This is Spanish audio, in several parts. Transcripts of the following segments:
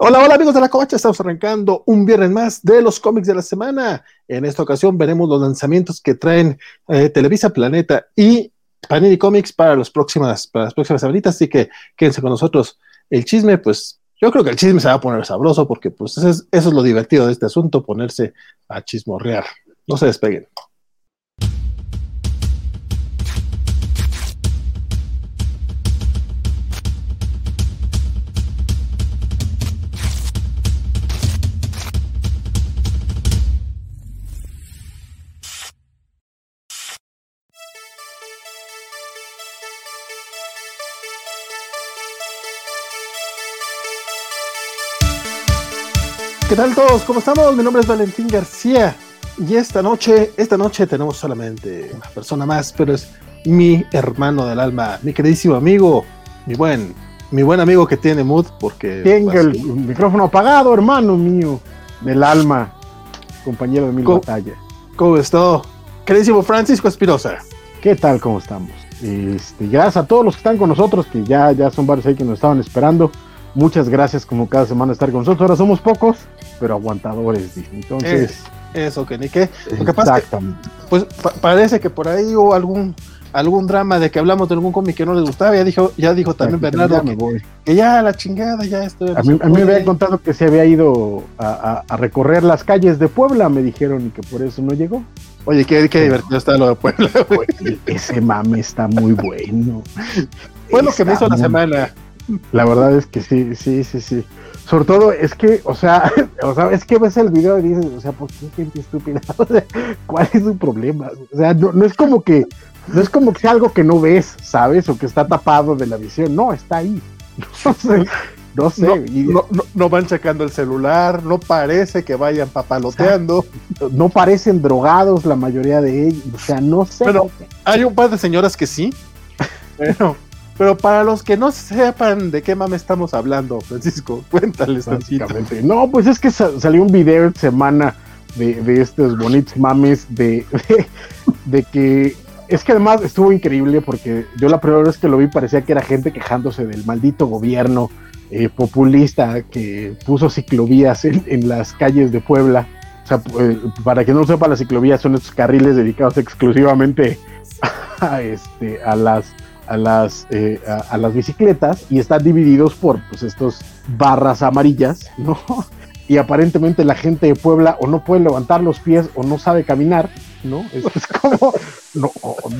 Hola, hola amigos de la Covacha, estamos arrancando un viernes más de los cómics de la semana. En esta ocasión veremos los lanzamientos que traen eh, Televisa Planeta y Panini Comics para, los próximas, para las próximas semanitas, así que quédense con nosotros. El chisme, pues yo creo que el chisme se va a poner sabroso porque pues eso es, eso es lo divertido de este asunto, ponerse a chismorrear. No se despeguen. Tal todos? ¿Cómo estamos? Mi nombre es Valentín García y esta noche, esta noche tenemos solamente una persona más, pero es mi hermano del alma, mi queridísimo amigo, mi buen, mi buen amigo que tiene mood porque tengo el micrófono apagado, hermano mío del alma, compañero de mi batalla. ¿Cómo está? Queridísimo Francisco Espirosa. ¿Qué tal? ¿Cómo estamos? Este, gracias a todos los que están con nosotros, que ya, ya son varios ahí que nos estaban esperando. Muchas gracias como cada semana estar con nosotros. Ahora somos pocos, pero aguantadores. Entonces... eso, que ni qué. Exactamente. pues parece que por ahí hubo algún algún drama de que hablamos de algún cómic que no les gustaba, ya dijo, ya dijo también Bernardo que, ya la chingada, ya estoy. A mí, me habían contado que se había ido a, recorrer las calles de Puebla, me dijeron, y que por eso no llegó. Oye, qué, qué divertido está lo de Puebla, Ese mame está muy bueno. Fue lo que me hizo la semana. La verdad es que sí, sí, sí, sí. Sobre todo es que, o sea, o sea, es que ves el video y dices, o sea, ¿por qué gente estúpida? ¿cuál es su problema? O sea, no, es como que, no es como que sea algo que no ves, ¿sabes? O que está tapado de la visión. No, está ahí. No sé. No sé. No, no, van checando el celular, no parece que vayan papaloteando. no parecen drogados la mayoría de ellos. O sea, no sé. Pero hay un par de señoras que sí. Pero pero para los que no sepan de qué mame estamos hablando, Francisco, cuéntales tantito. No, pues es que salió un video esta semana de, estos bonitos mames de, de, que es que además estuvo increíble porque yo la primera vez que lo vi parecía que era gente quejándose del maldito gobierno eh, populista que puso ciclovías en, las calles de Puebla. O sea, eh, para que no sepa, las ciclovías son estos carriles dedicados exclusivamente a, este, a las a las, eh, a, las bicicletas y están divididos por pues, estos barras amarillas, ¿no? Y aparentemente la gente de Puebla o no puede levantar los pies o no sabe caminar, ¿no? Es, como, no,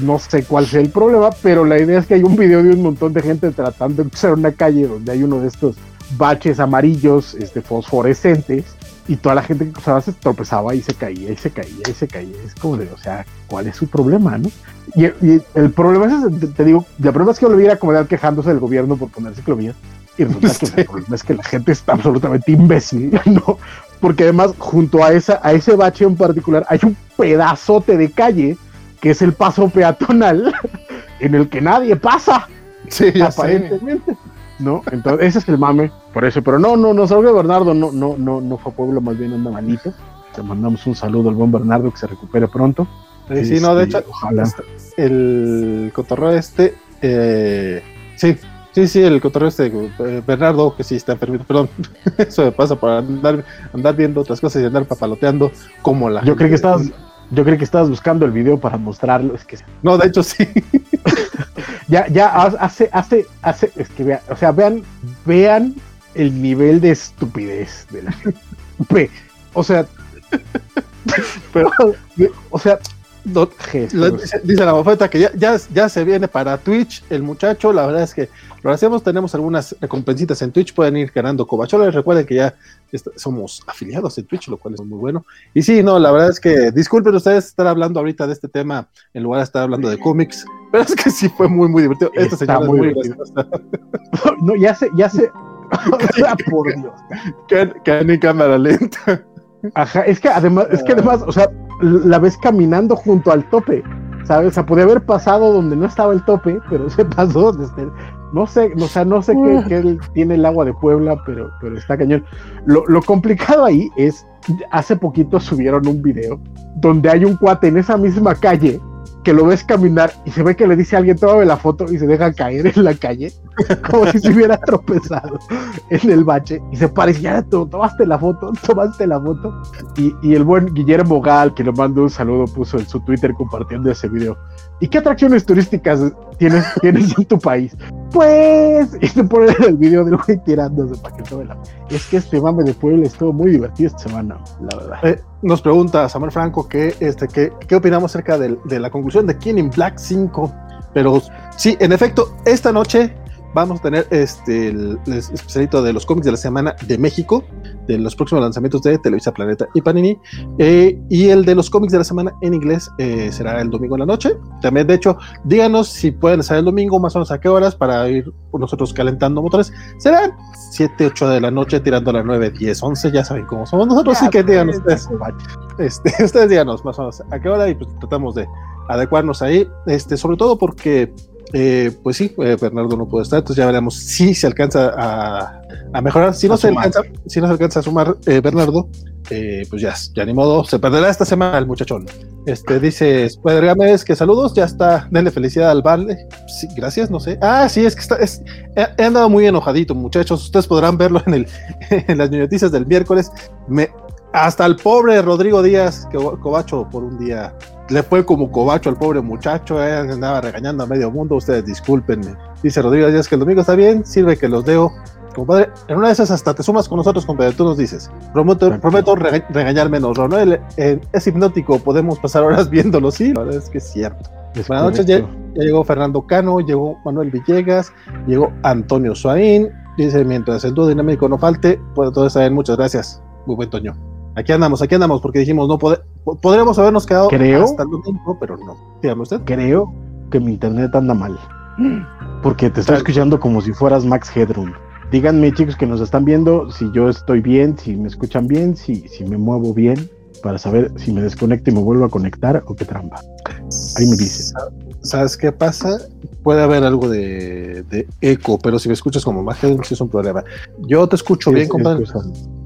no, sé cuál sea el problema, pero la idea es que hay un video de un montón de gente tratando de cruzar una calle donde hay uno de estos baches amarillos, este, fosforescentes, y toda la gente que cruzaba se tropezaba y se caía y se caía y se caía. Es como de, o sea, ¿cuál es su problema, no? Y, el problema es, te, digo, la problema es que lo viera como de quejándose del gobierno por poner ciclovías. Y resulta que el problema es que la gente está absolutamente imbécil, ¿no? Porque además, junto a, esa, a ese bache en particular, hay un pedazote de calle que es el paso peatonal en el que nadie pasa. Sí, aparentemente. ¿No? Entonces, ese es el mame, por eso. Pero no, no, no, salga Bernardo, no, no, no, no fue a Pueblo, más bien anda malito. Te mandamos un saludo al buen Bernardo, que se recupere pronto. Sí, no, de este, hecho, ojalá. El cotorreo este, eh, sí, sí, sí, el cotorreo este, eh, Bernardo, que sí está enfermito, perdón, eso me pasa para andar, andar viendo otras cosas y andar papaloteando como la. Yo creo que estabas, yo creo que estabas buscando el video para mostrarlo, es que. No, de hecho sí. ya, ya hace, hace, hace, es que vean, o sea, vean, vean el nivel de estupidez de la gente. o sea, pero, o sea, dice, la bofeta que ya, ya, se viene para Twitch el muchacho. La verdad es que lo hacemos. Tenemos algunas recompensitas en Twitch. Pueden ir ganando covacholes. Recuerden que ya somos afiliados en Twitch, lo cual es muy bueno. Y sí, no, la verdad es que disculpen ustedes estar hablando ahorita de este tema en lugar de estar hablando de cómics. Pero es que sí fue muy, muy divertido. Esta señora muy, muy No, ya se, ya se. por Dios. Que, que ni cámara lenta. Ajá, es que además, es que además, o sea, la ves caminando junto al tope, ¿sabes? O sea, podía haber pasado donde no estaba el tope, pero se pasó desde, no sé, o sea, no sé qué, tiene el agua de Puebla, pero, pero está cañón. Lo, lo, complicado ahí es, hace poquito subieron un video donde hay un cuate en esa misma calle que lo ves caminar y se ve que le dice a alguien, tómame la foto y se deja caer en la calle. como si se hubiera tropezado en el bache y se parecía, tomaste la foto, tomaste la foto. Y, y el buen Guillermo Gal, que le mando un saludo, puso en su Twitter compartiendo ese video. ¿Y qué atracciones turísticas tienes, tienes en tu país? Pues, y se pone el video del güey tirándose para que tome la. Es que este mame de Puebla estuvo muy divertido esta semana, la verdad. Eh, nos pregunta Samuel Franco que, este, que, qué opinamos acerca de, de la conclusión de King in Black 5. Pero sí, en efecto, esta noche vamos a tener este el, el, especialito de los cómics de la semana de México, de los próximos lanzamientos de Televisa Planeta y Panini, eh, y el de los cómics de la semana en inglés eh, será el domingo en la noche. También, de hecho, díganos si pueden estar el domingo, más o menos a qué horas, para ir nosotros calentando motores. Serán 7, 8 de la noche, tirando a las 9, 10, 11, ya saben cómo somos nosotros, así que díganos ustedes, este, ustedes díganos más o menos a qué hora y pues tratamos de adecuarnos ahí, este, sobre todo porque eh, pues sí, eh, Bernardo no puede estar, entonces ya veremos si se alcanza a, a mejorar. Si no, se alcanza, si no se alcanza a sumar eh, Bernardo, pues ya, ya ni modo, se perderá esta semana el muchachón. Este dice Spider Gámez que saludos, ya está, denle felicidad al. Sí, gracias, no sé. Ah, sí, es que está, es, he, andado muy enojadito, muchachos. Ustedes podrán verlo en, el, en las noticias del miércoles. Me, hasta el pobre Rodrigo Díaz, que Cobacho por un día le fue como cobacho al pobre muchacho, eh, andaba regañando a medio mundo, ustedes discúlpenme. Dice Rodrigo Díaz que el domingo está bien, sirve que los leo. Compadre, en una de esas hasta te sumas con nosotros, compadre, tú nos dices. Prometo, prometo rega regañar menos. Ronald eh, es hipnótico, podemos pasar horas viéndolo, sí, la verdad es que es cierto. Es Buenas noches, ya, ya, llegó Fernando Cano, llegó Manuel Villegas, llegó Antonio Suaín. Dice, mientras el dúo dinámico no falte, pues todo está bien, muchas gracias. Muy buen Toño. Aquí andamos, aquí andamos, porque dijimos, no pod podríamos habernos quedado creo, hasta el domingo, pero no. Dígame usted. Creo que mi internet anda mal. Porque te estoy escuchando como si fueras Max Headroom. Díganme, chicos, que nos están viendo, si yo estoy bien, si me escuchan bien, si, si me muevo bien, para saber si me desconecto y me vuelvo a conectar o qué trampa. Ahí me dice. ¿Sabes qué pasa? Puede haber algo de, de eco, pero si me escuchas como Max Headroom, sí es un problema. Yo te escucho bien, compadre.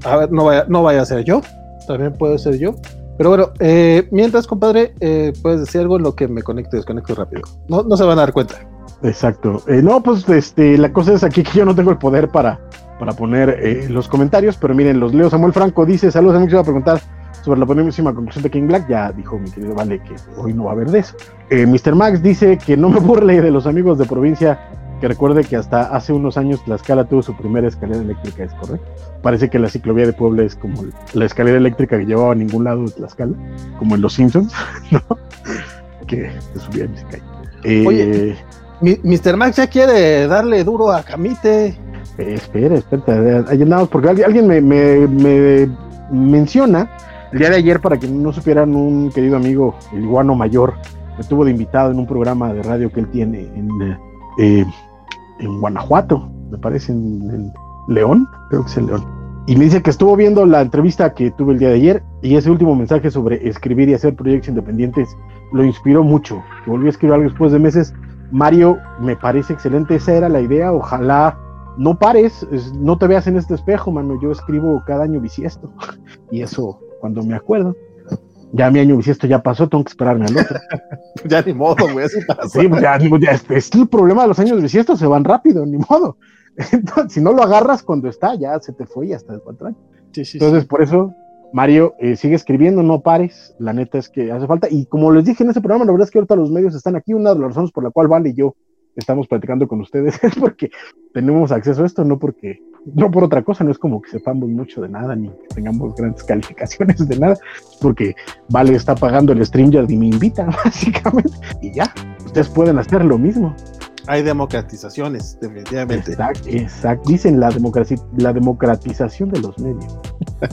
A ver, no vaya, no vaya a ser yo también puedo ser yo. Pero bueno, eh, mientras, compadre, eh, puedes decir algo en lo que me conecte, desconecto rápido. No, no se van a dar cuenta. Exacto. Eh, no, pues este, la cosa es aquí que yo no tengo el poder para, para poner los comentarios, pero miren, los leo. Samuel Franco dice: Saludos, amigos. Iba a preguntar sobre la polémica conclusión de King Black. Ya dijo mi querido Vale que hoy no va a haber de eso. Mr. Max dice que no me burle de los amigos de provincia que recuerde que hasta hace unos años Tlaxcala tuvo su primera escalera eléctrica, ¿es correcto? Parece que la ciclovía de Puebla es como la escalera eléctrica que llevaba a ningún lado de Tlaxcala, como en Los Simpsons, ¿no? que se subía y se caía. Eh, Oye, Mr. Max ya quiere darle duro a Camite. Eh, espera, espera, ahí andamos, porque alguien me, me, me, menciona el día de ayer, para que no supieran, un querido amigo, el iguano mayor, me tuvo de invitado en un programa de radio que él tiene en, eh, en Guanajuato, me parece, en, León, creo que es en León. Y me dice que estuvo viendo la entrevista que tuve el día de ayer y ese último mensaje sobre escribir y hacer proyectos independientes lo inspiró mucho. Volvió a escribir algo después de meses. Mario, me parece excelente, esa era la idea. Ojalá no pares, no te veas en este espejo, mano. Yo escribo cada año bisiesto y eso cuando me acuerdo. Ya mi año bisiesto ya pasó, tengo que esperarme al otro. ya ni modo, güey, así pasa. Sí, ya, ya, es el problema de los años bisiestos, se van rápido, ni modo. Entonces, si no lo agarras cuando está, ya se te fue y hasta el cuatro años. Sí, sí, Entonces, sí. por eso, Mario, eh, sigue escribiendo, no pares. La neta es que hace falta. Y como les dije en ese programa, la verdad es que ahorita los medios están aquí. Una de las razones por la cual Vale y yo estamos platicando con ustedes es porque tenemos acceso a esto, no porque, no por otra cosa, no es como que sepamos mucho de nada, ni que tengamos grandes calificaciones de nada, porque Vale está pagando el StreamYard y me invita, básicamente, y ya, ustedes pueden hacer lo mismo hay democratizaciones, definitivamente. Exacto, exacto. dicen la, democracia, la democratización de los medios.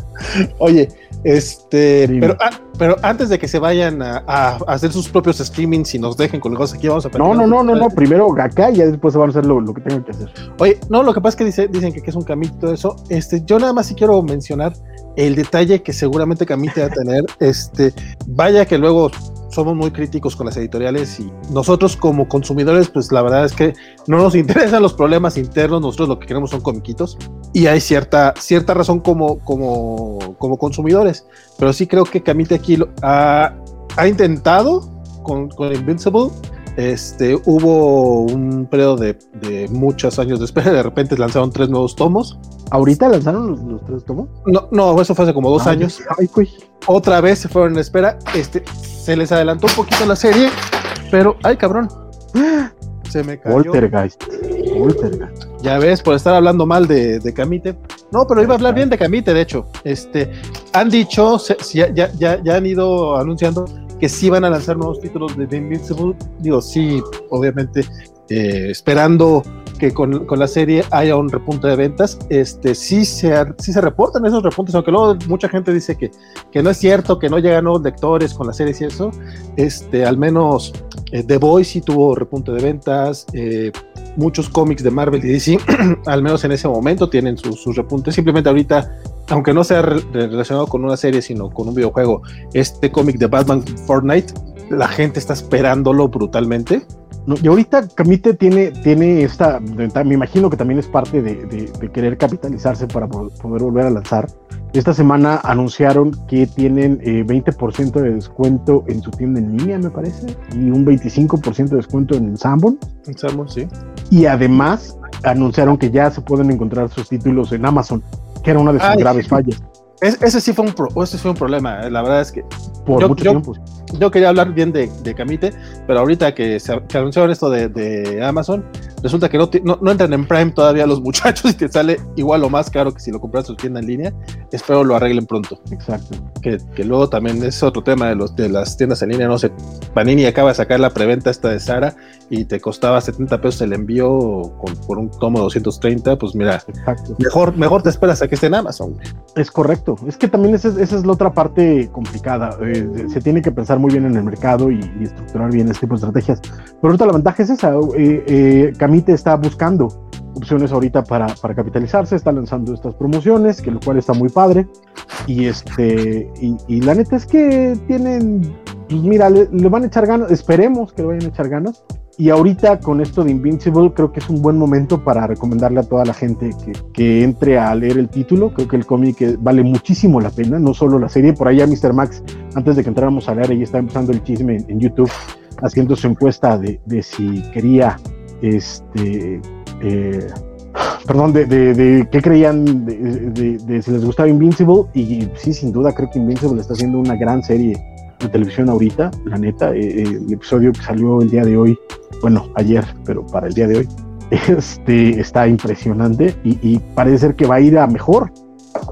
Oye, este, pero, ah, pero antes de que se vayan a, a, hacer sus propios streamings y nos dejen colgados aquí, vamos a No, no, no, no, no, primero acá y ya después van a hacer lo, lo, que tengan que hacer. Oye, no, lo que pasa es que dice, dicen que, que es un camito todo eso. Este, yo nada más sí quiero mencionar el detalle que seguramente Camite va a tener. Este, vaya que luego somos muy críticos con las editoriales y nosotros como consumidores, pues la verdad es que no nos interesan los problemas internos, nosotros lo que queremos son comiquitos. Y hay cierta, cierta razón como, como, como consumidores, pero sí creo que Camite aquí ha, ha, intentado con, con Invincible Este, hubo un periodo de, de, muchos años de espera, de repente lanzaron tres nuevos tomos. ¿Ahorita lanzaron los, los tres tomos? No, no, eso fue hace como dos ay, años. Ay, Otra vez se fueron en espera. Este, se les adelantó un poquito la serie, pero, ay, cabrón. Se me cayó. Poltergeist. Poltergeist. Ya ves, por estar hablando mal de, de Camite. No, pero iba a hablar bien de Camite, de hecho. Este, han dicho, se, ya, ya, ya han ido anunciando que sí van a lanzar nuevos títulos de The Invincible. Digo, sí, obviamente, eh, esperando que con, con, la serie haya un repunte de ventas. Este, sí se, sí se reportan esos repuntes, aunque luego mucha gente dice que, que no es cierto, que no llegan nuevos lectores con la serie y eso. Este, al menos eh, The Voice sí tuvo repunte de ventas. Eh, muchos cómics de Marvel y DC, al menos en ese momento, tienen sus su repuntes. Simplemente ahorita, aunque no sea re relacionado con una serie, sino con un videojuego, este cómic de Batman Fortnite, la gente está esperándolo brutalmente. Y ahorita Camite tiene, tiene esta, me imagino que también es parte de querer capitalizarse para poder volver a lanzar. Esta semana anunciaron que tienen eh, 20% de descuento en su tienda en línea, me parece, y un 25% de descuento en Sanborn. En Sanborn, sí. Y además anunciaron que ya se pueden encontrar sus títulos en Amazon, que era una de sus Ay, graves fallas. Es, ese sí fue un, pro, ese fue un problema, eh. la verdad es que... Por yo, mucho yo, tiempo. Yo quería hablar bien de, de Camite, pero ahorita que, se, que anunciaron esto de, de, Amazon, resulta que no, no, no, entran en Prime todavía los muchachos y te sale igual o más caro que si lo compras en su tienda en línea. Espero lo arreglen pronto. Exacto. Que, que, luego también es otro tema de, los, de las tiendas en línea. No sé, Panini acaba de sacar la preventa esta de Sara y te costaba 70 pesos el envío con, por un tomo de 230. Pues mira, Exacto. mejor, mejor te esperas a que esté en Amazon. Es correcto. Es que también esa, esa es la otra parte complicada. Eh, se tiene que pensar muy bien en el mercado y, estructurar bien este tipo de estrategias. Pero ahorita la ventaja es esa. Eh, eh, Camite está buscando opciones ahorita para, para, capitalizarse, está lanzando estas promociones, que lo cual está muy padre. Y este y la neta es que tienen, pues mira, le, le, van a echar ganas, esperemos que le vayan a echar ganas. Y ahorita con esto de Invincible creo que es un buen momento para recomendarle a toda la gente que, que entre a leer el título. Creo que el cómic vale muchísimo la pena, no solo la serie. Por allá Mr. Max, antes de que entráramos a leer, ahí está empezando el chisme en, YouTube, haciendo su encuesta de, de si quería, este, eh, perdón, de, de, de, qué creían, de, de, si les gustaba Invincible. Y sí, sin duda creo que Invincible está haciendo una gran serie de televisión ahorita, la neta. Eh, el episodio que salió el día de hoy bueno, ayer, pero para el día de hoy, este, está impresionante y, y, parece ser que va a ir a mejor.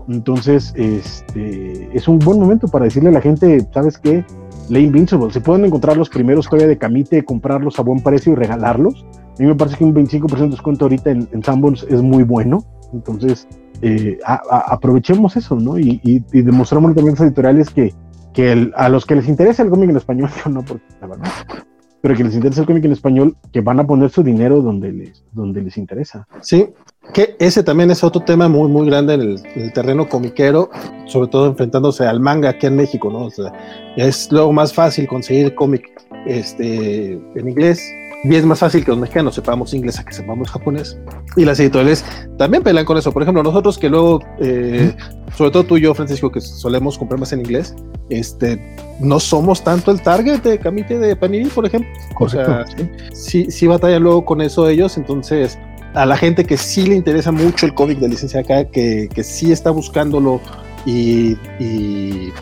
Entonces, este, es un buen momento para decirle a la gente, ¿sabes qué? Lee Invincible, se pueden encontrar los primeros todavía de Camite, comprarlos a buen precio y regalarlos. A mí me parece que un 25% de descuento ahorita en, en Sanborns es muy bueno. Entonces, eh, a, a, aprovechemos eso, ¿no? Y, y, y demostramos también a los editoriales que, que el, a los que les interesa el cómic en español, yo no, porque la verdad, pero que les interesa el cómic en español, que van a poner su dinero donde les, donde les interesa. Sí, que ese también es otro tema muy, muy grande en el, en el, terreno comiquero, sobre todo enfrentándose al manga aquí en México, ¿no? O sea, es luego más fácil conseguir cómic este, en inglés, y es más fácil que los mexicanos sepamos inglés a que sepamos japonés. Y las editoriales también pelean con eso. Por ejemplo, nosotros que luego, eh, sobre todo tú y yo, Francisco, que solemos comprar más en inglés, este, no somos tanto el target de Camite de Panini, por ejemplo. Correcto, o sea, sí. sí, sí batallan luego con eso ellos. Entonces, a la gente que sí le interesa mucho el cómic de licencia acá, que, que sí está buscándolo y, y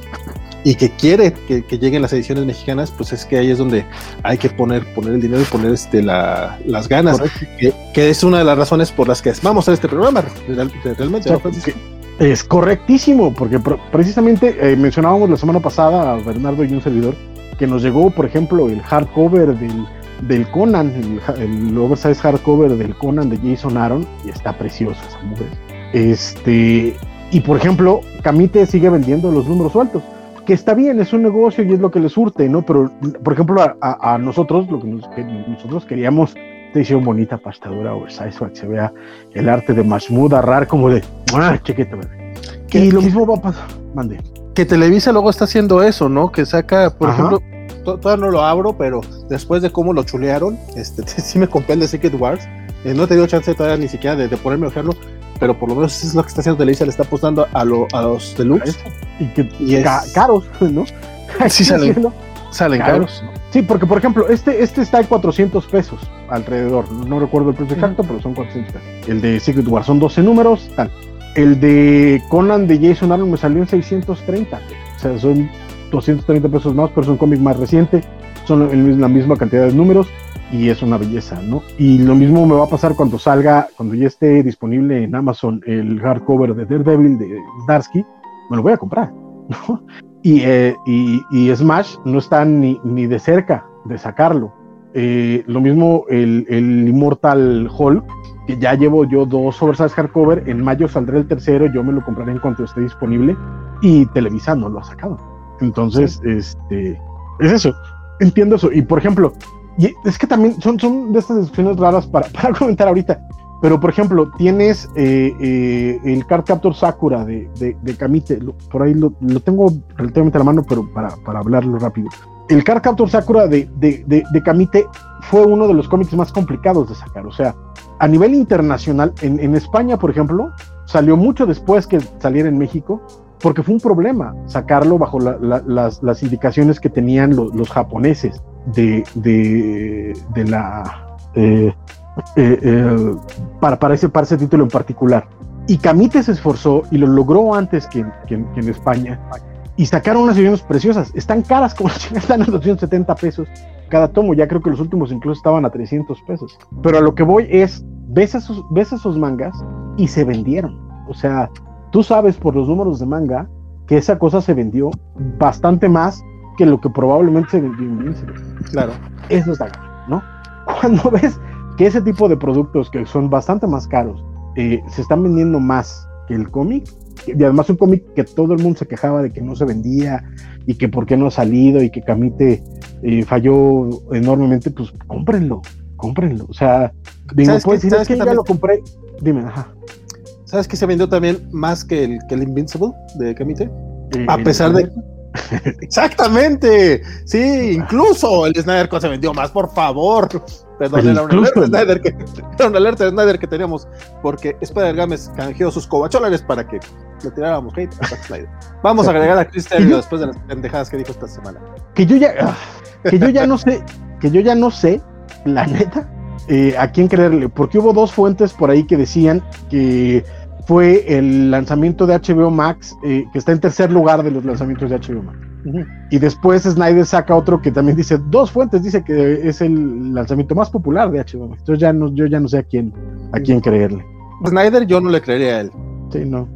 y que quiere que, que, lleguen las ediciones mexicanas, pues es que ahí es donde hay que poner, poner el dinero y poner este, la, las ganas, que, que, es una de las razones por las que vamos a hacer este programa, realmente. O sea, es correctísimo, porque precisamente eh, mencionábamos la semana pasada a Bernardo y un servidor que nos llegó, por ejemplo, el hardcover del, del Conan, el, el oversize hardcover del Conan de Jason Aaron, y está precioso esa mujer. Este, y por ejemplo, Camite sigue vendiendo los números sueltos que está bien, es un negocio y es lo que les surte, ¿no? Pero, por ejemplo, a, a, a nosotros, lo que, nos, que nosotros queríamos, esta edición bonita, pastadura, oversize, para que se vea el arte de Mahmoud Arrar como de, ah, chequete, bebé. Y lo mismo va a pasar, mande. Que Televisa luego está haciendo eso, ¿no? Que saca, por Ajá. ejemplo, todavía no lo abro, pero después de cómo lo chulearon, este, sí me compré el de Secret Wars, eh, no he tenido chance todavía ni siquiera de, de ponerme a ojearlo, pero por lo menos eso es lo que está haciendo Televisa, le está apostando a, lo, a los deluxe. Y que y es... Ca caros, ¿no? Sí salen. Salen caros. Sí, porque por ejemplo, este, este está en 400 pesos alrededor. No recuerdo el precio exacto, pero son 400 pesos. El de Secret War son 12 números, tal. El de Conan de Jason Aaron me salió en 630. O sea, son 230 pesos más, pero es un cómic más reciente. Son la misma cantidad de números y es una belleza, ¿no? Y lo mismo me va a pasar cuando salga, cuando ya esté disponible en Amazon el hardcover de Daredevil de Darsky, me lo voy a comprar, ¿no? Y, eh, y, Smash no está ni, ni, de cerca de sacarlo. Eh, lo mismo el, el, Immortal Hulk, que ya llevo yo dos oversize hardcover, en mayo saldrá el tercero, yo me lo compraré en cuanto esté disponible, y Televisa no lo ha sacado. Entonces, este, es eso, entiendo eso. Y por ejemplo, y es que también son, son de estas discusiones raras para, para comentar ahorita. Pero, por ejemplo, tienes eh, eh, el Card Captor Sakura de, de, Kamite. por ahí lo, lo, tengo relativamente a la mano, pero para, para hablarlo rápido. El Card Captor Sakura de, de, Kamite fue uno de los cómics más complicados de sacar. O sea, a nivel internacional, en, en España, por ejemplo, salió mucho después que saliera en México, porque fue un problema sacarlo bajo las, las, indicaciones que tenían los japoneses de, de, la... Eh, eh, eh, para, para, ese, para ese título en particular. Y Camite se esforzó y lo logró antes que, en España. Y sacaron unas ediciones preciosas. Están caras como están a 270 pesos cada tomo. Ya creo que los últimos incluso estaban a 300 pesos. Pero a lo que voy es, ves esos, ves esos mangas y se vendieron. O sea, tú sabes por los números de manga que esa cosa se vendió bastante más que lo que probablemente se vendió en Claro. Eso está ¿no? Cuando ves que ese tipo de productos que son bastante más caros eh, se están vendiendo más que el cómic, y además un cómic que todo el mundo se quejaba de que no se vendía y que por qué no ha salido y que Camite eh, falló enormemente, pues cómprenlo, cómprenlo. O sea, digo, puedes decir, es que ya lo compré. Dime, ajá. ¿Sabes que se vendió también más que el, que el Invincible de Camite? a pesar de. Exactamente. Sí, incluso el Snyder se vendió más, por favor. Perdón, era una alerta de Snyder que, era una alerta de Snyder que teníamos, porque Spider Games canjeó sus cobacholares para que le tiráramos hate a Snyder. Vamos a agregar a Chris después de las pendejadas que dijo esta semana. Que yo ya, ah, que yo ya no sé, que yo ya no sé, la neta, eh, a quién creerle, porque hubo dos fuentes por ahí que decían que fue el lanzamiento de HBO Max, eh, que está en tercer lugar de los lanzamientos de HBO Max. Y después Snyder saca otro que también dice, dos fuentes dice que es el lanzamiento más popular de HBO Max. Entonces ya no, yo ya no sé a quién, a quién creerle. Snyder yo no le creería a él. Sí, no.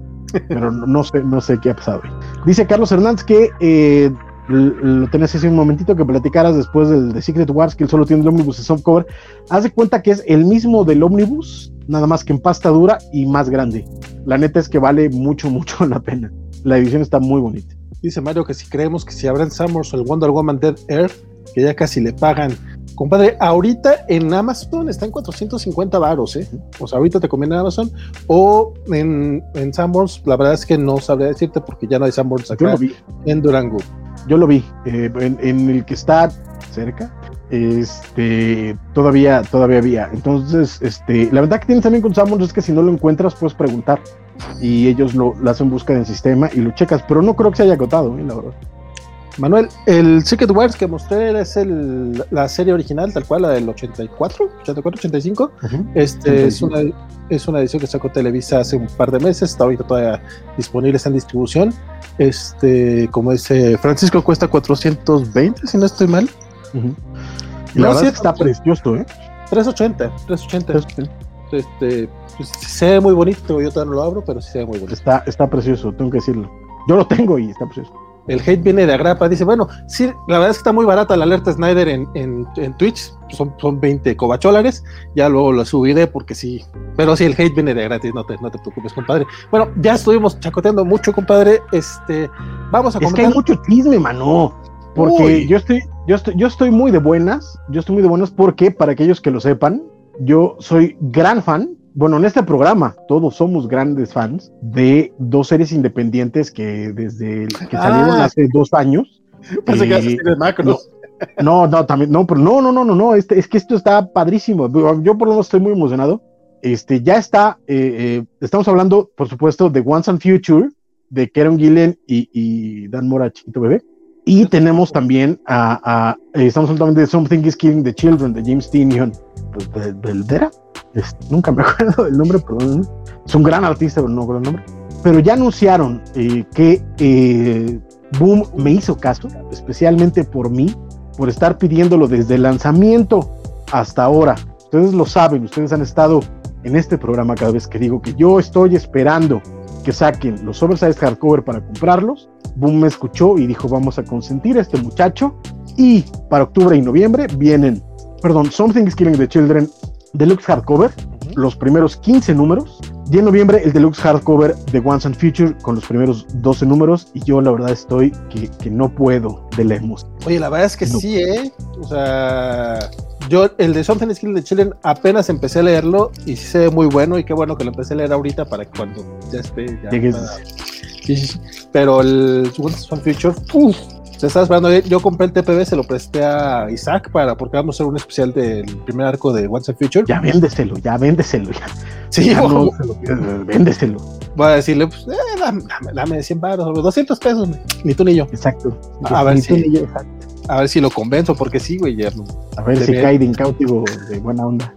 Pero no, sé, no sé qué ha pasado. Dice Carlos Hernández que eh, lo tenés hace un momentito que platicaras después del de Secret Wars, que él solo tiene el Omnibus de softcover. Haz de cuenta que es el mismo del Omnibus, nada más que en pasta dura y más grande. La neta es que vale mucho, mucho la pena. La edición está muy bonita. Dice Mario que si creemos que si abran Summers o el Wonder Woman Dead Earth, que ya casi le pagan. Compadre, ahorita en Amazon está en 450 varos, ¿eh? O sea, ahorita te conviene en Amazon o en, en Sanborns, la verdad es que no sabría decirte porque ya no hay Sanborns acá en Durango. Yo lo vi, eh, en, el que está cerca, este, todavía, todavía había. Entonces, este, la verdad que tienes también con Samuel es que si no lo encuentras, puedes preguntar. Y ellos lo, hacen búsqueda en sistema y lo checas, pero no creo que se haya agotado, ¿eh? la verdad. Manuel, el Secret Wars que mostré es el, la serie original, tal cual, la del 84, 84, 85. Este Es, una, es una edición que sacó Televisa hace un par de meses, está ahorita todavía disponible, está en distribución. Este, como dice Francisco, cuesta 420, si no estoy mal. Y la verdad está precioso, ¿eh? 380, 380. Este, pues, se ve muy bonito, yo todavía no lo abro, pero sí se ve muy bonito. Está, está precioso, tengo que decirlo. Yo lo tengo y está precioso. El hate viene de Agrapa. Dice, bueno, sí, la verdad es que está muy barata la alerta Snyder en, en, Twitch. Son, son 20 cobacholares. Ya luego lo subiré porque sí. Pero sí, el hate viene de gratis. No te, no te preocupes, compadre. Bueno, ya estuvimos chacoteando mucho, compadre. Este, vamos a comentar. Es que hay mucho chisme, mano. Porque yo estoy, yo estoy, yo estoy muy de buenas. Yo estoy muy de buenas porque, para aquellos que lo sepan, yo soy gran fan bueno, en este programa todos somos grandes fans de dos series independientes que desde que salieron ah. hace dos años. Eh, no, no, también, no, pero no, no, no, no, no, este, es que esto está padrísimo. Yo por lo menos estoy muy emocionado. Este, ya está, eh, eh, estamos hablando, por supuesto, de Once and Future, de Karen Gillen y, Dan Mora, chiquito bebé. Y tenemos también a, eh, estamos hablando de Something is Killing the Children de James Tinion Beldera. nunca me acuerdo del nombre, pero es un gran artista, pero no recuerdo el nombre. Pero ya anunciaron eh, que eh, Boom me hizo caso, especialmente por mí, por estar pidiéndolo desde el lanzamiento hasta ahora. Ustedes lo saben, ustedes han estado en este programa cada vez que digo que yo estoy esperando que saquen los oversized hardcover para comprarlos. Boom me escuchó y dijo vamos a consentir a este muchacho. Y para octubre y noviembre vienen, perdón, Something is Killing the Children Deluxe Hardcover, los primeros 15 números. Y en noviembre el Deluxe Hardcover de Once and Future con los primeros 12 números. Y yo la verdad estoy que, no puedo de la emoción. Oye, la verdad es que sí, ¿eh? O sea, yo el de Something Skill de Chile apenas empecé a leerlo y sí se ve muy bueno y qué bueno que lo empecé a leer ahorita para que cuando ya esté ya sí, pero el Once Future uff, se estaba esperando. Yo compré el TPB se lo presté a Isaac para porque vamos a hacer un especial del primer arco de Once and Future. Ya véndeselo ya véndeselo ya. Sí ya no, véndeselo. Voy a decirle pues eh, dame, dame 100 baros 200 pesos ni tú ni yo. Exacto. A ver si exacto a ver si lo convenzo, porque sí, güey. A ver si cae de incautivo de buena onda.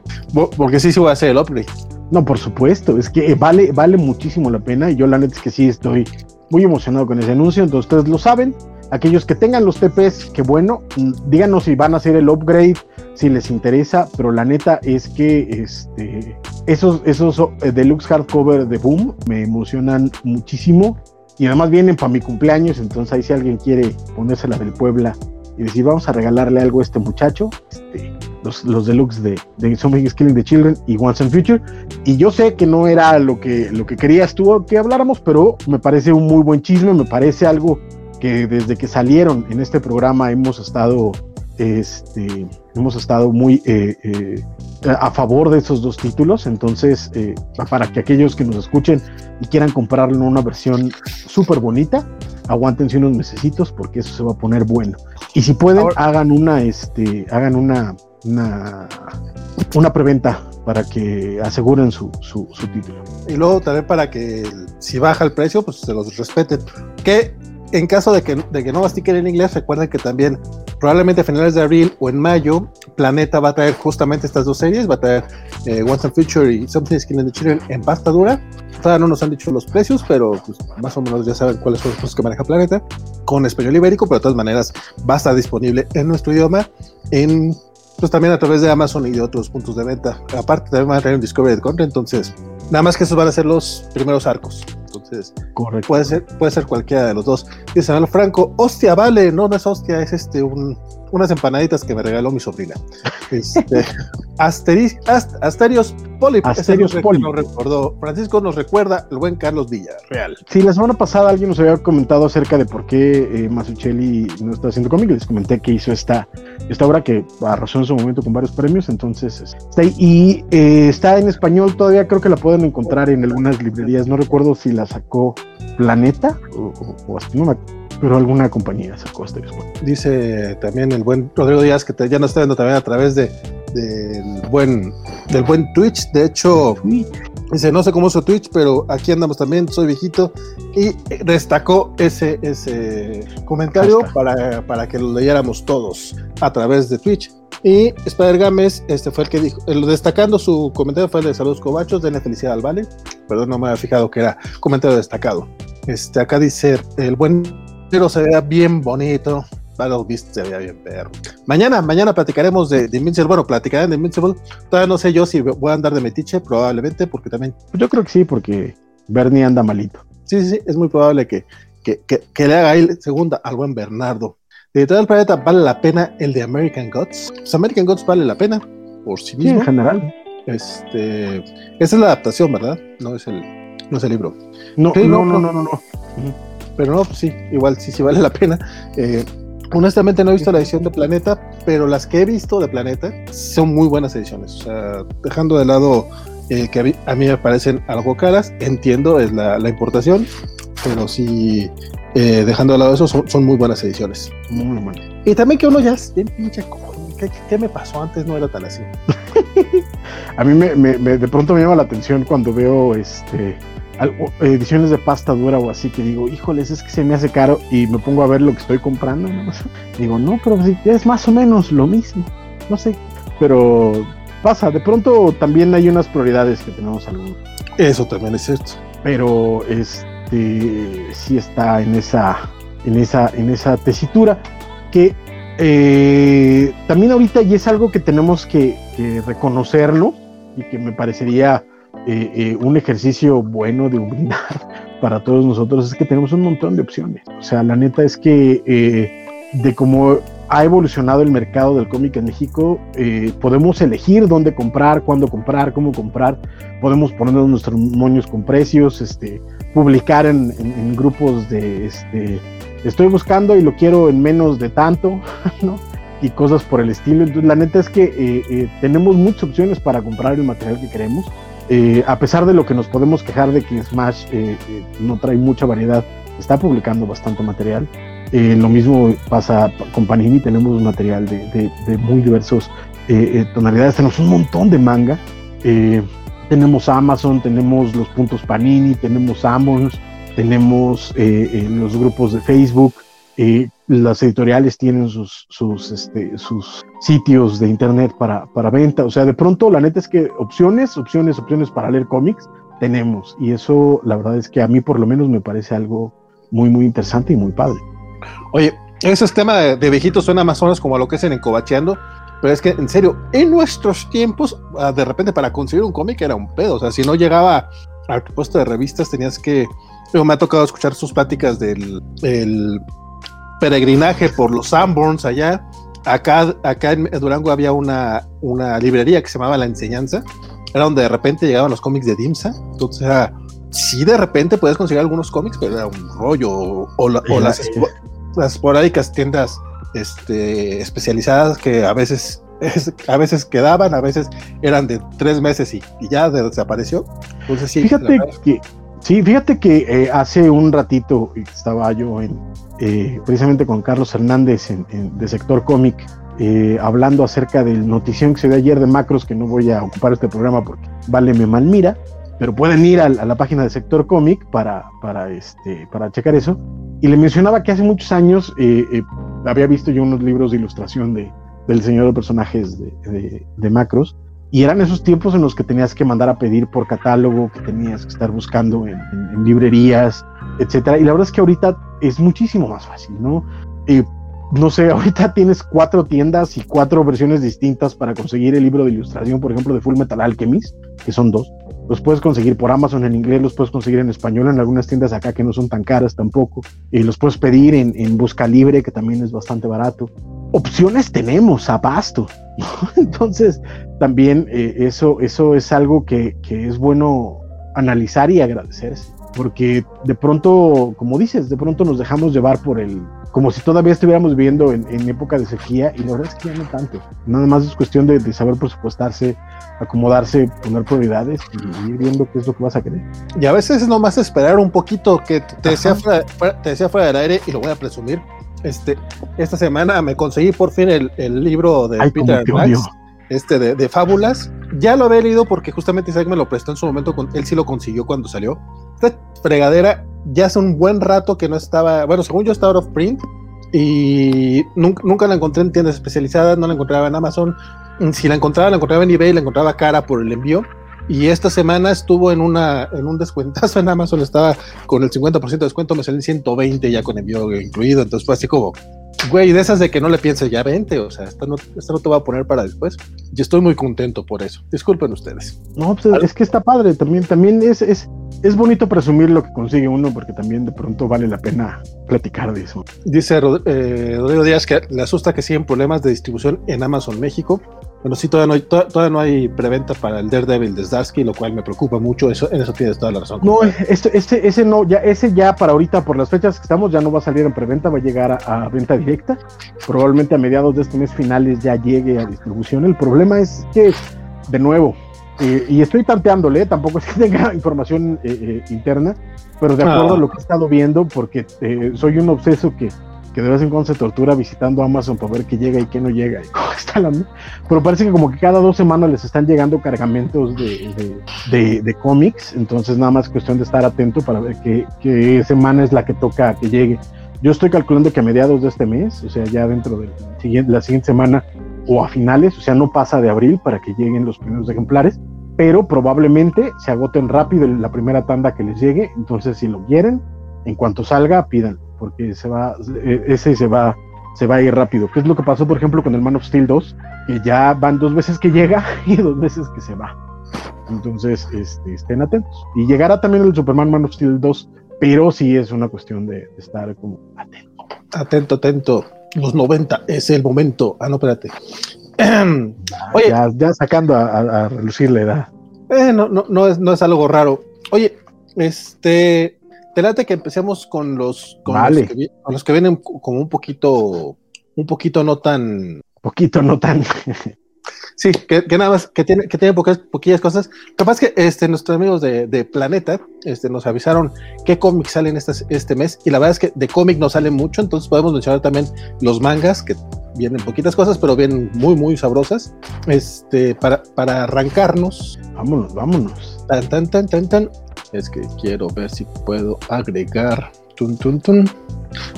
Porque sí se voy a hacer el upgrade. No, por supuesto, es que vale, vale muchísimo la pena y yo la neta es que sí estoy muy emocionado con ese anuncio, entonces ustedes lo saben. Aquellos que tengan los TPs, que bueno, díganos si van a hacer el upgrade, si les interesa, pero la neta es que este, esos, esos eh, deluxe hardcover de Boom me emocionan muchísimo y además vienen para mi cumpleaños, entonces ahí si alguien quiere ponérsela del Puebla y decir, vamos a regalarle algo a este muchacho, este, los, los deluxe de, de Something is Killing the Children y Once and Future. Y yo sé que no era lo que, lo que querías tú que habláramos, pero me parece un muy buen chisme, me parece algo que desde que salieron en este programa hemos estado, este, hemos estado muy eh, eh, a favor de esos dos títulos. Entonces, eh, para que aquellos que nos escuchen y quieran comprarlo en una versión súper bonita, aguántense unos mesecitos porque eso se va a poner bueno. Y si pueden, hagan una, este, hagan una, una, una preventa para que aseguren su, su, su, título. Y luego también para que si baja el precio, pues se los respeten. Que en caso de que, de que no mastiquen en inglés, recuerden que también probablemente a finales de abril o en mayo, Planeta va a traer justamente estas dos series, va a traer eh, Once and Future y Something Skin in the Children en pasta dura. Todavía no nos han dicho los precios, pero pues, más o menos ya saben cuáles son los precios que maneja Planeta, con español ibérico, pero de todas maneras va a estar disponible en nuestro idioma, en pues también a través de Amazon y de otros puntos de venta. Aparte también van a traer un Discovery de Content, entonces nada más que esos van a ser los primeros arcos. Entonces, Correcto. Puede, ser, puede ser cualquiera de los dos. Dice Manuel Franco, hostia, vale, no, no es hostia, es este un, unas empanaditas que me regaló mi sobrina. Este, Asterios Poli. Asterios Poli. Nos recordó. Francisco nos recuerda el buen Carlos Villa, real. Sí, la semana pasada alguien nos había comentado acerca de por qué eh, Masuchelli no está haciendo cómic. Les comenté que hizo esta, esta obra que arrasó en su momento con varios premios. Entonces está ahí. Y eh, está en español todavía. Creo que la pueden encontrar en algunas librerías. No recuerdo si la sacó Planeta o, o, no pero alguna compañía sacó este Dice también el buen Rodrigo Díaz que ya nos está viendo también a través de, del buen del buen Twitch. De hecho, dice, no sé cómo es su Twitch, pero aquí andamos también, soy viejito. Y destacó ese, ese comentario para, para, que lo leyéramos todos a través de Twitch. Y Spider Games, este fue el que dijo, el, destacando su comentario fue el de Saludos Cobachos, denle felicidad al Vale. Perdón, no me había fijado que era comentario destacado. Este, acá dice el buen pero se vea bien bonito. Battle Beast se veía bien perro. Mañana, mañana platicaremos de, Invincible. Bueno, platicaré de Invincible. Todavía no sé yo si voy a andar de metiche, probablemente, porque también. Yo creo que sí, porque Bernie anda malito. Sí, sí, sí, es muy probable que, que, que, le haga ahí segunda al buen Bernardo. De todo el planeta, ¿vale la pena el de American Gods? Pues American Gods vale la pena por sí mismo. en general. Este, esa es la adaptación, ¿verdad? No es el, no es el libro. No, no, no, no, no, no pero no, pues sí, igual sí, sí vale la pena. Eh, honestamente no he visto la edición de Planeta, pero las que he visto de Planeta son muy buenas ediciones. O sea, dejando de lado eh, que a mí, me parecen algo caras, entiendo es la, importación, pero sí, eh, dejando de lado eso, son, muy buenas ediciones. Muy buenas. Y también que uno ya es bien pinche ¿Qué, ¿Qué, me pasó antes? No era tan así. a mí me, me, de pronto me llama la atención cuando veo este ediciones de pasta dura o así que digo, híjoles, es que se me hace caro y me pongo a ver lo que estoy comprando. Digo, no, pero es más o menos lo mismo. No sé, pero pasa. De pronto también hay unas prioridades que tenemos algunos. Eso también es cierto. Pero este sí está en esa, en esa, en esa tesitura que eh, también ahorita y es algo que tenemos que, reconocerlo y que me parecería eh, eh, un ejercicio bueno de humildad para todos nosotros es que tenemos un montón de opciones. O sea, la neta es que de cómo ha evolucionado el mercado del cómic en México, podemos elegir dónde comprar, cuándo comprar, cómo comprar, podemos ponernos nuestros moños con precios, este, publicar en, grupos de este, estoy buscando y lo quiero en menos de tanto, ¿no? Y cosas por el estilo. Entonces, la neta es que eh, eh, tenemos muchas opciones para comprar el material que queremos. Eh, a pesar de lo que nos podemos quejar de que Smash no trae mucha variedad, está publicando bastante material. lo mismo pasa con Panini, tenemos material de, muy diversos tonalidades, tenemos un montón de manga. tenemos Amazon, tenemos los puntos Panini, tenemos Amons, tenemos eh, los grupos de Facebook, eh, las editoriales tienen sus, este, sus sitios de internet para, para, venta. O sea, de pronto la neta es que opciones, opciones, opciones para leer cómics tenemos. Y eso la verdad es que a mí por lo menos me parece algo muy, muy interesante y muy padre. Oye, ese tema de, viejitos suena más o menos como lo que hacen en Cobacheando. Pero es que, en serio, en nuestros tiempos, ah, de repente para conseguir un cómic era un pedo. O sea, si no llegaba al puesto de revistas, tenías que me ha tocado escuchar sus pláticas del peregrinaje por los Sanborns allá. Acá, acá en Durango había una, una librería que se llamaba La Enseñanza. Era donde de repente llegaban los cómics de Dimsa. Entonces era, sí de repente puedes conseguir algunos cómics, pero era un rollo. O, las, las esporádicas tiendas este, especializadas que a veces a veces quedaban, a veces eran de tres meses y, ya desapareció. Entonces sí, Fíjate que Sí, fíjate que eh, hace un ratito estaba yo en, eh, precisamente con Carlos Hernández de Sector Cómic, eh, hablando acerca del notición que se dio ayer de Macros, que no voy a ocupar este programa porque vale me malmira, pero pueden ir a, la página de Sector Cómic para, para, este, para checar eso. Y le mencionaba que hace muchos años había visto yo unos libros de ilustración de, del señor de personajes de, de Macros y eran esos tiempos en los que tenías que mandar a pedir por catálogo, que tenías que estar buscando en, librerías, etcétera. Y la verdad es que ahorita es muchísimo más fácil, ¿no? Eh, no sé, ahorita tienes cuatro tiendas y cuatro versiones distintas para conseguir el libro de ilustración, por ejemplo, de Full Metal Alchemist, que son dos. Los puedes conseguir por Amazon en inglés, los puedes conseguir en español en algunas tiendas acá que no son tan caras tampoco. Y los puedes pedir en, en Busca Libre, que también es bastante barato. Opciones tenemos, abasto. Entonces, también eh, eso, eso es algo que, que, es bueno analizar y agradecerse, porque de pronto, como dices, de pronto nos dejamos llevar por el, como si todavía estuviéramos viviendo en, época de sequía, y la verdad es que ya no tanto. Nada más es cuestión de, saber presupuestarse, acomodarse, poner prioridades y ir viendo qué es lo que vas a querer. Y a veces es nomás esperar un poquito que te decía, fuera, te decía fuera del aire, y lo voy a presumir. Este, esta semana me conseguí por fin el, el libro de Peter Max, este de, fábulas. Ya lo había leído porque justamente Isaac me lo prestó en su momento, con, él sí lo consiguió cuando salió. Esta fregadera ya hace un buen rato que no estaba, bueno, según yo está out of print y nunca, nunca la encontré en tiendas especializadas, no la encontraba en Amazon. Si la encontraba, la encontraba en eBay, la encontraba cara por el envío. Y esta semana estuvo en, una, en un descuentazo en Amazon, estaba con el 50% de descuento, me salí 120 ya con envío incluido, entonces fue así como, güey, de esas de que no le pienses ya 20, o sea, esta no, no te va a poner para después. Yo estoy muy contento por eso. Disculpen ustedes. No, pues es que está padre, también, también es, es, es bonito presumir lo que consigue uno, porque también de pronto vale la pena platicar de eso. Dice eh, Rodrigo Díaz que le asusta que siguen problemas de distribución en Amazon México. Bueno, sí, todavía no hay, todavía no hay preventa para el Daredevil de Zdarsky, lo cual me preocupa mucho. Eso, en eso tienes toda la razón. No, este, este, ese no, ya, ese ya para ahorita, por las fechas que estamos, ya no va a salir en preventa, va a llegar a, venta directa. Probablemente a mediados de este mes finales ya llegue a distribución. El problema es que, de nuevo, eh, y estoy tanteándole, tampoco es que tenga información eh, eh, interna, pero de acuerdo a ah. lo que he estado viendo, porque soy un obseso que que de vez en cuando se tortura visitando Amazon para ver qué llega y qué no llega. está la... Pero parece que como que cada dos semanas les están llegando cargamentos de, de, de, cómics, entonces nada más cuestión de estar atento para ver qué, qué semana es la que toca que llegue. Yo estoy calculando que a mediados de este mes, o sea, ya dentro de la siguiente semana o a finales, o sea, no pasa de abril para que lleguen los primeros ejemplares, pero probablemente se agoten rápido la primera tanda que les llegue, entonces si lo quieren, en cuanto salga, pidan, porque se va, e, ese se va, se va a ir rápido. ¿Qué es lo que pasó, por ejemplo, con el Man of Steel 2? Que ya van dos veces que llega y dos veces que se va. Entonces, este, estén atentos. Y llegará también el Superman Man of Steel 2, pero sí es una cuestión de, estar como atento. Atento, atento. Los 90 es el momento. Ah, no, espérate. Oye, ya, sacando a, relucir la edad. Eh, no, no, no, es, no es algo raro. Oye, este, te late que empecemos con los, con, los que, con los que vienen como un poquito, un poquito no tan. Poquito no tan. Sí, que, nada más, que tiene, que tiene pocas, poquillas cosas. Capaz que este, nuestros amigos de, de Planeta este, nos avisaron qué cómics salen este, este mes, y la verdad es que de cómic no sale mucho, entonces podemos mencionar también los mangas, que vienen poquitas cosas, pero vienen muy, muy sabrosas. Este, para, para arrancarnos. Vámonos, vámonos. Tan, tan, tan, tan, tan. Es que quiero ver si puedo agregar. Tun, tun, tun.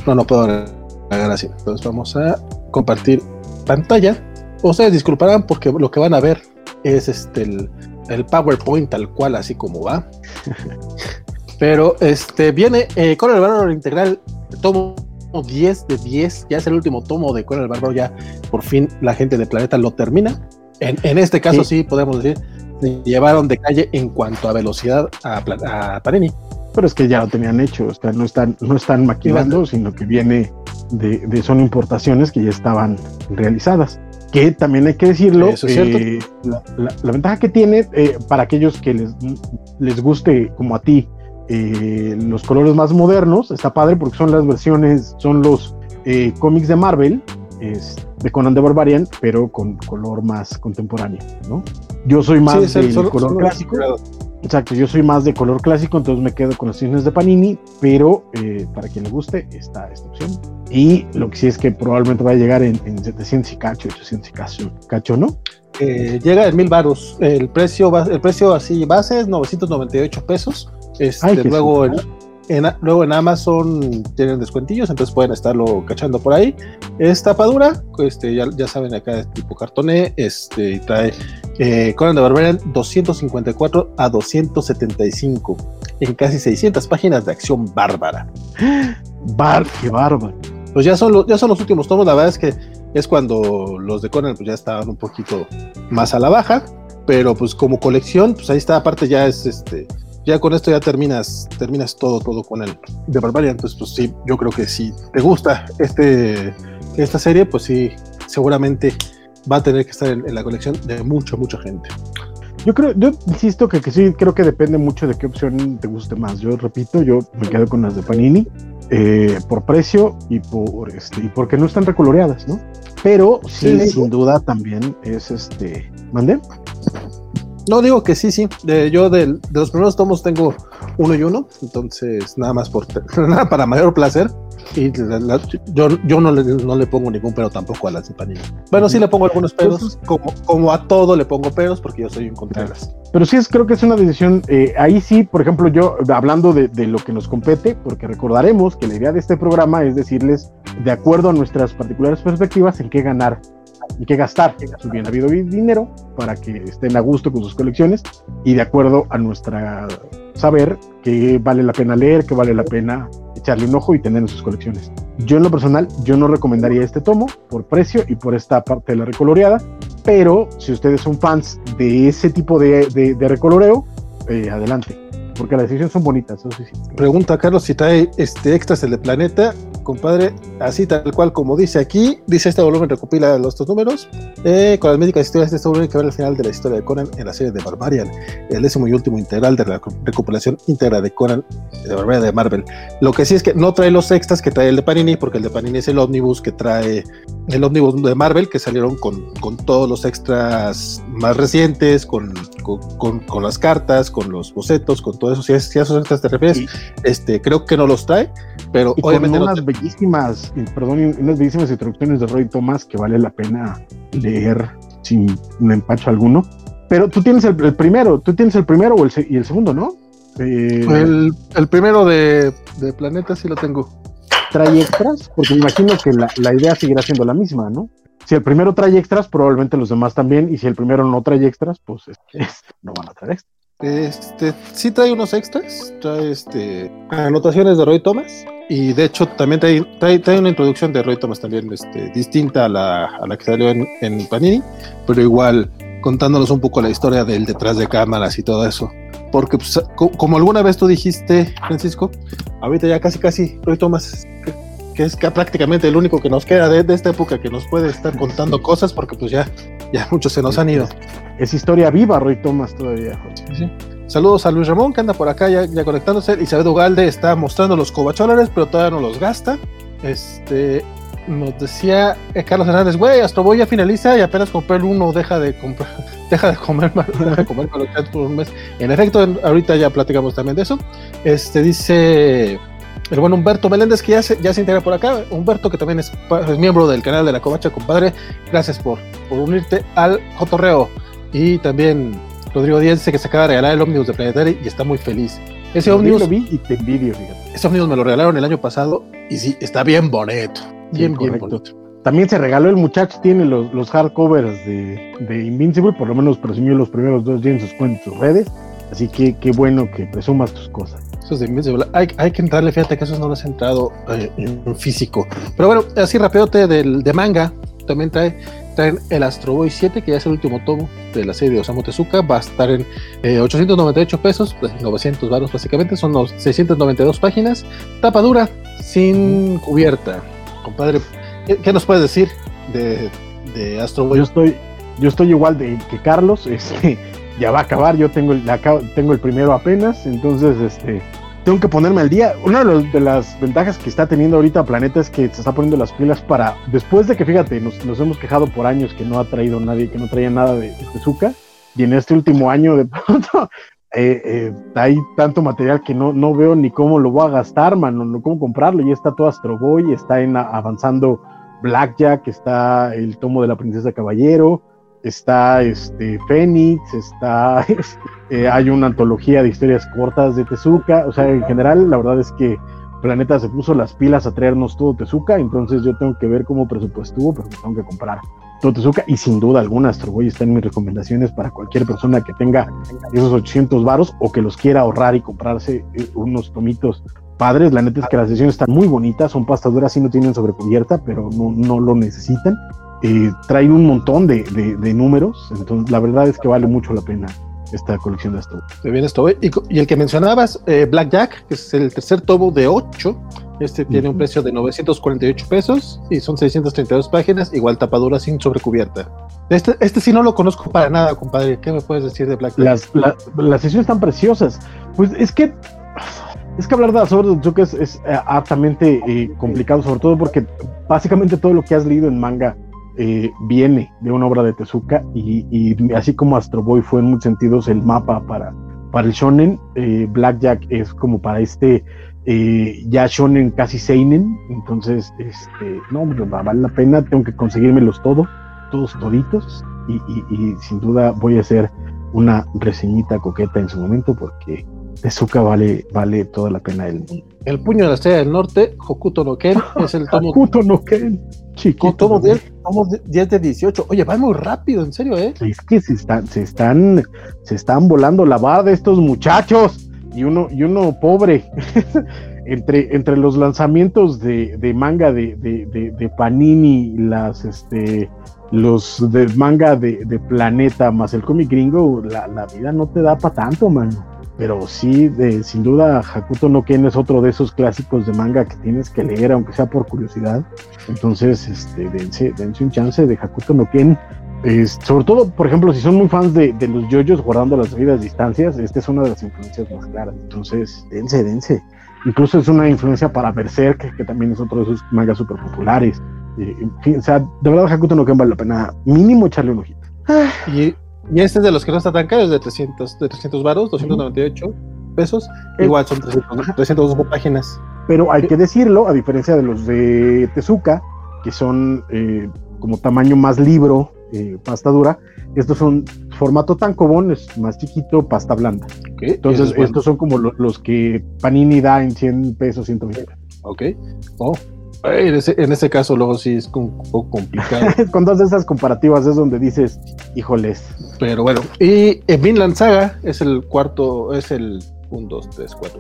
No, no puedo agregar así. Entonces vamos a compartir pantalla Ustedes disculparán porque lo que van a ver es este el, PowerPoint tal cual, así como va. Pero este viene eh, con el Bárbaro Integral, tomo 10 de 10, ya es el último tomo de Con el Bárbaro, ya por fin la gente de Planeta lo termina. En, este caso sí. podemos decir, llevaron de calle en cuanto a velocidad a, a Panini. Pero es que ya lo tenían hecho, o no están, no están maquilando, sino que viene de, de, son importaciones que ya estaban realizadas que también hay que decirlo, eh, la, ventaja que tiene eh, para aquellos que les, les guste como a ti eh, los colores más modernos, está padre porque son las versiones, son los cómics de Marvel, de Conan the Barbarian, pero con color más contemporáneo, ¿no? Yo soy más del color clásico. Exacto, yo soy más de color clásico, entonces me quedo con las opciones de Panini, pero para quien le guste está esta opción. Y lo que sí es que probablemente va a llegar en, 700 y cacho, 800 y cacho, cacho ¿no? Eh, llega en mil baros. El precio, el precio así base es 998 pesos. Este, luego, en, luego en Amazon tienen descuentillos, entonces pueden estarlo cachando por ahí. Es tapadura, este, ya, ya saben, acá es tipo cartoné, este, trae eh, Conan de Barbarian 254 a 275 en casi 600 páginas de acción bárbara. Bar, qué bárbaro pues ya son, los, ya son los últimos tomos. La verdad es que es cuando los de Conan pues ya estaban un poquito más a la baja, pero pues como colección, pues ahí está. Aparte ya es este, ya con esto ya terminas, terminas todo, todo con el de Barbarian. Entonces, pues sí, yo creo que si te gusta este, esta serie, pues sí, seguramente va a tener que estar en, la colección de mucha, mucha gente. Yo creo, yo insisto que, que, sí, creo que depende mucho de qué opción te guste más. Yo repito, yo me quedo con las de Panini. Eh, por precio y por este y porque no están recoloreadas, ¿no? Pero sí, sin duda también es este. ¿Mande? No digo que sí, sí. yo de los primeros tomos tengo uno y uno, entonces nada más por nada para mayor placer. Y yo, yo no, le, no le pongo ningún pero tampoco a las de Panini. Bueno, sí le pongo algunos pedos, como, como a todo le pongo pedos, porque yo soy un Contreras. Pero sí es, creo que es una decisión, eh, ahí sí, por ejemplo, yo hablando de, de, lo que nos compete, porque recordaremos que la idea de este programa es decirles, de acuerdo a nuestras particulares perspectivas, en qué ganar y qué gastar su bien habido dinero para que estén a gusto con sus colecciones y de acuerdo a nuestra saber que vale la pena leer, que vale la pena echarle un ojo y tener en sus colecciones. Yo en lo personal, yo no recomendaría este tomo por precio y por esta parte de la recoloreada, pero si ustedes son fans de ese tipo de, de, recoloreo, eh, adelante, porque las ediciones son bonitas. Eso sí, Pregunta Carlos si trae este extras el de Planeta compadre, así tal cual como dice aquí, dice este volumen recopila los dos números, eh, con las médicas historias de este volumen que va al final de la historia de Conan en la serie de Barbarian, el décimo y último integral de la recopilación íntegra de Conan de Barbarian de Marvel. Lo que sí es que no trae los extras que trae el de Panini, porque el de Panini es el ómnibus que trae el ómnibus de Marvel, que salieron con, con todos los extras más recientes, con, con, con, las cartas, con los bocetos, con todo eso. Si, si a esos extras te refieres, este, creo que no los trae, pero y obviamente con unas bellísimas, perdón, unas bellísimas introducciones de Roy Thomas que vale la pena leer sin un empacho alguno. Pero tú tienes el, primero, tú tienes el primero o el, y el segundo, ¿no? Eh, el, primero de, de, Planeta sí lo tengo. ¿Trae extras? Porque me imagino que la, la, idea seguirá siendo la misma, ¿no? Si el primero trae extras, probablemente los demás también. Y si el primero no trae extras, pues no van a traer extras. Este, sí trae unos extras, trae este, anotaciones de Roy Thomas y de hecho también trae, trae, una introducción de Roy Thomas también este, distinta a la, a la que salió en, en, Panini, pero igual contándonos un poco la historia del detrás de cámaras y todo eso. Porque pues, como alguna vez tú dijiste, Francisco, ahorita ya casi casi Roy Thomas que es prácticamente el único que nos queda de, esta época que nos puede estar contando cosas, porque pues ya, ya muchos se nos han ido. Es historia viva, Roy Thomas, todavía. Saludos a Luis Ramón, que anda por acá ya, ya conectándose. Isabel Ugalde está mostrando los cobacholares, pero todavía no los gasta. Este, nos decía eh, Carlos Hernández, güey, Astroboy ya finaliza y apenas compré el uno, deja de comprar, deja de comer, deja de comer por un mes. En efecto, ahorita ya platicamos también de eso. Este dice el buen Humberto Meléndez, que ya se, ya se integra por acá. Humberto, que también es, miembro del canal de la Covacha, compadre. Gracias por, por unirte al cotorreo. Y también Rodrigo Díaz dice que se acaba de regalar el ómnibus de Planetary y está muy feliz. Ese ómnibus. lo vi y te envidio, fíjate. Ese ómnibus me lo regalaron el año pasado y sí, está bien bonito. Bien, bien bonito. También se regaló el muchacho, tiene los, los hardcovers de, de, Invincible, por lo menos presumió los primeros dos días en sus cuentas, sus redes. Así que qué bueno que presumas tus cosas. Esos de Invincible. Hay, hay, que entrarle, fíjate que esos no los he entrado eh, en físico. Pero bueno, así rápido del, de manga, también trae, traen el Astro Boy 7, que ya es el último tomo de la serie de Osamu Tezuka. Va a estar en 898 eh, pesos, pues 900 baros básicamente. Son los 692 páginas. Tapa dura, sin cubierta. Compadre, ¿qué, nos puedes decir de, de Astro Boy? Yo estoy, yo estoy igual de, que Carlos. Este ya va a acabar, yo tengo el, tengo el primero apenas, entonces este, tengo que ponerme al día. Una de, las ventajas que está teniendo ahorita Planeta es que se está poniendo las pilas para, después de que, fíjate, nos, hemos quejado por años que no ha traído nadie, que no traía nada de, de y en este último año de pronto eh, eh, hay tanto material que no, no veo ni cómo lo voy a gastar, mano, no cómo comprarlo, ya está todo Astro Boy, está en avanzando Blackjack, está el tomo de la Princesa Caballero, está este Fénix, está eh, hay una antología de historias cortas de Tezuka, o sea, en general la verdad es que Planeta se puso las pilas a traernos todo Tezuka, entonces yo tengo que ver cómo presupuestuvo, pero tengo que comprar todo Tezuka y sin duda alguna Astroboy está en mis recomendaciones para cualquier persona que tenga esos 800 varos o que los quiera ahorrar y comprarse eh, unos tomitos padres. La neta es que las sesiones están muy bonitas, son pastaduras y no tienen sobrecubierta, pero no, no lo necesitan eh, traen un montón de, números, entonces la verdad es que vale mucho la pena esta colección de esto. Se viene esto. Y, y, el que mencionabas, eh, Blackjack, que es el tercer tomo de 8, este tiene un precio de 948 pesos y son 632 páginas, igual tapadura sin sobrecubierta. Este, este sí no lo conozco para nada, compadre. ¿Qué me puedes decir de Blackjack? Las, las sesiones están preciosas. Pues es que es que hablar de las obras de es, es eh, hartamente eh, complicado, sobre todo porque básicamente todo lo que has leído en manga eh, viene de una obra de Tezuka y, así como Astro Boy fue en muchos sentidos el mapa para, para el shonen, eh, Blackjack es como para este eh, ya shonen casi seinen, entonces este, no, vale la pena, tengo que conseguírmelos todos, todos toditos y, y sin duda voy a hacer una reseñita coqueta en su momento porque Tezuka vale, vale toda la pena del mundo. El puño de la estrella del norte, Hokuto no Ken, es el tomo. Hokuto no Ken, chiquito. Tomo 10, 10 de 18. Oye, va muy rápido, en serio, ¿eh? Es que se están, se están, se están volando la barra de estos muchachos. Y uno, y uno pobre. entre, entre los lanzamientos de, de manga de, de, de, Panini, las este los de manga de, Planeta más el cómic gringo, la, la vida no te da para tanto, mano pero sí, de, sin duda, Hakuto no Ken es otro de esos clásicos de manga que tienes que leer, aunque sea por curiosidad. Entonces, este, dense, dense un chance de Hakuto no Ken. sobre todo, por ejemplo, si son muy fans de, de los yoyos guardando las debidas distancias, esta es una de las influencias más claras. Entonces, dense, dense. Incluso es una influencia para Berserk, que también es otro de esos mangas súper populares. Eh, en fin, o sea, de verdad, Hakuto no Ken vale la pena mínimo echarle un ojito. Y y este es de los que no está tan caro, es de 300, de 300 varos, 298. pesos. Igual son 300, 312 páginas. Pero hay que decirlo, a diferencia de los de Tezuka, que son eh, como tamaño más libro, eh, pasta dura, estos son formato tan común, es más chiquito, pasta blanda. Entonces, estos son como los que Panini da en 100 pesos, 120. Ok. Oh. En ese, en ese, caso, luego sí es un poco complicado. Con todas esas comparativas es donde dices, híjoles. Pero bueno, y en Vinland Saga es el cuarto, es el 1, 2, 3, 4,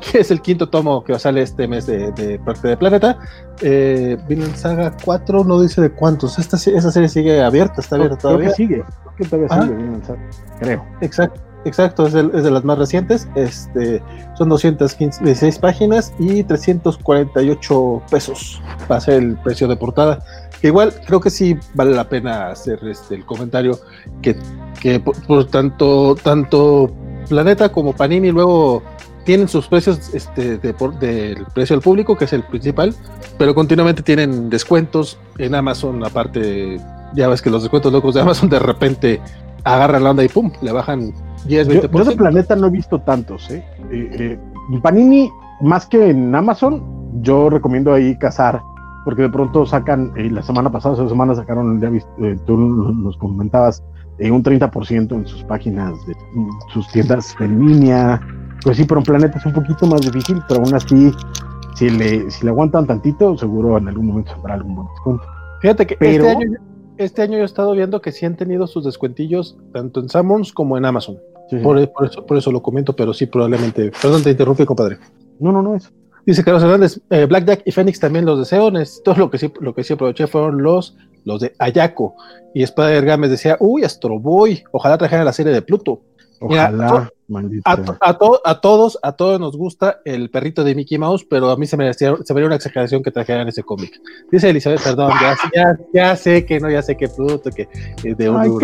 que es el quinto tomo que sale este mes de, parte de Planeta. Eh, Vinland Saga 4 no dice de cuántos. Esta, esa serie sigue abierta, está abierta todavía. Creo que sigue, creo que todavía ¿Ah? sigue Vinland Saga, creo. Exacto. Exacto, es, de las más recientes. Este, son 216 páginas y 348 pesos va a ser el precio de portada. Que igual creo que sí vale la pena hacer este, el comentario que, que por, tanto, tanto Planeta como Panini luego tienen sus precios este, de, del precio al público, que es el principal, pero continuamente tienen descuentos en Amazon, aparte, ya ves que los descuentos locos de Amazon de repente agarran la onda y pum, le bajan 10, 20%. Yo, de Planeta no he visto tantos, ¿eh? Eh, ¿eh? Panini, más que en Amazon, yo recomiendo ahí cazar, porque de pronto sacan, eh, la semana pasada, esa semana sacaron, ya viste, tú nos comentabas, un 30% en sus páginas, de sus tiendas en línea. Pues sí, pero en Planeta es un poquito más difícil, pero aún así, si le, si le aguantan tantito, seguro en algún momento habrá algún buen descuento. Fíjate que este, año, este año yo he estado viendo que sí han tenido sus descuentillos tanto en Sammons como en Amazon. Por, eso, por eso lo comento, pero sí, probablemente. Perdón, te interrumpí, compadre. No, no, no, eso. Dice Carlos Hernández, eh, Black Jack y Fénix también los deseo. Todo lo que sí, lo que sí aproveché fueron los los de Ayako. Y Spider Games decía, uy, Astro Boy, ojalá trajeran la serie de Pluto. Ojalá, a, a, todos, a todos nos gusta el perrito de Mickey Mouse, pero a mí se me, se vería una exageración que trajeran ese cómic. Dice Elizabeth, perdón, ya, ya, sé que no, ya sé que Pluto, que de un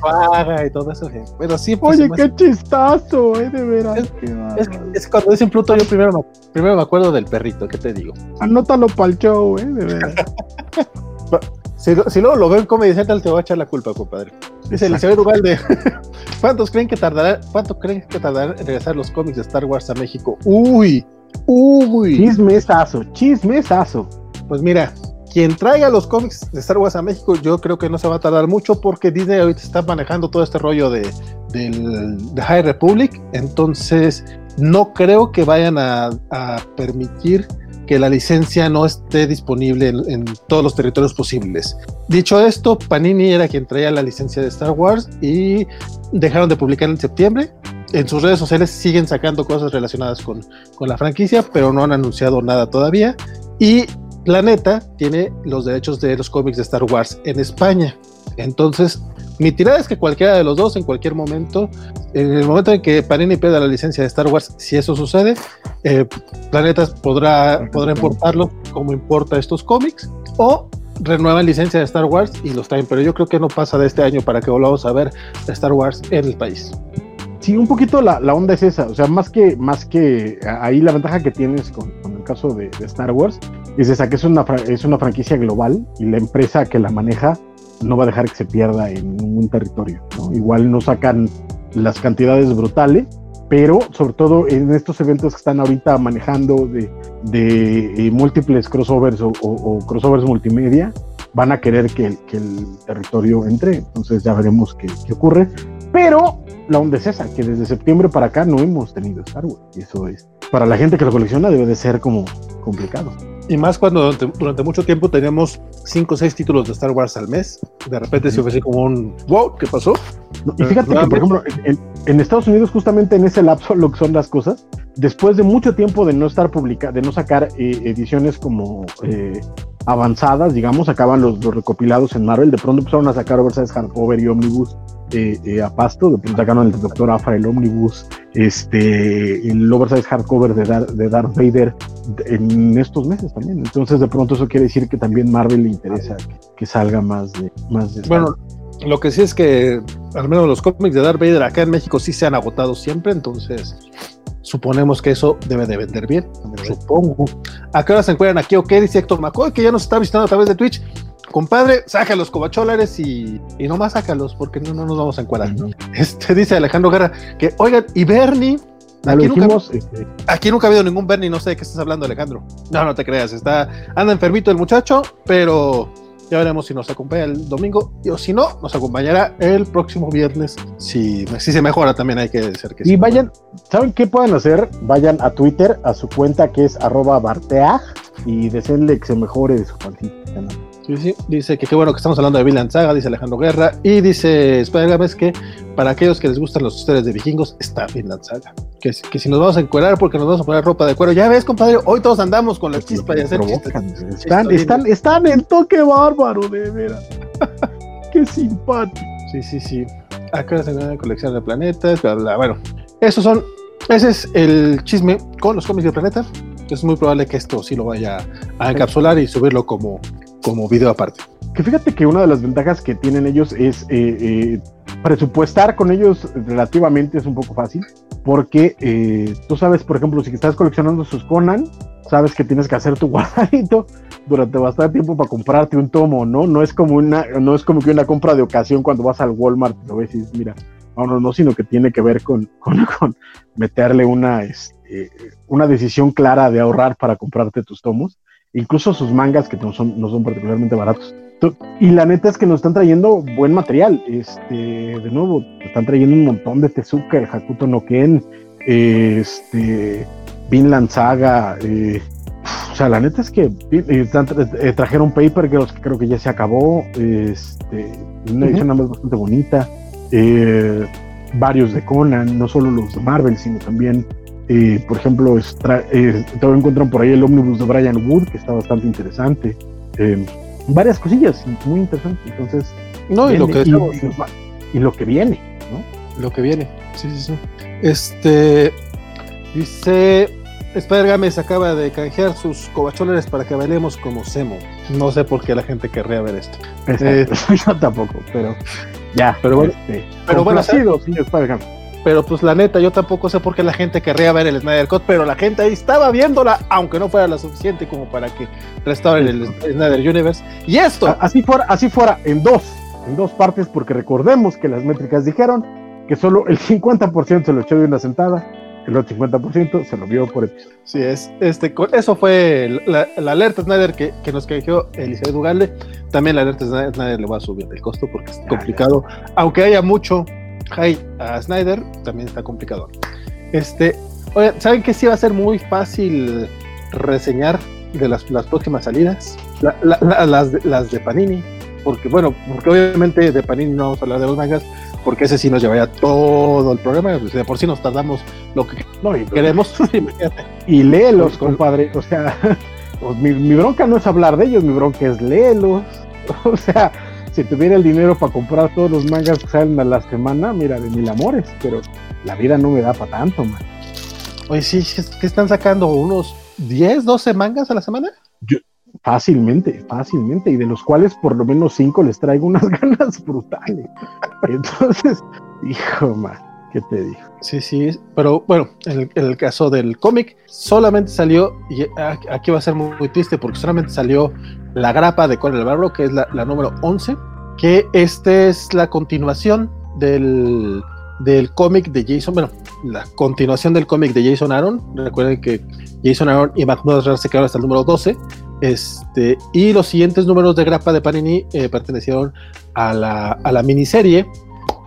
paga y todo eso. Pero sí, pues, Oye, qué chistazo, eh, de veras. Es, es, cuando dicen Pluto, yo primero me, primero me acuerdo del perrito, ¿qué te digo? Anótalo para el show, eh, de veras. Si, si, luego lo ven Comedy Central, te voy a echar la culpa, compadre. Dice Elizabeth Ugalde. ¿Cuántos creen que tardará, cuánto creen que tardarán en regresar los cómics de Star Wars a México? Uy, uy. Chismesazo, chismesazo. Pues mira, quien traiga los cómics de Star Wars a México, yo creo que no se va a tardar mucho porque Disney ahorita está manejando todo este rollo de, del, de High Republic. Entonces, no creo que vayan a, a permitir que la licencia no esté disponible en, todos los territorios posibles. Dicho esto, Panini era quien traía la licencia de Star Wars y dejaron de publicar en septiembre. En sus redes sociales siguen sacando cosas relacionadas con, con la franquicia, pero no han anunciado nada todavía. Y Planeta tiene los derechos de los cómics de Star Wars en España. Entonces, mi tirada es que cualquiera de los dos, en cualquier momento, en el momento en que Panini pida la licencia de Star Wars, si eso sucede, eh, Planetas podrá, podrá importarlo como importa estos cómics, o renuevan licencia de Star Wars y los traen, pero yo creo que no pasa de este año para que volvamos a ver Star Wars en el país. Sí, un poquito la, onda es esa, o sea, más que, más que ahí la ventaja que tienes con, el caso de, de, Star Wars es esa, que es una, es una franquicia global y la empresa que la maneja no va a dejar que se pierda en ningún territorio. Igual no sacan las cantidades brutales, pero sobre todo en estos eventos que están ahorita manejando de, eh, múltiples crossovers o, crossovers multimedia, van a querer que, el territorio entre. Entonces ya veremos qué, ocurre. Pero la onda es esa, que desde septiembre para acá no hemos tenido Star Wars. Y eso es, para la gente que lo colecciona debe de ser como complicado. Y más cuando durante, mucho tiempo teníamos 5 o 6 títulos de Star Wars al mes. De repente se ofreció como un wow, ¿qué pasó? y fíjate que, por ejemplo, en, Estados Unidos, justamente en ese lapso, lo que son las cosas, después de mucho tiempo de no estar publicando, de no sacar eh, ediciones como eh, avanzadas, digamos, acaban los, recopilados en Marvel, de pronto empezaron a sacar Oversize Hardcover y Omnibus eh, eh, a pasto, de pronto sacaron el Doctor Afra, el Omnibus, este, el Oversize Hardcover de, de Darth Vader en estos meses también. Entonces, de pronto eso quiere decir que también Marvel le interesa que, salga más de... Más de bueno, lo que sí es que al menos los cómics de Darth Vader acá en México sí se han agotado siempre, entonces suponemos que eso debe de vender bien, supongo. ¿A qué hora se encuentran aquí o qué? Dice Héctor McCoy, que ya nos está visitando a través de Twitch. Compadre, saca los cobacholares y, y nomás sácalos, porque no, no nos vamos a encuadrar. Este dice Alejandro Guerra que, oigan, y Bernie, aquí, nunca, este, aquí, nunca, ha habido ningún Bernie, no sé de qué estás hablando, Alejandro. No, no te creas, está, anda enfermito el muchacho, pero ya veremos si nos acompaña el domingo o si no, nos acompañará el próximo viernes. Si, si se mejora también hay que decir que Y vayan, ¿saben qué pueden hacer? Vayan a Twitter, a su cuenta que es arroba barteag y deseenle que se mejore su pantita. Sí, sí, dice que qué bueno que estamos hablando de Vinland Saga, dice Alejandro Guerra, y dice spider que para aquellos que les gustan las historias de vikingos, está Vinland Saga. Que, que, si nos vamos a encuerar porque nos vamos a poner ropa de cuero, ya ves, compadre, hoy todos andamos con la chispa y hacer chistes. Están, están, están en toque bárbaro, de veras. qué simpático. Sí, sí, sí. Acá se una colección de planetas, bla, bla. Bueno, esos son, ese es el chisme con los cómics del planeta. Es muy probable que esto sí lo vaya a encapsular y subirlo como como video aparte. Que fíjate que una de las ventajas que tienen ellos es eh, eh, presupuestar con ellos relativamente es un poco fácil, porque eh, tú sabes, por ejemplo, si estás coleccionando sus Conan, sabes que tienes que hacer tu guardadito durante bastante tiempo para comprarte un tomo, ¿no? No es como una, no es como que una compra de ocasión cuando vas al Walmart, y dices, mira, no, no, no, sino que tiene que ver con, con, meterle una, este, una decisión clara de ahorrar para comprarte tus tomos incluso sus mangas que no son, no son particularmente baratos. Y la neta es que nos están trayendo buen material. Este, de nuevo, están trayendo un montón de Tezuka, el Hakuto no Ken, este, Vinland Saga. Eh, o sea, la neta es que eh, eh, trajeron Paper Girls, que creo que ya se acabó. Este, una edición bastante bonita. varios de Conan, no solo los de Marvel, sino también eh, por ejemplo, eh, todavía encuentran por ahí el ómnibus de Brian Wood, que está bastante interesante. Varias cosillas muy interesantes. Entonces, no, y lo que, y, lo que viene, ¿no? Lo que viene, sí, sí, sí. Este dice Spider Games acaba de canjear sus cobacholeres para que bailemos como Semo. No sé por qué la gente querría ver esto. Eh, yo tampoco, pero ya. Pero bueno, este, pero bueno, señor Spider Games pero pues la neta, yo tampoco sé por qué la gente querría ver el Snyder Cut, pero la gente ahí estaba viéndola, aunque no fuera lo suficiente como para que restauren el Snyder Universe. Y esto. Así fuera, así fuera, en dos, en dos partes, porque recordemos que las métricas dijeron que solo el 50% se lo echó de una sentada, el otro 50% se lo vio por episodio. Sí, es, este, eso fue la, alerta Snyder que, que nos canjeó Elizabeth Dugalde. También la alerta Snyder le va a subir el costo porque es complicado, aunque haya mucho Hi a Snyder también está complicado. Este, ¿saben que sí va a ser muy fácil reseñar de las, próximas salidas? las, de, las de Panini. Porque, bueno, porque obviamente de Panini no vamos a hablar de los mangas, porque ese sí nos llevaría todo el programa. de por sí nos tardamos lo que no, queremos. y léelos, compadre. O sea, pues mi, mi bronca no es hablar de ellos, mi bronca es léelos. O sea, si tuviera el dinero para comprar todos los mangas que salen a la semana, mira, de mil amores, pero la vida no me da para tanto, man. Oye, sí, ¿qué están sacando? ¿Unos 10, 12 mangas a la semana? Yo, fácilmente, fácilmente, y de los cuales por lo menos 5 les traigo unas ganas brutales. Entonces, hijo, man. ¿Qué te digo? Sí, sí, pero bueno, en el, caso del cómic, solamente salió, y aquí va a ser muy, triste porque solamente salió la grapa de Conan el Bárbaro, que es la, número 11, que este es la continuación del, del cómic de Jason, bueno, la continuación del cómic de Jason Aaron. Recuerden que Jason Aaron y Matt se quedaron hasta el número 12. Este, y los siguientes números de grapa de Panini eh, pertenecieron a la, a la miniserie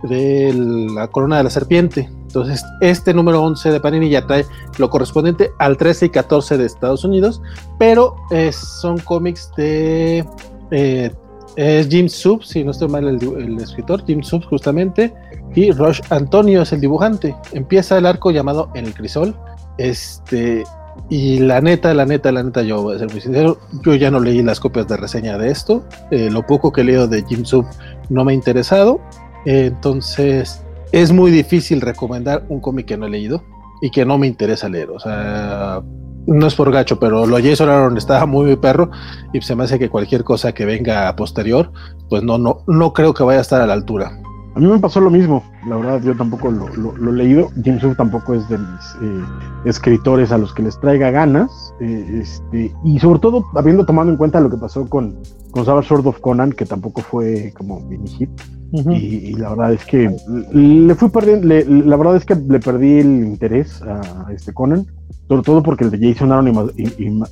de la corona de la serpiente. Entonces, este número 11 de Panini ya trae lo correspondiente al 13 y 14 de Estados Unidos, pero son cómics de eh, es Jim Sub, si no estoy mal el, escritor, Jim Sub justamente, y Roche Antonio es el dibujante. Empieza el arco llamado el Crisol. Este, y la neta, la neta, la neta, yo voy a ser muy sincero, yo ya no leí las copias de reseña de esto. Eh, lo poco que leído de Jim Sub no me ha interesado. Entonces, es muy difícil recomendar un cómic que no he leído y que no me interesa leer. O sea, no es por gacho, pero lo Jason Aaron estaba muy, perro y se me hace que cualquier cosa que venga posterior, pues no, no, no creo que vaya a estar a la altura. A mí me pasó lo mismo, la verdad yo tampoco lo, he leído, James Wu tampoco es de mis eh, escritores a los que les traiga ganas, eh, este, y sobre todo habiendo tomado en cuenta lo que pasó con, con Savage Sword of Conan, que tampoco fue como mini hit, y, la verdad es que le fui perdiendo, la verdad es que le perdí el interés a, este Conan, sobre todo porque el de Jason Aaron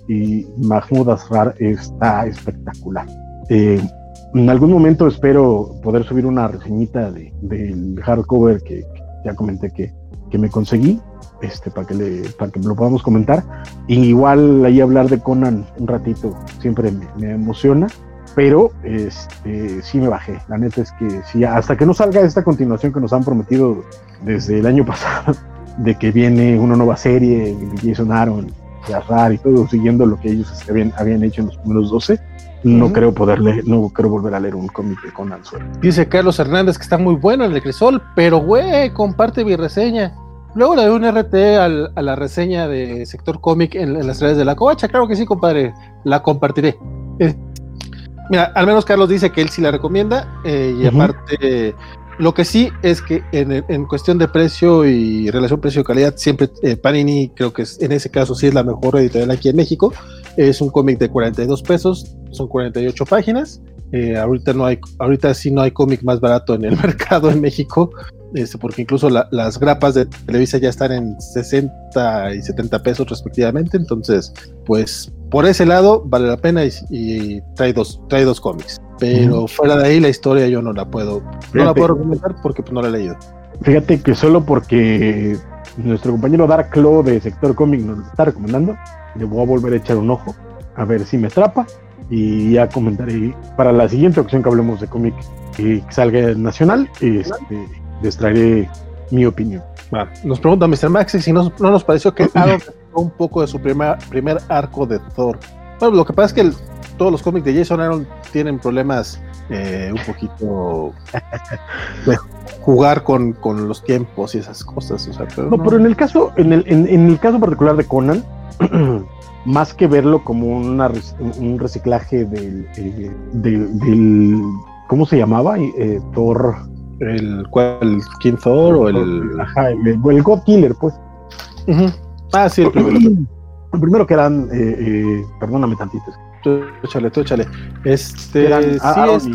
y, Mahmoud Asrar está espectacular. Eh, en algún momento espero poder subir una reseñita de, del hardcover que, ya comenté que, que, me conseguí, este, para que, para que lo podamos comentar. Y igual ahí hablar de Conan un ratito siempre me, me emociona pero este, sí me bajé. La neta es que sí, hasta que no salga esta continuación que nos han prometido desde el año pasado, de que viene una nueva serie de Jason Aaron, y todo, siguiendo lo que ellos habían, habían hecho en los primeros 12, no creo poderle, no creo volver a leer un cómic de Conan Dice Carlos Hernández que está muy bueno el de Crisol, pero güey, comparte mi reseña. Luego le doy un RT a la reseña de Sector Cómic en, las redes de la covacha. Claro que sí, compadre, la compartiré. Eh, Mira, al menos Carlos dice que él sí la recomienda eh, y aparte lo que sí es que en, cuestión de precio y relación precio-calidad, siempre eh, Panini, creo que es, en ese caso sí es la mejor editorial aquí en México. Es un cómic de 42 pesos, son 48 páginas. Eh, ahorita no hay, ahorita sí no hay cómic más barato en el mercado en México, este, porque incluso las grapas de Televisa ya están en 60 y 70 pesos respectivamente. Entonces, pues por ese lado vale la pena y, trae dos, trae dos cómics. Pero fuera de ahí la historia yo no la puedo, no la puedo recomendar porque pues, no la he leído. Fíjate que solo porque nuestro compañero Dark Claw de Sector Cómic nos está recomendando, le voy a volver a echar un ojo a ver si me atrapa y ya comentaré para la siguiente ocasión que hablemos de cómic que salga nacional, este, les traeré mi opinión. nos pregunta Mr. Maxi si no, no nos pareció que un poco de su primer, primer arco de Thor. Bueno, lo que pasa es que todos los cómics de Jason Aaron tienen problemas eh, un poquito de jugar con, con, los tiempos y esas cosas. no, pero en el caso, en el, en, el caso particular de Conan, más que verlo como una, un reciclaje del, eh, del, ¿cómo se llamaba? Eh, Thor. El, ¿Cuál? ¿King Thor o el...? Ajá, el, el God Killer, pues. Ah, sí, el primero. el primero que eran, eh, eh, perdóname tantito. Tú échale, tú échale. Este, eran sí.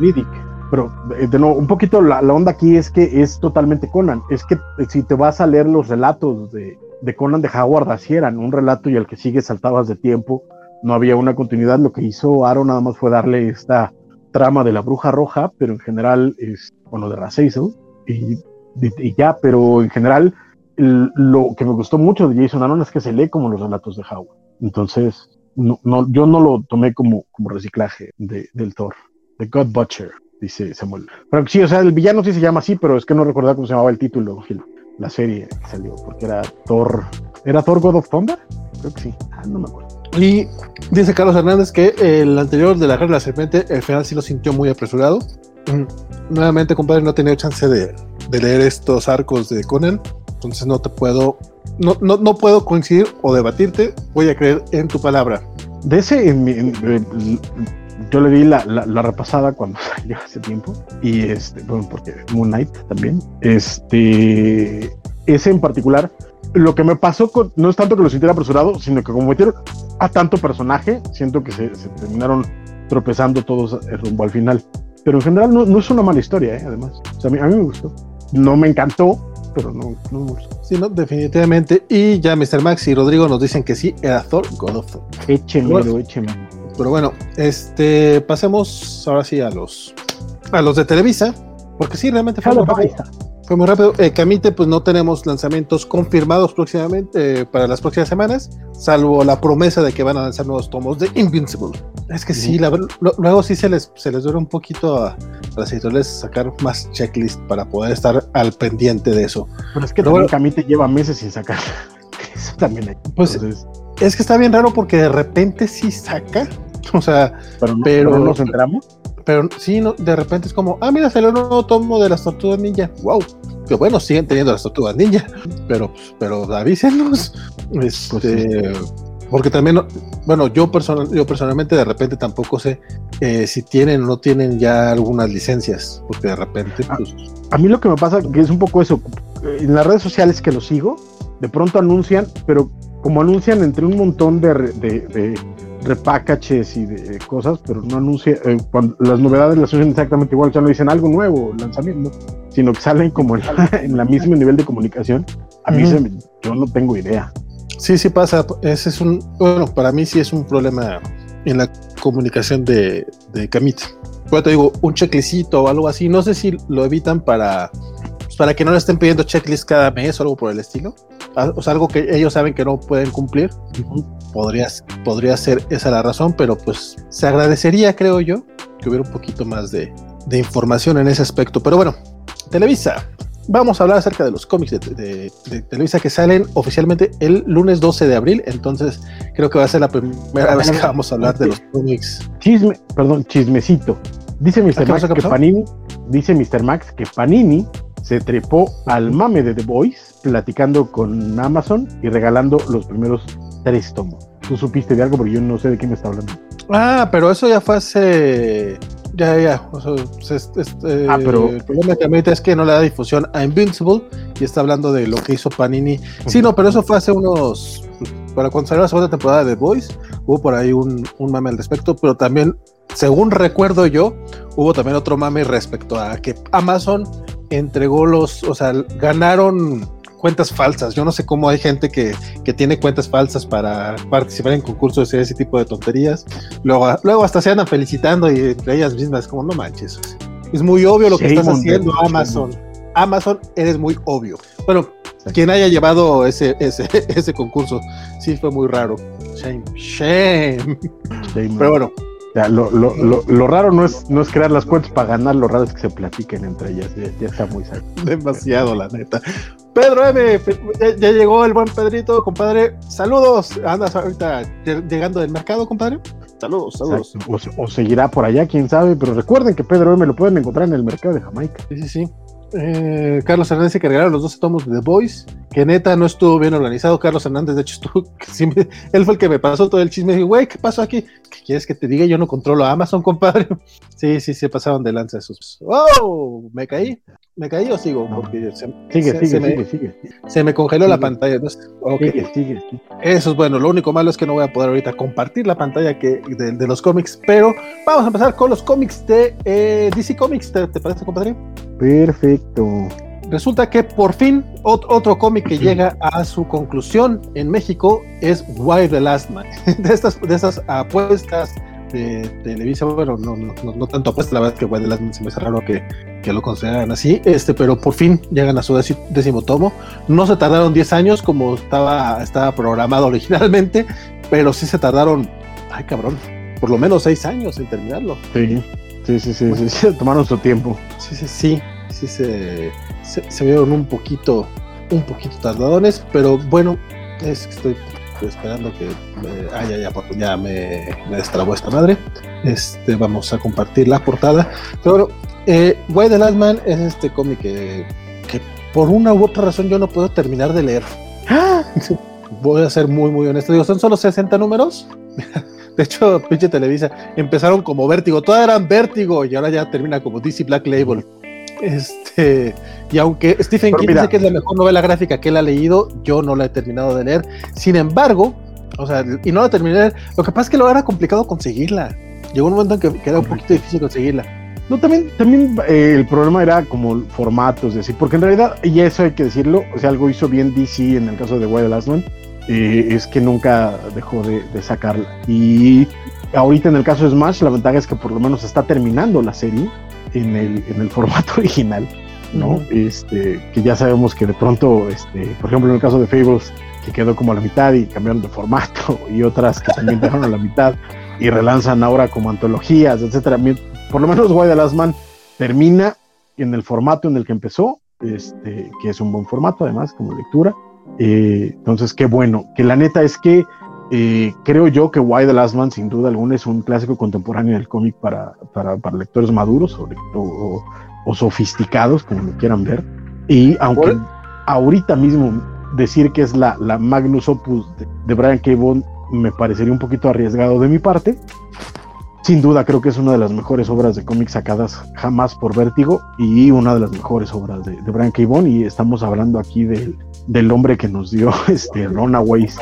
Y, y Pero, eh, de nuevo, un poquito la, onda aquí es que es totalmente Conan. Es que si te vas a leer los relatos de, de Conan de Howard, así eran. Un relato y el que sigue saltabas de tiempo. No había una continuidad. Lo que hizo Aaron nada más fue darle esta trama de la bruja roja, pero en general es, bueno, de Razazel. Y, y ya, pero en general lo que me gustó mucho de Jason Aaron es que se lee como los relatos de Howard. Entonces, yo no lo tomé como, reciclaje de, del Thor. The God Butcher, dice Samuel. Pero sí, o sea, el villano sí se llama así, pero es que no recordaba cómo se llamaba el título, la serie que salió, porque era Thor. ¿Era Thor God of Thunder? Creo que sí. Ah, no me acuerdo. Y dice Carlos Hernández que el anterior de la Guerra de la Serpiente, el final sí lo sintió muy apresurado. Mm, nuevamente, compadre, no he tenido chance de, de leer estos arcos de Conan entonces no te puedo, no, no, no puedo coincidir o debatirte, voy a creer en tu palabra. De ese, yo le di la, la, repasada cuando salió hace tiempo, y este, bueno, porque Moon Knight también, este, ese en particular, lo que me pasó con, no es tanto que lo sintiera apresurado, sino que como metieron a tanto personaje, siento que se, terminaron tropezando todos rumbo al final. Pero en general no, no es una mala historia, ¿eh? además. O sea, a, mí, a mí me gustó. No me encantó, pero no, no Sí, no, definitivamente. Y ya Mr. Max y Rodrigo nos dicen que sí, era Thor, God of Thor. Échenmelo. Pero bueno, este, pasemos ahora sí a los, a los de Televisa, porque sí, realmente fue fue muy rápido. Eh, Camite, pues no tenemos lanzamientos confirmados próximamente eh, para las próximas semanas, salvo la promesa de que van a lanzar nuevos tomos de Invincible. Es que sí, luego sí se les, se les dura un poquito a, las editoriales sacar más checklist para poder estar al pendiente de eso. Pero es que también Camite lleva meses sin sacar. eso también hay. Pues es que está bien raro porque de repente sí saca. O sea, pero pero no nos enteramos pero sí, no, de repente es como, ah, mira, salió un nuevo tomo de las tortugas ninja. ¡Wow! Que bueno, siguen teniendo las tortugas ninja, pero, pero avísenos. Este, Porque también, bueno, yo, personal, yo personalmente de repente tampoco sé eh, si tienen o no tienen ya algunas licencias, porque de repente... Ah, pues... A, mí lo que me pasa que es un poco eso, en las redes sociales que lo sigo, de pronto anuncian, pero como anuncian entre un montón de, de, de repackages y de cosas, pero no anuncian, eh, las novedades las usan exactamente igual, sea, no dicen algo nuevo, lanzamiento, sino que salen como en la, misma nivel de comunicación. A mí se yo no tengo idea. Sí, sí pasa. Ese es un, bueno, para mí sí es un problema en la comunicación de, de Camita. Bueno, te digo, un checklicito o algo así. No sé si lo evitan para, pues, para que no le estén pidiendo checklist cada mes o algo por el estilo. Ah, o sea, algo que ellos saben que no pueden cumplir. Podría, podría ser esa la razón, pero pues se agradecería, creo yo, que hubiera un poquito más de, de información en ese aspecto. Pero bueno, Televisa, vamos a hablar acerca de los cómics de, Televisa que salen oficialmente el lunes 12 de abril. Entonces, creo que va a ser la primera vez que vamos a hablar de los cómics. Chisme, perdón, chismecito. Dice Mr. Max que Panini, dice Mr. Max que Panini se trepó al mame de The Voice platicando con Amazon y regalando los primeros tres tomos. ¿Tú supiste de algo? Porque yo no sé de qué me está hablando. Ah, pero eso ya fue hace ya, ya. este, ah, pero... El problema que es que no le da difusión a Invincible y está hablando de lo que hizo Panini. Sí, no, pero eso fue hace unos. Para cuando salió la segunda temporada de The Voice, hubo por ahí un, un mame al respecto, pero también, según recuerdo yo, hubo también otro mame respecto a que Amazon entregó los. O sea, ganaron cuentas falsas. Yo no sé cómo hay gente que, que tiene cuentas falsas para participar en concursos y ese tipo de tonterías. Luego, luego hasta se andan felicitando y entre ellas mismas, como no manches. Es muy obvio lo que estás haciendo, Amazon. Amazon, eres muy obvio. Bueno, quien haya llevado ese, ese, ese concurso, sí fue muy raro. Shame, shame. Pero bueno, lo, lo, lo, lo, raro no es, no es crear las cuentas para ganar, lo raro es que se platiquen entre ellas. Ya, está muy sano. Demasiado, la neta. Pedro M, ya, llegó el buen Pedrito, compadre. Saludos. Andas ahorita llegando del mercado, compadre. Saludos, saludos. O, seguirá por allá, quién sabe. Pero recuerden que Pedro M lo pueden encontrar en el mercado de Jamaica. Sí, sí, sí. Eh, Carlos Hernández se cargaron los 12 tomos de The Voice, que neta no estuvo bien organizado. Carlos Hernández, de hecho, estuvo, él fue el que me pasó todo el chisme. Y güey, ¿qué pasó aquí? ¿Qué quieres que te diga? Yo no controlo a Amazon, compadre. Sí, sí, se pasaron de lanza esos. ¡Oh! ¿Me caí? ¿Me caí o sigo? Porque se, sigue, sigue, se, me, sigue, Se me congeló la pantalla. ¿no? Sigue, sigue, Eso es bueno. Lo único malo es que no voy a poder ahorita compartir la pantalla que, de, los cómics, pero vamos a empezar con los cómics de eh, DC Comics. ¿Te, ¿Te parece, compadre? Perfecto. Resulta que por fin otro cómic que llega a su conclusión en México es Why the Last Man. De estas, de esas apuestas de Televisa, bueno, no, no, no, tanto apuestas, la verdad es que Why the Last Man se me hace raro que, que, lo consideraran así, este, pero por fin llegan a su décimo tomo. No se tardaron 10 años como estaba, estaba programado originalmente, pero sí se tardaron, ay cabrón, por lo menos 6 años en terminarlo. Sí. Sí, sí, sí, sí, sí, tomaron su tiempo. Sí, sí, sí, sí se, se, vieron un poquito, un poquito tardadones, pero bueno, es que estoy esperando que ah, ya, ya, ya me, me, destrabó esta madre. Este, vamos a compartir la portada. Pero bueno, eh, Why the Last Man es este cómic que, que, por una u otra razón yo no puedo terminar de leer. Voy a ser muy, muy honesto. Digo, son solo 60 números. De hecho, pinche Televisa, empezaron como Vértigo, todas eran Vértigo y ahora ya termina como DC Black Label. Este, y aunque Stephen King dice que es la mejor novela gráfica que él ha leído, yo no la he terminado de leer. Sin embargo, o sea, y no la terminé de leer, lo que pasa es que lo era complicado conseguirla. Llegó un momento en que, era un poquito difícil conseguirla. No, también, también eh, el problema era como formatos, decir, porque en realidad, y eso hay que decirlo, o sea, algo hizo bien DC en el caso de Wild Last One, eh, es que nunca dejó de, sacarla. Y ahorita en el caso de Smash, la ventaja es que por lo menos está terminando la serie en el, en el formato original, ¿no? Este, que ya sabemos que de pronto, este, por ejemplo, en el caso de Fables, que quedó como a la mitad y cambiaron de formato, y otras que también dejaron a la mitad y relanzan ahora como antologías, etcétera. Por lo menos Why the Last Man termina en el formato en el que empezó, este, que es un buen formato además como lectura, eh, entonces, qué bueno. Que la neta es que eh, creo yo que Why the Last Man, sin duda alguna, es un clásico contemporáneo del cómic para, para, lectores maduros o, o, sofisticados, como lo quieran ver. Y aunque ahorita mismo decir que es la, la Magnus Opus de, Brian K. me parecería un poquito arriesgado de mi parte. Sin duda creo que es una de las mejores obras de cómics sacadas jamás por Vértigo y una de las mejores obras de, de Brian K. y estamos hablando aquí del, del hombre que nos dio este Runaways,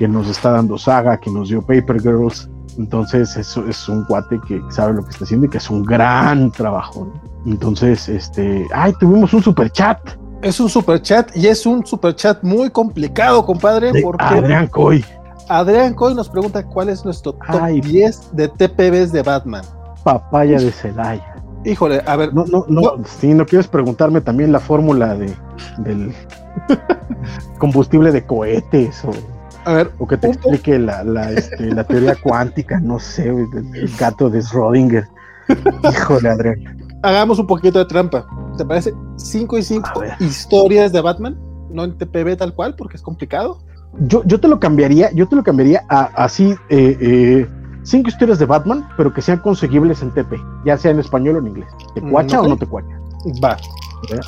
que nos está dando Saga, que nos dio Paper Girls. Entonces eso es un cuate que sabe lo que está haciendo y que es un gran trabajo. Entonces, este, ay, tuvimos un super chat. Es un super chat y es un super chat muy complicado, compadre. porque Adrián Coy. Adrián Coy nos pregunta cuál es nuestro top 10 de TPBs de Batman. Papaya de Celaya. Híjole, a ver. No, no, no, Si no quieres preguntarme también la fórmula de, del combustible de cohetes o, a ver, o que te explique la, la, este, la teoría cuántica, no sé, el gato de Schrödinger. Híjole, Adrián. Hagamos un poquito de trampa. ¿Te parece? 5 y 5 historias de Batman, no en TPB tal cual, porque es complicado. Yo, yo te lo cambiaría, yo te lo cambiaría a así eh, eh, cinco historias de Batman, pero que sean conseguibles en TP, ya sea en español o en inglés. ¿Te mm, cuacha o no te cuacha? Va.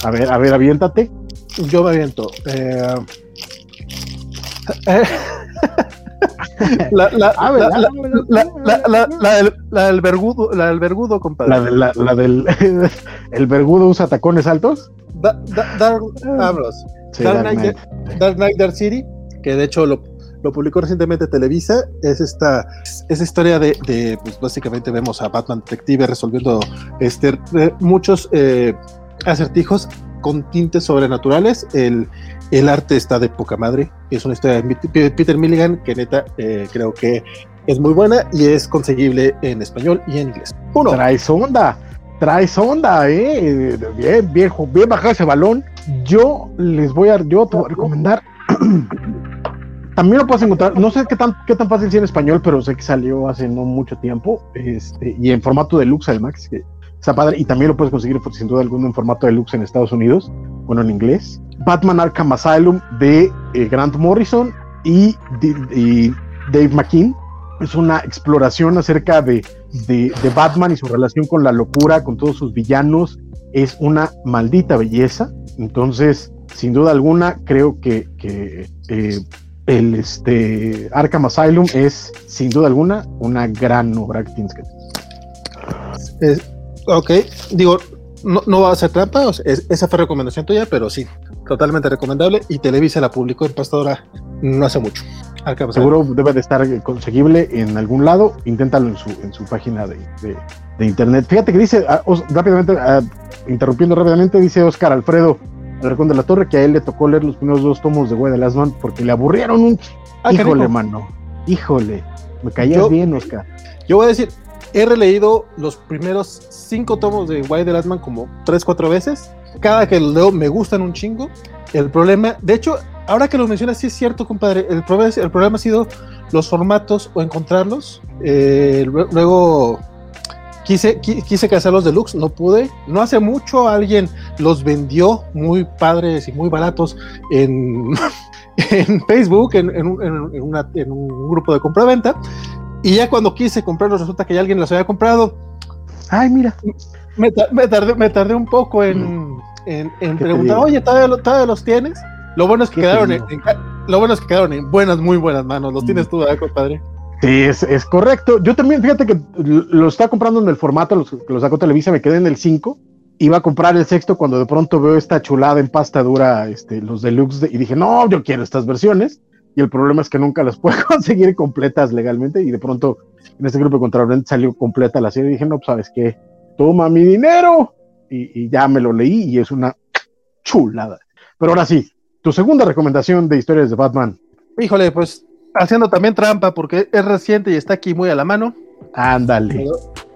A ver, a ver, aviéntate. Yo me aviento. Eh, la, la, del vergudo, la del vergudo, compadre. La, la del el vergudo usa tacones altos. Dark, Dark, Knight, Dark City, que de hecho lo, lo publicó recientemente Televisa, es esta, es historia de, pues básicamente vemos a Batman Detective resolviendo este, eh, muchos eh, acertijos con tintes sobrenaturales. El, el arte está de poca madre. Es una historia de Peter Milligan que neta eh, creo que es muy buena y es conseguible en español y en inglés. Uno. Traes onda, traes onda, eh. Bien, bien, bien bajado ese balón. Yo les voy a, yo te recomendar también lo puedes encontrar, no sé qué tan, qué tan fácil sea en español, pero sé que salió hace no mucho tiempo, este, y en formato deluxe además, que está padre, y también lo puedes conseguir sin duda alguna en formato deluxe en Estados Unidos, bueno, en inglés. Batman Arkham Asylum de eh, Grant Morrison y, Dave McKean. Es una exploración acerca de, de, Batman y su relación con la locura, con todos sus villanos. Es una maldita belleza. Entonces, sin duda alguna, creo que, que eh, el este, Arkham Asylum es, sin duda alguna, una gran obra que tienes que ok, digo, no, va a ser trampa, esa fue recomendación tuya, pero sí, totalmente recomendable. Y Televisa la publicó en Pastora no hace mucho. Seguro debe de estar conseguible en algún lado. Inténtalo en su, en su página de, internet. Fíjate que dice, ah, rápidamente, ah, interrumpiendo rápidamente, dice Oscar Alfredo de la Torre que a él le tocó leer los primeros dos tomos de Güey de Last Man porque le aburrieron un. Ah, híjole, mano. Híjole. Me caías bien, Oscar. Yo voy a decir, he releído los primeros cinco tomos de White the Last Man como tres, cuatro veces. Cada que los leo me gustan un chingo. El problema, de hecho, ahora que lo mencionas, sí es cierto, compadre. El problema, el problema ha sido los formatos o encontrarlos. Eh, luego Quise, quise los deluxe, no pude. No hace mucho alguien los vendió muy padres y muy baratos en, en Facebook, en, en, un grupo de compra-venta. Y ya cuando quise comprarlos, resulta que ya alguien los había comprado. Ay, mira. Me, tardé, me tardé un poco en, en preguntar, oye, ¿todavía, los tienes? Lo bueno es que quedaron en, lo bueno es que quedaron en buenas, muy buenas manos. Los tienes tú, ¿verdad, compadre? Sí, es, correcto. Yo también, fíjate que lo estaba comprando en el formato, los, que lo sacó Televisa, me quedé en el 5. Iba a comprar el sexto cuando de pronto veo esta chulada en pasta dura, este, los deluxe, y dije, no, yo quiero estas versiones. Y el problema es que nunca las puedo conseguir completas legalmente. Y de pronto en este grupo de contrabando salió completa la serie. Y dije, no, pues sabes qué, toma mi dinero. Y, y ya me lo leí y es una chulada. Pero ahora sí, tu segunda recomendación de historias de Batman. Híjole, pues haciendo también trampa porque es reciente y está aquí muy a la mano. Ándale.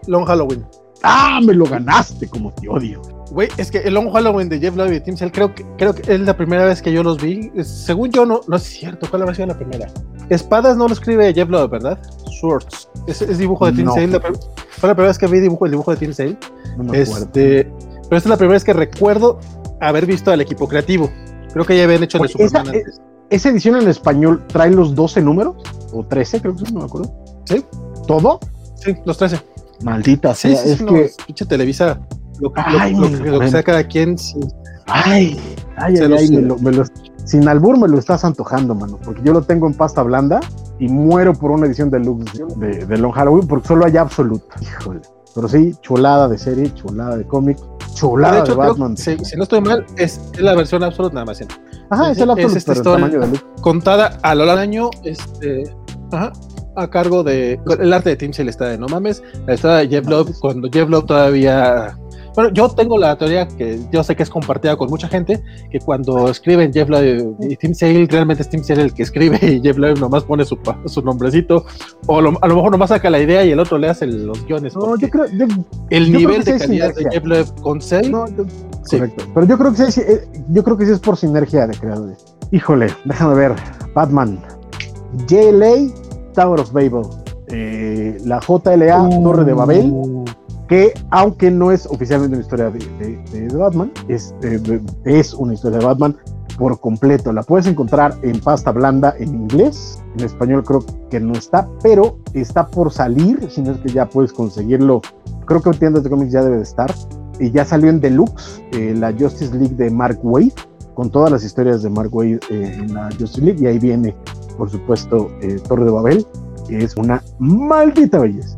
Long Halloween. Ah, me lo ganaste, como te odio. Güey, es que el Long Halloween de Jeff Love y Tim Cell creo que, creo que es la primera vez que yo los vi. Según yo, no, no es cierto. ¿Cuál habrá sido la primera? Espadas no lo escribe Jeff Love, ¿verdad? Swords. Es, dibujo de Tim Sale. fue la primera vez que vi dibujo, el dibujo de Tim Sale. No me este, pero esta es la primera vez que recuerdo haber visto al equipo creativo. Creo que ya habían hecho el Superman antes esa edición en español trae los 12 números, o 13, creo que son, no me acuerdo. ¿Sí? ¿Todo? Sí, los 13. Maldita sí, sea, es que. Pinche Televisa, lo, ay, lo, que sea cada quien. Ay, ay, ay, me, lo, sin albur me lo estás antojando, mano, porque yo lo tengo en pasta blanda y muero por una edición deluxe de, de Long Halloween porque solo hay Absolute. Híjole. Pero sí, chulada de serie, chulada de cómic, chulada de, hecho, de Batman. si, no estoy mal, es, la versión Absolute nada más. Ajá, es, el Absolute, es esta de contada a lo largo del año, este, ajá, a cargo de el arte de Tim de no mames, la historia de Jeff Love cuando Jeff Love todavía bueno, yo tengo la teoría que yo sé que es compartida con mucha gente, que cuando escriben Jeff Love y Tim Sale, realmente es Tim Sale el que escribe y Jeff Love nomás pone su, su nombrecito, o a lo mejor nomás saca la idea y el otro le hace los guiones. No, yo creo, el nivel de calidad de Jeff Love con Sale. No, Correcto. Pero yo creo que sí, eh, yo creo que sí es por sinergia de creadores. Híjole, déjame ver. Batman, JLA, Tower of Babel, eh, la JLA, Torre de Babel uh que aunque no es oficialmente una historia de, Batman, es, es, una historia de Batman por completo. La puedes encontrar en pasta blanda en inglés, en español creo que no está, pero está por salir, si no es que ya puedes conseguirlo. Creo que en tiendas de cómics ya debe de estar. Y ya salió en Deluxe, eh, la Justice League de Mark Wade, con todas las historias de Mark Wade eh, en la Justice League. Y ahí viene, por supuesto, eh, Torre de Babel, que es una maldita belleza.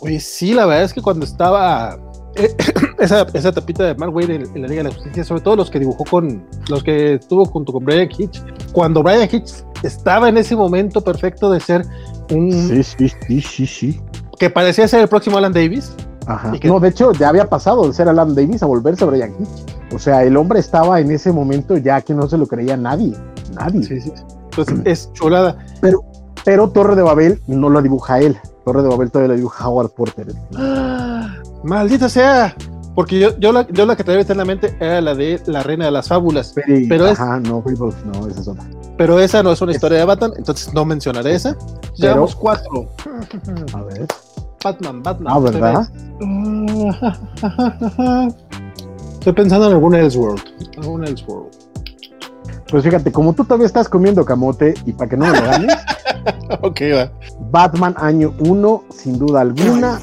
Oye, sí, la verdad es que cuando estaba eh, esa, esa, tapita de Mark Wade en, la Liga de la Justicia, sobre todo los que dibujó con, los que estuvo junto con Brian Hitch, cuando Brian Hitch estaba en ese momento perfecto de ser un... Sí, sí, sí, sí, sí. Que parecía ser el próximo Alan Davis. Ajá. No, de hecho, ya había pasado de ser Alan Davis a volverse Brian Hitch. O sea, el hombre estaba en ese momento ya que no se lo creía nadie. Nadie. Sí, sí. Entonces es chulada. Pero, pero Torre de Babel no lo dibuja él. Torre de Babel todavía la dibuja Howard Porter. maldita sea. Porque yo, yo, la, yo la que traía en la mente era la de La Reina de las Fábulas. pero ajá, no, no, esa es otra. Pero esa no es una historia de Batman, entonces no mencionaré esa. Llevamos cuatro. A ver. Batman, Batman. Ah, ¿verdad? Estoy pensando en algún Elseworld. Algún Elseworld. Pues fíjate, como tú todavía estás comiendo camote y para que no me lo ganes. ok, va. Batman año 1, sin duda alguna.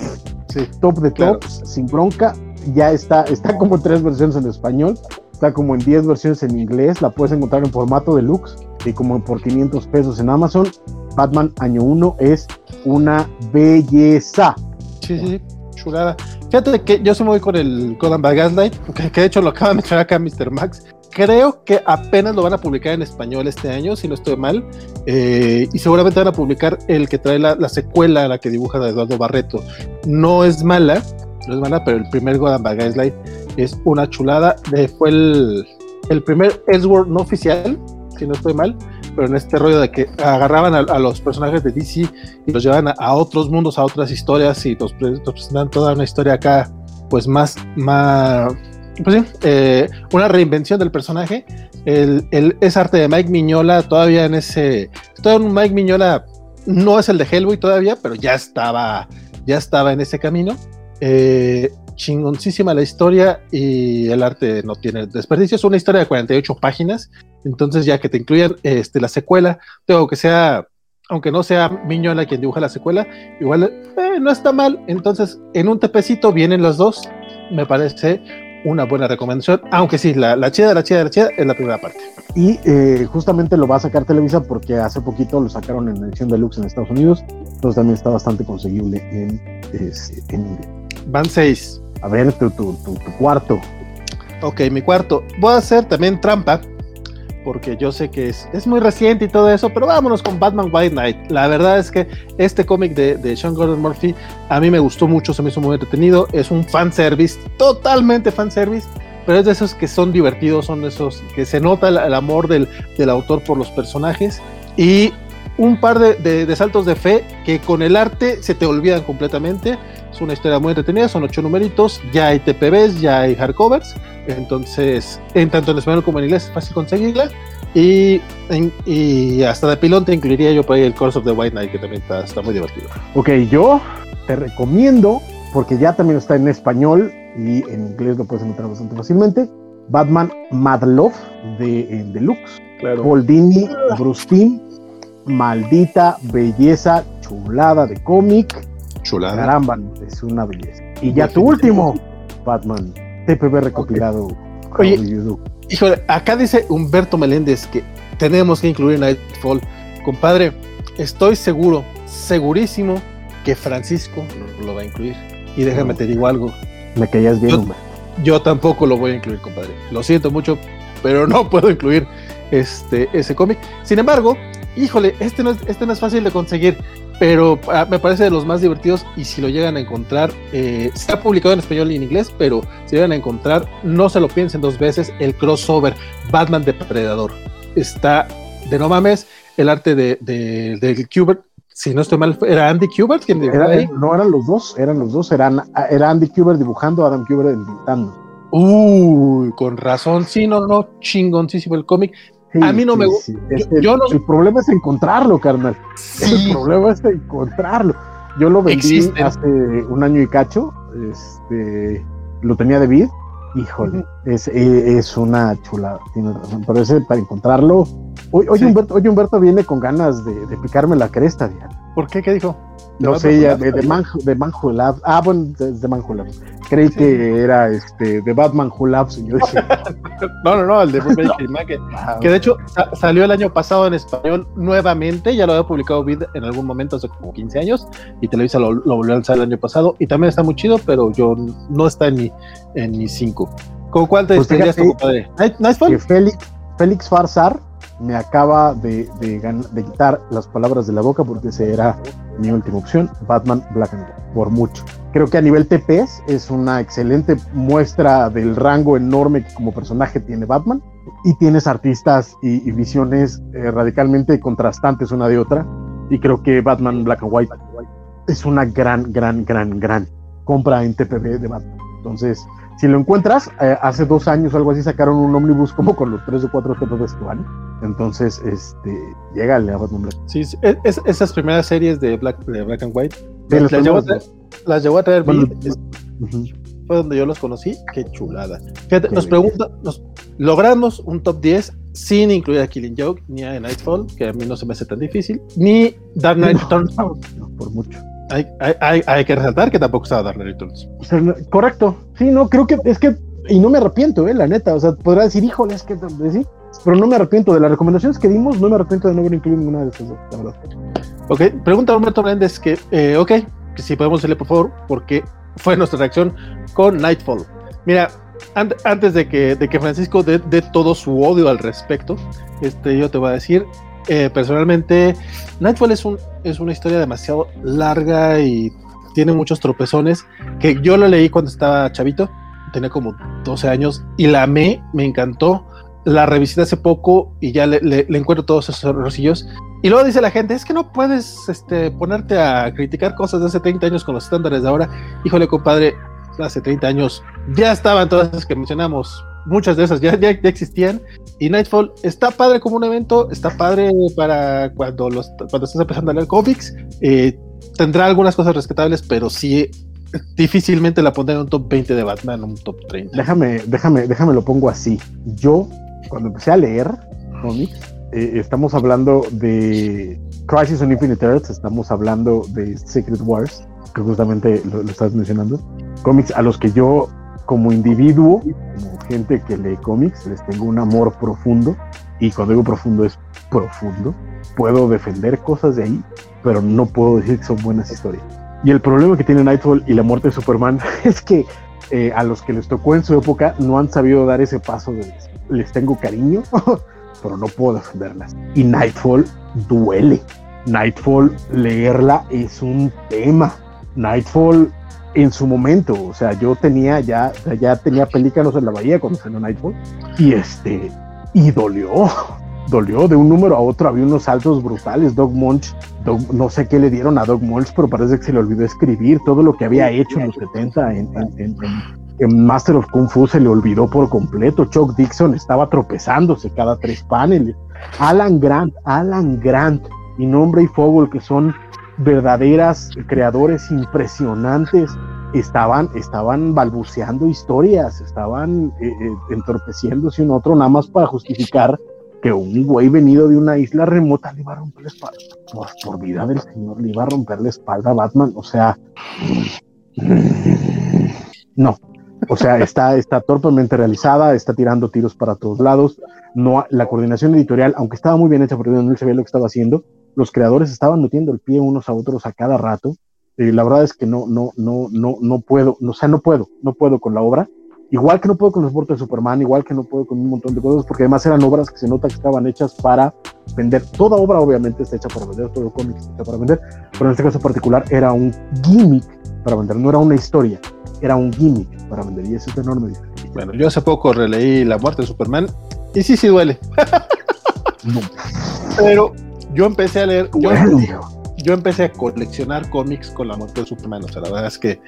top de tops, sin bronca. Ya está, está como en tres versiones en español. Está como en 10 versiones en inglés. La puedes encontrar en formato deluxe y como por 500 pesos en Amazon. Batman año 1 es una belleza. Sí, sí, chulada. Fíjate que yo se me voy con el Codan by Gaslight, que, que de hecho lo acaba de mencionar acá Mr. Max creo que apenas lo van a publicar en español este año, si no estoy mal, eh, y seguramente van a publicar el que trae la, secuela, la que dibuja de Eduardo Barreto. No es mala, no es mala, pero el primer Godan Light es una chulada. fue el, primer Edward no oficial, si no estoy mal, pero en este rollo de que agarraban a, los personajes de DC y los llevaban a, otros mundos, a otras historias y nos, nos presentan toda una historia acá, pues más, más pues sí, eh, una reinvención del personaje. El, es arte de Mike Miñola todavía en ese. Todavía Mike Miñola no es el de Hellboy todavía, pero ya estaba, ya estaba en ese camino. Eh, chingoncísima la historia y el arte no tiene desperdicio. Es una historia de 48 páginas. Entonces, ya que te incluyan este, la secuela, tengo que sea, aunque no sea Miñola quien dibuja la secuela, igual eh, no está mal. Entonces, en un tepecito vienen los dos. Me parece una buena recomendación, aunque sí, la, la chida, la chida, la chida es la primera parte. Y eh, justamente lo va a sacar Televisa porque hace poquito lo sacaron en edición deluxe en Estados Unidos, entonces también está bastante conseguible en, en Van seis. A ver, tu, tu, tu, tu cuarto. Ok, mi cuarto. Voy a hacer también trampa porque yo sé que es, es, muy reciente y todo eso, pero vámonos con Batman White Knight. La verdad es que este cómic de, de, Sean Gordon Murphy a mí me gustó mucho, se me hizo muy entretenido, es un fanservice, totalmente fanservice, pero es de esos que son divertidos, son de esos que se nota el, amor del, del, autor por los personajes y un par de, de, saltos de fe que con el arte se te olvidan completamente. Es una historia muy entretenida, son ocho numeritos, ya hay TPBs, ya hay hardcovers, entonces, en tanto en español como en inglés es fácil conseguirla. Y, y hasta de pilón te incluiría yo por ahí el Course of the White Knight, que también está, está muy divertido. Ok, yo te recomiendo, porque ya también está en español y en inglés lo puedes encontrar bastante fácilmente, Batman Mad Love de Deluxe. Claro. Boldini, Brustin, maldita belleza, chulada de cómic. Chulada. Caramba, es una belleza. Y ya tu último, Batman, TPB recopilado Oye, híjole, acá dice Humberto Meléndez que tenemos que incluir Nightfall. Compadre, estoy seguro, segurísimo que Francisco lo, va a incluir. Y déjame te digo algo. Me caías bien, yo, yo tampoco lo voy a incluir, compadre. Lo siento mucho, pero no puedo incluir este, ese cómic. Sin embargo, híjole, este no, es, este no es fácil de conseguir, pero ah, me parece de los más divertidos y si lo llegan a encontrar, eh, se ha publicado en español y en inglés, pero si llegan a encontrar, no se lo piensen dos veces, el crossover Batman Depredador. Está, de no mames, el arte de, de, de Kubert, si no estoy mal, era Andy Kubert quien era, ahí. No eran los dos, eran los dos, eran, era Andy Kubert dibujando, Adam Kubert pintando. Uy, con razón, sí, no, no, chingoncísimo el cómic a mí no me gusta. el, problema es encontrarlo, carnal. El problema es encontrarlo. Yo lo vendí hace un año y cacho. Este, lo tenía de vid. Híjole, es, es, una chulada, tiene razón. Pero ese para encontrarlo. Oye, Humberto, Humberto viene con ganas de, de picarme la cresta, ¿Por qué? ¿Qué dijo? No sé, ya, de, de, Manjo, de Manjo Labs. Ah, bueno, de, de Manjo Labs. Creí que era este de Batman Who Labs. Y yo dije, no, no, no, el de que, ah, que de hecho salió el año pasado en español nuevamente. Ya lo había publicado Vid en algún momento hace como 15 años. Y Televisa lo, volvió a lanzar el año pasado. Y también está muy chido, pero yo no está en mi en mi 5. ¿Con cuál te pues despedirías tu compadre? ¿Nice Félix, Félix Farsar me acaba de, de, quitar las palabras de la boca porque esa era mi última opción, Batman Black and White, por mucho. Creo que a nivel TPS es una excelente muestra del rango enorme que como personaje tiene Batman y tienes artistas y, visiones eh, radicalmente contrastantes una de otra y creo que Batman Black and White es una gran, gran, gran, gran compra en TPB de Batman. Entonces, si lo encuentras, eh, hace dos años o algo así sacaron un ómnibus como con los tres o cuatro objetos de este Entonces, este, llega a Batman Black. Sí, esas primeras series de Black, de Black and White. las, llevó las, llevó a traer Fue donde yo los conocí. Qué chulada. nos pregunta, nos, logramos un top 10 sin incluir a Killing Joke, ni a Nightfall, que a mí no se me hace tan difícil, ni Dark Knight Returns. por mucho. Hay, hay, hay, que resaltar que tampoco estaba Dark Returns. correcto. Sí, no, creo que es que, y no me arrepiento, eh, la neta. O sea, podrá decir, híjole, es que sí, pero no me arrepiento de las recomendaciones que dimos, no me arrepiento de no haber incluido ninguna de esas dos, la verdad. Ok, pregunta Humberto Méndez que, eh, ok, que si podemos decirle por favor, porque fue nuestra reacción con Nightfall. Mira, antes de que, de que Francisco dé, todo su odio al respecto, este, yo te voy a decir, eh, personalmente, Nightfall es, un, es una historia demasiado larga y tiene muchos tropezones, que yo lo leí cuando estaba chavito, tenía como 12 años, y la amé, me encantó, la revisité hace poco y ya le, encuentro todos esos rosillos. Y luego dice la gente, es que no puedes este, ponerte a criticar cosas de hace 30 años con los estándares de ahora. Híjole, compadre, hace 30 años ya estaban todas esas que mencionamos muchas de esas ya, ya, existían. Y Nightfall está padre como un evento, está padre para cuando, los, cuando estás empezando a leer cómics. Eh, tendrá algunas cosas respetables, pero sí difícilmente la pondré en un top 20 de Batman, un top 30. Déjame, déjame, déjame lo pongo así. Yo, cuando empecé a leer cómics, eh, estamos hablando de Crisis on Infinite Earths, estamos hablando de Secret Wars, que justamente lo, lo estás mencionando. Cómics a los que yo como individuo, como gente que lee cómics, les tengo un amor profundo y cuando digo profundo es profundo. Puedo defender cosas de ahí, pero no puedo decir que son buenas historias. Y el problema que tiene Nightfall y la muerte de Superman es que eh, a los que les tocó en su época no han sabido dar ese paso de les tengo cariño, pero no puedo defenderlas. Y Nightfall duele. Nightfall, leerla es un tema. Nightfall en su momento, o sea, yo tenía ya, ya tenía pelícanos en la bahía cuando salió Nightfall y este, y dolió, dolió de un número a otro, había unos saltos brutales, Doug Munch, no sé qué le dieron a Doug Munch, pero parece que se le olvidó escribir todo lo que había hecho en los 70 en, en, Master of Kung Fu se le olvidó por completo, Chuck Dixon estaba tropezándose cada tres paneles, Alan Grant, Alan Grant y Nombre y Fogel que son verdaderas creadores impresionantes estaban, estaban balbuceando historias, estaban eh, eh, entorpeciéndose un otro nada más para justificar que un güey venido de una isla remota le iba a romper la espalda. Por, vida del Señor, le iba a romper la espalda a Batman. O sea, no. O sea, está, está torpemente realizada, está tirando tiros para todos lados. No, la coordinación editorial, aunque estaba muy bien hecha porque no se veía lo que estaba haciendo, los creadores estaban metiendo el pie unos a otros a cada rato. Y la verdad es que no, no, no, no, no puedo, o sea, no puedo, no puedo con la obra. Igual que no puedo con los muertos de Superman, igual que no puedo con un montón de cosas, porque además eran obras que se nota que estaban hechas para vender. Toda obra obviamente está hecha para vender, todo cómic está hecho para vender, pero en este caso particular era un gimmick para vender, no era una historia, era un gimmick para vender y eso es enorme Bueno, yo hace poco releí La muerte de Superman y sí, sí duele. no. Pero yo empecé a leer, yo, yo, empecé a coleccionar cómics con La muerte de Superman, o sea, la verdad es que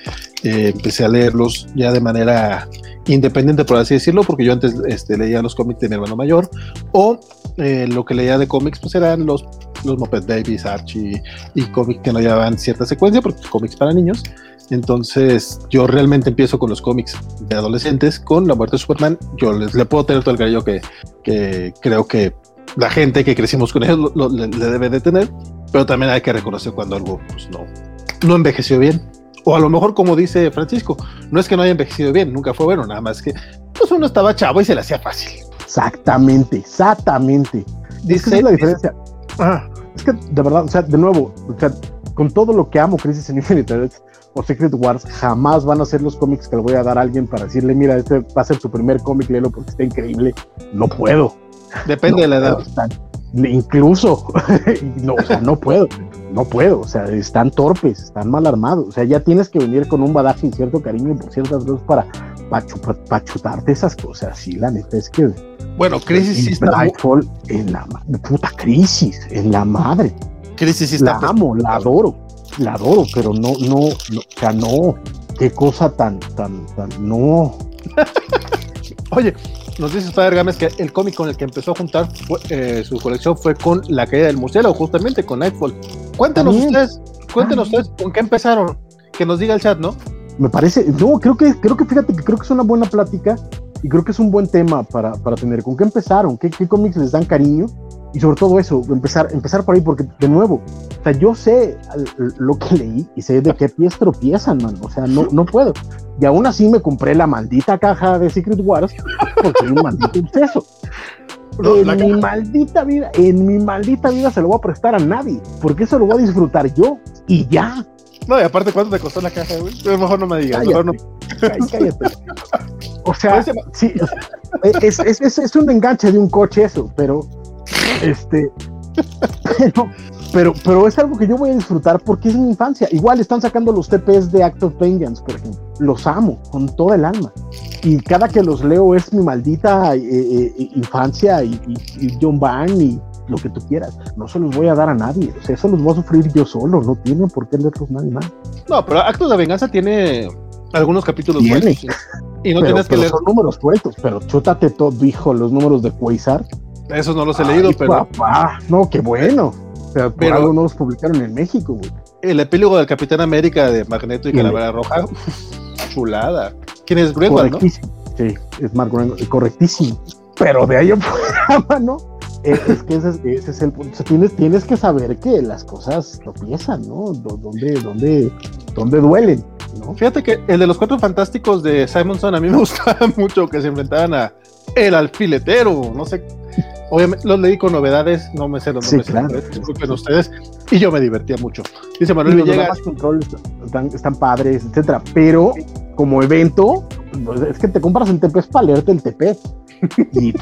eh, empecé a leerlos ya de manera independiente, por así decirlo, porque yo antes este, leía los cómics de mi hermano mayor, o eh, lo que leía de cómics, pues eran los, los Muppet Babies, Archie, y cómics que no llevaban cierta secuencia, porque cómics para niños. Entonces, yo realmente empiezo con los cómics de adolescentes, con la muerte de Superman. Yo les, le puedo tener todo el cariño que, que creo que la gente que crecimos con ellos le, debe de tener, pero también hay que reconocer cuando algo pues, no, no envejeció bien. O a lo mejor, como dice Francisco, no es que no haya envejecido bien, nunca fue bueno, nada más que pues uno estaba chavo y se le hacía fácil. Exactamente, exactamente. Dice, es la diferencia. es que de verdad, o sea, de nuevo, o sea, con todo lo que amo Crisis en Infinite Earths o Secret Wars, jamás van a ser los cómics que le voy a dar a alguien para decirle, mira, este va a ser su primer cómic, léelo porque está increíble. No puedo. Depende de la edad. incluso, no, o sea, no puedo no puedo, o sea, están torpes, están mal armados, o sea, ya tienes que venir con un badaje y cierto cariño por ciertas cosas para, para, chutarte esas cosas, sí, la neta es que... Bueno, Crisis sí está... en la puta Crisis, en la madre. Crisis sí La amo, la adoro, la adoro, pero no, no, no, o sea, no, qué cosa tan, tan, tan, no. Oye, nos dice Spider Games que el cómic con el que empezó a juntar eh, su colección fue con La caída del murciélago, justamente con Nightfall. Cuéntenos ustedes, cuéntenos ustedes con qué empezaron, que nos diga el chat, ¿no? Me parece, no, creo que, creo que fíjate que creo que es una buena plática y creo que es un buen tema para, para tener. ¿Con qué empezaron? ¿Qué, ¿Qué, cómics les dan cariño? Y sobre todo eso, empezar, empezar por ahí, porque de nuevo, o sea, yo sé lo que leí y sé de qué pies tropiezan, man. O sea, no, no puedo. Y aún así me compré la maldita caja de Secret Wars porque soy un maldito obseso. en mi maldita vida, en mi maldita vida se lo voy a prestar a nadie, porque eso lo voy a disfrutar yo y ya. No, y aparte, ¿cuánto te costó la caja, güey? Mejor no me digas. mejor no. Cállate. O sea, sí, es, es, es, es, un enganche de un coche eso, pero este, pero, pero, pero es algo que yo voy a disfrutar porque es mi infancia. Igual están sacando los TPs de Act of Vengeance, por ejemplo. Los amo con todo el alma. Y cada que los leo es mi maldita eh, eh, infancia y, John Byrne y lo que tú quieras. No se los voy a dar a nadie. O sea, eso los voy a sufrir yo solo. No tienen por qué leerlos nadie más. No, pero Actos de Venganza tiene algunos capítulos buenos. Y no tienes que leer. Son números sueltos, pero chútate todo, hijo, los números de Quasar esos no los he leído, pero. no, qué bueno. pero algo no los publicaron en México, güey. El epílogo del Capitán América de Magneto y Calavera Roja, chulada. ¿Quién es Greenwald, no? Sí, es Mark Greenwald, correctísimo. Pero de ahí afuera, ¿no? Es, que ese, es el punto. tienes, tienes que saber que las cosas tropiezan, ¿no? Dónde, dónde, dónde duelen. ¿no? Fíjate que el de los cuatro fantásticos de Simonson a mí me gustaba mucho que se enfrentaran a el alfiletero, no sé Obviamente los leí con novedades, no me sé los nombres, sí, disculpen ustedes, y yo me divertía mucho. Dice Manuel Villegas. están, están, padres, etcétera, pero como evento, pues, es que te compras el TP es para leerte el TP. y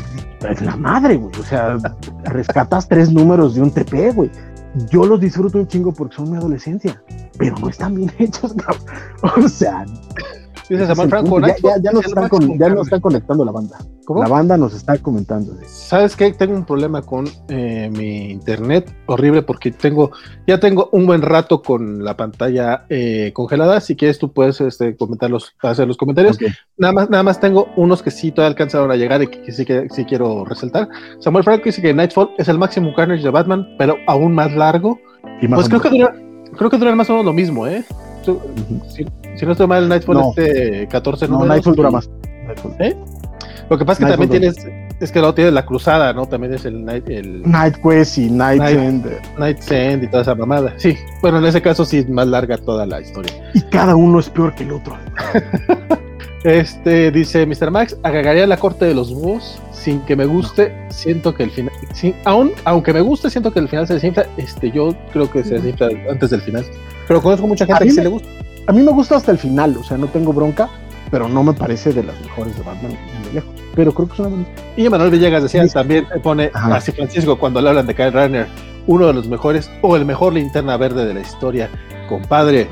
es la madre, güey. O sea, rescatas tres números de un TP, güey. Yo los disfruto un chingo porque son mi adolescencia, pero no están bien hechos, cabrón. O sea, Dice Samuel Franco, ya, ya, ya, nos están ya, nos están conectando la banda. ¿Cómo? La banda nos está comentando. ¿Sabes qué? Tengo un problema con eh, mi internet horrible porque tengo ya tengo un buen rato con la pantalla eh, congelada. Si quieres, tú puedes este, comentar hacer los comentarios. Nada, más, nada más tengo unos que sí todavía alcanzaron a llegar y que, sí, que sí quiero resaltar. Samuel Franco dice que Nightfall es el máximo Carnage de Batman, pero aún más largo. pues creo que, dura, creo que dura más o menos lo mismo, ¿eh? Si no estoy mal, el Nightfall no. este 14 números. No, Nightfall dura más. ¿Eh? Lo que pasa es que también tienes, es que luego tienes la cruzada, ¿no? También es el Night, el Night Quest y Night, End. Night End y toda esa mamada. Sí, bueno, en ese caso sí es más larga toda la historia. Y cada uno es peor que el otro. Este dice Mr. Max, agregaría la corte de los búhos sin que me guste, siento que el final, sin, aún, aunque me guste, siento que el final se desinfla, este, yo creo que se desinfla antes del final. Pero conozco mucha gente que se le gusta. A mí me gusta hasta el final, o sea, no tengo bronca, pero no me parece de las mejores de Batman de lejos. Pero creo que es una buena. Y Manuel Villegas decía, también pone Ajá. así Francisco cuando le hablan de Kyle Runner, uno de los mejores o el mejor linterna verde de la historia. Compadre,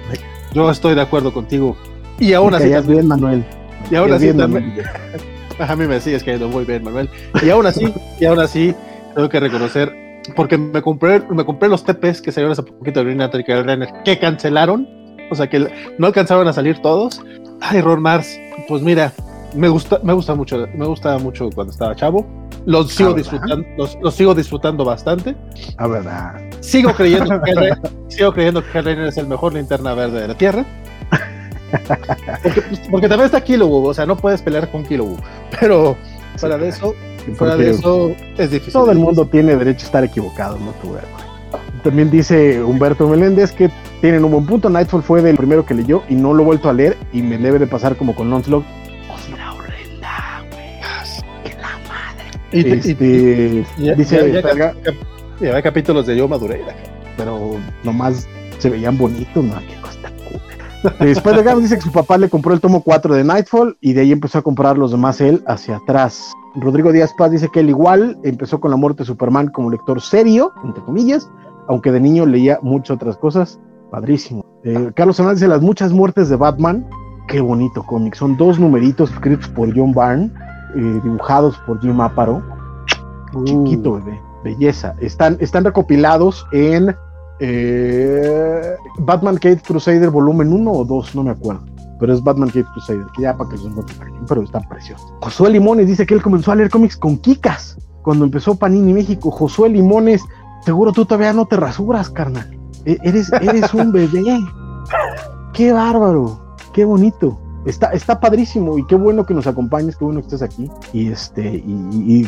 yo estoy de acuerdo contigo. Y aún así. También, bien, Manuel. Y aún así también. A mí me sigues cayendo muy bien, Manuel. Y aún así, y aún así, tengo que reconocer, porque me compré, me compré los TPs que salieron hace poquito de Green Lantern y Runner, que cancelaron, o sea que no alcanzaron a salir todos. Ay, Ron Mars, pues mira, me gusta, me gusta mucho, me gusta mucho cuando estaba chavo. Los sigo ah, disfrutando, los, los, sigo disfrutando bastante. A verdad. Sigo creyendo que sigo creyendo que Renner es el mejor linterna verde de la Tierra. Porque, pues, porque también está Kilowog, o sea, no puedes pelear con Kilowog. Pero fuera de eso, fuera de eso es difícil. Todo el mundo tiene derecho a estar equivocado, no tuve También dice Humberto Meléndez que tienen un buen punto. Nightfall fue del primero que leyó y no lo he vuelto a leer y me debe de pasar como con Onslaught. Osla horrenda, güey. la madre. Y, este, dice, y había capítulos de Yo Maduré, pero nomás se veían bonitos, ¿no? Qué costa Después de dice que su papá le compró el tomo 4 de Nightfall y de ahí empezó a comprar los demás él hacia atrás. Rodrigo Díaz Paz dice que él igual empezó con la muerte de Superman como lector serio, entre comillas, aunque de niño leía muchas otras cosas. Padrísimo. Eh, Carlos Hernández dice las muchas muertes de Batman. Qué bonito cómic. Son dos numeritos escritos por John Byrne, eh, dibujados por Jim Aparo. Chiquito, uh. bebé belleza. Están, están recopilados en eh, Batman Kate Crusader volumen 1 o 2, no me acuerdo. Pero es Batman Kate Crusader, que ya para que los encuentren pero están preciosos. Josué Limones dice que él comenzó a leer cómics con Kikas cuando empezó Panini México. Josué Limones, seguro tú todavía no te rasuras, carnal. E, eres, eres un bebé. Qué bárbaro, qué bonito está, está padrísimo y qué bueno que nos acompañes, qué bueno que estés aquí. Y este, y,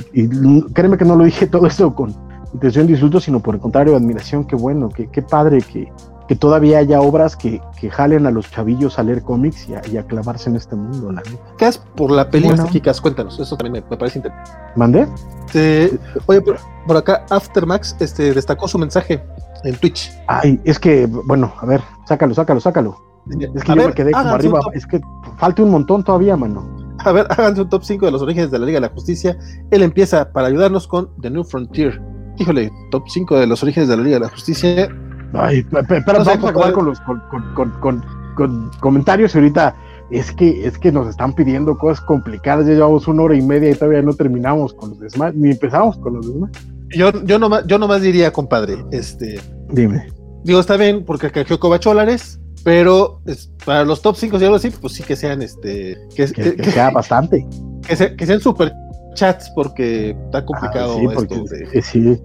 créeme que no lo dije todo esto con intención de insulto, sino por el contrario, admiración, qué bueno, qué, qué padre que, que todavía haya obras que, que, jalen a los chavillos a leer cómics y a, clavarse en este mundo, la ¿Qué es por la película bueno. Kikas? Cuéntanos, eso también me, parece interesante. ¿Mandé? Eh, oye, por, por, acá Aftermax este, destacó su mensaje en Twitch. Ay, es que, bueno, a ver, sácalo, sácalo, sácalo. Es que a yo ver, me quedé como arriba. Es que falta un montón todavía, mano. A ver, háganse un top 5 de los orígenes de la Liga de la Justicia. Él empieza para ayudarnos con The New Frontier. Híjole, top 5 de los orígenes de la Liga de la Justicia. Ay, espera, no vamos a acabar con los con, con, con, con, comentarios ahorita. Es que, es que nos están pidiendo cosas complicadas. Ya llevamos una hora y media y todavía no terminamos con los demás, ni empezamos con los demás. Yo, yo, nomás, yo nomás diría, compadre, este. Dime. Digo, está bien, porque canjeó Cobacholares, pero es, para los top 5 y algo así, pues sí que sean este. Que, que, que sea bastante. Que, se, que, sean super chats porque está complicado. Ah, sí, porque, de... sí.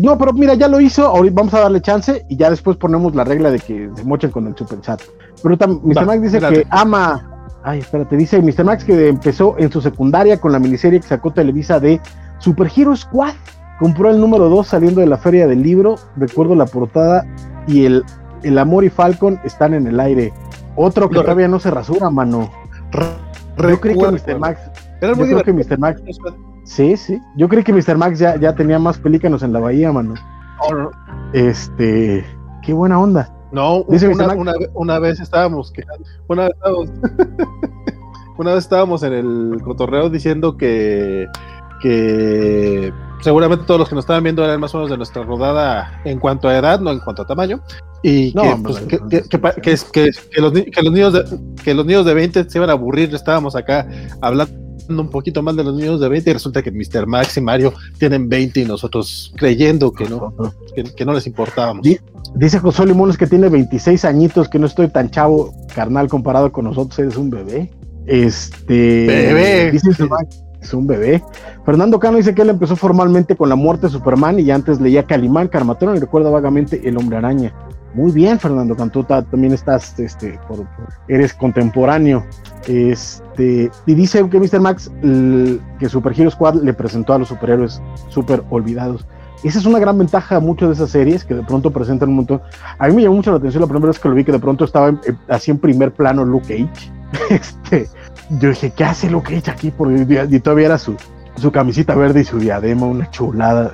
No, pero mira, ya lo hizo, ahorita vamos a darle chance y ya después ponemos la regla de que se mochen con el super chat. Pero Mr. Max dice que ama. Ay, espérate, dice Mr. Max que empezó en su secundaria con la miniserie que sacó Televisa de Super Hero Squad. Compró el número 2 saliendo de la feria del libro. Recuerdo la portada y el el amor y Falcon están en el aire. Otro que todavía no se rasura, mano. Yo creí que Mr. Max. Era muy yo creo que Mr. Max. Sí, sí. Yo creí que Mr. Max ya, ya tenía más pelícanos en la bahía, mano. Este. Qué buena onda. No, Dice una, una, una, vez estábamos una vez estábamos, una vez estábamos en el cotorreo diciendo que que seguramente todos los que nos estaban viendo eran más o menos de nuestra rodada en cuanto a edad, no en cuanto a tamaño. Y que, que, que, que, los, niños de, que los niños de 20 se iban a aburrir, estábamos acá hablando un poquito más de los niños de 20 y resulta que Mr. Max y Mario tienen 20 y nosotros creyendo que no, que, no les importábamos. Dice José Limones que tiene 26 añitos, que no estoy tan chavo, carnal, comparado con nosotros, eres un bebé. Este. Bebé. Dice Max, es un bebé. Fernando Cano dice que él empezó formalmente con la muerte de Superman y antes leía Calimán, Carmatón y recuerda vagamente El Hombre Araña. Muy bien, Fernando Cantú, también estás, este, por, eres contemporáneo. Este, y dice que Mr. Max, que Super Hero Squad le presentó a los superhéroes super olvidados. Esa es una gran ventaja mucho de esas series que de pronto presentan un montón. A mí me llamó mucho la atención la primera vez que lo vi, que de pronto estaba así en primer plano Luke Cage. Este, yo dije, ¿qué hace que echa aquí? Porque y todavía era su, su camisita verde y su diadema, una chulada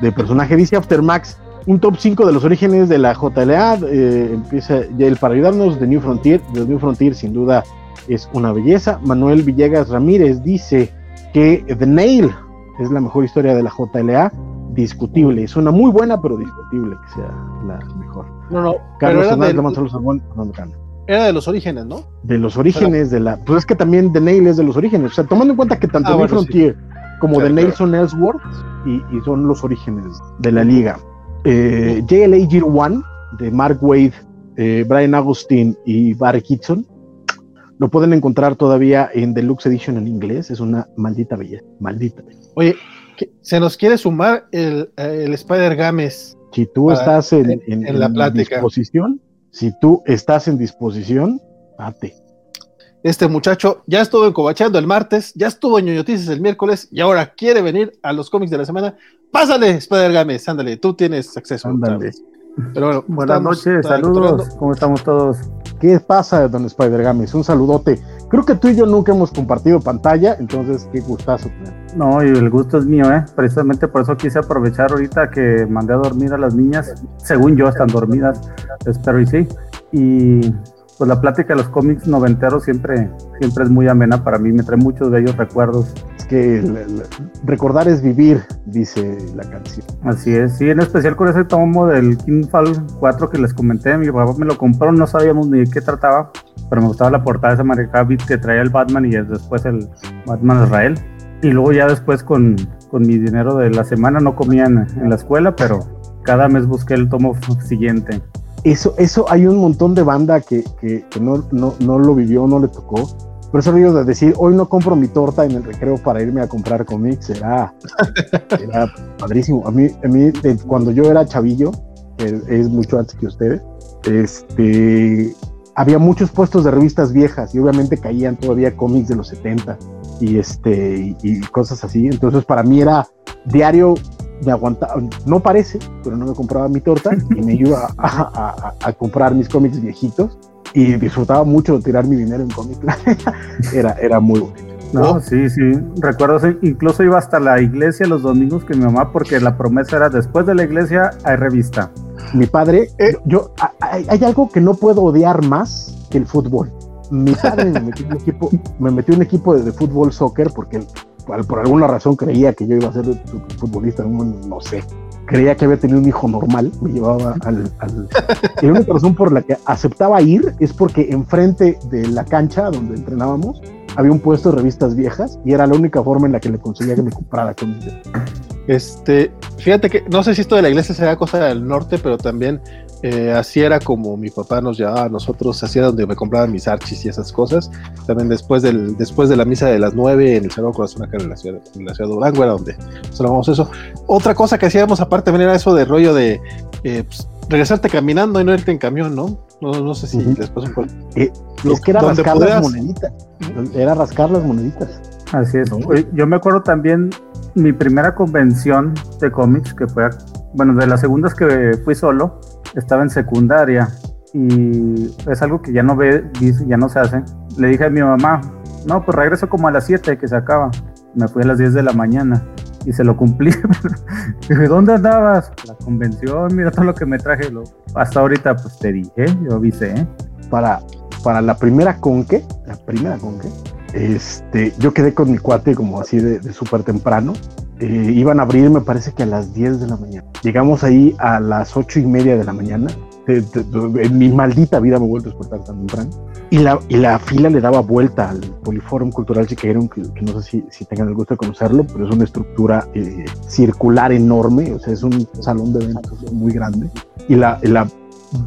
de, personaje. Dice Aftermax, un top 5 de los orígenes de la JLA. Eh, empieza ya el para ayudarnos de New Frontier. The New Frontier, sin duda, es una belleza. Manuel Villegas Ramírez dice que The Nail es la mejor historia de la JLA. Discutible, es una muy buena, pero discutible que sea la mejor. No, no, Carlos era, era de los orígenes, ¿no? De los orígenes de la. Pues es que también The Nail es de los orígenes. O sea, tomando en cuenta que tanto ah, Frontier como The Nail son Ellsworth y, son los orígenes de la liga. Eh, JLA Year One de Mark Wade, eh, Brian Agustin y Barry Kitson lo pueden encontrar todavía en Deluxe Edition en inglés. Es una maldita belleza. Maldita Oye, se nos quiere sumar el, el Spider Games. Si tú estás en, en, la disposición, si tú estás en disposición, date. Este muchacho ya estuvo encobachando el martes, ya estuvo en ñoñotices el miércoles y ahora quiere venir a los cómics de la semana. Pásale, Spider Games, ándale, tú tienes acceso. Ándale. Pero bueno, buenas noches, saludos, ¿cómo estamos todos? ¿Qué pasa, don Spider Games? Un saludote. Creo que tú y yo nunca hemos compartido pantalla, entonces qué gustazo No, y el gusto es mío, ¿eh? Precisamente por eso quise aprovechar ahorita que mandé a dormir a las niñas, según yo están dormidas, espero y sí. Y pues la plática de los cómics noventeros siempre, siempre es muy amena para mí, me trae muchos bellos recuerdos. Es que recordar es vivir, dice la canción. Así es, sí, en especial con ese tomo del King Fall 4 que les comenté, mi papá me lo compró, no sabíamos ni de qué trataba, pero me gustaba la portada de esa marca que traía el Batman y después el Batman Israel. Y luego ya después con, con mi dinero de la semana no comían en la escuela, pero cada mes busqué el tomo siguiente eso, eso hay un montón de banda que, que, no, no, no, lo vivió, no le tocó. Pero eso de decir, hoy no compro mi torta en el recreo para irme a comprar cómics, era, era padrísimo. A mí, a mí cuando yo era chavillo, es mucho antes que ustedes, este, había muchos puestos de revistas viejas y obviamente caían todavía cómics de los 70 y, este, y cosas así. Entonces para mí era diario me aguantaba, no parece, pero no me compraba mi torta y me iba a, comprar mis cómics viejitos y disfrutaba mucho de tirar mi dinero en cómics. era, era muy bonito. No, sí, sí. Recuerdo, incluso iba hasta la iglesia los domingos con mi mamá porque la promesa era después de la iglesia hay revista. Mi padre, eh, yo, hay, algo que no puedo odiar más que el fútbol. Mi padre me metió un equipo, me metió un equipo de, de fútbol soccer porque por alguna razón creía que yo iba a ser futbolista, no, sé. Creía que había tenido un hijo normal, me llevaba al, y la única razón por la que aceptaba ir es porque enfrente de la cancha donde entrenábamos había un puesto de revistas viejas y era la única forma en la que le conseguía que me comprara cómics. Este, fíjate que no sé si esto de la iglesia sea cosa del norte, pero también eh, así era como mi papá nos llevaba a nosotros, así era donde me compraban mis archis y esas cosas. También después, del, después de la misa de las nueve en el Sagrado Corazón acá en la ciudad, en la ciudad de Durango, era donde salvamos eso. Otra cosa que hacíamos aparte también era eso de rollo de eh, pues, regresarte caminando y no irte en camión, ¿no? No, no sé si después eh, es que era rascar las moneditas. Era rascar las moneditas. Así es. Yo me acuerdo también mi primera convención de cómics, que fue, bueno, de las segundas que fui solo, estaba en secundaria y es algo que ya no ve, ya no se hace. Le dije a mi mamá, no, pues regreso como a las 7 que se acaba. Me fui a las 10 de la mañana y se lo cumplí. dije, ¿dónde andabas? La convención, mira todo lo que me traje. Hasta ahorita, pues te dije, yo avisé. ¿eh? Para, para la primera con qué, la primera con qué, este, yo quedé con mi cuate como así de, de súper temprano eh, iban a abrir, me parece que a las 10 de la mañana. Llegamos ahí a las 8 y media de la mañana. en mi maldita vida me he vuelto a despertar tan temprano. Y la, y la fila le daba vuelta al Poliforum Cultural Chiqueiro, que, que no sé si, si, tengan el gusto de conocerlo, pero es una estructura eh, circular enorme, o sea, es un salón de eventos muy grande. Y la, la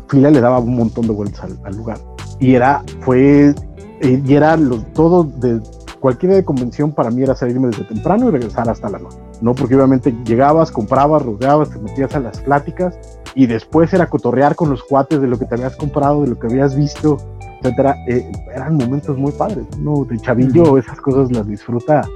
fila le daba un montón de vueltas al, lugar. Y era, fue, eh, y era lo, todo de cualquier de convención para mí era salirme desde temprano y regresar hasta la noche, ¿no? Porque obviamente llegabas, comprabas, rodeabas, te metías a las pláticas y después era cotorrear con los cuates de lo que te habías comprado, de lo que habías visto, etcétera. Eh, eran momentos muy padres, ¿no? De chavillo, esas cosas las disfruta.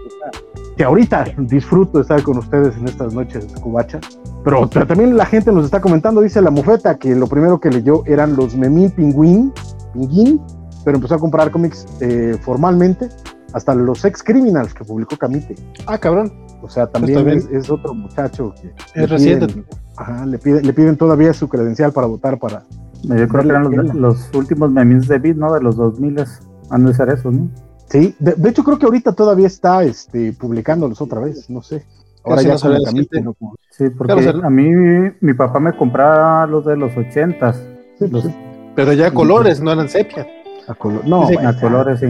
Que ahorita disfruto estar con ustedes en estas noches cubachas. Pero, también la gente nos está comentando, dice la mufeta, que lo primero que leyó eran los Memín Pingüín, Pinguín, pero empezó a comprar cómics eh, formalmente hasta los ex criminals que publicó Camite. Ah, cabrón. O sea, también, es, es, otro muchacho que es reciente. Piden, ajá, le, piden, le piden todavía su credencial para votar para. Yo creo que eran los, los, últimos memes de Beat, ¿no? De los 2000 han de ser eso, ¿no? Sí, de, de, hecho creo que ahorita todavía está este, publicándolos otra vez, no sé. Ahora ya el Camite, ¿no? Sí, porque claro, a mí mi papá me compraba los de los ochentas. Sí, los, sí. Pero ya colores, no eran sepia. A no, Dice, a colores, sí.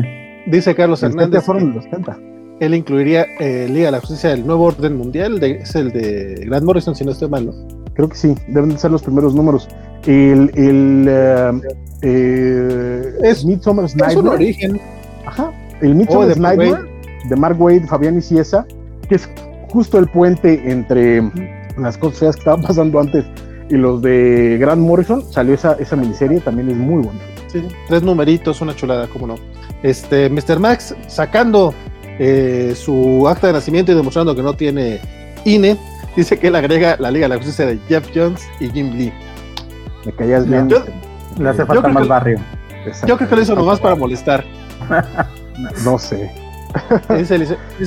Dice Carlos Los Hernández. fueron los 70. Él incluiría eh, Liga de la Justicia del Nuevo Orden Mundial, de, es el de Grant Morrison, si no estoy mal, ¿no? Creo que sí, deben de ser los primeros números. El, el uh, eh, es Midsummer's Es un origen. Ajá. El Midsummer's de Mark Nightmare de Mark Wade, Fabián y Ciesa, que es justo el puente entre las cosas feas que estaban pasando antes y los de Grant Morrison. Salió esa, esa miniserie, también es muy buena. Sí, tres numeritos, una chulada, cómo no. Este, Mr. Max sacando eh, su acta de nacimiento y demostrando que no tiene INE, dice que él agrega la Liga de la Justicia de Jeff Jones y Jim Lee. Me caías bien. Yo- Le hace falta más que- barrio. Yo creo que lo hizo nomás para molestar. No sé. Dice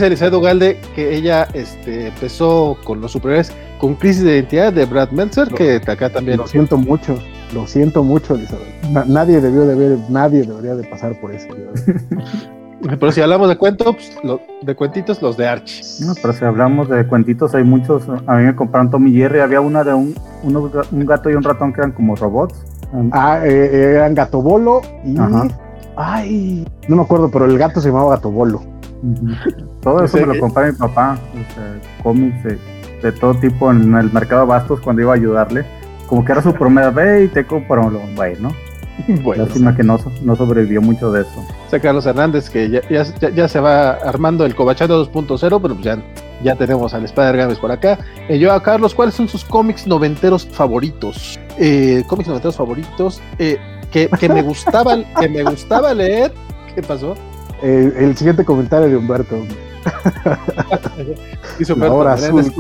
Elizabeth Ugalde que ella este, empezó con los superhéroes con Crisis de Identidad de Brad Meltzer, que acá también. Lo siento mucho. Lo siento mucho, Elizabeth. Na- nadie debió de ver, nadie debería de pasar por eso. Pero si hablamos de cuentos, pues, lo- de cuentitos, los de Archie. No, pero si hablamos de cuentitos, hay muchos. A mí me compraron Tommy Jerry. Había una de un, uno- un gato y un ratón que eran como robots. Ah, eh, eran Gatobolo y. Ajá. Ay, no me acuerdo, pero el gato se llamaba Gatobolo. Ujú. Todo eso me lo compré mi papá. o sea, cómics de, de todo tipo en el mercado Bastos cuando iba a ayudarle. Como que era su primera vez y te compro bueno. Bueno, Lástima que no, so- no sobrevivió mucho de eso. Dice Carlos Hernández que ya, ya, ya- ya se va armando el Cobachando 2.0, pero pues ya, ya tenemos al Spider Games por acá. Eh, yo a Carlos, ¿cuáles son sus cómics noventeros favoritos? Eh, cómics noventeros favoritos eh, que, que me gustaba, que me gustaba leer. ¿Qué pasó? Eh, el siguiente comentario de Humberto. Hizo La hora azul.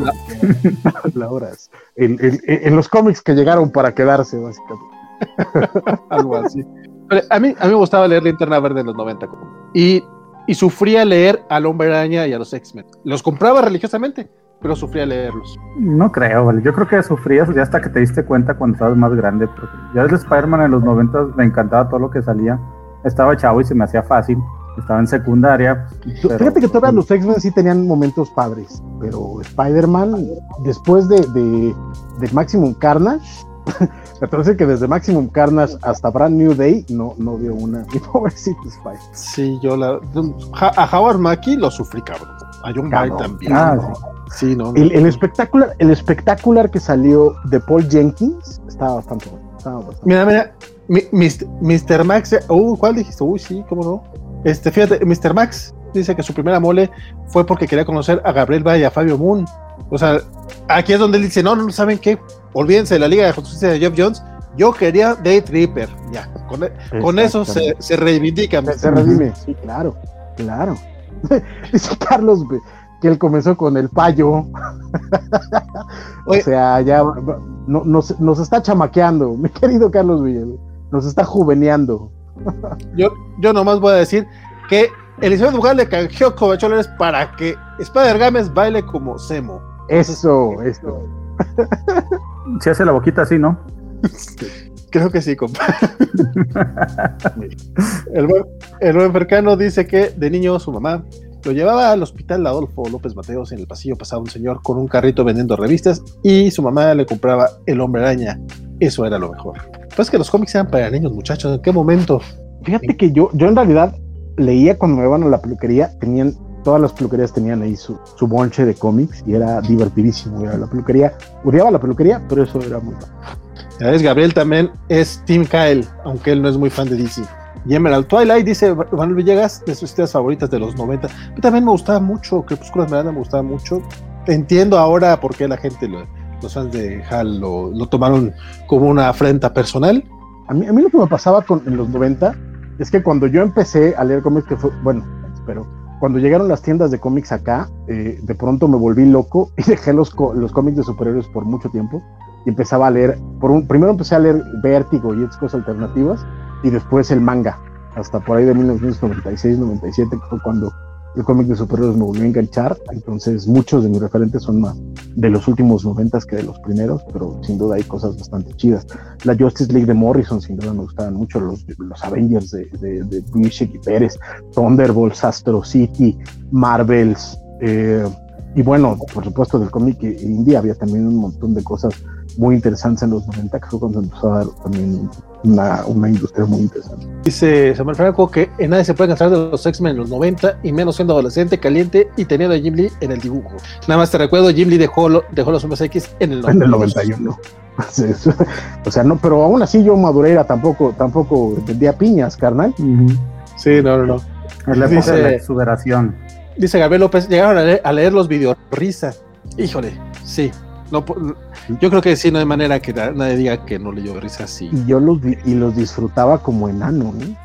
La hora azul. En, en- en los cómics que llegaron para quedarse, básicamente. algo así. Pero a mí, a mí me gustaba leer Linterna Verde en los 90. como- Y, y sufría leer al Hombre Araña y a los X-Men. Los compraba religiosamente, pero sufría leerlos. No creo, vale. Yo creo que sufrías ya hasta que te diste cuenta cuando estabas más grande. Porque ya desde Spider-Man en los 90 me encantaba todo lo que salía. Estaba chavo y se me hacía fácil. Estaba en secundaria. pero- Fíjate que todavía los X-Men sí tenían momentos padres, pero Spider-Man, después de, de, de Maximum Carnage, me parece que desde Maximum Carnage hasta Brand New Day no, no dio una. Mi pobrecito Spider. Sí, yo la. A Howard Mackie lo sufrí, cabrón. A John. Byrne también. Ah, no. Sí, no. no. El, el espectacular, el espectacular que salió de Paul Jenkins estaba bastante bueno. Estaba bastante Mira, mira. mi- Mr. Mr. Max. eh, Uh, ¿cuál dijiste? Uy, sí, cómo no. Este, fíjate, Mr. Max dice que su primera mole fue porque quería conocer a Gabriel Valle y a Fabio Moon. O sea, aquí es donde él dice: No, no, ¿saben qué? Olvídense de la Liga de Justicia de Jeff Jones. Yo quería Day Tripper. Ya, con, e- con eso se, se reivindica. Se, se redime, sí, claro, claro. Dice Carlos que él comenzó con el payo. o sea, ya no- nos, nos está chamaqueando, mi querido Carlos Villalobos. Nos está juveneando. Yo, yo nomás voy a decir que Elizabeth Bugal le canjeó covacholes para que Spider Games baile como Semo. Eso, eso. Se hace la boquita así, ¿no? Creo que sí, compa. el, buen, el buen Fercano dice que de niño su mamá lo llevaba al hospital Adolfo López Mateos. En el pasillo pasaba un señor con un carrito vendiendo revistas y su mamá le compraba el hombre araña. Eso era lo mejor. Pues que los cómics eran para niños, muchachos. ¿En qué momento? Fíjate que yo, yo en realidad leía cuando me iban a la peluquería, tenían, todas las peluquerías tenían ahí su, su bonche de cómics y era divertidísimo ir a la peluquería. Odiaba la peluquería, pero eso era muy bueno. Ya ves, Gabriel también es Tim Kyle, aunque él no es muy fan de DC. Y Emerald Twilight dice Manuel Villegas, de sus historias favoritas de los 90. A mí también me gustaba mucho, Crepúsculo Esmeralda me gustaba mucho. Entiendo ahora por qué la gente, lo- los fans de Hal, lo, lo tomaron como una afrenta personal. A mí, a mí lo que me pasaba con, en los 90 es que cuando yo empecé a leer cómics, que fue, bueno, pero cuando llegaron las tiendas de cómics acá, eh, de pronto me volví loco y dejé los, los cómics de superhéroes por mucho tiempo y empezaba a leer, por un, primero empecé a leer Vértigo y otras alternativas y después el manga. hasta por ahí de 1996-97, que fue cuando el cómic de superhéroes me volvió a enganchar. Entonces, muchos de mis referentes son más de los últimos 90 que de los primeros, pero sin duda hay cosas bastante chidas. La Justice League de Morrison, sin duda me gustaban mucho. Los, los Avengers de, de, de y Pérez, Thunderbolts, Astro City, Marvels. Eh, y bueno, por supuesto, del cómic indie había también un montón de cosas muy interesantes en los 90, que fue cuando empezó a dar también una, una, industria muy interesante. Dice Samuel Franco que en nadie se puede cansar de los X-Men en los 90 y menos siendo adolescente, caliente y teniendo a Jim Lee en el dibujo. Nada más te recuerdo, Jim Lee dejó, dejó los hombres X en el, en el 91. o sea, no, pero aún así yo Madureira tampoco, tampoco vendía piñas, carnal. Sí, no, no, no. Es la época de la exuberación. Dice Gabriel López, llegaron a leer, a leer los videos risa. Híjole, sí, no, yo creo que sí, no hay manera que nadie diga que no leyó risa así. Y yo los, y los disfrutaba como enano, ¿eh?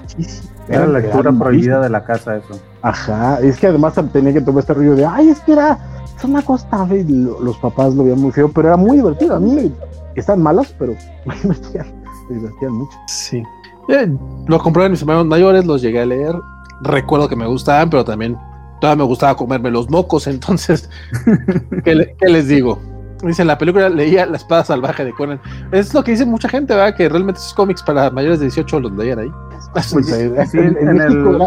Muchísimo. Era la lectura prohibida de la casa, eso. Ajá, es que además tenía que tomar este rollo de, ay, es que era, es una cosa, los papás lo veían muy feo, pero era muy divertido. A mí me, están malas, pero me divertían, me divertían mucho. Sí. Eh, lo compré en mis hermanos mayores, los llegué a leer. Recuerdo que me gustaban, pero también todavía me gustaba comerme los mocos, entonces, ¿qué, ¿qué les digo? Dice, en la película leía La espada salvaje de Conan. Es lo que dice mucha gente, ¿verdad? Que realmente esos cómics para mayores de 18 los leían ahí. Pues, sí, en, el,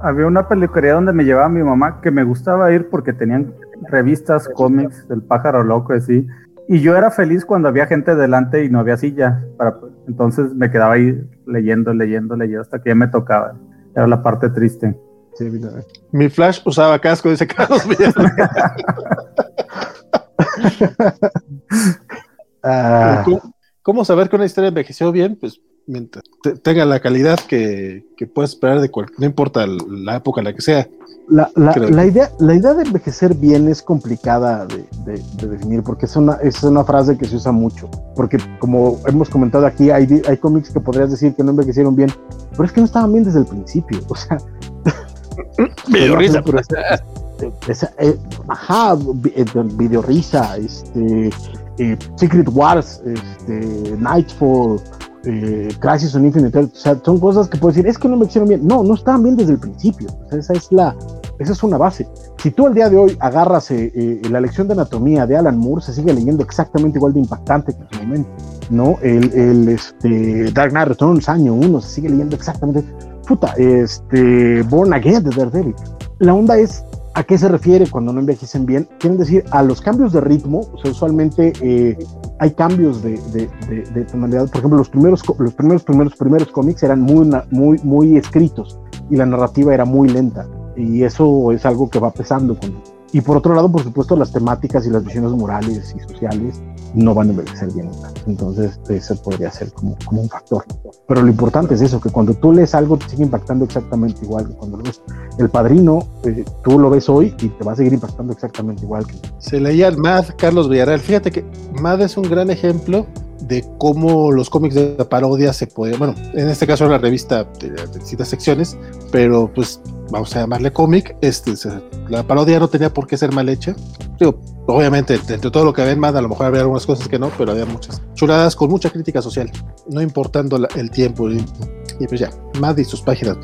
había una peluquería donde me llevaba mi mamá que me gustaba ir porque tenían revistas, cómics, del pájaro loco, así. Y yo era feliz cuando había gente delante y no había silla. Para, entonces me quedaba ahí leyendo, leyendo, leyendo hasta que ya me tocaba. Era la parte triste. Mi flash usaba casco, dice Carlos Ah. ¿Cómo, saber que una historia envejeció bien? Pues mientras tenga la calidad que, puedes esperar de cualquier, no importa la época en la que sea. La, idea, la idea de envejecer bien es complicada de, definir porque es una, es una frase que se usa mucho. Porque como hemos comentado aquí, hay, hay cómics que podrías decir que no envejecieron bien, pero es que no estaban bien desde el principio. O sea, me risa. Eh, ajá, eh, video risa, este, eh, Secret Wars, este, Nightfall, Crisis on Infinite o sea, son cosas que puedo decir, es que no me hicieron bien. No, no estaban bien desde el principio. esa es la, esa es una base. Si tú el día de hoy agarras la lección de anatomía de Alan Moore, se sigue leyendo exactamente igual de impactante que en su momento. ¿no? El este, Dark Knight Returns, año uno, se sigue leyendo exactamente. Puta, este, Born Again de Daredevil. La onda es ¿A qué se refiere cuando no envejecen bien? Quieren decir a los cambios de ritmo, usualmente eh, hay cambios de, tonalidad. Por ejemplo, los primeros, los primeros, primeros, primeros cómics eran muy, muy, muy escritos y la narrativa era muy lenta. Y eso es algo que va pesando. Con... Y por otro lado, por supuesto, las temáticas y las visiones morales y sociales no van a envejecer bien. Entonces, ese podría ser como, un factor. Pero lo importante es eso, que cuando tú lees algo te sigue impactando exactamente igual que cuando lo ves. El padrino, eh, tú lo ves hoy y te va a seguir impactando exactamente igual que. Se leía el MAD, Carlos Villarreal. Fíjate que MAD es un gran ejemplo de cómo los cómics de parodia se pueden, bueno, en este caso la revista de, distintas secciones, pero pues vamos a llamarle cómic, este, la parodia no tenía por qué ser mal hecha. Digo, obviamente, entre todo lo que ven más, a lo mejor había algunas cosas que no, pero había muchas chuladas con mucha crítica social, no importando el tiempo. Y, pues ya, Mad y sus páginas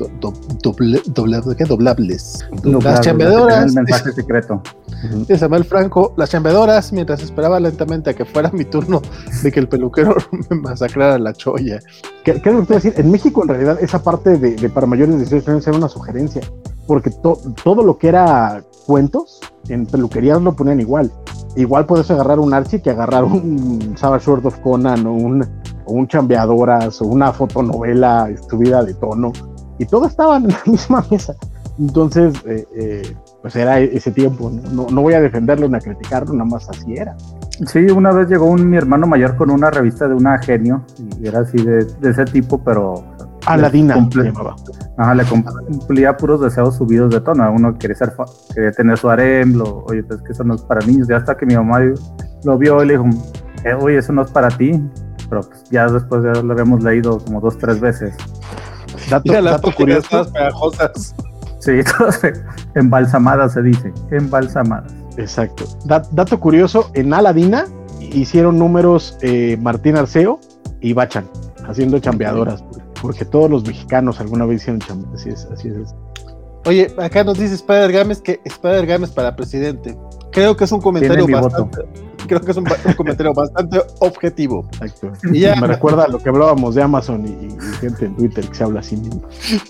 doblables. las chambeadoras. El mensaje secreto. Dice Samuel Franco, las chambeadoras, mientras esperaba lentamente a que fuera mi turno de que el peluquero me masacrara la cholla. ¿Qué, es lo que decir? En México, en realidad, esa parte de, para mayores de 18 años era una sugerencia, porque todo lo que era cuentos, en peluquerías lo ponían igual. Igual puedes agarrar un Archie que agarrar un Savage Sword of Conan o un, un Chambeadoras o una fotonovela estúpida de tono. Y todo estaba en la misma mesa. Entonces, eh, eh, pues era ese tiempo. ¿no? No, voy a defenderlo ni a criticarlo, nada más así era. Sí, una vez llegó un, mi hermano mayor con una revista de una genio, y era así de, de ese tipo, pero Aladina. Ajá, le cumplía puros deseos subidos de tono. Uno quería, ser, quería tener su harem, oye, pues que eso no es para niños. Ya hasta que mi mamá lo vio y le dijo, eh, oye, eso no es para ti. Pero pues ya después de lo habíamos leído como dos, tres veces. Dato, dato curioso. Sí, embalsamadas se dice, embalsamadas. Exacto. dato curioso, en Aladina hicieron números eh, Martín Arceo y Bachan, haciendo chambeadoras. porque todos los mexicanos alguna vez hicieron chamba. Así es, así es. Oye, acá nos dice Spider Games que Spider Games para presidente. Creo que es un comentario bastante, creo que es un, comentario bastante objetivo. Exacto. Y ya, me recuerda a lo que hablábamos de Amazon y, gente en Twitter que se habla así mismo.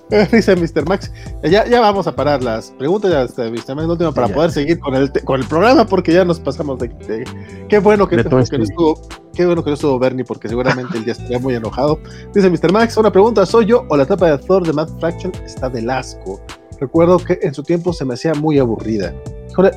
Dice Mr. Max. Ya, ya vamos a parar las preguntas, ya está, Mr. Max, último para poder seguir con el, con el programa, porque ya nos pasamos de. qué bueno que, que no estuvo. Qué bueno que no estuvo Bernie, porque seguramente el día estaría muy enojado. Dice Mr. Max, una pregunta, ¿soy yo o la etapa de Thor de Matt Fraction está del asco? Recuerdo que en su tiempo se me hacía muy aburrida.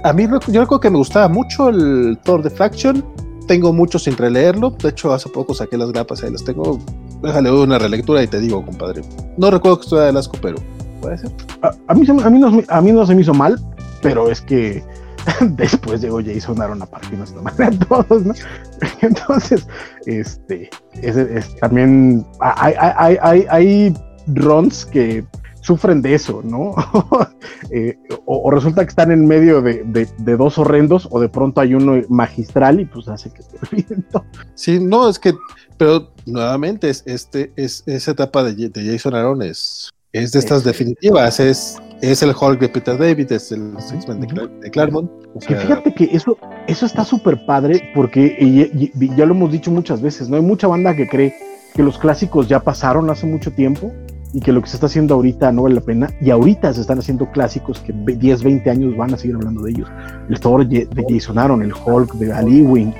A mí yo recuerdo que me gustaba mucho el Thor de Faction. Tengo mucho sin releerlo. De hecho, hace poco saqué las grapas ahí las tengo. Déjale una relectura y te digo, compadre. No recuerdo que estuviera del asco, pero puede ser. A, mí, a, mí no, se me hizo mal, pero es que después llegó Jason Aaron a partir de madre a todos, ¿no? Entonces, este, es, también hay, hay, hay runs que sufren de eso, ¿no? Eh, o, resulta que están en medio de, dos horrendos o de pronto hay uno magistral y pues hace que se olviden Sí, no, es que, pero nuevamente es, este, es, esa etapa de, Jason Aaron es, es de estas definitivas, es, es el Hulk de Peter David, es el X-Men de, Claremont. que fíjate que eso, eso está súper padre porque ya lo hemos dicho muchas veces, ¿no? Hay mucha banda que cree que los clásicos ya pasaron hace mucho tiempo y que lo que se está haciendo ahorita no vale la pena. Y ahorita se están haciendo clásicos que 10, 20 años van a seguir hablando de ellos. El Thor de Jason Aaron, el Hulk de Ali Wing,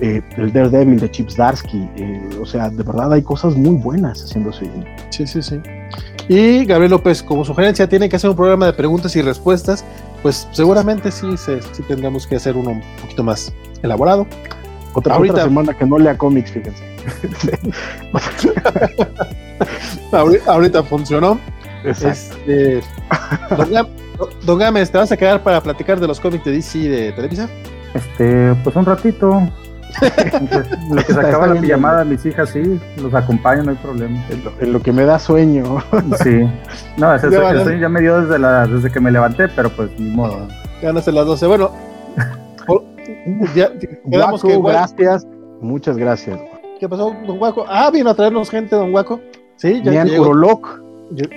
eh, el Daredevil de Chips Darsky. Eh, o sea, de verdad hay cosas muy buenas haciéndose. Sí, sí, sí. Y Gabriel López, como sugerencia, tiene que hacer un programa de preguntas y respuestas. Pues seguramente sí, sí tendremos que hacer uno un poquito más elaborado. Otra, ahorita, otra semana que no lea cómics, fíjense. ahorita, funcionó. Este, don, Gámez, ¿te vas a quedar para platicar de los cómics de DC de Televisa? Este, pues un ratito. lo que se acaba la llamada mis hijas, sí, los acompaño, no hay problema. En lo, que me da sueño. sí. No, ese, sueño ya me dio desde, la, desde que me levanté, pero pues ni modo. Ya no las 12. Bueno, ya, quedamos que, gracias. Muchas gracias. ¿Qué pasó, don Guaco? Ah, vino a traernos gente, don Guaco. Sí, ya, ya llegó.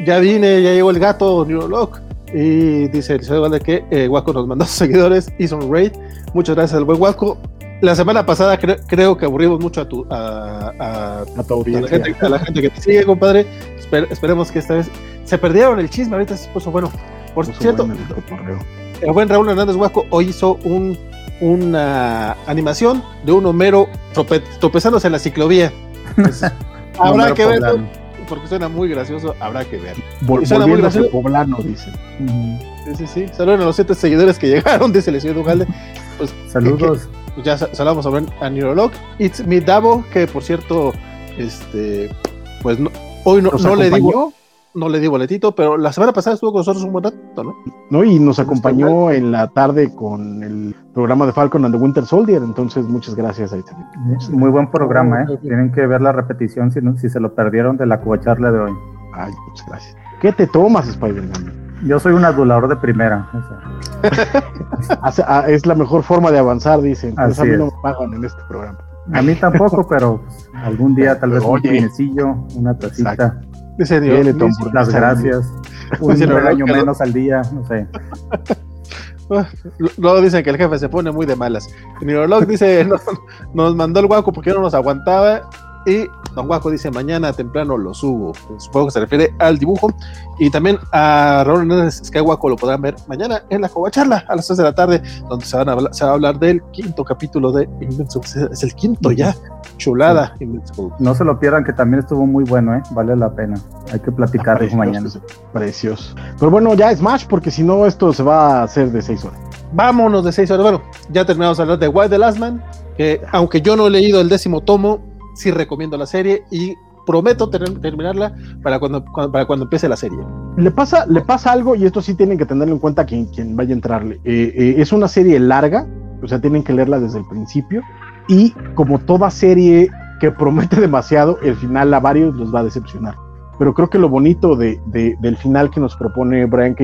Ya, vine, ya llegó el gato Neuroloc. Y dice el señor de que eh, Guaco nos mandó sus seguidores, hizo un raid. Muchas gracias al buen Guaco. La semana pasada creo que aburrimos mucho a tu, a, a, la gente, a, la gente, que te sigue, compadre. esperemos que esta vez se perdieron el chisme. Ahorita se puso bueno. Por cierto, el, buen Raúl Hernández Guaco hoy hizo un, una animación de un Homero tropezándose en la ciclovía. habrá que verlo porque suena muy gracioso, habrá que ver. suena muy gracioso. poblano, dice. Sí, sí, sí. Saludos a los siete seguidores que llegaron, dice el señor Ugalde. Pues, Saludos. pues ya saludamos a, a Neurolog. It's mi Davo, que por cierto, este, pues no, hoy no, no le digo no le di boletito, pero la semana pasada estuvo con nosotros un buen rato, ¿no? No, y nos acompañó en la tarde con el programa de Falcon and the Winter Soldier, entonces muchas gracias a Muy buen programa, ¿eh? Tienen que ver la repetición si, si se lo perdieron de la charla de hoy. Ay, muchas gracias. ¿Qué te tomas, Spider-Man? Yo soy un adulador de primera. Ah, es la mejor forma de avanzar, dicen. Pues a mí no me pagan en este programa. A mí tampoco, pero algún día tal vez un pinecillo, una tacita. Dice las gracias. Un año menos al día, no sé. Luego dicen que el jefe se pone muy de malas. Neurolog dice, nos mandó el guaco porque no nos aguantaba y Don Guaco dice, mañana temprano lo subo. Supongo que se refiere al dibujo. Y también a Raúl Hernández Guaco lo podrán ver mañana en la Charla a las 3 de la tarde, donde se, van a hablar, se va a hablar del quinto capítulo de Invincible. Es el quinto ya. Chulada, Invincible. No se lo pierdan, que también estuvo muy bueno, ¿eh? Vale la pena. Hay que platicar mañana. Precioso. Pero bueno, ya es más, porque si no, esto se va a hacer de 6 horas. Vámonos de 6 horas. Bueno, ya terminamos de hablar de White the Last Man, que aunque yo no he leído el décimo tomo, sí recomiendo la serie y prometo terminarla para cuando, para cuando empiece la serie. Le pasa, le pasa algo, y esto sí tienen que tenerlo en cuenta quien, quien vaya a entrarle. Eh, eh, es una serie larga, o sea, tienen que leerla desde el principio. Y como toda serie que promete demasiado, el final a varios los va a decepcionar. Pero creo que lo bonito de, del final que nos propone Brian K.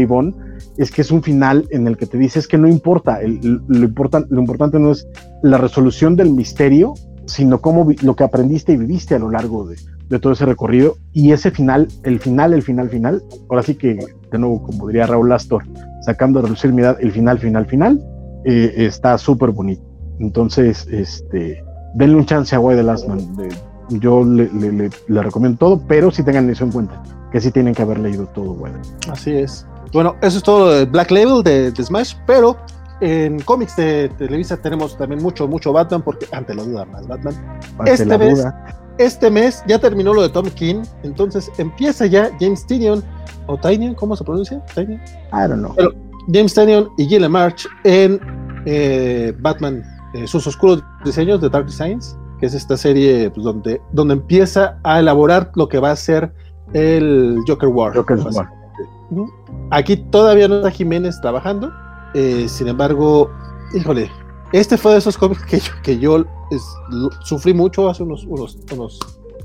Es que es un final en el que te dices que no importa, lo, importa, lo importante no es la resolución del misterio, sino cómo lo que aprendiste y viviste a lo largo de, de todo ese recorrido. Y ese final, el final, el final, final, ahora sí que, de nuevo, como diría Raúl Astor, sacando a reducir mi edad, el final, final, final, eh, está súper bonito. Entonces, este, denle un chance a Why the Last Man. yo le, recomiendo todo, pero si tengan eso en cuenta, que sí tienen que haber leído todo, bueno. Así es. Bueno, eso es todo de Black Label de, Smash, pero en cómics de Televisa tenemos también mucho, mucho Batman, porque ante la duda más Batman. este mes, este mes ya terminó lo de Tom King, entonces empieza ya James Tynion, o Tynion, ¿cómo se pronuncia? Tynion. I don't know. James Tynion y Gillian March en eh, Batman, eh, sus oscuros diseños de Dark Designs, que es esta serie pues, donde, donde empieza a elaborar lo que va a ser el Joker War. Joker War. Aquí todavía no está Jiménez trabajando, eh, sin embargo, híjole, este fue de esos cómics que yo, que yo sufrí mucho hace unos, unos, unos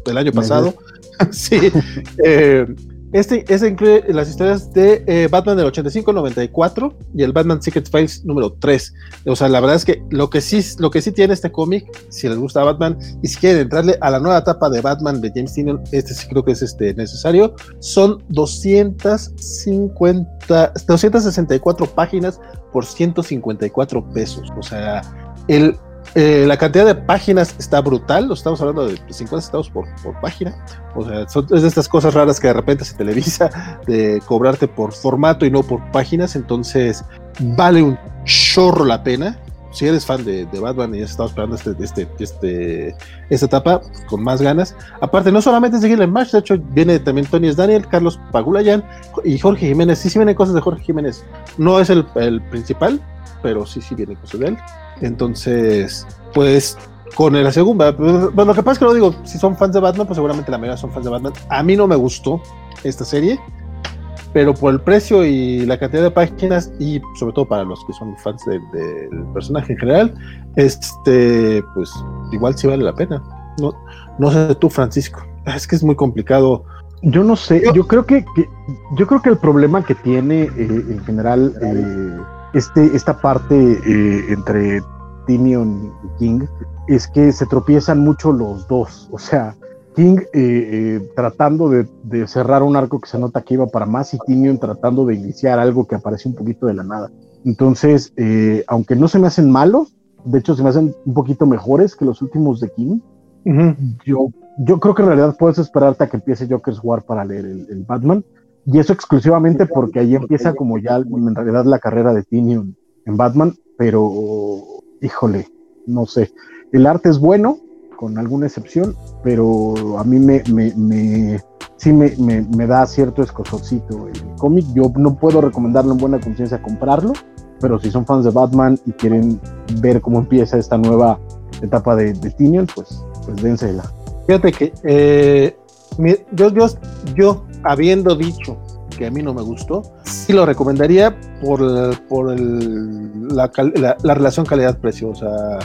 del año pasado. sí. Eh, este, este, incluye las historias de eh, Batman del 85-94 y el Batman Secret Files número 3. O sea, la verdad es que lo que sí, lo que sí tiene este cómic, si les gusta Batman y si quieren entrarle a la nueva etapa de Batman de James Tynion, este sí creo que es este, necesario. Son 250, 264 páginas por 154 pesos. O sea, el, eh, la cantidad de páginas está brutal, estamos hablando de 50 centavos por, página. O sea, es de estas cosas raras que de repente se televisa, de cobrarte por formato y no por páginas. Entonces, vale un chorro la pena. Si eres fan de, Batman y has estado esperando este, este, este, esta etapa con más ganas. Aparte, no solamente seguir en March, de hecho, viene también Tony Daniel, Carlos Pagulayan y Jorge Jiménez. Sí, sí vienen cosas de Jorge Jiménez. No es el, el principal, pero sí, sí vienen cosas de él. Entonces, pues con la segunda, bueno, lo que pasa es que lo digo, si son fans de Batman, pues seguramente la mayoría son fans de Batman. A mí no me gustó esta serie, pero por el precio y la cantidad de páginas y sobre todo para los que son fans del personaje en general, este, pues igual sí vale la pena. No, no sé tú, Francisco. Es que es muy complicado. Yo no sé, yo, creo que, yo creo que el problema que tiene eh, en general eh, este, esta parte eh, entre Timion y King es que se tropiezan mucho los dos. O sea, King eh, eh, tratando de, cerrar un arco que se nota que iba para más y Timion tratando de iniciar algo que aparece un poquito de la nada. Entonces, aunque no se me hacen malos, de hecho se me hacen un poquito mejores que los últimos de King, yo, yo creo que en realidad puedes esperarte a que empiece Joker's War para leer el Batman y eso exclusivamente porque ahí empieza como ya en realidad la carrera de Tinion en Batman, pero híjole, no sé. El arte es bueno, con alguna excepción, pero a mí me, me, me sí me, me, da cierto escosocito el cómic. Yo no puedo recomendarlo en buena conciencia comprarlo, pero si son fans de Batman y quieren ver cómo empieza esta nueva etapa de, de Tinion, pues, pues dénsela. Fíjate que eh, yo, yo, yo habiendo dicho que a mí no me gustó, sí lo recomendaría por, por la, relación calidad-precio. O sea,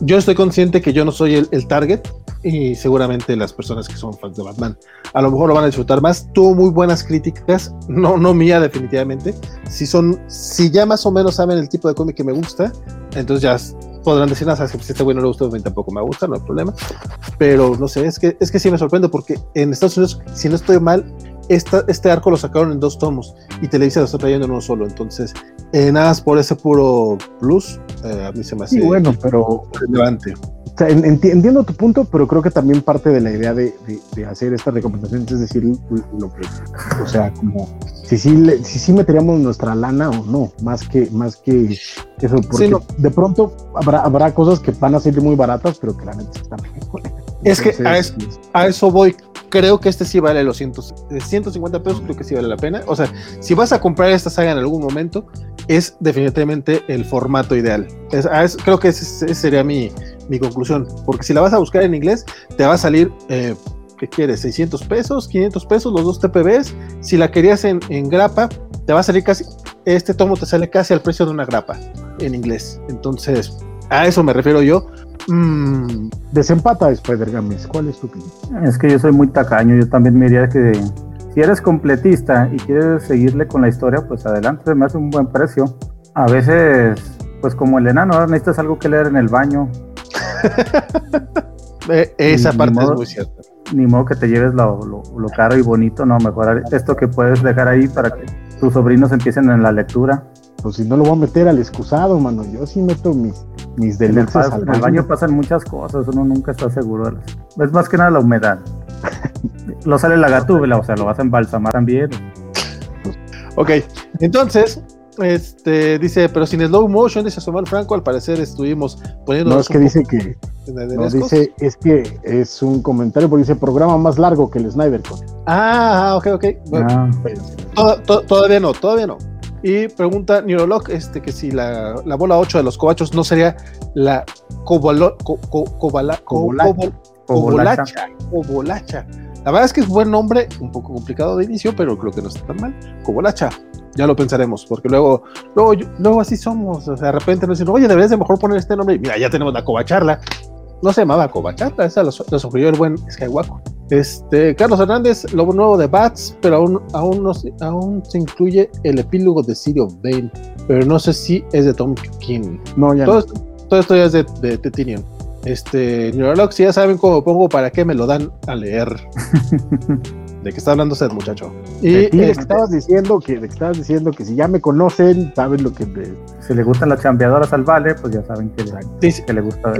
yo estoy consciente que yo no soy el, target y seguramente las personas que son fans de Batman a lo mejor lo van a disfrutar más. Tuvo muy buenas críticas, no, no mía definitivamente. Si son, si ya más o menos saben el tipo de cómic que me gusta, entonces ya podrán decir, nada, si este güey no le gusta, a mí tampoco me gusta, no hay problema. Pero no sé, es que, es que sí me sorprende porque en Estados Unidos, si no estoy mal, este arco lo sacaron en dos tomos y Televisa lo está trayendo en uno solo. Entonces, eh, nada más por ese puro plus, eh, a mí se me hace bueno, pero relevante. entiendo tu punto, pero creo que también parte de la idea de, hacer esta recomendación es decir lo que, o sea, como si sí, si, si meteríamos nuestra lana o no, más que, más que eso, porque de pronto habrá, habrá cosas que van a ser muy baratas, pero que la neta están Es que a a eso voy creo que este sí vale los 150 pesos, creo que sí vale la pena. O sea, si vas a comprar esta saga en algún momento, es definitivamente el formato ideal. creo que esa sería mi, mi, conclusión, porque si la vas a buscar en inglés, te va a salir, eh, ¿qué quieres? 600 pesos, 500 pesos, los dos TPBs. Si la querías en, en grapa, te va a salir casi, este tomo te sale casi al precio de una grapa en inglés. Entonces, a eso me refiero yo Mm, desempata Spider Games. ¿Cuál es tu opinión? Es que yo soy muy tacaño. Yo también me diría que si eres completista y quieres seguirle con la historia, pues adelante, me hace un buen precio. A veces, pues como el enano, necesitas algo que leer en el baño. Eh, esa parte es muy cierta. ni modo que te lleves lo, lo, caro y bonito, no, mejor esto que puedes dejar ahí para que tus sobrinos empiecen en la lectura. Pues si no lo voy a meter al excusado, mano, yo sí meto mis, mis delitos. En, el, baño pasan muchas cosas, uno nunca está seguro. Es más que nada la humedad. lo sale la gatúbela, o sea, lo vas a embalsamar también. Ok, entonces, este, dice, pero sin slow motion, dice Samuel Franco, al parecer estuvimos poniendo. No, es que dice que. No, dice, es que es un comentario porque dice programa más largo que el Snyder Ah, ok, ok. Ah. Pues, todavía no, todavía no. Y pregunta Neurolog este, que si la, la bola 8 de los cobachos no sería la cobolo, co, cobolacha. La verdad es que es buen nombre, un poco complicado de inicio, pero creo que no está tan mal. Cobolacha. Ya lo pensaremos, porque luego, luego, luego así somos. O sea, de repente nos dicen, oye, deberías de mejor poner este nombre. Y mira, ya tenemos la cobacharla. No se llamaba cobacharla, esa lo, lo sugirió el buen Skywalker. Este, Carlos Hernández, lo nuevo de Bats, pero aún, aún, no, aún se incluye el epílogo de Sirio Bane, pero no sé si es de Tom King. No, ya todo, Esto, todo esto ya es de, de, de Este, Neurolog, si ya saben cómo pongo, para qué me lo dan a leer. de que está hablando usted, muchacho. Y este, estabas diciendo que, estabas diciendo que si ya me conocen, saben lo que si le gustan las chambeadoras al vale, pues ya saben que, le, que le gusta.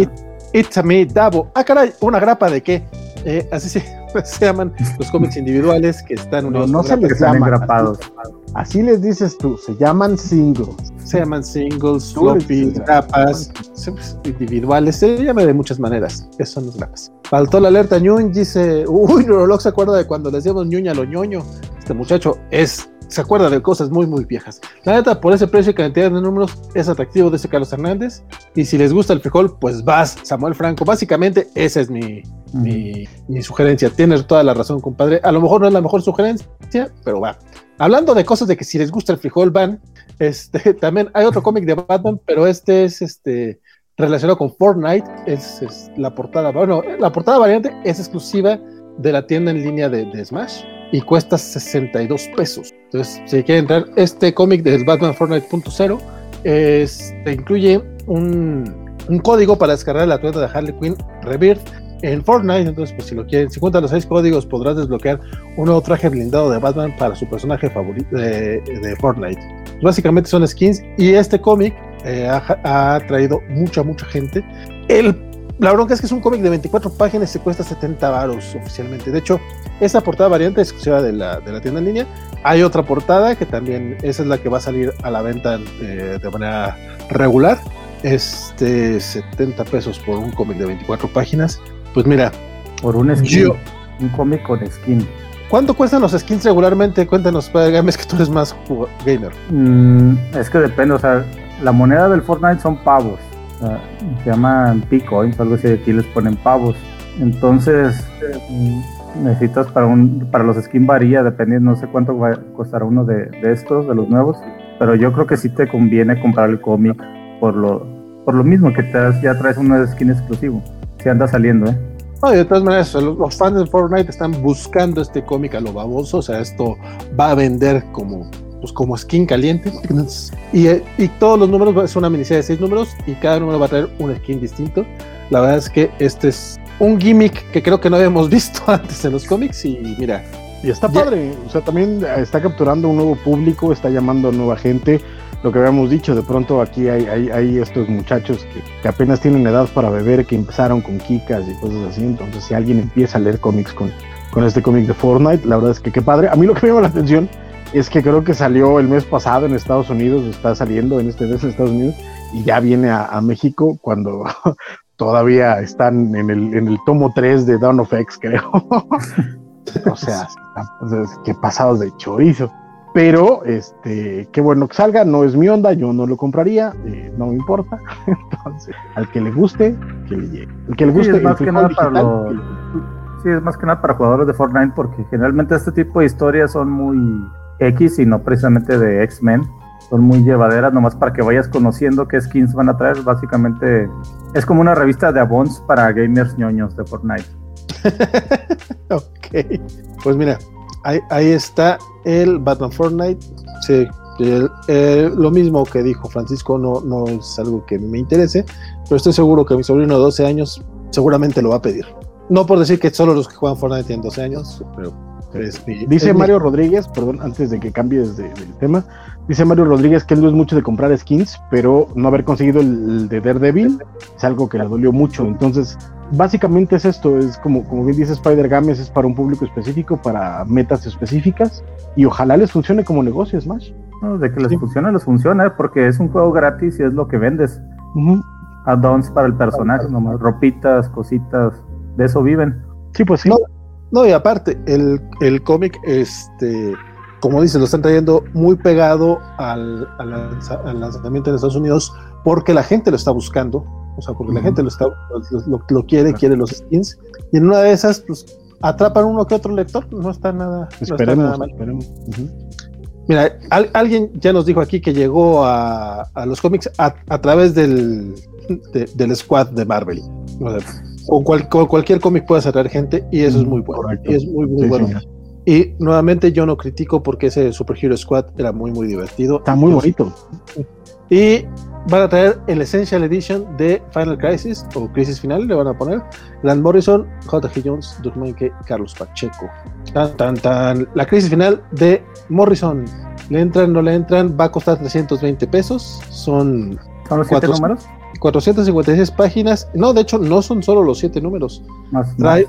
It's a me, Davo. Ah, caray, una grapa de qué. Eh, así se, se, llaman los cómics individuales que están unidos. No, no se les llama grapados. Así, les dices tú, se llaman singles. Se llaman singles, floppy, grapas, individuales, se llama de muchas maneras. Esas son las grapas. Faltó la alerta Ñuñ, dice, uy, Neurolog se acuerda de cuando les dimos Ñuñ a lo ñoño. Este muchacho es se acuerda de cosas muy, muy viejas. La neta, por ese precio y cantidad de números, es atractivo de ese Carlos Hernández. Y si les gusta el frijol, pues vas, Samuel Franco. Básicamente, esa es mi, mi, sugerencia. Tienes toda la razón, compadre. A lo mejor no es la mejor sugerencia, pero va. Hablando de cosas de que si les gusta el frijol, van. Este, también hay otro cómic de Batman, pero este es este relacionado con Fortnite. Es, la portada, bueno, la portada variante es exclusiva de la tienda en línea de, de Smash y cuesta 62 pesos. Entonces, si quieren entrar, este cómic del Batman Fortnite.0 este, incluye un, un, código para descargar la tueta de Harley Quinn Rebirth en Fortnite. Entonces, pues si lo quieren, si cuentan los seis códigos, podrás desbloquear un nuevo traje blindado de Batman para su personaje favorito de, de Fortnite. básicamente son skins y este cómic eh, ha, ha traído mucha, mucha gente. El la bronca es que es un cómic de 24 páginas y cuesta 70 varos oficialmente. De hecho, esa portada variante es exclusiva de la, de la tienda en línea. Hay otra portada que también, esa es la que va a salir a la venta eh, de manera regular. Este, 70 pesos por un cómic de 24 páginas. Pues mira. Por un skin. un cómic con skin. ¿Cuánto cuestan los skins regularmente? Cuéntanos, Games, que tú eres más gamer. Mm, es que depende, o sea, la moneda del Fortnite son pavos se llaman P-Coins, algo así, aquí les ponen pavos. Entonces, mm, necesitas para un para los skins varía, dependiendo, no sé cuánto va a costar uno de, estos, de los nuevos, pero yo creo que sí te conviene comprar el cómic por lo, por lo mismo, que te, ya traes de skin exclusivo, si anda saliendo, ¿eh? de todas maneras, los fans de Fortnite están buscando este cómic a lo baboso, o sea, esto va a vender como pues como skin caliente. Y, y todos los números es una miniserie de seis números y cada número va a traer un skin distinto. La verdad es que este es un gimmick que creo que no habíamos visto antes en los cómics y mira. Y está padre, o sea, también está capturando un nuevo público, está llamando a nueva gente. Lo que habíamos dicho, de pronto aquí hay, hay, hay estos muchachos que, que, apenas tienen edad para beber, que empezaron con kikas y cosas así. Entonces, si alguien empieza a leer cómics con, con este cómic de Fortnite, la verdad es que qué padre. A mí lo que me llama la atención es que creo que salió el mes pasado en Estados Unidos, está saliendo en este mes en Estados Unidos, y ya viene a, México cuando todavía están en el, en el tomo 3 de Dawn of X, creo. o sea, qué pasados de chorizo. Pero, este, qué bueno que salga, no es mi onda, yo no lo compraría, eh, no me importa. Entonces, al que le guste, que le llegue. El que le guste, es más que nada para Sí, es más que nada para jugadores de Fortnite, porque generalmente este tipo de historias son muy X y no precisamente de X-Men. Son muy llevaderas, nomás para que vayas conociendo qué skins van a traer. Básicamente es como una revista de Avons para gamers ñoños de Fortnite. ok, pues mira, ahí, está el Batman Fortnite. Sí, lo mismo que dijo Francisco, no, no es algo que me interese, pero estoy seguro que mi sobrino de 12 años seguramente lo va a pedir. No por decir que solo los que juegan Fortnite tienen 12 años, pero Dice Mario Rodríguez, perdón, antes de que cambies de, del tema, dice Mario Rodríguez que él no es mucho de comprar skins, pero no haber conseguido el, de Daredevil es algo que le dolió mucho. Entonces, básicamente es esto, es como, como bien dice Spider Games, es para un público específico, para metas específicas, y ojalá les funcione como negocio Smash. No, de que les funcione, les funciona, porque es un juego gratis y es lo que vendes. Add-ons para el personaje, nomás ropitas, cositas, de eso viven. Sí, pues sí. No, y aparte, el, el cómic, este, como dices, lo están trayendo muy pegado al, al, lanzamiento en Estados Unidos porque la gente lo está buscando, o sea, porque la gente lo, está, lo, quiere, quiere los skins, y en una de esas, pues, atrapan uno que otro lector, no está nada, esperemos, Mira, alguien ya nos dijo aquí que llegó a, a los cómics a, a través del, del squad de Marvel. O sea, con, cualquier cómic puede atraer gente y eso es muy bueno. Y es muy, muy bueno. Y nuevamente yo no critico porque ese Super Hero Squad era muy, muy divertido. Está muy bonito. Y van a traer el Essential Edition de Final Crisis o Crisis Final, le van a poner Grant Morrison, J.G. Jones, Durmanke, Carlos Pacheco. Tan, tan, tan. La Crisis Final de Morrison. ¿Le entran, no le entran? Va a costar 320 pesos. Son. ¿Son los cuatro números? 456 páginas. No, de hecho, no son solo los siete números. trae,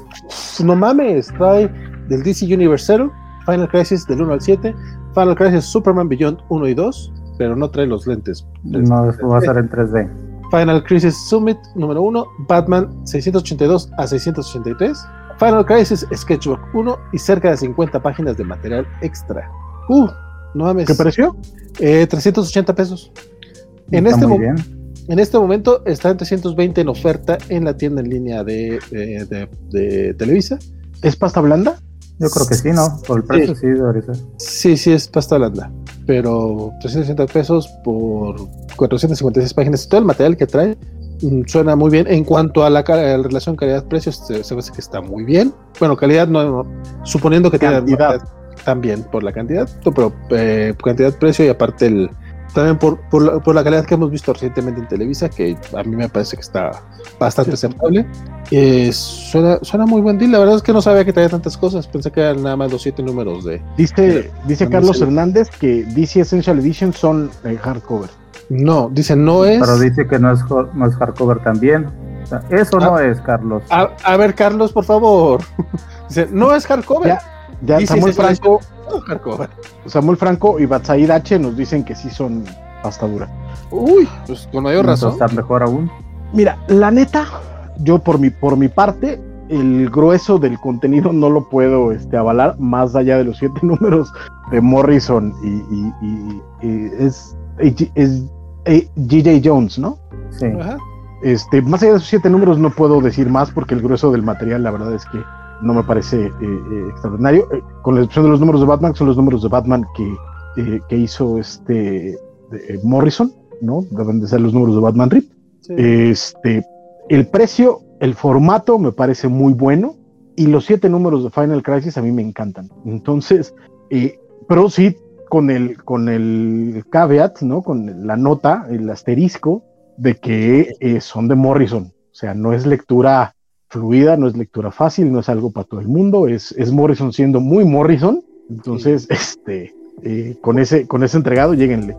no mames, trae del DC Universe 0, Final Crisis del 1 al 7, Final Crisis Superman Beyond 1 y 2, pero no trae los lentes. No, va a ser en 3D. Final Crisis Summit número 1, Batman 682 a 683, Final Crisis Sketchbook 1 y cerca de 50 páginas de material extra. Uh, no mames. ¿Qué precio? Eh, 380 pesos. En este momento en este momento está en 320 en oferta en la tienda en línea de, de, Televisa. ¿Es pasta blanda? Yo creo que sí, ¿no? Por el precio sí, sí Sí, sí, es pasta blanda. Pero 360 pesos por 456 páginas. Todo el material que trae mm, suena muy bien. En cuanto a la, relación calidad-precio, se, se, ve que está muy bien. Bueno, calidad no, suponiendo que tiene también por la cantidad, pero eh, cantidad-precio y aparte el, también por, por, la, calidad que hemos visto recientemente en Televisa, que a mí me parece que está bastante aceptable. Eh, suena, suena muy buen deal. La verdad es que no sabía que traía tantas cosas. Pensé que eran nada más los siete números de. Dice, dice Carlos Hernández que DC Essential Edition son eh, hardcover. No, dice no es. Pero dice que no es, no es hardcover también. eso no ah, es, Carlos. A, ver, Carlos, por favor. dice, no es hardcover. Ya, Samuel Franco, Samuel Franco y Batsaid H nos dicen que sí son pasta dura. Uy, pues con mayor razón. Está mejor aún. Mira, la neta, yo por mi, por mi parte, el grueso del contenido no lo puedo este, avalar más allá de los siete números de Morrison y, es, es, G.J. Jones, ¿no? Sí. Este, más allá de esos siete números no puedo decir más porque el grueso del material, la verdad es que no me parece eh, eh, extraordinario. Eh, con la excepción de los números de Batman, son los números de Batman que, que hizo este Morrison, ¿no? Deben de ser los números de Batman Rip. Este, el precio, el formato me parece muy bueno y los siete números de Final Crisis a mí me encantan. Entonces, pero sí con el, con el caveat, ¿no? Con la nota, el asterisco de que son de Morrison. O sea, no es lectura fluida, no es lectura fácil, no es algo para todo el mundo, es, es Morrison siendo muy Morrison, entonces, este, eh, con, ese, con ese entregado, lleguenle.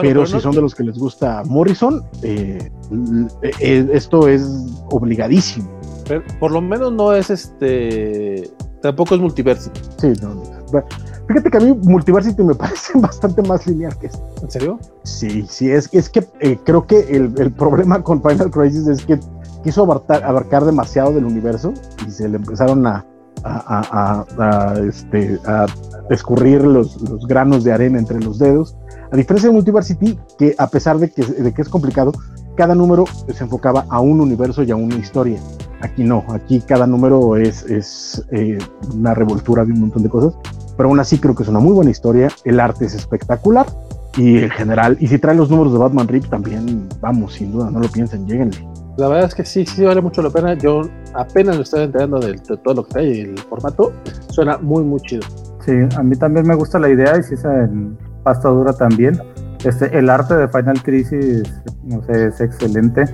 pero, si son de los que les gusta Morrison, eh, eh, esto es obligadísimo. por lo menos no es este, tampoco es Multiversity. Sí, no, Fíjate que a mí Multiversity me parece bastante más lineal que esto. ¿En serio? Sí, sí, es, es que creo que el, el, problema con Final Crisis es que quiso abarcar, demasiado del universo y se le empezaron a, a, este, escurrir los, granos de arena entre los dedos. A diferencia de Multiversity, que a pesar de que, es complicado, cada número se enfocaba a un universo y a una historia. Aquí no, aquí cada número es, es eh, una revoltura de un montón de cosas, pero aún así creo que es una muy buena historia, el arte es espectacular y en general, y si traen los números de Batman Rip también, vamos, sin duda, no lo piensen, lleguenle. La verdad es que sí, sí vale mucho la pena. Yo apenas me estoy enterando de, todo lo que hay el formato. Suena muy, muy chido. Sí, a mí también me gusta la idea y si es en pasta dura también. Este, el arte de Final Crisis, no sé, es excelente.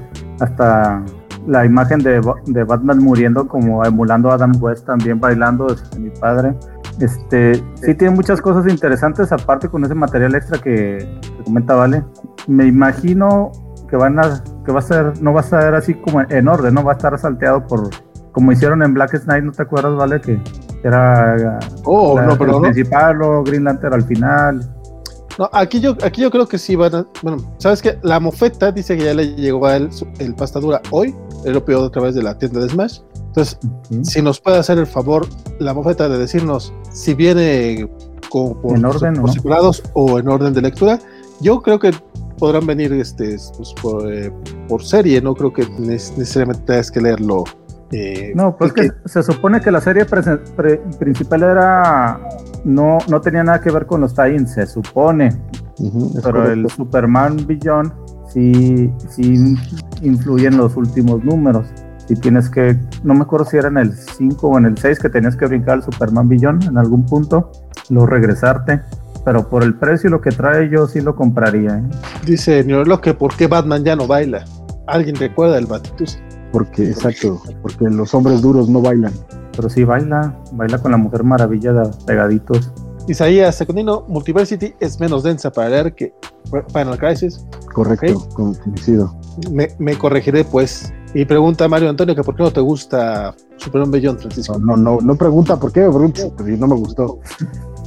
Hasta la imagen de, de, Batman muriendo como emulando a Adam West también bailando este, mi padre. Este, sí tiene muchas cosas interesantes aparte con ese material extra que, que comenta Vale. Me imagino que van a que va a ser no va a ser así como en orden, no va a estar salteado por como hicieron en Black Knight, ¿no te acuerdas, Vale? Que era oh, no, pero el principal o Green Lantern al final. No, aquí yo, aquí yo creo que sí van a. Bueno, sabes que la mofeta dice que ya le llegó a él el pastadura hoy. Él lo pidió a través de la tienda de Smash. Entonces, si nos puede hacer el favor la mofeta de decirnos si viene con, por, ¿En orden, o en orden de lectura, yo creo que podrán venir este, pues, por, eh, por, serie. No creo que necesariamente tengas que leerlo eh, no, pues que, se supone que la serie principal era. No, no tenía nada que ver con los tie se supone. pero el Superman Beyond sí, sí influye en los últimos números. Si tienes que. No me acuerdo si era en el 5 o en el 6 que tenías que brincar el Superman Beyond en algún punto, luego regresarte. Pero por el precio y lo que trae, yo sí lo compraría. ¿eh? Dice Neurolo que por qué Batman ya no baila. ¿Alguien recuerda el Batitus? Porque, exacto, porque los hombres duros no bailan. Pero sí baila, baila con la Mujer Maravilla de pegaditos. Isaías Secundino, Multiversity es menos densa para leer que Final Crisis. Correcto, coincido. Me, me, corregiré pues. Y pregunta Mario Antonio que por qué no te gusta Superman Beyond, Francisco. No, no, no, pregunta por qué, pregunta porque no me gustó.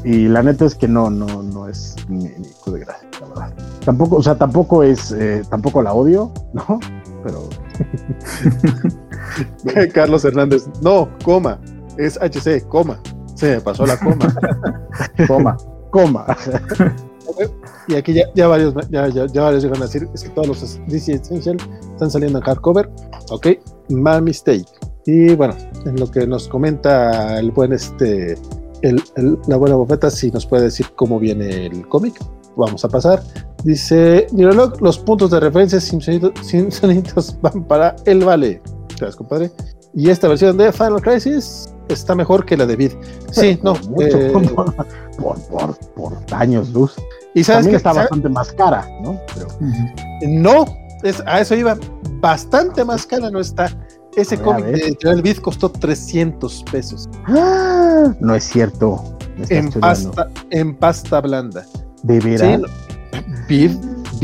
Y la neta es que no, no, no es ni, de gracia, la verdad. Tampoco, o sea, tampoco es, eh, tampoco la odio, ¿no? Pero Carlos Hernández, no, coma, es HC, coma. Se me pasó la coma. coma, coma. y aquí ya, ya varios ya, ya, ya, varios llegan a decir es que todos los DC Essential están saliendo en hardcover. Ok, my mistake. Y bueno, en lo que nos comenta el buen este el, la buena bofeta, si nos puede decir cómo viene el cómic. Vamos a pasar. Dice Neurolog, los puntos de referencia Simpsonitos van para el vale. Gracias, compadre. Y esta versión de Final Crisis está mejor que la de Vid. Sí, no. Eh, por, por, por, años luz. Y sabes que está bastante más cara, ¿no? No, es, a eso iba. Bastante más cara no está. Ese cómic de Joel Vid costó 300 pesos. ¡Ah! No es cierto. En pasta, en pasta blanda. ¿De veras? Sí, Bid,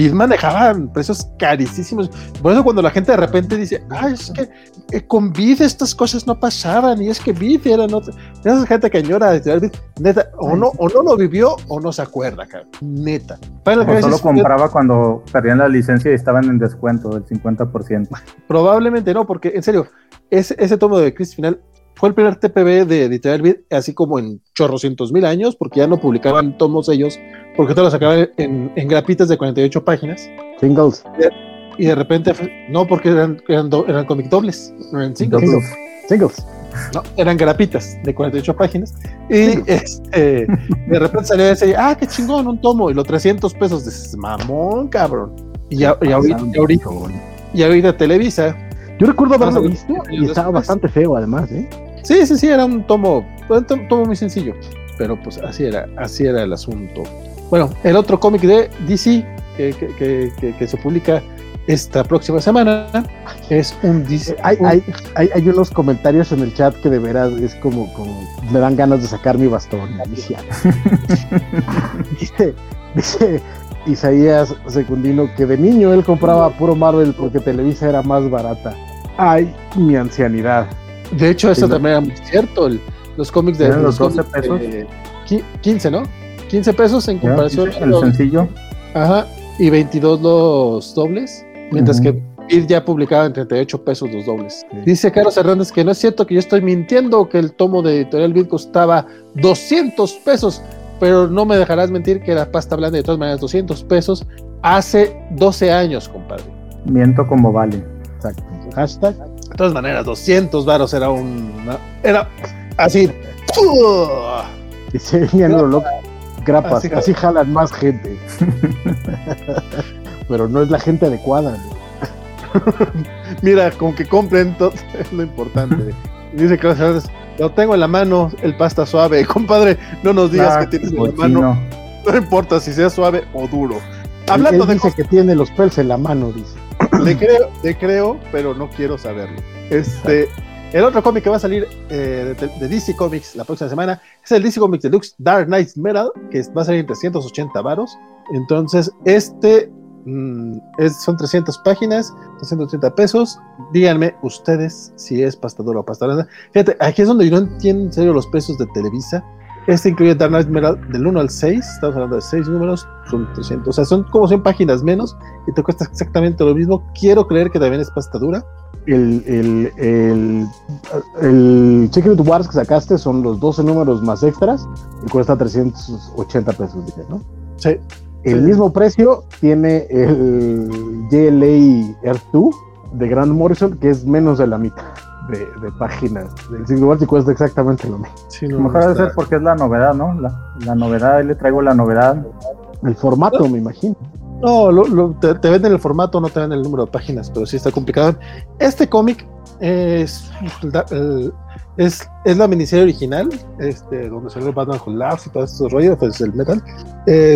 manejaban precios carísimos. Por eso cuando la gente de repente dice, ay, es que eh, con Bid estas cosas no pasaban, y es que Bid era no esa gente que añora neta, o no, o no lo vivió o no se acuerda, neta. O solo compraba cuando perdían la licencia y estaban en descuento del 50%. Probablemente no, porque en serio, ese, ese tomo de Chris Final fue el primer TPB de Editorial Beat, así como en chorrocientos mil años, porque ya no publicaban tomos ellos, porque todos los sacaban en, en, grapitas de 48 páginas. Singles. Y de repente, no, porque eran, eran, eran cómic dobles, no eran singles. Singles. No, eran grapitas de 48 páginas. Y este, de repente salió ese, ah, qué chingón, un tomo, y los 300 pesos, de mamón, cabrón. Y, ya, y, ahorita, y, ahorita, y ahorita Televisa. Yo recuerdo haberlo visto y estaba bastante feo, además, ¿eh? Sí, sí, sí, era un tomo, un tomo muy sencillo, pero pues así era, así era el asunto. Bueno, el otro cómic de DC que, que, que, se publica esta próxima semana es un DC. Hay, hay, hay, unos comentarios en el chat que de veras es como, como me dan ganas de sacar mi bastón dice, dice Isaías Secundino que de niño él compraba puro Marvel porque Televisa era más barata. Ay, mi ancianidad. De hecho, eso también era muy cierto. los cómics de los 12 pesos. 15, ¿no? 15 pesos en comparación. El sencillo. Ajá. Y 22 los dobles. Mientras que Pid ya publicaba en 38 pesos los dobles. Dice Carlos Hernández que no es cierto que yo estoy mintiendo que el tomo de Editorial Vid costaba 200 pesos. Pero no me dejarás mentir que la pasta blanda de todas maneras 200 pesos hace 12 años, compadre. Miento como vale. Exacto. Hashtag de todas maneras, 200 varos era un. Era así. Dice loco. Grapas, así, jalan más gente. Pero no es la gente adecuada. Mira, con que compren todo es lo importante. Dice que lo tengo en la mano, el pasta suave. Compadre, no nos digas ah, que tienes en la mano. No importa si sea suave o duro. Hablando de dice que tiene los pelos en la mano, dice. le creo, le creo, pero no quiero saberlo. Este, el otro cómic que va a salir eh, de, de, DC Comics la próxima semana es el DC Comics Deluxe Dark Knight Metal, que va a salir en 380 varos. Entonces, este mm, es, son 300 páginas, 380 pesos. Díganme ustedes si es pastadura o pastadora. Fíjate, aquí es donde yo no entiendo en serio los precios de Televisa. Este incluye Dark Knight Metal del 1 al 6, estamos hablando de 6 números, son 300, o sea, son como 100 páginas menos y te cuesta exactamente lo mismo. Quiero creer que también es pastadura. El, el, el, el Secret Wars que sacaste son los 12 números más extras y cuesta 380 pesos, dije, ¿no? Sí. El sí. mismo precio tiene el JLA Earth 2 de Grant Morrison, que es menos de la mitad de, de páginas del Wars y cuesta exactamente lo mismo. Sí, no, mejor debe ser porque es la novedad, ¿no? La, la novedad, ahí le traigo la novedad. El formato, me imagino. No, lo, lo, te, te, venden el formato, no te venden el número de páginas, pero sí está complicado. Este cómic es, es, es, la miniserie original, este, donde salió Batman con Labs y todo estos rollos, pues el metal.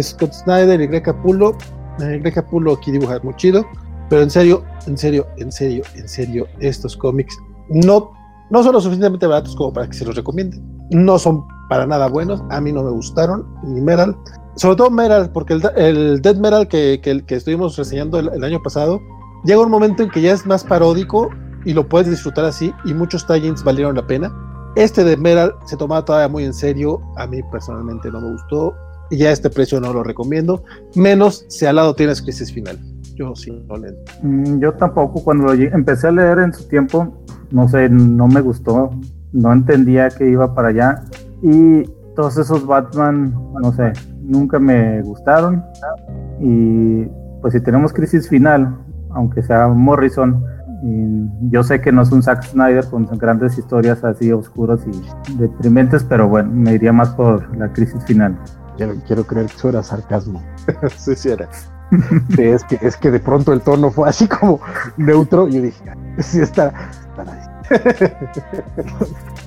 Scott Snyder y Greg Capullo. Eh, Greg Capullo aquí dibuja muy chido, pero en serio, en serio, en serio, en serio, estos cómics no, no son lo suficientemente baratos como para que se los recomienden. No son para nada buenos, a mí no me gustaron, ni Metal sobre todo Metal, porque el, el Dead Metal que, que, estuvimos reseñando el, año pasado, llega un momento en que ya es más paródico y lo puedes disfrutar así, y muchos tie-ins valieron la pena. Este de Metal se tomaba todavía muy en serio, a mí personalmente no me gustó, y ya a este precio no lo recomiendo, menos si al lado tienes Crisis Final. Yo sí no le... Mm, yo tampoco, cuando empecé a leer en su tiempo, no sé, no me gustó, no entendía que iba para allá, y todos esos Batman, no sé, nunca me gustaron. Y pues si tenemos crisis final, aunque sea Morrison, yo sé que no es un Zack Snyder con grandes historias así oscuras y deprimentes, pero bueno, me iría más por la crisis final. Quiero, quiero creer que eso era sarcasmo. sí, sí era. Es, que, es que de pronto el tono fue así como neutro y yo dije, sí, está, está ahí.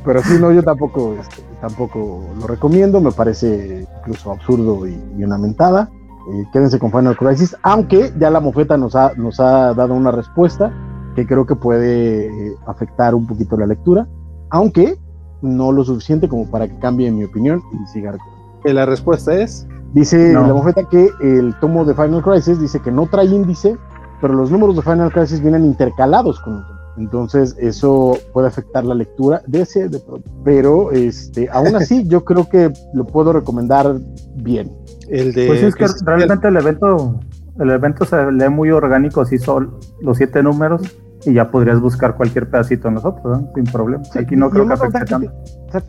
pero sí, no, yo tampoco, este, tampoco lo recomiendo, me parece incluso absurdo y, y una mentada. Eh, quédense con Final Crisis, aunque ya la mofeta nos ha, nos ha dado una respuesta que creo que puede eh, afectar un poquito la lectura, aunque no lo suficiente como para que cambie mi opinión y siga. La respuesta es. Dice no. la mofeta que el tomo de Final Crisis dice que no trae índice, pero los números de Final Crisis vienen intercalados con el entonces eso puede afectar la lectura de ese, de, pero este, aún así yo creo que lo puedo recomendar bien. El de pues es que realmente el evento, el evento se lee muy orgánico, así son los siete números y ya podrías buscar cualquier pedacito nosotros, ¿no? sin problema. Sí, Aquí no creo que afecte tanto.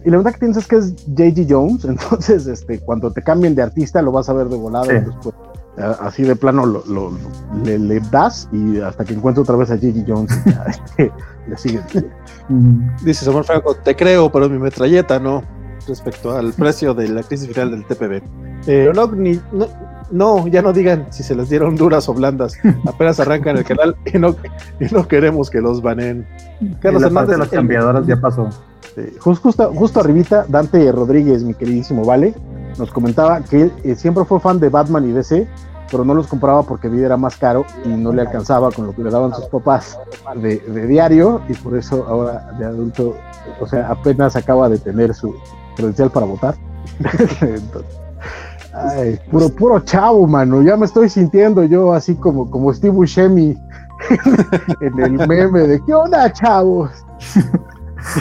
Y la verdad que piensas que es J.G. Jones, entonces este, cuando te cambien de artista lo vas a ver de volada sí. después así de plano lo, lo, lo le, le, das y hasta que encuentre otra vez a Gigi Jones ya, este, le sigue. Dice Samuel Franco, te creo, pero mi metralleta no, respecto al precio de la crisis final del TPB. Eh, no, ni, no, no, ya no digan si se les dieron duras o blandas, apenas arrancan el canal y no, y no queremos que los banen. Carlos Hernández de las cambiadoras ya pasó. Sí. Justo, justo arribita, Dante Rodríguez, mi queridísimo Vale, nos comentaba que él eh, siempre fue fan de Batman y DC, pero no los compraba porque vida era más caro y no le alcanzaba con lo que le daban sus papás de, de, diario y por eso ahora de adulto, o sea, apenas acaba de tener su credencial para votar. Entonces, ay, puro, puro chavo, mano, ya me estoy sintiendo yo así como, como Steve Buscemi en el meme de ¿qué onda, chavos?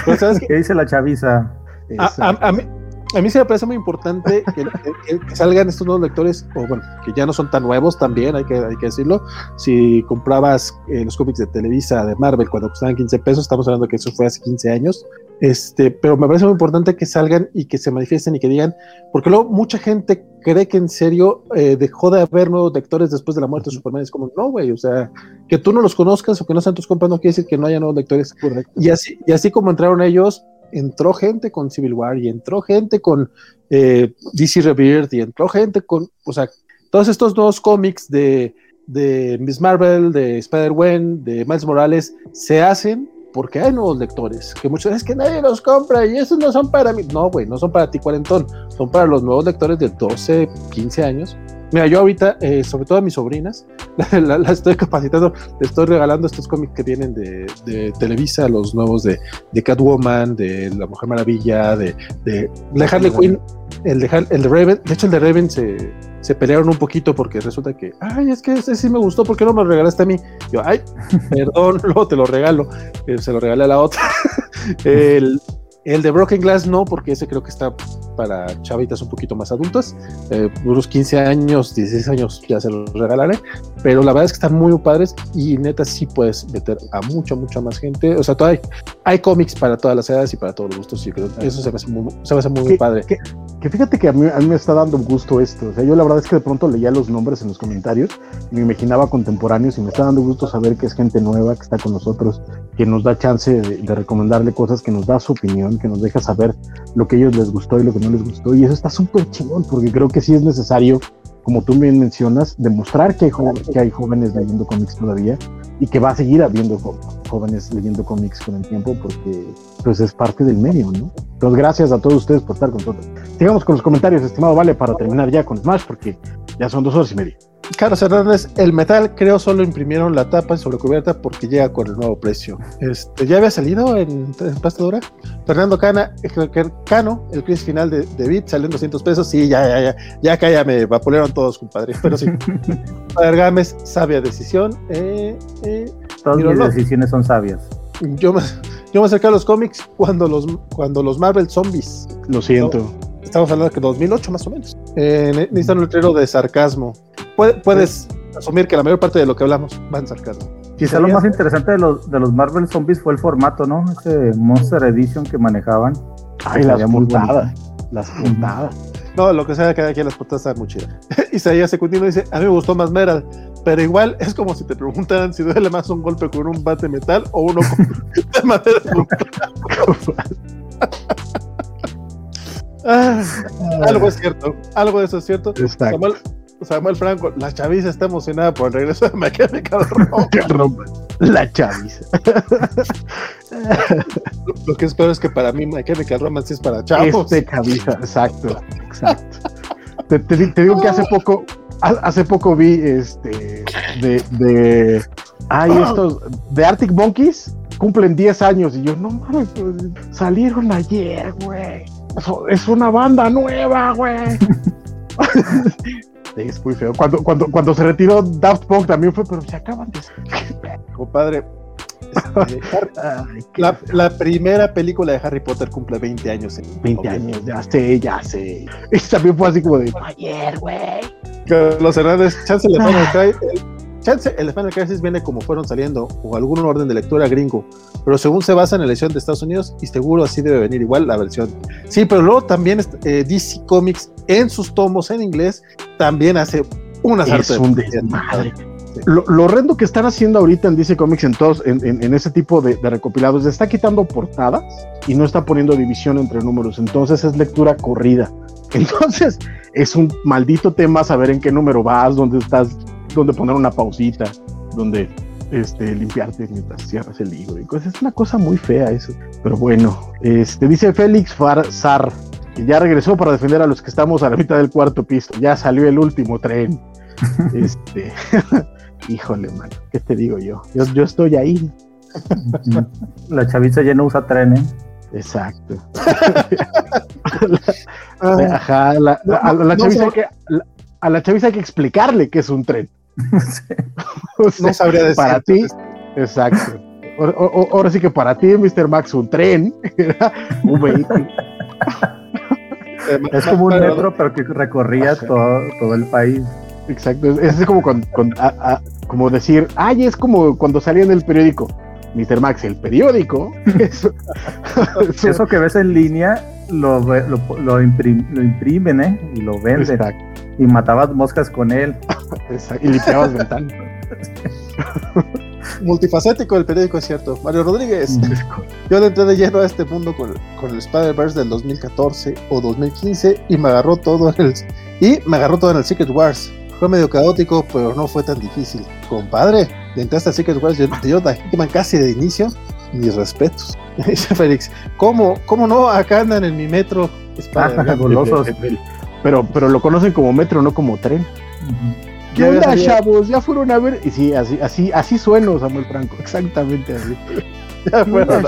Pues, ¿sabes qué dice la chaviza? A, a, a, mí, a mí se me parece muy importante que, que, que, salgan estos nuevos lectores, o bueno, que ya no son tan nuevos también, hay que, hay que decirlo. Si comprabas eh, los cómics de Televisa, de Marvel, cuando costaban 15 pesos, estamos hablando que eso fue hace 15 años. Este, pero me parece muy importante que salgan y que se manifiesten y que digan, porque luego mucha gente cree que en serio eh, dejó de haber nuevos lectores después de la muerte de Superman. Es como, no, güey, o sea, que tú no los conozcas o que no sean tus compas no quiere decir que no haya nuevos lectores. Correcto. Y así, y así como entraron ellos, entró gente con Civil War y entró gente con eh, DC Rebirth y entró gente con, o sea, todos estos nuevos cómics de, de Miss Marvel, de Spider-Man, de Miles Morales, se hacen porque hay nuevos lectores, que muchas veces que nadie los compra y esos no son para mí. No, güey, no son para ti cuarentón, son para los nuevos lectores de 12, 15 años. Mira, yo ahorita, eh, sobre todo a mis sobrinas, la, estoy capacitando, le estoy regalando estos cómics que vienen de, de Televisa, los nuevos de, de, Catwoman, de La Mujer Maravilla, de, de, Harley Quinn, el de, el de Raven, de hecho el de Raven se, se pelearon un poquito porque resulta que, ay, es que ese sí me gustó, ¿por qué no me lo regalaste a mí? Yo, ay, perdón, luego te lo regalo, eh, se lo regalé a la otra. el, el de Broken Glass no, porque ese creo que está para chavitas un poquito más adultas. Eh, unos 15 años, 16 años ya se los regalaré. Pero la verdad es que están muy padres y neta sí puedes meter a mucha, mucha más gente. O sea, hay, hay cómics para todas las edades y para todos los gustos. Y creo que eso se me hace muy, se me hace muy, padre. Que, fíjate que a mí, a mí, me está dando gusto esto. O sea, yo la verdad es que de pronto leía los nombres en los comentarios y me imaginaba contemporáneos y me está dando gusto saber que es gente nueva que está con nosotros, que nos da chance de, de recomendarle cosas, que nos da su opinión que nos deja saber lo que a ellos les gustó y lo que no les gustó. Y eso está súper chingón, porque creo que sí es necesario, como tú bien mencionas, demostrar que hay, que jóvenes leyendo cómics todavía y que va a seguir habiendo jóvenes leyendo cómics con el tiempo, porque pues es parte del medio, ¿no? Entonces, gracias a todos ustedes por estar con nosotros. Sigamos con los comentarios, estimado Vale, para terminar ya con Smash, porque ya son dos horas y media. Carlos Hernández, el metal creo solo imprimieron la tapa sobre cubierta porque llega con el nuevo precio. Este, ya había salido en, pasta dura. Fernando Cana, Cano, el quiz final de, de Bit salió en 200 pesos. Sí, ya, ya, ya, ya acá ya me vapulearon todos, compadre. Pero sí, Padre Gámez, sabia decisión. Eh, eh, Todas mis decisiones son sabias. Yo me, yo me acerqué a los cómics cuando los, cuando los Marvel Zombies. Lo siento. Estamos hablando de que 2008 más o menos. Eh, necesitan un letrero de sarcasmo puedes asumir que la mayor parte de lo que hablamos va en sarcasmo. Quizá lo más interesante de los, de los Marvel Zombies fue el formato, ¿no? Ese Monster Edition que manejaban. Ay, las puntadas. Las puntadas. No, lo que sea que aquí las puntadas están muy chidas. Isaías Secundino dice, a mí me gustó más Meral, pero igual es como si te preguntaran si duele más un golpe con un bate metal o uno con de madera. ah, algo es cierto, algo de eso es cierto. Samuel, Samuel Franco, la chaviza está emocionada por el regreso de Mechanical Romance. la chaviza. lo, que espero es que para mí Mechanical Romance es para chavos. Este chaviza, exacto, exacto. Te, digo que hace poco, hace poco vi este de, de ay, estos de Arctic Monkeys cumplen 10 años y yo no mames, pues, salieron ayer, güey. Es una banda nueva, güey. es muy feo. Cuando, cuando, cuando se retiró Daft Punk también fue, pero se acaban de. Compadre. Este, la, la, primera película de Harry Potter cumple 20 años. 20 años, ya sé, ya sé. Y también fue así como de. Ayer, güey. Los Hernández, chance le ponen Chance, el Final Crisis viene como fueron saliendo, o algún orden de lectura gringo, pero según se basa en la edición de Estados Unidos, y seguro así debe venir igual la versión. Sí, pero luego también eh, DC Comics en sus tomos en inglés también hace unas es un desmadre. Lo, lo, horrendo que están haciendo ahorita en DC Comics en todos, en, ese tipo de, de, recopilados, está quitando portadas y no está poniendo división entre números. Entonces es lectura corrida. Entonces es un maldito tema saber en qué número vas, dónde estás donde poner una pausita, donde este, limpiarte mientras cierras el libro cosas. Es una cosa muy fea eso. Pero bueno, este, dice Félix Farsar, que ya regresó para defender a los que estamos a la mitad del cuarto piso. Ya salió el último tren. este, híjole, mano, ¿qué te digo yo? Yo, estoy ahí. La chaviza ya no usa tren, ¿eh? Exacto. Ajá, la, la chaviza que, a la chaviza hay que explicarle que es un tren. no sabría decir. Para ti, exacto. ahora sí que para ti, Mr. Max, un tren era un vehículo. es como un metro, pero que recorría todo, todo el país. Exacto, es, como, como decir, ay, es como cuando salía en el periódico. Mr. Max, el periódico. Eso, eso, que ves en línea lo, lo, lo, imprimen ¿eh? y lo venden. Y matabas moscas con él. y limpiabas ventanas. Multifacético el periódico, es cierto. Mario Rodríguez. Yo le entré de lleno a este mundo con, con el Spider-Verse del 2014 o 2015 y me agarró todo en el, y me agarró todo en el Secret Wars. Fue medio caótico, pero no fue tan difícil. Compadre, le entraste al Secret Wars de Yoda casi de inicio. Mis respetos. Dice Félix, ¿cómo, ¿cómo no? Acá andan en mi metro. Ah, golosos. Pero, pero lo conocen como metro, no como tren. ¿Qué onda, chavos? Ya fueron a ver. Y sí, así, así, así sueno, Samuel Franco. Exactamente así. ya fueron.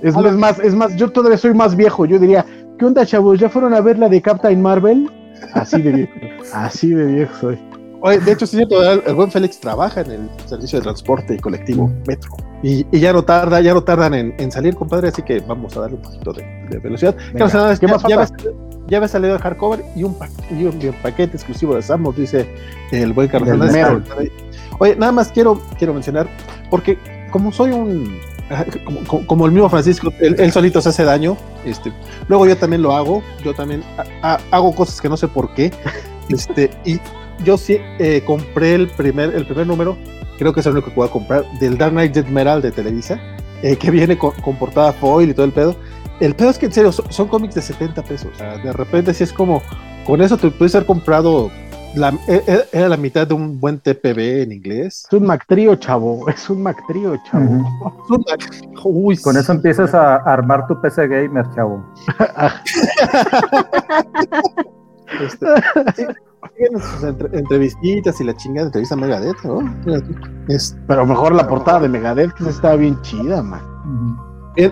Es, es, más, es más, yo todavía soy más viejo. Yo diría, ¿qué onda, chavos? ¿Ya fueron a ver la de Captain Marvel? Así de viejo. así de viejo soy. Oye, de hecho, sí, el buen Félix trabaja en el servicio de transporte colectivo Metro. Y, y ya no tarda, ya no tardan en, en, salir, compadre, así que vamos a darle un poquito de, de velocidad. Venga, ¿Qué, ¿qué ya, más ya, salido el hardcover y un, pa y un, y un paquete exclusivo de Samos, dice el buen Carlos Oye, nada más quiero, quiero mencionar, porque como soy un como, como, el mismo Francisco, él, él, solito se hace daño. Este, luego yo también lo hago, yo también hago cosas que no sé por qué. Este, y yo sí eh, compré el primer, el primer número, creo que es el único que puedo comprar, del Dark Knight Admiral de Televisa, eh, que viene con, con, portada foil y todo el pedo. El pedo es que en serio son, son cómics de 70 pesos. O sea, de repente si es como, con eso te puedes haber comprado la, era la mitad de un buen TPB en inglés. Es un Mactrío, chavo. Es un Mactrío, chavo. Uh -huh. Uy, Con eso empiezas a armar tu PC gamer, chavo. este, sus entre, entrevistitas y la chingada de entrevista a Megadeth, ¿no? Es, Pero mejor la portada de Megadeth, que estaba bien chida, man.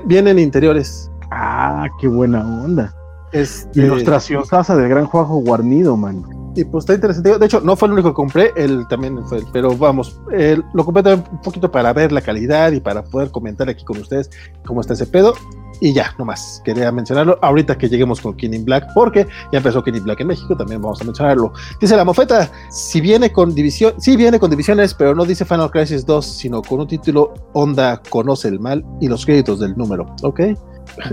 Vienen interiores. Ah, qué buena onda. Este... Ilustración sasa del gran Juanjo Guarnido, man. Y pues está interesante. De hecho, no fue el único que compré, él también fue, pero vamos, él, lo compré también un poquito para ver la calidad y para poder comentar aquí con ustedes cómo está ese pedo. Y ya, nomás quería mencionarlo ahorita que lleguemos con King in Black, porque ya empezó King in Black en México, también vamos a mencionarlo. Dice la mofeta, si viene con división, sí viene con divisiones, pero no dice Final Crisis 2, sino con un título Onda conoce el mal y los créditos del número, ¿ok?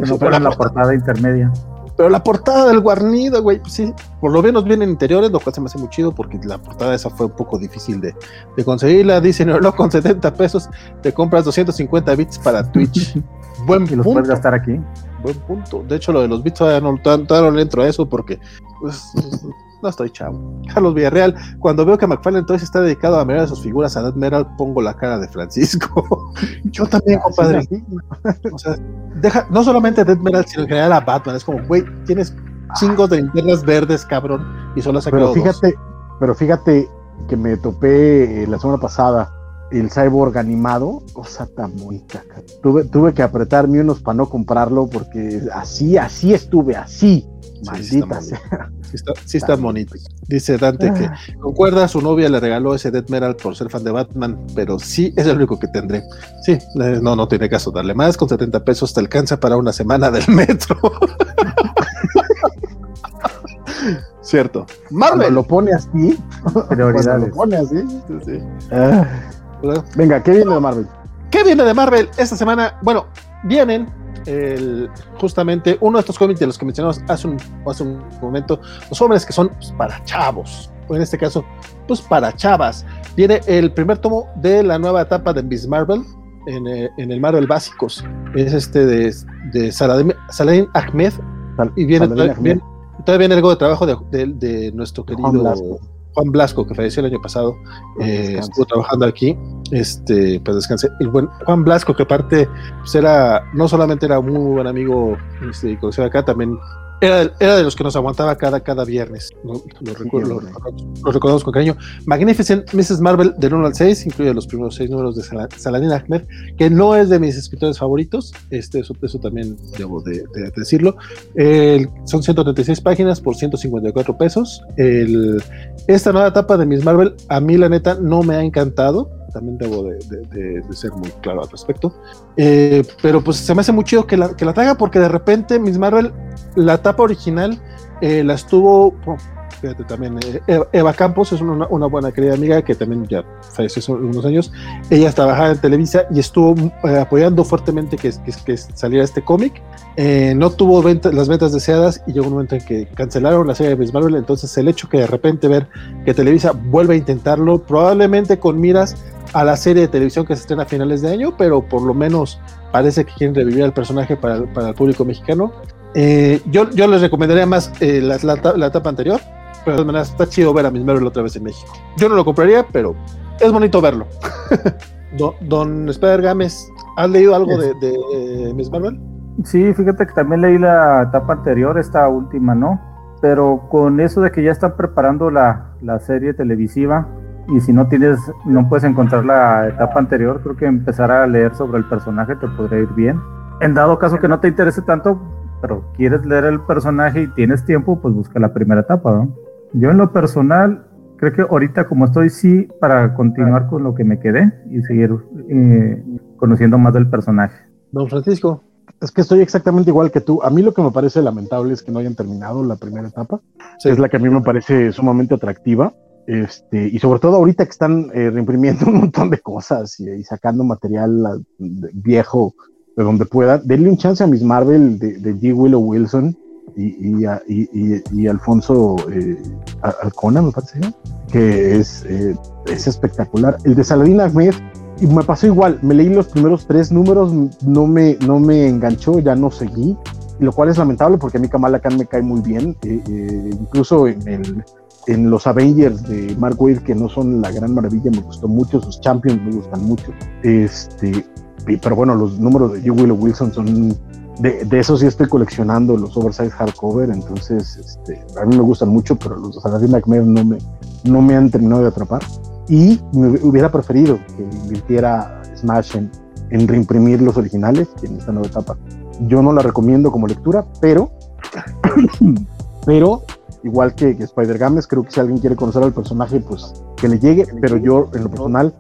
No fuera la portada intermedia. Pero la portada del guarnido, güey, pues sí, por lo menos vienen interiores, lo cual se me hace muy chido porque la portada esa fue un poco difícil de, de conseguirla. Dice, no, no, con 70 pesos te compras 250 bits para Twitch. Buen los punto. puedes gastar aquí. Buen punto. De hecho, lo de los bits todavía no, todavía no le entro a eso porque pues, no estoy chavo. Carlos Villarreal, cuando veo que McFarlane entonces está dedicado a mirar a sus figuras a Dead Metal, pongo la cara de Francisco. Yo también, compadre. Sí, o sea, deja, no solamente a Dead Metal, sino en general a Batman. Es como, güey, tienes chingos de linternas verdes, cabrón, y solo has sacado pero fíjate, dos. Pero fíjate que me topé eh, la semana pasada el cyborg animado, cosa tan bonita. Tuve, tuve que apretarme unos para no comprarlo porque así, así estuve, así. Maldita sí, sea. Sí está, sí está bonito. Dice Dante ah. que concuerda, su novia le regaló ese Dead Metal por ser fan de Batman, pero sí es el único que tendré. Sí, no, no tiene caso darle más. Con 70 pesos te alcanza para una semana del metro. Cierto. Marvel Cuando lo pone así. Prioridades. lo pone así. Sí, sí. Ah. Venga, ¿qué viene de Marvel? ¿Qué viene de Marvel esta semana? Bueno, vienen el, justamente uno de estos cómics de los que mencionamos hace un, hace un momento, los hombres que son pues, para chavos, o en este caso, pues para chavas. Viene el primer tomo de la nueva etapa de Miss Marvel en, eh, en el Marvel Básicos. Es este de, de Saladin, Saladin Ahmed. Y viene, todavía, Ahmed. Viene, todavía viene algo de trabajo de, de, de nuestro querido Juan, Blasco, que falleció el año pasado. Eh, estuvo trabajando aquí este, pues descanse. El buen Juan Blasco, que aparte, pues era, no solamente era muy buen amigo este, y conocido acá, también era, era, de los que nos aguantaba cada, cada viernes. Lo, lo, recuerdo, lo, lo, recordamos con cariño. Magnificent Mrs. Marvel del 1 al 6, incluye los primeros seis números de Sal Saladin Ahmed, que no es de mis escritores favoritos. Este, eso, eso también debo de, de decirlo. El, son 136 páginas por 154 pesos. El, esta nueva etapa de Miss Marvel, a mí la neta no me ha encantado también debo de, ser muy claro al respecto. Eh, pero pues se me hace muy chido que la, que la traiga porque de repente Miss Marvel, la tapa original, eh, la estuvo, fíjate también, eh, Eva Campos es una, buena querida amiga que también ya falleció hace unos años. Ella trabajaba en Televisa y estuvo eh, apoyando fuertemente que, saliera este cómic. Eh, no tuvo venta, las ventas deseadas y llegó un momento en que cancelaron la serie de Miss Marvel. Entonces, el hecho que de repente ver que Televisa vuelve a intentarlo, probablemente con miras a la serie de televisión que se estrena a finales de año, pero por lo menos parece que quieren revivir al personaje para, el público mexicano. Yo, yo, les recomendaría más la, la, etapa anterior, pero de todas maneras está chido ver a Miss Marvel otra vez en México. Yo no lo compraría, pero es bonito verlo. don, don Spider Gámez, ¿has leído algo de, de, de Miss Marvel? Sí, fíjate que también leí la etapa anterior, esta última, ¿no? pero con eso de que ya están preparando la, la serie televisiva y si no tienes, no puedes encontrar la etapa anterior, creo que empezar a leer sobre el personaje te podría ir bien. En dado caso que no te interese tanto, pero quieres leer el personaje y tienes tiempo, pues busca la primera etapa, ¿no? Yo en lo personal, creo que ahorita como estoy, sí, para continuar con lo que me quedé y seguir eh, conociendo más del personaje. Don Francisco. Es que estoy exactamente igual que tú. A mí lo que me parece lamentable es que no hayan terminado la primera etapa. Es la que a mí me parece sumamente atractiva. Este, y sobre todo ahorita que están eh, reimprimiendo un montón de cosas y, sacando material viejo de donde pueda, denle un chance a Miss Marvel de, de G. Willow Wilson y, y, Alfonso eh, Alcona, me parece, que es, eh, es espectacular. El de Saladin Ahmed, y me pasó igual, me leí los primeros tres números, no me, no me enganchó, ya no seguí, lo cual es lamentable porque a mí Kamala Khan me cae muy bien, eh, incluso en, el, en los Avengers de Mark Waid, que no son la gran maravilla, me gustó mucho, sus Champions me gustan mucho, este, pero bueno, los números de Hugh Willow Wilson son de, de, eso sí estoy coleccionando los oversize hardcover, entonces este, a mí me gustan mucho, pero los de Saladin Ahmed no me, no me han terminado de atrapar. Y me hubiera preferido que invirtiera Smash en, en reimprimir los originales en esta nueva etapa. Yo no la recomiendo como lectura, pero, pero igual que, que Spider Games, creo que si alguien quiere conocer al personaje, pues que le llegue, pero yo en lo personal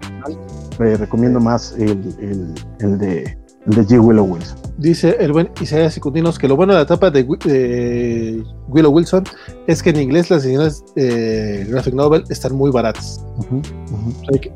eh, recomiendo más el, el, el de de G. Willow Wilson. Dice el buen Isaías Secundinos que lo bueno de la etapa de, Willow Wilson es que en inglés las ediciones eh, graphic novel están muy baratas.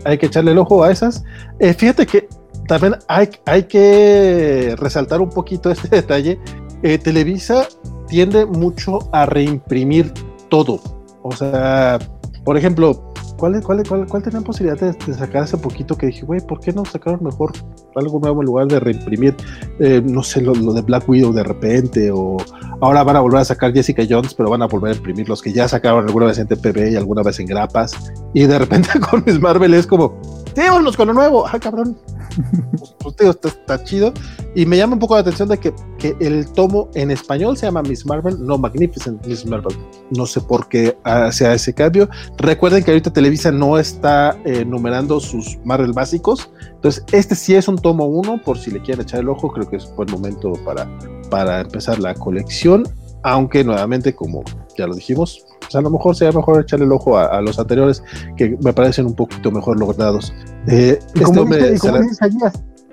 Hay, que, echarle el ojo a esas. Eh, fíjate que también hay, hay que resaltar un poquito este detalle. Eh, Televisa tiende mucho a reimprimir todo. O sea, por ejemplo, ¿Cuál, cuál, cuál, cuál tenían posibilidad de, sacar hace poquito que dije, güey, ¿por qué no sacaron mejor algo nuevo en lugar de reimprimir, eh, no sé, lo, de Black Widow de repente? O ahora van a volver a sacar Jessica Jones, pero van a volver a imprimir los que ya sacaron alguna vez en TPB y alguna vez en grapas. Y de repente con Miss Marvel es como, sí, con lo nuevo. Ah, cabrón. pues, está, chido. Y me llama un poco la atención de que, que, el tomo en español se llama Miss Marvel, no Magnificent Miss Marvel. No sé por qué hace ese cambio. Recuerden que ahorita Televisa no está eh, numerando sus Marvel básicos. Entonces, este sí es un tomo uno, por si le quieren echar el ojo, creo que es buen momento para, para empezar la colección. Aunque nuevamente, como ya lo dijimos, pues a lo mejor sería mejor echarle el ojo a, los anteriores que me parecen un poquito mejor logrados. Eh, como dice,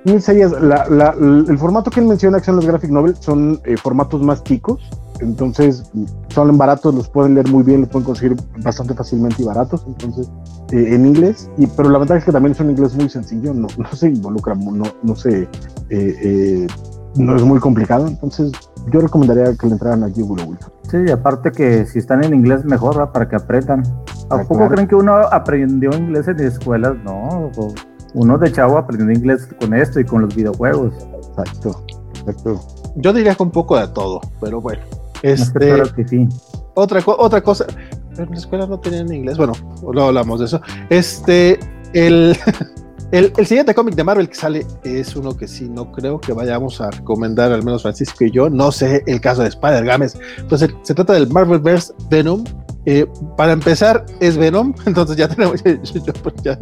el formato que él menciona que son los graphic novel son eh, formatos más chicos, entonces son baratos, los pueden leer muy bien, los pueden conseguir bastante fácilmente y baratos, entonces eh, en inglés, y, pero la ventaja es que también es un inglés muy sencillo, no, no se involucra, no, no se no es muy complicado, entonces yo recomendaría que le entraran aquí Wilson. Sí, aparte que si están en inglés mejor, para que apretan. ¿A ah, poco creen que uno aprendió inglés en escuelas? No, uno de chavo aprendió inglés con esto y con los videojuegos. Exacto, exacto. Yo diría con un poco de todo, pero bueno. Este, que sí. otra, otra cosa, en la escuela no tenían inglés, bueno, no hablamos de eso. Este, el... El, siguiente cómic de Marvel que sale es uno que sí no creo que vayamos a recomendar, al menos Francisco y yo. No sé el caso de Spider-Games. Entonces, se trata del Marvelverse Venom. Eh, para empezar, es Venom, entonces ya tenemos, pues, ya,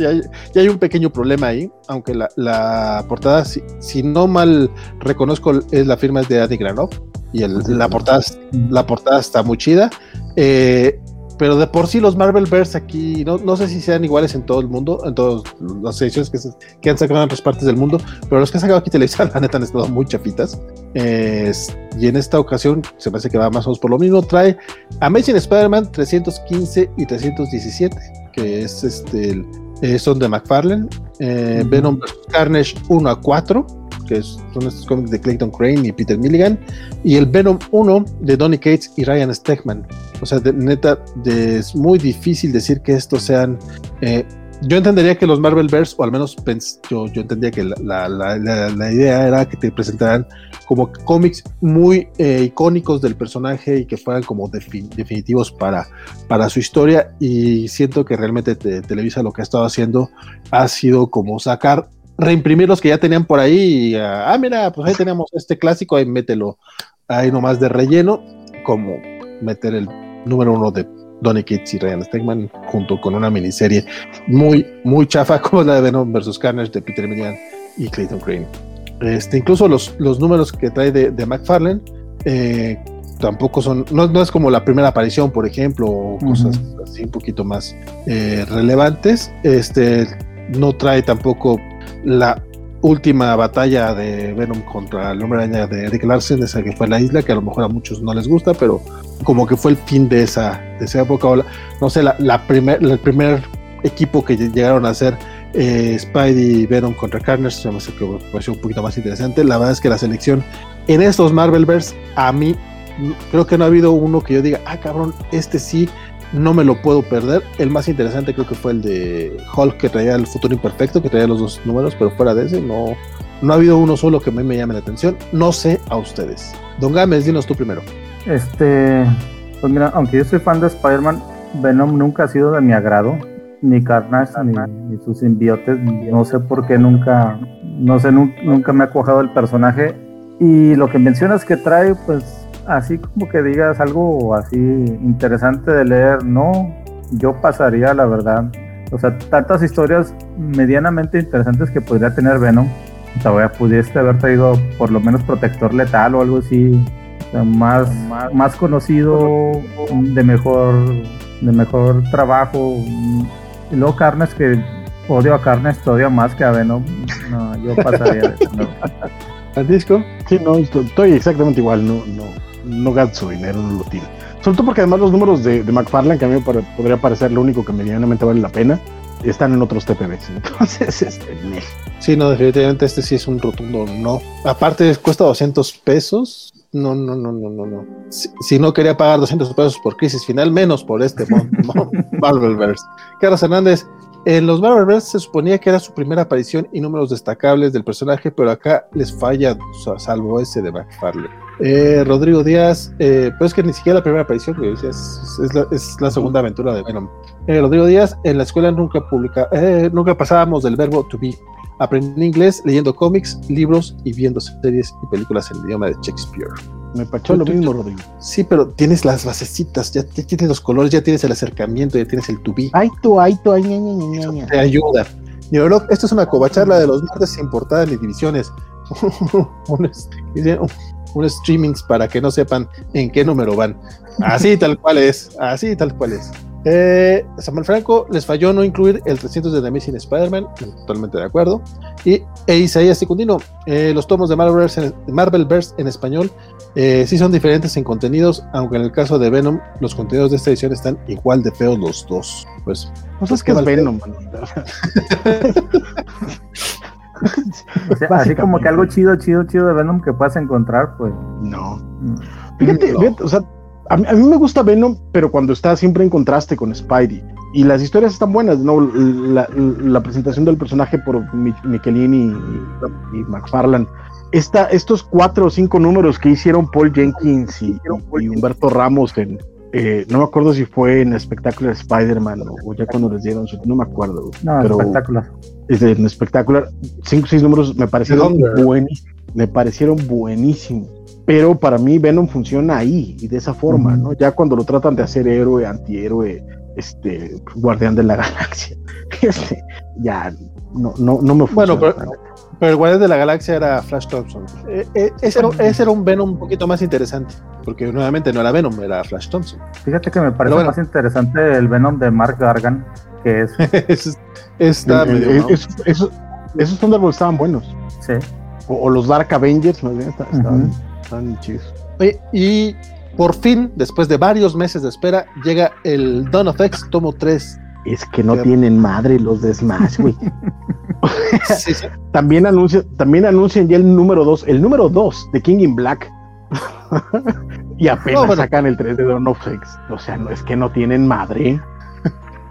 hay un pequeño problema ahí, aunque la, portada, si, no mal reconozco, es la firma es de Adi Granov y la, portada, la portada está muy chida. Eh, pero de por sí los Marvelverse aquí, no, no sé si sean iguales en todo el mundo, en todas las ediciones que, que, han sacado en otras partes del mundo, pero los que han sacado aquí Televisa, la neta, han estado muy chafitas. y en esta ocasión, se parece que va más o menos por lo mismo, trae Amazing Spider-Man 315 y 317, que es este, eh, son de McFarlane, eh, Venom. Carnage 1 a 4, que son estos cómics de Clayton Crane y Peter Milligan, y el Venom 1 de Donny Cates y Ryan Stegman. O sea, de, neta, es muy difícil decir que estos sean... Eh, yo entendería que los Marvelverse, o al menos yo, yo entendía que la, la, la, idea era que te presentaran como cómics muy eh, icónicos del personaje y que fueran como definitivos para, para su historia. Y siento que realmente Televisa lo que ha estado haciendo ha sido como sacar reimprimir los que ya tenían por ahí. Y, ah, mira, pues ahí tenemos este clásico, ahí mételo ahí nomás de relleno, como meter el número uno de Donny Cates y Ryan Stegman, junto con una miniserie muy, muy chafa como la de Venom vs. Carnage de Peter Millian y Clayton Crane. Este, incluso los, los números que trae de, de McFarlane eh, tampoco son, no, no, es como la primera aparición, por ejemplo, o cosas uh -huh. así un poquito más eh, relevantes. Este no trae tampoco la última batalla de Venom contra el hombre araña de Eric Larsen, esa que fue la isla, que a lo mejor a muchos no les gusta, pero como que fue el fin de esa, de esa época, o la, no sé, la, la primer, el primer equipo que llegaron a hacer eh, Spidey y Venom contra Carnage, se me hace que pareció un poquito más interesante. La verdad es que la selección en estos Marvelverse, a mí creo que no ha habido uno que yo diga, ah, cabrón, este sí, no me lo puedo perder. El más interesante creo que fue el de Hulk, que traía el futuro imperfecto, que traía los dos números, pero fuera de ese, no, no ha habido uno solo que a mí me llame la atención. No sé a ustedes. Don Gámez, dinos tú primero. Este, pues mira, aunque yo soy fan de Spider-Man, Venom nunca ha sido de mi agrado. Ni Carnage, ni, ni, sus simbiotes. No sé por qué nunca, no sé, nunca, nunca me ha cuajado el personaje. Y lo que mencionas que trae, pues así como que digas algo así interesante de leer, no, yo pasaría la verdad. O sea, tantas historias medianamente interesantes que podría tener Venom. Todavía pudieste haber traído por lo menos Protector Letal o algo así. O sea, más, más, más conocido, de mejor, de mejor trabajo. Y luego Carnes que odio a Carnes todavía más que a Venom. No, yo pasaría. ¿Francisco? Sí, no, estoy exactamente igual, no, no, no gasto dinero, no lo tiro. Sobre todo porque además los números de, de McFarlane, que a mí me podría parecer lo único que medianamente vale la pena, están en otros TPBs. Entonces, este, sí, no, definitivamente este sí es un rotundo no. Aparte, cuesta 200 pesos. No, no, no, no, no, no. Si, si no quería pagar 200 pesos por Crisis Final, menos por este Marvelverse. Carlos Hernández, en los Marvelverse se suponía que era su primera aparición y números destacables del personaje, pero acá les falla, salvo ese de McFarlane. Eh, Rodrigo Díaz, eh, pues que ni siquiera la primera aparición, es, es, es, la, es, segunda aventura de Venom. Eh, Rodrigo Díaz, en la escuela nunca publica, nunca pasábamos del verbo to be. Aprendí inglés leyendo cómics, libros y viendo series y películas en el idioma de Shakespeare. Me pachó lo mismo, Rodrigo. Sí, pero tienes las basecitas, ya, ya, tienes los colores, ya tienes el acercamiento, ya tienes el to be. Ay, tú, ay, tú, ay, ña, ña, ña, Te ayuda. Neurolog, esto es una covacharla de los martes sin portada ni divisiones. un, un streamings para que no sepan en qué número van. Así tal cual es, así tal cual es. Eh, Samuel Franco les falló no incluir el 300 de The Amazing Spider-Man, totalmente de acuerdo. Y e Isaías Secundino, eh, los tomos de Marvelverse en, Marvelverse en español eh, sí son diferentes en contenidos, aunque en el caso de Venom, los contenidos de esta edición están igual de feos los dos. Pues, pues es que es Venom. o sea, así como que algo chido, chido, chido de Venom que puedas encontrar, pues. No. Fíjate, no. fíjate o sea, a mí, a mí, me gusta Venom, pero cuando está siempre en contraste con Spidey. Y las historias están buenas, ¿no? La, la presentación del personaje por Michelini y, y McFarlane. Esta, estos cuatro o cinco números que hicieron Paul Jenkins y, y Humberto Ramos en, eh, no me acuerdo si fue en Spectacular Spider-Man o, o, ya cuando les dieron su, no me acuerdo. No, pero espectacular. En Spectacular, cinco o seis números me parecieron buenísimos, me parecieron buenísimos. Pero para mí Venom funciona ahí y de esa forma. ¿no? Ya cuando lo tratan de hacer héroe, antihéroe, este, guardián de la galaxia, este, ya no, no, no me funciona. Bueno, pero, pero el Guardián de la Galaxia era Flash Thompson. Eh, eh, ese, era, ese, era, un Venom un poquito más interesante, porque nuevamente no era Venom, era Flash Thompson. Fíjate que me parece bueno. más interesante el Venom de Mark Gargan, que es. es está el, medio, el, ¿no? esos, Thunderbolts estaban buenos. Sí. O, o, los Dark Avengers, más bien, estaban, uh -huh. Chidos. Y por fin, después de varios meses de espera, llega el Dawn of X tomo 3. Es que no tienen madre los de Smash, güey. sí, sí. También, anuncia, también anuncian ya el número 2, el número 2 de King in Black. y apenas no, bueno. sacan el 3 de Dawn of X. O sea, no es que no tienen madre.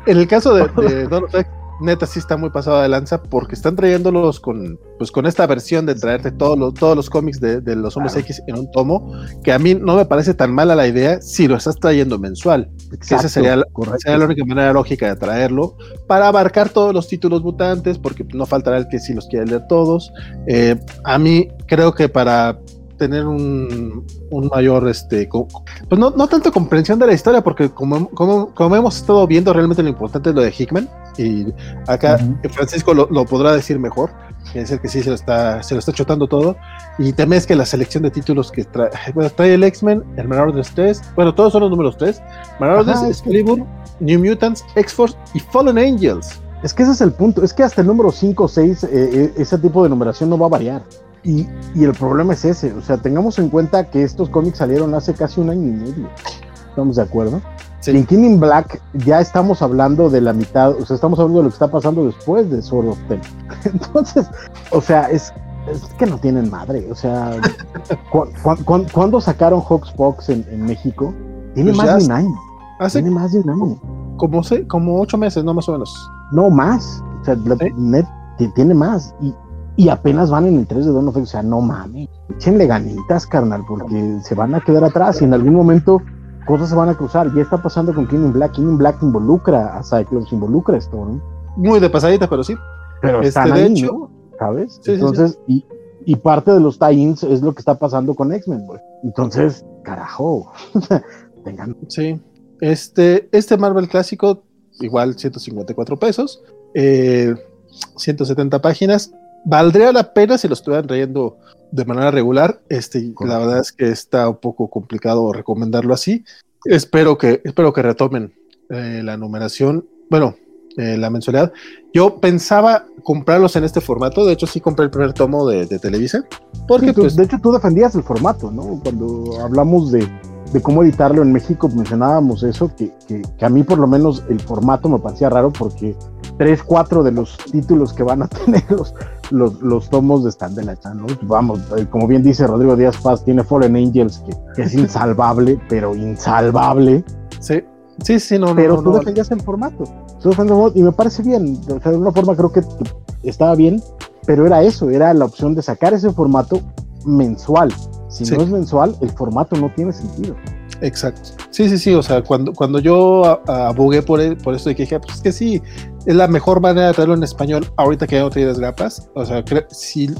En el caso de, de Dawn of X, neta sí está muy pasado de lanza porque están trayéndolos con pues con esta versión de traerte todos los, todos los cómics de, de los hombres claro. X en un tomo, que a mí no me parece tan mala la idea si lo estás trayendo mensual. Exacto, esa sería la, sería la, única manera lógica de traerlo para abarcar todos los títulos mutantes, porque no faltará el que sí los quiere leer todos. Eh, a mí creo que para tener un, un mayor, este, pues no, no, tanto comprensión de la historia, porque como, como, como, hemos estado viendo, realmente lo importante es lo de Hickman, y acá Francisco lo, lo, podrá decir mejor, es el que sí se lo está, se lo está chotando todo, y también es que la selección de títulos que trae, bueno, trae el X-Men, el Man of 3, bueno, todos son los números 3, Man of Excalibur, New Mutants, X-Force y Fallen Angels. Es que ese es el punto, es que hasta el número 5 o 6 eh, eh, ese tipo de numeración no va a variar. Y, y, el problema es ese, o sea, tengamos en cuenta que estos cómics salieron hace casi un año y medio. ¿Estamos de acuerdo? Sí. Y en King in Black ya estamos hablando de la mitad, o sea, estamos hablando de lo que está pasando después de Sword of Ten. Entonces, o sea, es, es que no tienen madre. O sea, ¿cuándo sacaron Hawksbox en, en México? Tiene pues más de un año. Tiene más de un año. Como, como ocho meses, no más o menos. No, más. O sea, net, tiene más. Y, y apenas van en el 3 de Don O sea, no mames. Échenle ganitas, carnal, porque se van a quedar atrás y en algún momento cosas se van a cruzar. Ya está pasando con King in Black. King in Black involucra a Cyclops, involucra esto, ¿no? Muy de pasadita, pero sí. Pero este, están ahí, ¿no? ¿Sabes? Entonces, Y, y parte de los tie-ins es lo que está pasando con X-Men, güey. Entonces, carajo. Tengan. Sí. Este, este Marvel clásico, igual 154 pesos, 170 eh, páginas. Valdría la pena si lo estuvieran trayendo de manera regular. Este, la verdad es que está un poco complicado recomendarlo así. Espero que, espero que retomen eh, la numeración. Bueno, eh, la mensualidad. Yo pensaba comprarlos en este formato, de hecho sí compré el primer tomo de, Televisa, porque pues, de hecho tú defendías el formato, ¿no? Cuando hablamos de, de cómo editarlo en México, mencionábamos eso, que, que, a mí por lo menos el formato me parecía raro porque tres, cuatro de los títulos que van a tener los, los, los tomos están de la ¿no? Vamos, eh, como bien dice Rodrigo Díaz Paz, tiene Fallen Angels, que, es insalvable, pero insalvable. Sí, sí, sí, no, Pero tú defendías el formato. Y me parece bien, de alguna forma creo que estaba bien, pero era eso, era la opción de sacar ese formato mensual si no es mensual, el formato no tiene sentido. Exacto. Sí, sí, sí. O sea, cuando, cuando yo abogué por, por esto y dije, pues es que sí, es la mejor manera de traerlo en español ahorita que hay otras grapas. O sea,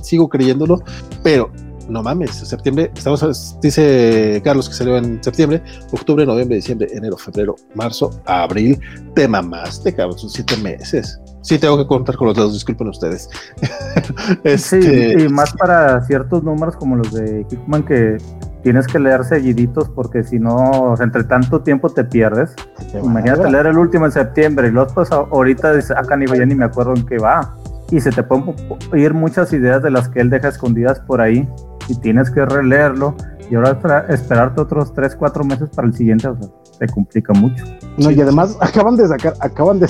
sigo creyéndolo, pero no mames, septiembre, estamos, dice Carlos que salió en septiembre, octubre, noviembre, diciembre, enero, febrero, marzo, abril, te mamaste, cabrón, son siete meses. Sí, tengo que contar con los dedos, disculpen ustedes. este... Sí, y más para ciertos números como los de Hickman que tienes que leer seguiditos porque si no, entre tanto tiempo te pierdes. Imagínate leer el último en septiembre y los pues ahorita dice, acá ni ya ni me acuerdo en qué va. Y se te pueden ir muchas ideas de las que él deja escondidas por ahí y tienes que releerlo y ahora esperarte otros 3, 4 meses para el siguiente, o sea, te complica mucho. No, y además acaban de sacar, acaban de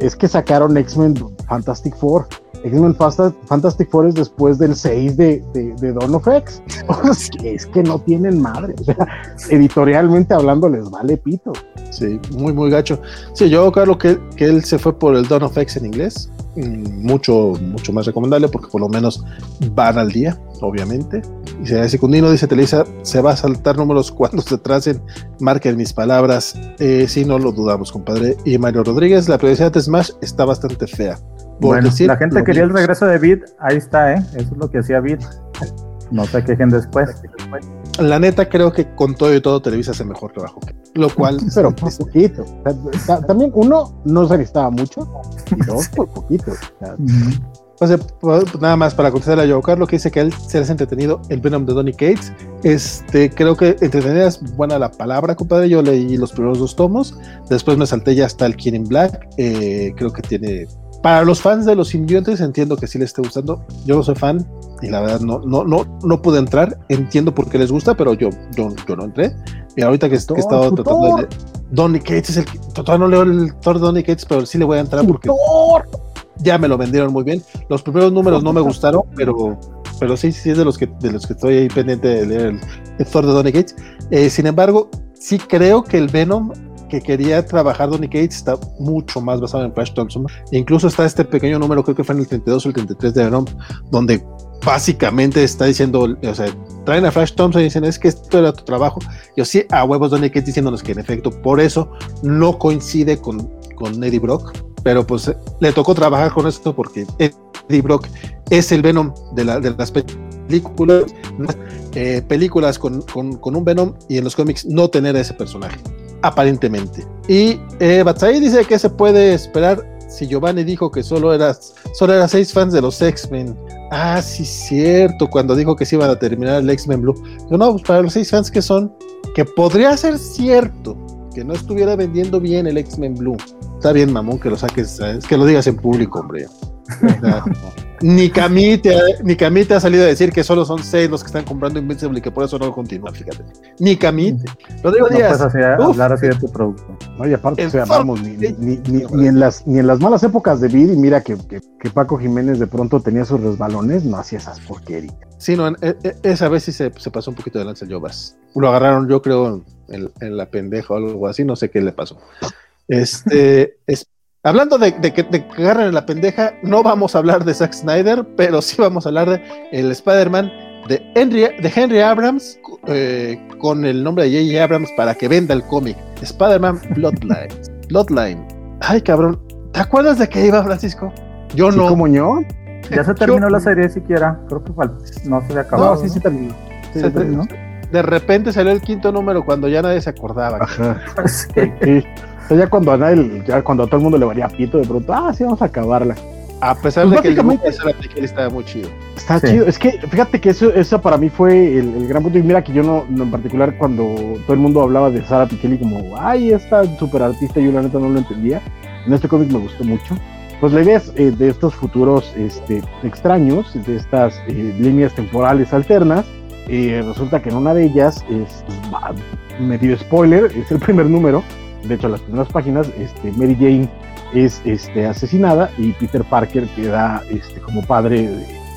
es que sacaron X-Men Fantastic Four. X-Men Fantastic Four es después del 6 de, de, de of X. es que no tienen madre. O sea, editorialmente hablando les vale pito. Sí, muy, muy gacho. Sí, yo creo que, que él se fue por el Dawn of X en inglés. Mm, mucho, mucho más recomendable porque por lo menos van al día, obviamente. Y si Secundino dice Televisa, se va a saltar números cuando se tracen, marquen mis palabras. Eh, si no lo dudamos, compadre. Y Mario Rodríguez, la prioridad de Smash está bastante fea. bueno, la gente quería el regreso de Beat, ahí está, ¿eh? Eso es lo que hacía Beat. No se quejen después la neta creo que con todo y todo Televisa hace mejor trabajo. Lo cual. Pero por poquito. También uno no se necesitaba mucho y dos por poquito. nada más para contestar a Joe Carlos que dice que él se ha entretenido el Venom de Donny Cates. Este, creo que entretenida es buena la palabra, compadre. Yo leí los primeros dos tomos, después me salté ya hasta el King Black. Eh, creo que tiene para los fans de los simbiontes entiendo que sí les esté gustando. Yo no soy fan y la verdad no, no, no, no pude entrar. Entiendo por qué les gusta, pero yo, yo, yo no entré. Y ahorita que, he estado tratando de... Donny Cates es el todavía no leo el Thor de Donny Cates, pero sí le voy a entrar porque ya me lo vendieron muy bien. Los primeros números no me gustaron, pero pero sí, sí es de los que de los que estoy ahí pendiente de leer el, Thor de Donny Cates. Eh, sin embargo, sí creo que el Venom que quería trabajar Donny Cates está mucho más basado en Flash Thompson. incluso está este pequeño número, creo que fue en el 32 o el 33 de Venom, donde básicamente está diciendo, o sea, traen a Flash Thompson y dicen, es que esto era tu trabajo. Yo sí, a huevos Donny Cates diciéndonos que en efecto, por eso no coincide con, con Eddie Brock, pero pues le tocó trabajar con esto porque Eddie Brock es el Venom de, la, las películas, eh, películas con, un Venom y en los cómics no tener a ese personaje, aparentemente. Y eh, Batsai dice que se puede esperar si Giovanni dijo que solo eras solo era seis fans de los X-Men. Ah, sí, cierto, cuando dijo que se iban a terminar el X-Men Blue. Yo no, pues para los seis fans que son, que podría ser cierto que no estuviera vendiendo bien el X-Men Blue. Está bien, mamón, que lo saques, es que lo digas en público, hombre. Ni Camite, ni Camite ha salido a decir que solo son seis los que están comprando Invincible y que por eso no lo continúa, fíjate. Ni Camite. Lo digo no Díaz. hablar así de tu producto. No, y aparte, o sea, vamos, ni, ni, ni, en las, ni en las malas épocas de Vid, y mira que, que, Paco Jiménez de pronto tenía sus resbalones, no hacía esas porquerías. Sí, no, e, e, esa vez sí se, se, pasó un poquito de lanza el Jovas. Lo agarraron, yo creo, en, en la pendeja o algo así, no sé qué le pasó. Este, es, Hablando de, que te agarran en la pendeja, no vamos a hablar de Zack Snyder, pero sí vamos a hablar de el Spider-Man de Henry, de Henry Abrams eh, con el nombre de J.J. Abrams para que venda el cómic. Spider-Man Bloodline. Bloodline. Ay, cabrón. ¿Te acuerdas de qué iba, Francisco? Yo no. ¿Cómo yo? Ya se terminó la serie siquiera. Creo que no se había acabado. No, sí, sí terminó. se terminó. De repente salió el quinto número cuando ya nadie se acordaba. Ajá. sí ya cuando a ya cuando todo el mundo le varía pito, de pronto, ah, sí, vamos a acabarla. A pesar pues de que el de estaba muy chido. Está chido. Es que fíjate que eso, eso para mí fue el, gran punto. Y mira que yo no, en particular, cuando todo el mundo hablaba de Sara Pikeli como, ay, esta super artista, yo la neta no lo entendía. En este cómic me gustó mucho. Pues la idea es eh, de estos futuros este, extraños, de estas eh, líneas temporales alternas. Eh, resulta que en una de ellas, es, medio spoiler, es el primer número de hecho, las primeras páginas, este, Mary Jane es este, asesinada y Peter Parker queda este, como padre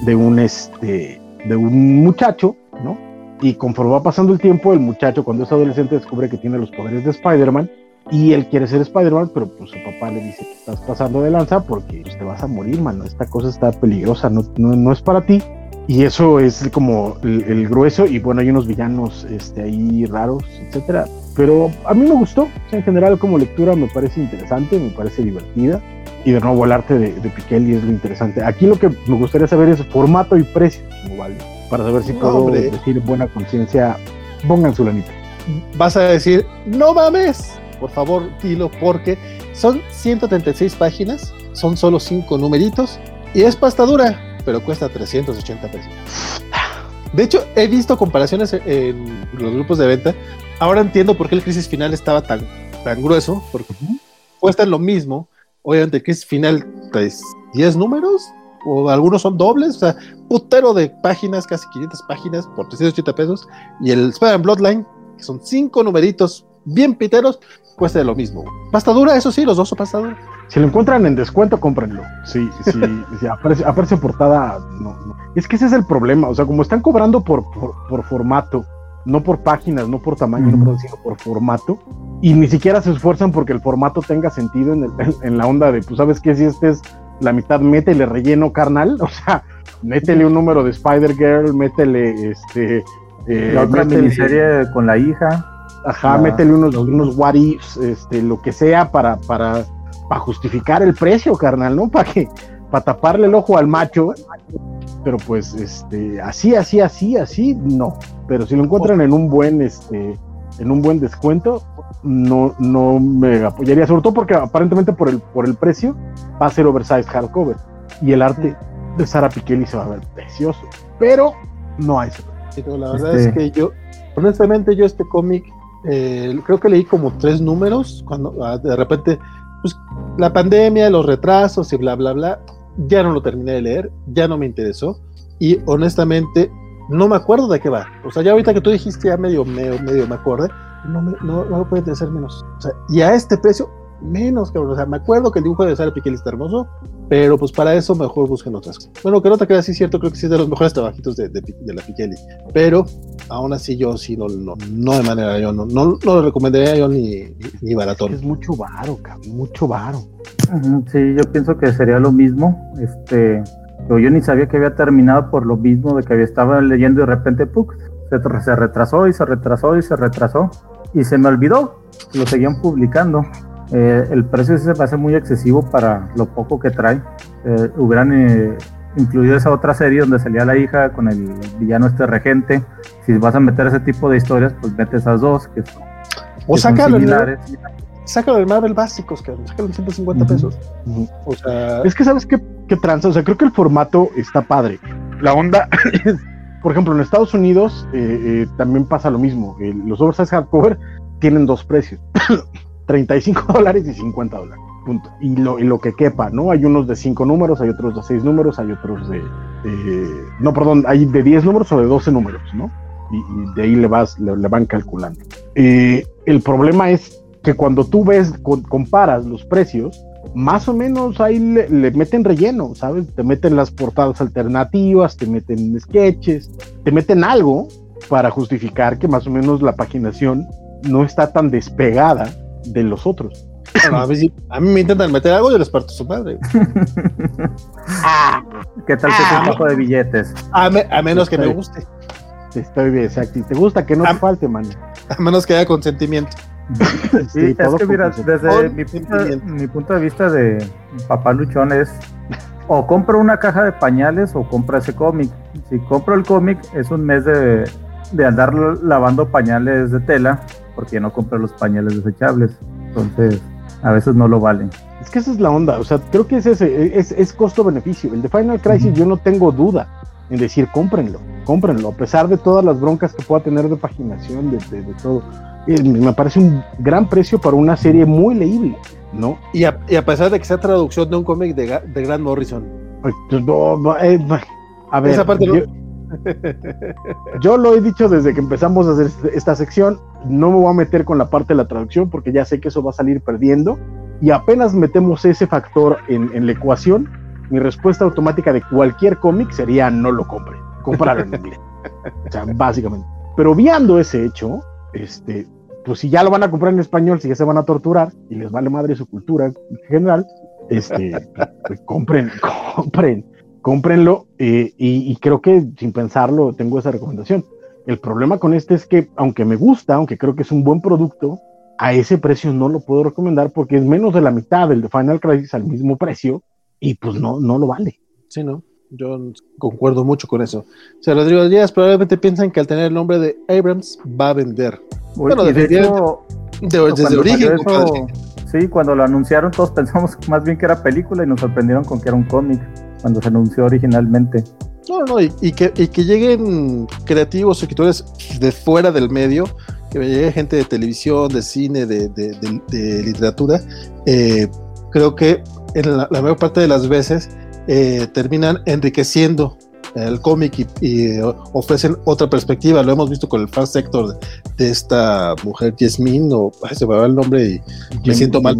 de, un, este, de un muchacho, ¿no? Y conforme va pasando el tiempo, el muchacho cuando es adolescente descubre que tiene los poderes de Spider-Man y él quiere ser Spider-Man, pero pues su papá le dice que estás pasando de lanza porque pues, te vas a morir, mano, esta cosa está peligrosa, no, no, es para ti. Y eso es como el, grueso, y bueno, hay unos villanos este, ahí raros, etcétera. Pero a mí me gustó, en general como lectura me parece interesante, me parece divertida. Y de nuevo el arte de, de es lo interesante. Aquí lo que me gustaría saber es formato y precio, vale, para saber si puedo decir buena conciencia, pongan su lanita. Vas a decir, no mames, por favor, dilo, porque son 136 páginas, son solo 5 numeritos y es pasta dura pero cuesta 380 pesos. De hecho, he visto comparaciones en los grupos de venta. Ahora entiendo por qué el crisis final estaba tan, tan grueso, porque cuesta lo mismo. Obviamente, el crisis final, pues, 10 números, o algunos son dobles, o sea, putero de páginas, casi 500 páginas por 380 pesos. Y el Spider-Man Bloodline, que son 5 numeritos bien piteros, cuesta lo mismo. Pasta dura, eso sí, los dos son pasta dura. Si lo encuentran en descuento, cómprenlo. Sí, sí, sí aparece, portada, no, Es que ese es el problema. O sea, como están cobrando por, por, formato, no por páginas, no por tamaño, sino por formato, y ni siquiera se esfuerzan porque el formato tenga sentido en, en la onda de, pues, ¿sabes qué? Si este es la mitad, métele relleno carnal. O sea, métele un número de Spider-Girl, métele este. Eh, la otra miniserie con la hija. Ajá, métele unos, unos what ifs, este, lo que sea para, para para justificar el precio, carnal, ¿no? Para que, para taparle el ojo al macho. Pero pues, este, así, así, así, así, no. Pero si lo encuentran en un buen, este, en un buen descuento, no, no me apoyaría, sobre todo porque aparentemente por el, por el precio va a ser oversized hardcover. Y el arte de Sara Pikeli se va a ver precioso. Pero no hay la verdad es este que yo, honestamente, yo este cómic, eh, creo que leí como tres números, cuando ah, de repente pues la pandemia, los retrasos y bla, bla, bla, ya no lo terminé de leer, ya no me interesó y honestamente no me acuerdo de qué va. O sea, ya ahorita que tú dijiste ya medio, medio, medio me acuerdo, no me, no, no puede interesar menos. O sea, y a este precio menos, cabrón. O sea, me acuerdo que el dibujo de Sara Piquel está hermoso, pero pues para eso mejor busquen otras cosas. Bueno, que no te queda así cierto, creo que sí es de los mejores trabajitos de, de, la Piqueli, pero aún así yo sí no, no, no de manera, yo no, no, lo recomendaría yo ni, ni baratón. Es, mucho varo, cabrón, mucho varo. Sí, yo pienso que sería lo mismo, este, yo ni sabía que había terminado por lo mismo de que había estaba leyendo y de repente, ¡puc! Se, se retrasó y se retrasó y se retrasó y se me olvidó, lo seguían publicando. Eh, el precio se me hace muy excesivo para lo poco que trae. Eh, hubieran, eh, incluido esa otra serie donde salía la hija con el villano este regente. Si vas a meter ese tipo de historias, pues mete esas dos que, son, O que son sácalo, el- similares. sácalo del Marvel básicos, cabrón. Sácalo en 150 Ujú. pesos. Ujú. O sea, Es que sabes qué, qué tranza, o sea, creo que el formato está padre. La onda es, por ejemplo, en Estados Unidos eh, eh, también pasa lo mismo. El- los oversize hardcover tienen dos precios, 35 dólares y 50 dólares. Punto. Y lo, y lo que quepa, ¿no? Hay unos de 5 números, hay otros de 6 números, hay otros de, No, perdón, hay de 10 números o de 12 números, ¿no? Y, y de ahí le, vas, le, le van calculando. Eh, el problema es que cuando tú ves, con- comparas los precios, más o menos ahí le, le meten relleno, ¿sabes? Te meten las portadas alternativas, te meten sketches, te meten algo para justificar que más o menos la paginación no está tan despegada de los otros. bueno, a, mí, sí- a mí me intentan meter algo y yo les parto su madre. ¿Qué tal que es Ah. un poco de billetes? A, me- a menos que me guste. Estoy bien, exacto. Y te gusta que no te falte, man. A menos que haya consentimiento. Sí, es que mira, desde mi punto, sentimiento. mi punto de vista de papá luchón es o compro una caja de pañales o compro ese cómic. Si compro el cómic es un mes de, de andar lavando pañales de tela porque no compro los pañales desechables. Entonces, a veces no lo valen. Es que esa es la onda, o sea, creo que es ese, es, es costo-beneficio. El de Final Crisis yo no tengo duda en decir cómprenlo, cómprenlo, a pesar de todas las broncas que pueda tener de paginación, de, de- de todo. Eh, me parece un gran precio para una serie muy leíble, ¿no? Y a, y a pesar de que sea traducción de un cómic de, de Grant Morrison. Pues, pues, no, no, eh, a ver, Esa parte no- yo, lo he dicho desde que empezamos a hacer esta sección, no me voy a meter con la parte de la traducción porque ya sé que eso va a salir perdiendo y apenas metemos ese factor en, en la ecuación, mi respuesta automática de cualquier cómic sería no lo compre, comprarlo en inglés. O sea, básicamente. Pero viendo ese hecho, este, pues si ya lo van a comprar en español, si ya se van a torturar y les vale madre su cultura en general, este, pues compren, compren, cómprenlo eh, y, y creo que sin pensarlo tengo esa recomendación. El problema con este es que aunque me gusta, aunque creo que es un buen producto, a ese precio no lo puedo recomendar porque es menos de la mitad del de Final Crisis al mismo precio y pues no, no lo vale. Sí, ¿no? Yo concuerdo mucho con eso. O sea, Rodrigo Díaz probablemente piensan que al tener el nombre de Abrams va a vender. Bueno, Y de hecho, desde el origen, eso. Sí, cuando lo anunciaron todos pensamos más bien que era película y nos sorprendieron con que era un cómic cuando se anunció originalmente. No, no, y, que, y que lleguen creativos escritores de fuera del medio, que llegue gente de televisión, de cine, de, de- literatura, eh, creo que en la, la mayor parte de las veces eh, terminan enriqueciendo el cómic y, y, eh, ofrecen otra perspectiva. Lo hemos visto con el fan sector de, de esta mujer, Yasmin, o ay, se me va el nombre y me siento mal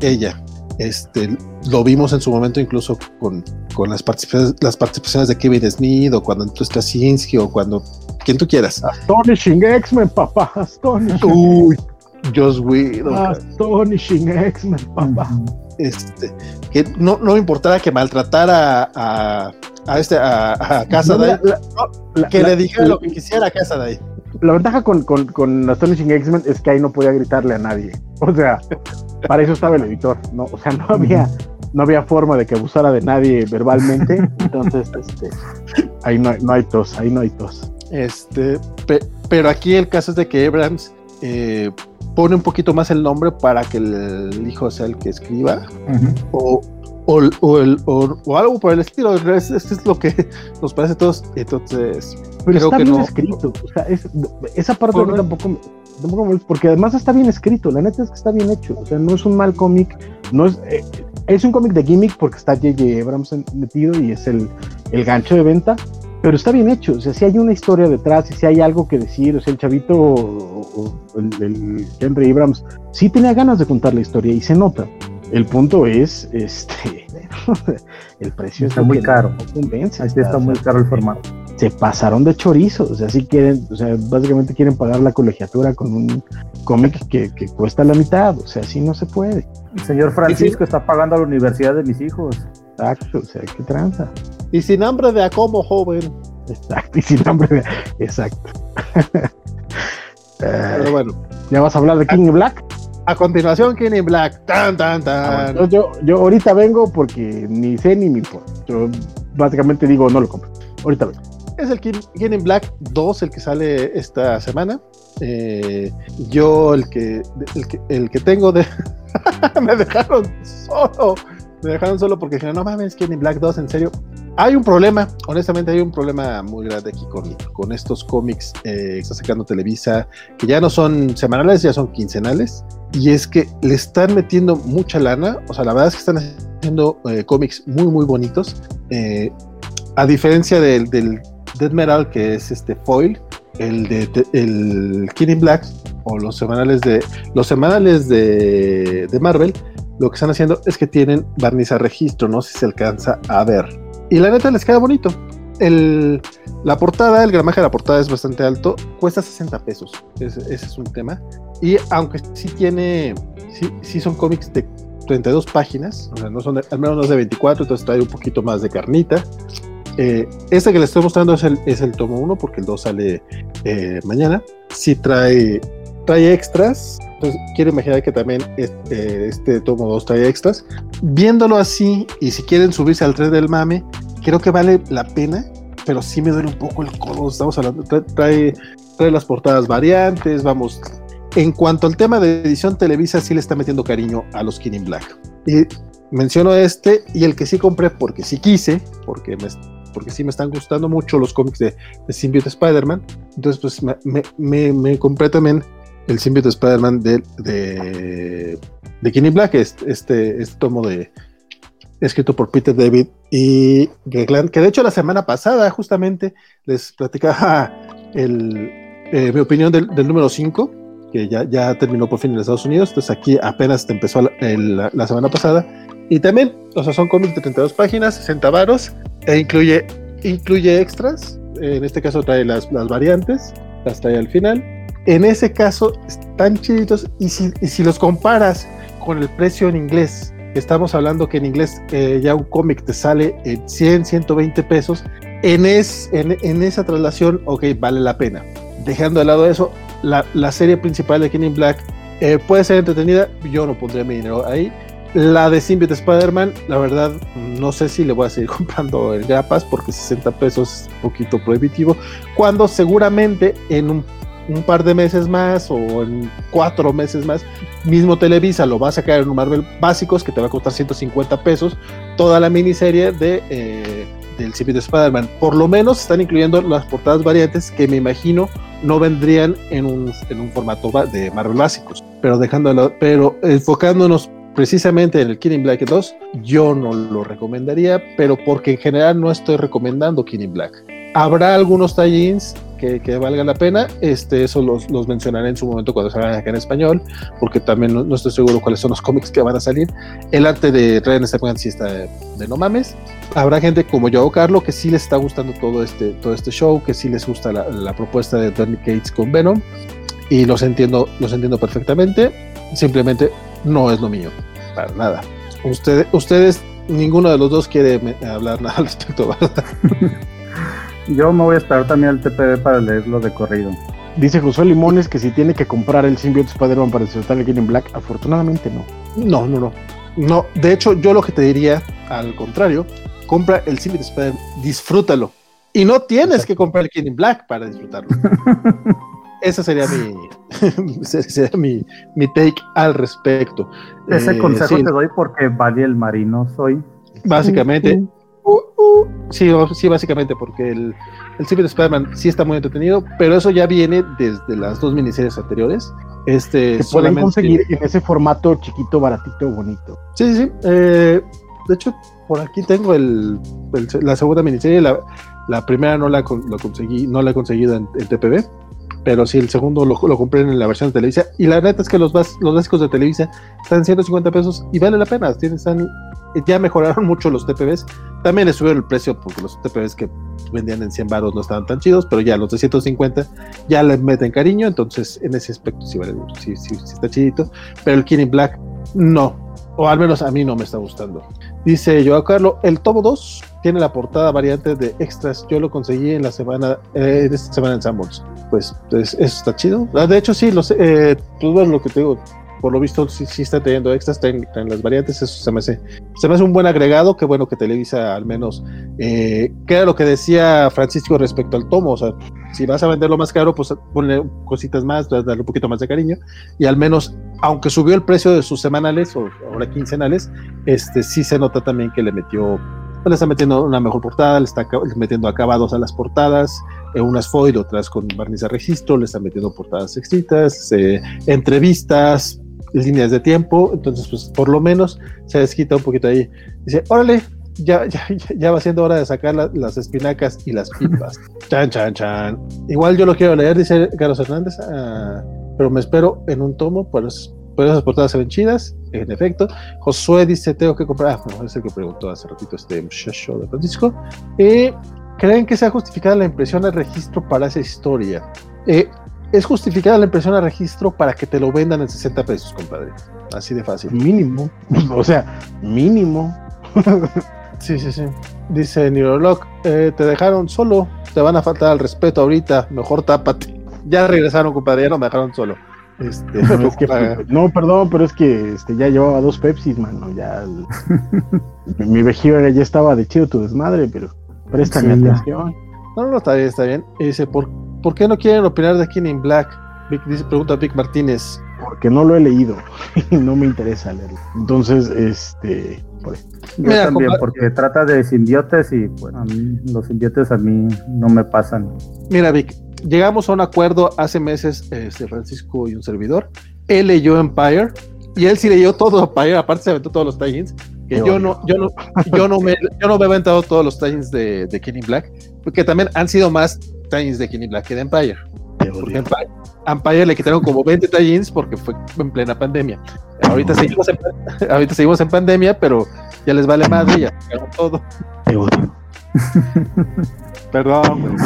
ella. Este, lo vimos en su momento incluso con, con las, participaciones, las participaciones de Kevin Smith o cuando entró Straczynski o cuando quien tú quieras. Astonishing X-Men, papá. Astonishing, Uy, Joss Whedon. Astonishing X-Men, papá. este, que no, no importara que maltratara a, a este a, a Casa No, la- la- la- que la- le dijera lo que quisiera a Casa Day. La ventaja con, con, con Astonishing X-Men es que ahí no podía gritarle a nadie. O sea, para eso estaba el editor. No, o sea, no había, no había forma de que abusara de nadie verbalmente. Entonces, este, ahí no, hay- no hay tos, ahí no hay tos. Este, pe- pero aquí el caso es de que Abrams eh, pone un poquito más el nombre para que el hijo sea el que escriba. o, o, o el- o- o algo por el estilo. Esto es, lo que nos parece a todos. Entonces, Pero Creo está que bien no. escrito. O sea, es- esa parte Correcto. tampoco, me- tampoco porque además está bien escrito. La neta es que está bien hecho. O sea, no es un mal cómic. No es, eh, es un cómic de gimmick porque está J.J. Abrams metido y es el, el gancho de venta. Pero está bien hecho. O sea, si hay una historia detrás y si hay algo que decir. O sea, el chavito, o el, el Henry Abrams, sí tenía ganas de contar la historia y se nota. El punto es, este, el precio Está muy caro. no convence. Así está o muy caro el formato. se pasaron de chorizo, o sea, si quieren, o sea, básicamente quieren pagar la colegiatura con un cómic que, que cuesta la mitad, o sea, así no se puede. El señor Francisco está pagando la universidad de mis hijos. Exacto, o sea, qué tranza. y sin hambre de acomo, joven. Exacto, y sin hambre, de- exacto. Pero bueno, ¿Ya vas a hablar de King Black? A continuación, Kenny Black. Tan, tan, tan. Yo, yo, yo ahorita vengo porque ni sé ni me importa. Yo básicamente digo, no lo compro. Ahorita vengo. Es el Ken Ken in Black 2 el que sale esta semana. Eh, yo el que, el que, el que tengo de... me dejaron solo. Me dejaron solo porque dijeron, no mames, Ken in Black 2, en serio. Hay un problema, honestamente hay un problema muy grande aquí con, con estos cómics eh, que está sacando Televisa, que ya no son semanales, ya son quincenales, y es que le están metiendo mucha lana, o sea, la verdad es que están haciendo eh, cómics muy, muy bonitos, eh, a diferencia del, Dead Metal, que es este foil, el de, de- el Black, o los semanales de, los semanales de, Marvel, lo que están haciendo es que tienen barniz a registro, no si se alcanza a ver. Y la neta les queda bonito. El, la portada, el gramaje de la portada es bastante alto, cuesta 60 pesos. Ese, es un tema. Y aunque sí tiene, sí, sí son cómics de 32 páginas, o sea, no son de- al menos no es de 24, entonces trae un poquito más de carnita. Eh, este que les estoy mostrando es el, es el tomo 1 porque el 2 sale eh, mañana. Sí trae, trae extras. Entonces quiero imaginar que también este, este tomo 2 trae extras. Viéndolo así y si quieren subirse al tren del mame, creo que vale la pena, pero sí me duele un poco el codo. Estamos hablando, trae, trae, las portadas variantes, vamos. En cuanto al tema de edición, Televisa sí le está metiendo cariño a los King in Black. Y menciono este y el que sí compré porque sí quise, porque me, porque sí me están gustando mucho los cómics de, de Symbiote Spider-Man. Entonces, pues me, me, me compré también el Symbiote Spider-Man de, de, de Kenny Black, este, este, este tomo de escrito por Peter David y Greg Land, que de hecho la semana pasada justamente les platicaba el, eh, mi opinión del, del número 5, que ya, ya terminó por fin en Estados Unidos, entonces aquí apenas empezó la, el- la semana pasada. Y también, o sea, son cómics de 32 páginas, 60 varos, e incluye, incluye extras. En este caso trae las, las variantes, las trae al final. En ese caso están chiditos y si, y si los comparas con el precio en inglés, estamos hablando que en inglés eh, ya un cómic te sale en 100, 120 pesos, en, es, en, en esa traslación, ok, vale la pena. Dejando de lado eso, la, la serie principal de Kenny Black eh, puede ser entretenida, yo no pondría mi dinero ahí. La de Symbiote Spider-Man, la verdad, no sé si le voy a seguir comprando en grapas porque 60 pesos es un poquito prohibitivo. Cuando seguramente en un, un par de meses más o en cuatro meses más, mismo Televisa lo va a sacar en un Marvel Básicos que te va a costar 150 pesos toda la miniserie de, eh, del Symbiote Spider-Man. Por lo menos están incluyendo las portadas variantes que me imagino no vendrían en un, en un formato de Marvel Básicos. Pero dejándolo, pero enfocándonos precisamente en el Killing Black 2, yo no lo recomendaría, pero porque en general no estoy recomendando Killing Black. Habrá algunos tie-ins que, que valgan la pena, este, eso los, los mencionaré en su momento cuando salgan acá en español, porque también no, no estoy seguro cuáles son los cómics que van a salir. El arte de Ryan Stephan sí está de, de no mames. Habrá gente como yo o Carlo que sí les está gustando todo este, todo este show, que sí les gusta la, la propuesta de Tony Cates con Venom, y los entiendo, los entiendo perfectamente. Simplemente no es lo mío, para nada. Ustedes, ustedes ninguno de los dos quiere hablar nada al respecto, ¿verdad? Yo me voy a esperar también al TPB para leerlo de corrido. Dice Josué Limones que si tiene que comprar el Symbiote Spider-Man para disfrutar el King in Black, afortunadamente no. No, no, no. No, de hecho, yo lo que te diría, al contrario, compra el Symbiote Spider-Man, disfrútalo. Y no tienes Exacto. que comprar el King in Black para disfrutarlo. Esa sería mi, sería mi, mi take al respecto. Ese Eh, consejo sí, te doy porque Vali el marino soy. Básicamente, Uh, uh, sí, sí, básicamente, porque el, el Secret Spider-Man sí está muy entretenido, pero eso ya viene desde las dos miniseries anteriores. Este, Que pueden solamente- conseguir en ese formato chiquito, baratito, bonito. Sí, sí, sí. eh, de hecho, por aquí tengo el, el- la segunda miniserie. La, la primera no la, lo conseguí, no la he conseguido en, en TPB, pero sí, el segundo lo, lo compré en la versión de Televisa. Y la neta es que los, los básicos de Televisa están en 150 pesos y vale la pena. Tienen, están, ya mejoraron mucho los TPBs. También les subieron el precio porque los TPBs que vendían en 100 baros no estaban tan chidos, pero ya los de 150 ya le meten cariño. Entonces, en ese aspecto sí, vale, sí, sí, sí está chidito. Pero el King in Black, no. O al menos a mí no me está gustando. Dice Joao Carlo, el tomo 2 tiene la portada variante de extras. Yo lo conseguí en la semana, eh, esta semana en Sanborns. Pues, pues, eso está chido. Ah, De hecho, sí, los, eh, pues bueno, lo que te digo, por lo visto sí, sí está teniendo extras en, las variantes, eso se me hace, se me hace un buen agregado, qué bueno que Televisa al menos, eh, era lo que decía Francisco respecto al tomo, o sea, si vas a venderlo más caro, pues ponle cositas más, darle un poquito más de cariño, y al menos, aunque subió el precio de sus semanales o ahora quincenales, este sí se nota también que le metió le está metiendo una mejor portada, le está metiendo acabados a las portadas, eh, unas foil, otras con barniz de registro, le está metiendo portadas escritas, eh, entrevistas, líneas de tiempo, entonces pues por lo menos se desquita un poquito ahí. Dice, órale, ya, ya, ya va siendo hora de sacar las espinacas y las pipas. chan, chan, chan. Igual yo lo quiero leer, dice Carlos Hernández, ah, pero me espero en un tomo, pues pero esas portadas se ven chidas, en efecto. Josué dice, tengo que comprar, ah, es el que preguntó hace ratito este muchacho de Francisco. Eh, ¿Creen que sea justificada la impresión al registro para esa historia? Eh, es justificada la impresión al registro para que te lo vendan en 60 pesos, compadre. Así de fácil. Mínimo. O sea, mínimo. sí, sí, sí. Dice Neurolog, eh, te dejaron solo, te van a faltar al respeto ahorita, mejor tápate. Ya regresaron, compadre, ya no me dejaron solo. Este, no, perdón, pero es que este, ya llevaba dos Pepsis, mano. Ya mi vejiga ya estaba de chido tu desmadre, pero préstame atención. No, no, está bien, está bien. dice, ¿por, ¿por qué no quieren opinar de King in Black? dice, pregunta Vic Martínez. Porque no lo he leído y no me interesa leerlo. Entonces, este. Yo también, porque trata de simbiotes y bueno, a mí, los simbiotes a mí no me pasan. Mira, Vic, llegamos a un acuerdo hace meses, este, Francisco y un servidor. Él leyó Empire y él sí leyó todo Empire, aparte se aventó todos los tie Que yo no, yo no, yo no me, yo no me he aventado todos los tie de, de Kenny Black, porque también han sido más tie de Kenny Black que de Empire. Porque Empire, Empire le quitaron como 20 tie porque fue en plena pandemia. Ahorita, seguimos en, ahorita seguimos en pandemia, pero ya les vale madre, ya sacaron todo. Perdón,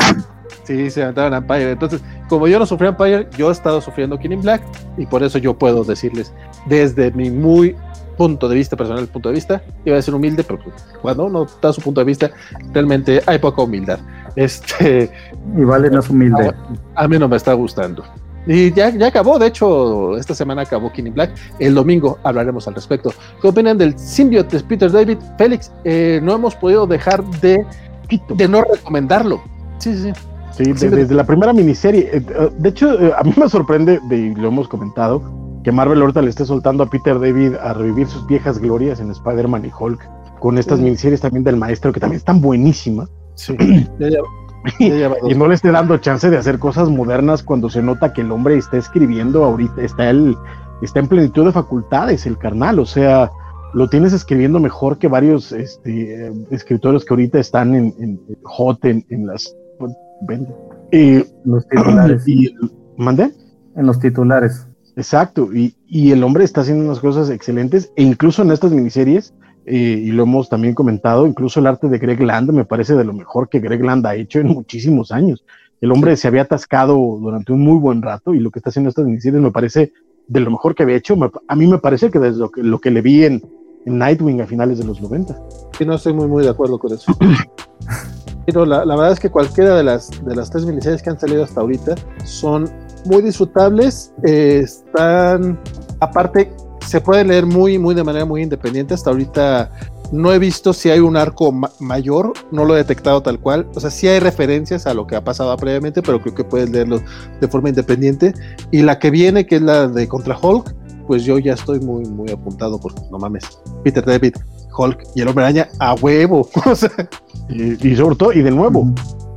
Sí, se aventaron Empire. Entonces, como yo no sufrí Empire, yo he estado sufriendo King Black y por eso yo puedo decirles desde mi muy punto de vista, personal punto de vista, iba a ser humilde, pero cuando uno da su punto de vista, realmente hay poca humildad. Este, y vale, no es humilde. A, mí no me está gustando. Y ya, ya acabó, de hecho, esta semana acabó King Black. El domingo hablaremos al respecto. ¿Qué opinan del symbiote de Peter David? Félix, eh, no hemos podido dejar de, de no recomendarlo. Sí, sí, sí. Sí, desde la primera miniserie. Eh, eh, de hecho, eh, a mí me sorprende, y lo hemos comentado, que Marvel ahorita le esté soltando a Peter David a revivir sus viejas glorias en Spider-Man y Hulk, con estas miniseries también del maestro, que también están buenísimas. Sí, y no le esté dando chance de hacer cosas modernas cuando se nota que el hombre está escribiendo ahorita, está, el, está en plenitud de facultades, el carnal, o sea, lo tienes escribiendo mejor que varios este, escritores que ahorita están en, en hot en, en las y los titulares. Y, ¿Mandé? En los titulares. Exacto, y, y, el hombre está haciendo unas cosas excelentes, e incluso en estas miniseries, eh, y lo hemos también comentado, incluso el arte de Greg Land me parece de lo mejor que Greg Land ha hecho en muchísimos años. El hombre se había atascado durante un muy buen rato, y lo que está haciendo estas miniseries me parece de lo mejor que había hecho. a mí me parece que desde lo que, lo que le vi en, en Nightwing a finales de los 90. Sí, no estoy muy, muy de acuerdo con eso. Pero la, verdad es que cualquiera de las, de las tres miniseries que han salido hasta ahorita son muy disfrutables. Eh, están, aparte, se puede leer muy, muy de manera muy independiente. Hasta ahorita no he visto si hay un arco mayor, no lo he detectado tal cual. O sea, sí hay referencias a lo que ha pasado previamente, pero creo que puedes leerlo de forma independiente. Y la que viene, que es la de Contra Hulk, pues yo ya estoy muy, muy apuntado porque no mames, Peter David, Hulk y el hombre araña a huevo. y, sobre todo, y de nuevo,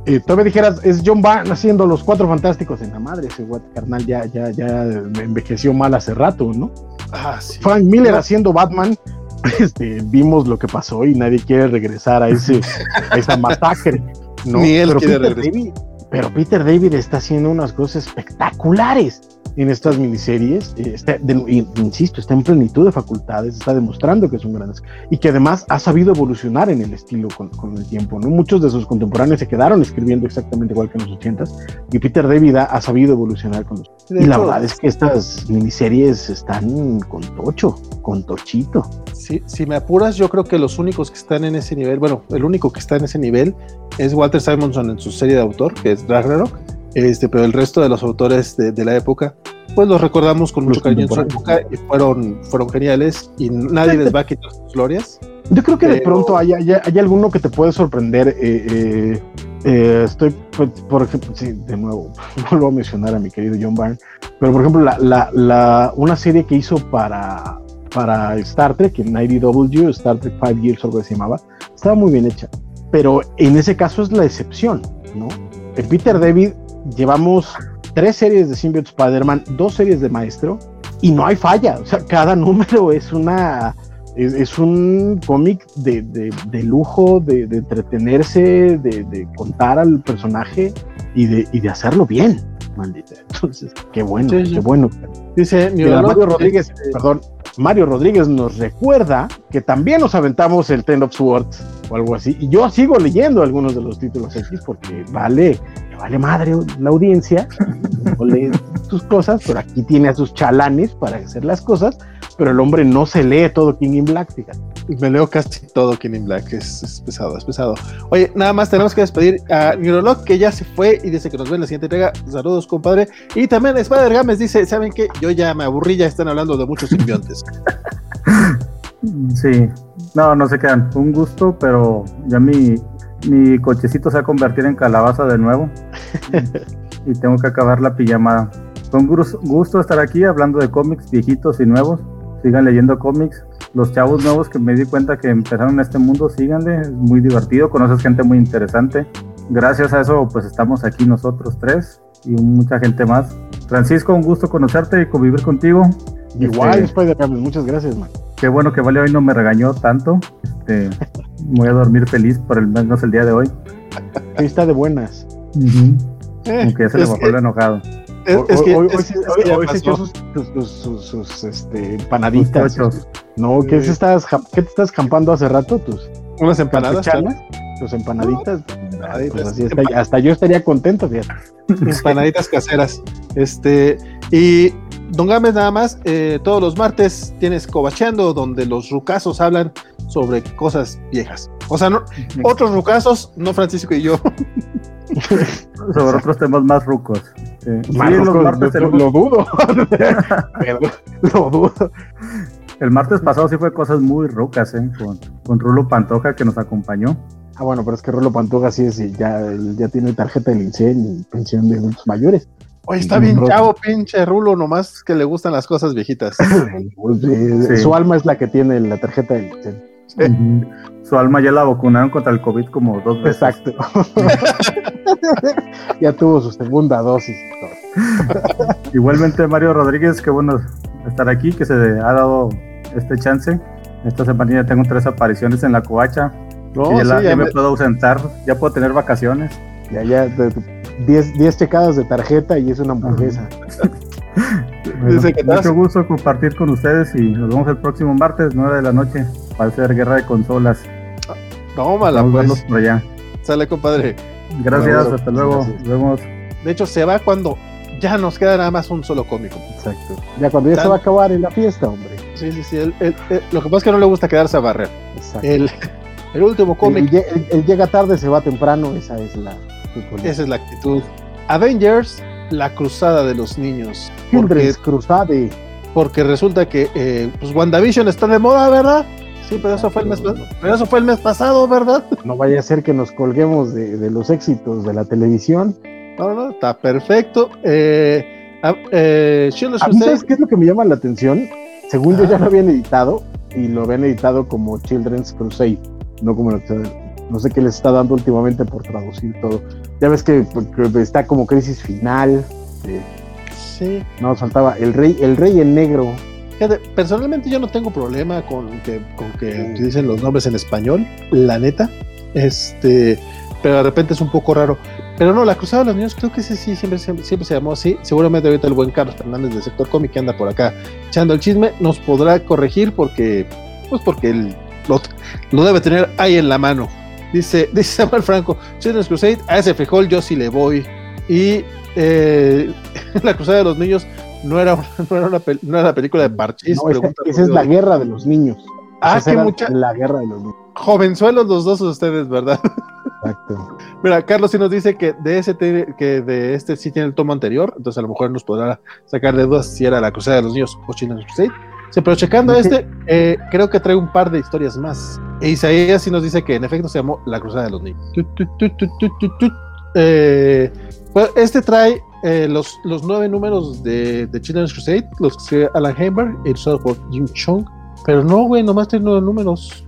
eh, tú me dijeras, es John Byrne haciendo los cuatro fantásticos en la madre, ese carnal ya, ya, ya envejeció mal hace rato, ¿no? Ah, Frank Miller haciendo Batman, este, vimos lo que pasó y nadie quiere regresar a ese, esa masacre. ¿no? Ni él quiere regresar. Pero Peter David está haciendo unas cosas espectaculares en estas miniseries, eh, insisto, está en plenitud de facultades, está demostrando que es un gran y que además ha sabido evolucionar en el estilo con, el tiempo. ¿no? Muchos de sus contemporáneos se quedaron escribiendo exactamente igual que en los ochentas y Peter David ha, sabido evolucionar con los. y la verdad es que estas miniseries están con tocho, con tochito. Si, si me apuras, yo creo que los únicos que están en ese nivel, bueno, el único que está en ese nivel es Walter Simonson en su serie de autor, que es Ragnarok este, pero el resto de los autores de, la época pues los recordamos con mucho cariño en su época y fueron, fueron geniales y nadie les va a quitar sus glorias. Yo creo que de pronto hay, hay, alguno que te puede sorprender. Eh, eh, eh, estoy, pues, por ejemplo, sí, de nuevo, voy a mencionar a mi querido John Byrne, pero por ejemplo, la, la, la, una serie que hizo para, para Star Trek, en IDW, Star Trek Five Years, algo que se llamaba, estaba muy bien hecha. Pero en ese caso es la excepción, ¿no? Peter David llevamos tres series de Symbiote Spider-Man, dos series de Maestro, y no hay falla. O sea, cada número es una. Es, un cómic de, de, lujo, de, entretenerse, de, contar al personaje y de, y de hacerlo bien, maldita. Entonces, qué bueno, qué bueno. Dice Mario Rodríguez, perdón, Mario Rodríguez nos recuerda que también nos aventamos el Ten of Swords o algo así. Y yo sigo leyendo algunos de los títulos X porque vale, vale madre la audiencia, no lee sus cosas, pero aquí tiene a sus chalanes para hacer las cosas, pero el hombre no se lee todo King in Black, fíjate. Me leo casi todo King in Black, es, pesado, es pesado. Oye, nada más tenemos que despedir a Neurolog, que ya se fue y dice que nos ve en la siguiente entrega. Saludos, compadre. Y también Spider Games dice: ¿Saben qué? Yo ya me aburrí, ya están hablando de muchos simbiontes. sí, no, no se quedan. Un gusto, pero ya mi, mi cochecito se va a convertir en calabaza de nuevo. y tengo que acabar la pijamada. Con gusto estar aquí hablando de cómics viejitos y nuevos. Sigan leyendo cómics. Los chavos nuevos que me di cuenta que empezaron en este mundo, síganle. Es muy divertido. Conoces gente muy interesante. Gracias a eso, pues estamos aquí nosotros tres y mucha gente más. Francisco, un gusto conocerte y convivir contigo. Igual, este, spider muchas gracias, man. Qué bueno que Vale hoy no me regañó tanto. Este, voy a dormir feliz por el menos el día de hoy. Ahí está de buenas. Aunque ya se le bajó lo enojado. Es, que, hoy, se echó sus, sus, sus, este, empanaditas. No, ¿qué, te estás, ¿qué te estás campando hace rato? Tus, ¿Unas empanadas? Tus empanaditas. Pues hasta yo estaría contento, fíjate. Empanaditas caseras. Este, y Don Gámez, nada más, eh, todos los martes tienes Cobacheando, donde los rucasos hablan sobre cosas viejas. O sea, no, otros rucasos, no Francisco y yo. sobre otros temas más rucos. más los martes lo, dudo. lo dudo. El martes pasado sí fue cosas muy rucas, ¿eh? Con, con Rulo Pantoja que nos acompañó. Ah, bueno, pero es que Rulo Pantoja sí es, ya, ya tiene tarjeta de INSEN y pensión de adultos mayores. Oye, está bien chavo, pinche Rulo, nomás que le gustan las cosas viejitas. Su alma es la que tiene la tarjeta de Su alma ya la vacunaron contra el COVID como dos veces. Exacto. ya tuvo su segunda dosis. Igualmente, Mario Rodríguez, qué bueno estar aquí, que se ha dado este chance. Esta semana ya tengo tres apariciones en la covacha. ya, me, puedo ausentar, ya puedo tener vacaciones. Ya, ya, 10 checadas de tarjeta y es una hamburguesa. mucho gusto compartir con ustedes y nos vemos el próximo martes, 9 de la noche, para hacer guerra de consolas. Tómala, Vamos pues. por allá. Sale, compadre. Gracias, hasta luego. Nos vemos. De hecho, se va cuando ya nos queda nada más un solo cómico. Exacto. Ya cuando ya se va a acabar en la fiesta, hombre. Sí, sí, sí. lo que pasa es que no le gusta quedarse a barrer. Exacto. El, último cómic. él llega tarde, se va temprano, esa es la, esa es la actitud. Avengers, la cruzada de los niños. Children's Crusade. Porque resulta que eh, pues WandaVision está de moda, ¿verdad? Sí, pero eso, fue el mes, pero eso fue el mes pasado, ¿verdad? No vaya a ser que nos colguemos de, los éxitos de la televisión. No, no, está perfecto. Eh, eh, ¿Sabes qué es lo que me llama la atención? Según yo ya lo habían editado y lo habían editado como Children's Crusade, no como que no sé qué les está dando últimamente por traducir todo. Ya ves que, está como crisis final. Eh, sí. No, faltaba el rey, el rey en negro. personalmente yo no tengo problema con que, con que utilicen los nombres en español, la neta. Este, pero de repente es un poco raro. Pero no, la Cruzada de los Niños creo que sí, sí siempre, siempre, se llamó así. Seguramente ahorita el buen Carlos Fernández del sector cómic que anda por acá echando el chisme nos podrá corregir porque, pues porque él lo, lo debe tener ahí en la mano. Dice, dice Samuel Franco, Children's Crusade, a ese frijol yo sí le voy. Y eh, la Cruzada de los Niños no era, no era, una, no era la película de Parchís. No, esa, es la guerra de los niños. Ah, que mucha. La guerra de los niños. Jovenzuelos los dos ustedes, ¿verdad? Exacto. Mira, Carlos sí nos dice que de ese que de este sí tiene el tomo anterior, entonces a lo mejor nos podrá sacar de dudas si era la Cruzada de los Niños o Children's Crusade. Sí, pero checando este, eh, creo que trae un par de historias más. E Isaías sí nos dice que en efecto se llamó La Cruzada de los Niños. Eh, pues este trae eh, los, los nueve números de, de Children's Crusade, los que Alan Hamber, editado por Jim Chung. Pero no, güey, nomás tiene nueve números.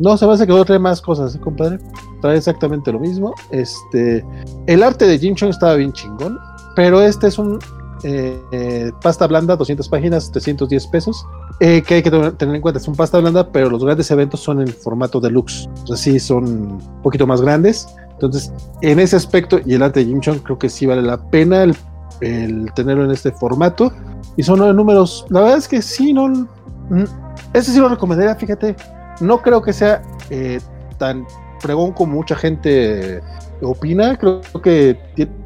No, se me hace que no trae más cosas, ¿eh, compadre. Trae exactamente lo mismo. Este, el arte de Jim Chung estaba bien chingón, pero este es un eh, eh, pasta blanda, 200 páginas, 310 pesos. que hay que tener en cuenta, es un pasta blanda, pero los grandes eventos son en formato deluxe. O sea, sí, son un poquito más grandes. Entonces, en ese aspecto, y el arte de Jim Chung, creo que sí vale la pena el, el tenerlo en este formato. Y son nueve números. La verdad es que sí, no. Mm, ese sí lo recomendaría, fíjate no creo que sea eh, tan pregón como mucha gente opina. Creo que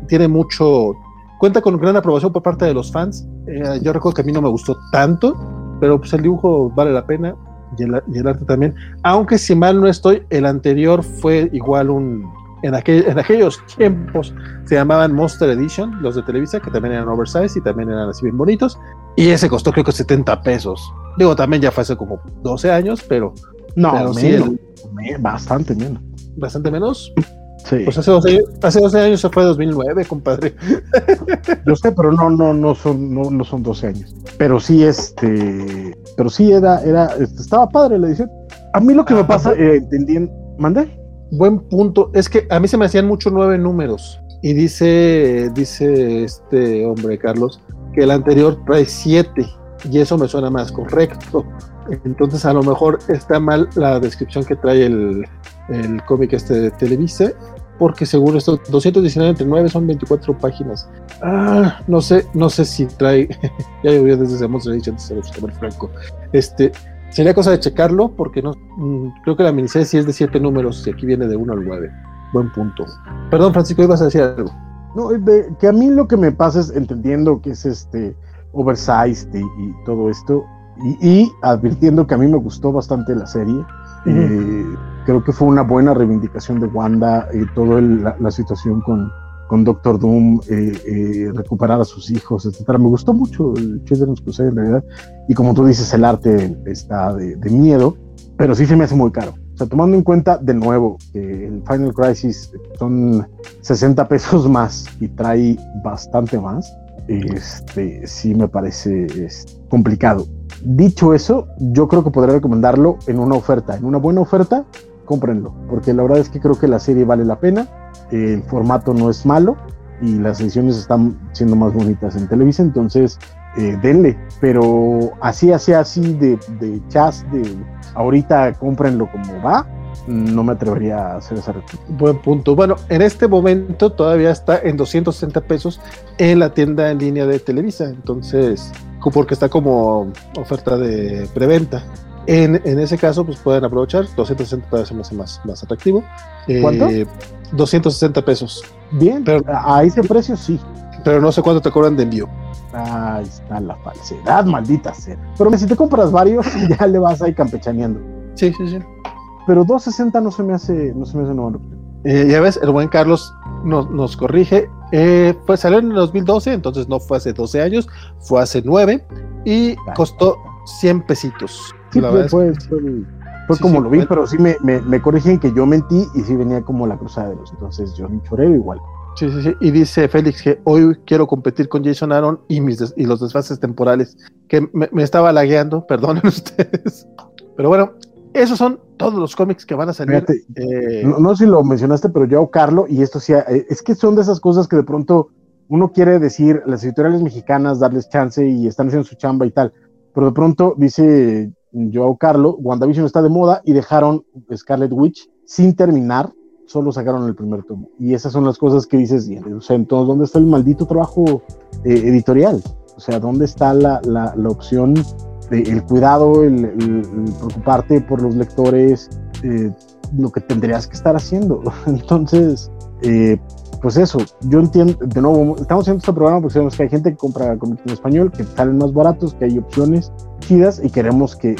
tiene mucho. Cuenta con gran aprobación por parte de los fans. Eh, yo recuerdo que a mí no me gustó tanto, pero pues el dibujo vale la pena y el, arte también. Aunque si mal no estoy, el anterior fue igual un. En, en aquellos tiempos se llamaban Monster Edition, los de Televisa, que también eran oversize y también eran así bien bonitos. Y ese costó creo que 70 pesos. Digo, también ya fue hace como 12 años, pero no, bastante menos. ¿Bastante menos? Sí. Pues hace 12, hace 12 años se fue 2009, compadre. Yo sé, pero no, no, no son, no, no son 12 años. Pero sí, este, pero sí era, era, este, estaba padre la edición. A mí lo que me ah, pasa, eh, entendiendo, ¿mandé? Buen punto. Es que a mí se me hacían mucho nueve números. Y dice, dice este hombre, Carlos, que el anterior trae siete. Y eso me suena más correcto. Entonces a lo mejor está mal la descripción que trae el, el cómic este de Televisa, porque según esto, 219 entre 9 son 24 páginas. Ah, no sé, no sé si trae, ya llovió desde ese Monster Edition, antes de franco. Este, sería cosa de checarlo, porque no, mm, creo que la miniserie sí es de 7 números y aquí viene de 1 al 9. Buen punto. Perdón, Francisco, ibas a decir algo. No, que a mí lo que me pasa es entendiendo que es este oversized y todo esto, y, advirtiendo que a mí me gustó bastante la serie. Eh, creo que fue una buena reivindicación de Wanda, y toda la, situación con, con Doctor Doom, eh, eh, recuperar a sus hijos, etcétera. Me gustó mucho el Children's Crusade en realidad. Y como tú dices, el arte está de, de, miedo, pero sí se me hace muy caro. O sea, tomando en cuenta de nuevo que el Final Crisis son 60 pesos más y trae bastante más, este sí me parece complicado. Dicho eso, yo creo que podría recomendarlo en una oferta. En una buena oferta, cómprenlo, porque la verdad es que creo que la serie vale la pena, el formato no es malo y las ediciones están siendo más bonitas en Televisa, entonces eh, denle, pero así, así, así de, de chas, de ahorita cómprenlo como va, no me atrevería a hacer esa Buen punto. Bueno, en este momento todavía está en 260 pesos en la tienda en línea de Televisa, entonces, porque está como oferta de preventa. En, en ese caso, pues pueden aprovechar, 260 todavía más, más, más atractivo. ¿Cuánto? 260 eh, pesos. Bien, pero, a ese precio sí. Pero no sé cuánto te cobran de envío. Ahí está la falsedad, maldita sea. Pero si te compras varios, ya le vas ahí campechaneando. Sí, sí, sí pero 260 no se me hace, no se me hace una buena eh, ya ves, el buen Carlos nos, nos corrige. Eh, pues salió en el 2012, entonces no fue hace 12 años, fue hace 9 y costó 100 pesitos. Sí, fue, fue, fue, como lo vi, pero sí me, me, me, corrigen que yo mentí y sí venía como la cruzada de los. Entonces yo ni choreo igual. Sí, sí, sí. Y dice Félix que hoy quiero competir con Jason Aaron y, mis y los desfases temporales. Que me, me estaba lagueando, perdonen ustedes. Pero bueno, esos son todos los cómics que van a salir. Eh, no, sé si lo mencionaste, pero yo, Carlos, y esto sí, eh, es que son de esas cosas que de pronto uno quiere decir, las editoriales mexicanas, darles chance y están haciendo su chamba y tal, pero de pronto dice Joao Carlo, WandaVision está de moda y dejaron Scarlet Witch sin terminar, solo sacaron el primer tomo. Y esas son las cosas que dices, o sea, entonces, ¿dónde está el maldito trabajo eh, editorial? O sea, ¿dónde está la, la, la opción el cuidado, el, preocuparte por los lectores, eh, lo que tendrías que estar haciendo. Entonces, eh, pues eso, yo entiendo, de nuevo, estamos haciendo este programa porque sabemos que hay gente que compra en español, que salen más baratos, que hay opciones chidas y queremos que,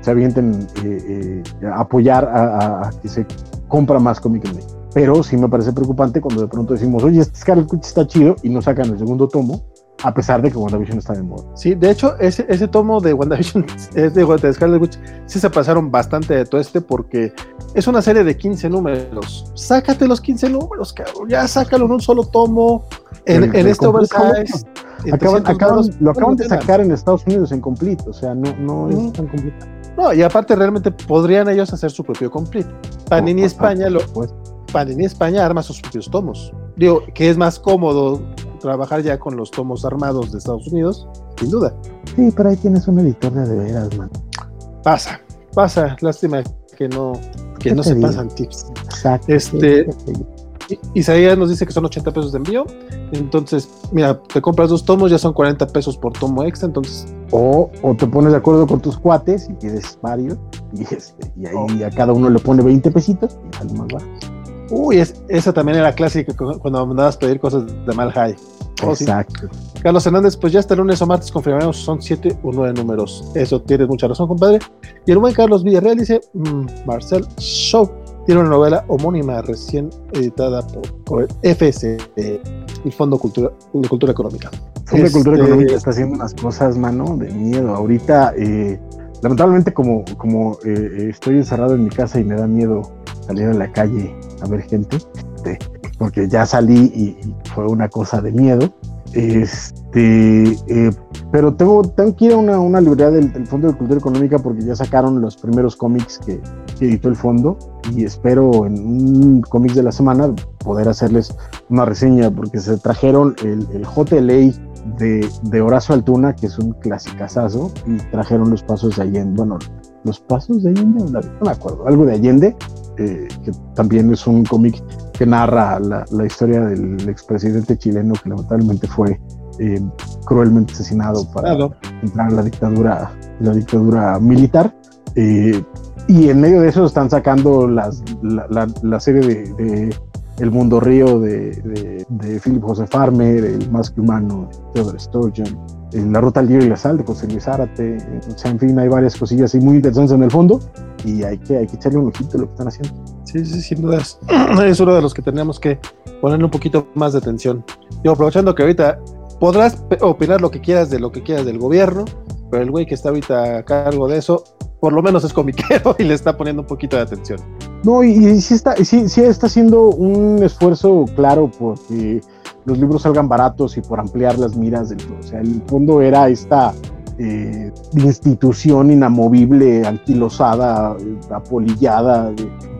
se avienten eh, apoyar a, que se compra más cómic en México. Pero sí me parece preocupante cuando de pronto decimos, oye, este Scarlet Witch está chido y no sacan el segundo tomo, a pesar de que WandaVision está de moda. Sí, de hecho, ese, ese tomo de WandaVision, de, de Scarlet Witch, sí se pasaron bastante de todo este porque es una serie de 15 números. Sácate los 15 números, cabrón. Ya sácalo en un solo tomo. En, El- en el este oversize. Acaban, 300 acaban- lo acaban de no, sacar en Estados Unidos en complete, o sea, no, no es tan complicado. No, y aparte realmente podrían ellos hacer su propio complete. Panini España lo, por supuesto. Panini España arma sus propios tomos. Digo, que es más cómodo trabajar ya con los tomos armados de Estados Unidos, sin duda. Sí, pero ahí tienes un editor de veras, man. Pasa, pasa. Lástima que no, que ¿Qué no se digo? pasan tips. Exacto. Este- Isaías nos dice que son 80 pesos de envío. Entonces, mira, te compras dos tomos, ya son 40 pesos por tomo extra. Entonces, O, o te pones de acuerdo con tus cuates y pides varios, y, este, y ahí Oh. a cada uno le pone 20 pesitos y sale más bajo. Uy, es, esa también era clásica cu- cuando mandabas pedir cosas de mal high. Oh, sí. Exacto. Carlos Hernández, pues ya hasta el lunes o martes confirmaremos son 7 o 9 números. Eso tienes mucha razón, compadre. Y el buen Carlos Villarreal dice: mm, Marcel Show tiene una novela homónima recién editada por, el FS, eh, el Fondo Cultura, de Cultura Económica. Fondo de Cultura Este, Económica está haciendo unas cosas, mano, de miedo. Ahorita, eh, lamentablemente, como, como eh, estoy encerrado en mi casa y me da miedo salir a la calle a ver gente, este, porque ya salí y, y fue una cosa de miedo. Este, eh, pero tengo, tengo que ir a una, una librería del, del Fondo de Cultura Económica porque ya sacaron los primeros cómics que, que editó el fondo y espero en un cómics de la semana poder hacerles una reseña porque se trajeron el, el JLA de, de Horacio Altuna, que es un clasicazazo, y trajeron los pasos de Allende, bueno, los pasos de Allende, no me acuerdo, algo de Allende, eh, que también es un cómic que narra la, la historia del expresidente chileno que lamentablemente fue eh, cruelmente asesinado para Claro. entrar a la dictadura, la dictadura militar. eh, y en medio de eso están sacando las, la, la- la serie de, de El Mundo Río de, de, de Philip José Farmer, El Más que Humano de Theodore Sturgeon, eh, La Ruta al Libro y la Sal de José Luis Zárate. eh, O sea, en fin, hay varias cosillas así muy interesantes en el fondo y hay que, hay que echarle un ojito a lo que están haciendo. Sí, sí, sin dudas. Es uno de los que tenemos que ponerle un poquito más de atención. Yo aprovechando que ahorita podrás opinar lo que quieras de lo que quieras del gobierno, pero el güey que está ahorita a cargo de eso, por lo menos es comiquero y le está poniendo un poquito de atención. No, y, sí, está, sí, sí está haciendo un esfuerzo claro porque los libros salgan baratos y por ampliar las miras del. O sea, el fondo era esta eh, institución inamovible, anquilosada, eh, apolillada,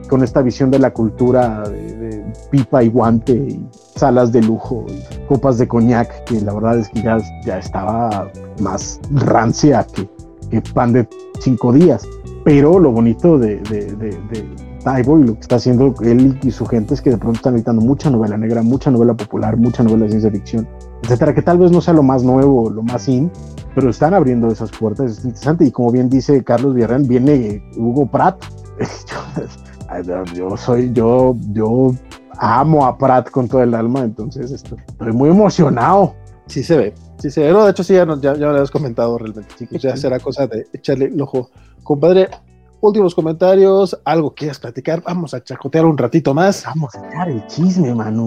con esta visión de la cultura de, pipa y guante y salas de lujo y copas de coñac, que la verdad es que ya, ya estaba más rancia que, que pan de cinco días. Pero lo bonito de Taibo y lo que está haciendo él y su gente es que de pronto están editando mucha novela negra, mucha novela popular, mucha novela de ciencia ficción, etcétera, que tal vez no sea lo más nuevo, lo más in, pero están abriendo esas puertas, es interesante. Y como bien dice Carlos Villarreal, viene Hugo Pratt. Yo, yo soy, yo, yo amo a Pratt con todo el alma, entonces estoy, estoy muy emocionado. Sí se ve, sí se ve. No, de hecho, sí, ya, ya, ya lo habías comentado realmente. Que ya será cosa de echarle el ojo. Compadre, últimos comentarios, algo quieras platicar, vamos a chacotear un ratito más. Vamos a echar el chisme, mano.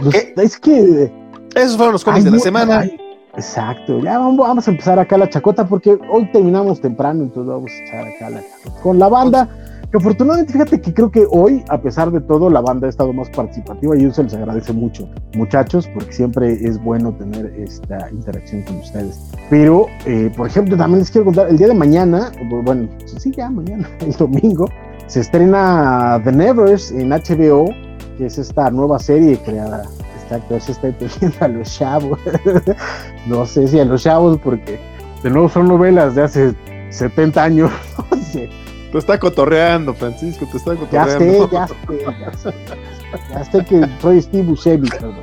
Pues, ¿Qué? es que Esos fueron los cómics de la semana. ay, exacto, ya vamos, vamos a empezar acá la chacota porque hoy terminamos temprano, entonces vamos a echar acá la chacota. Con la banda, que afortunadamente fíjate que creo que hoy, a pesar de todo, la banda ha estado más participativa y eso les agradece mucho, muchachos, porque siempre es bueno tener esta interacción con ustedes. Pero, eh, por ejemplo, también les quiero contar, el día de mañana, bueno, sí, ya mañana, el domingo, se estrena The Nevers en HBO, que es esta nueva serie creada actor se está entendiendo a los chavos. no sé si a los chavos, porque de nuevo son novelas de hace 70 años. No sé. Te está cotorreando, Francisco, te está Ya cotorreando. sé, ya sé, ya sé. Ya sé que soy Steve Buscemi, perdón.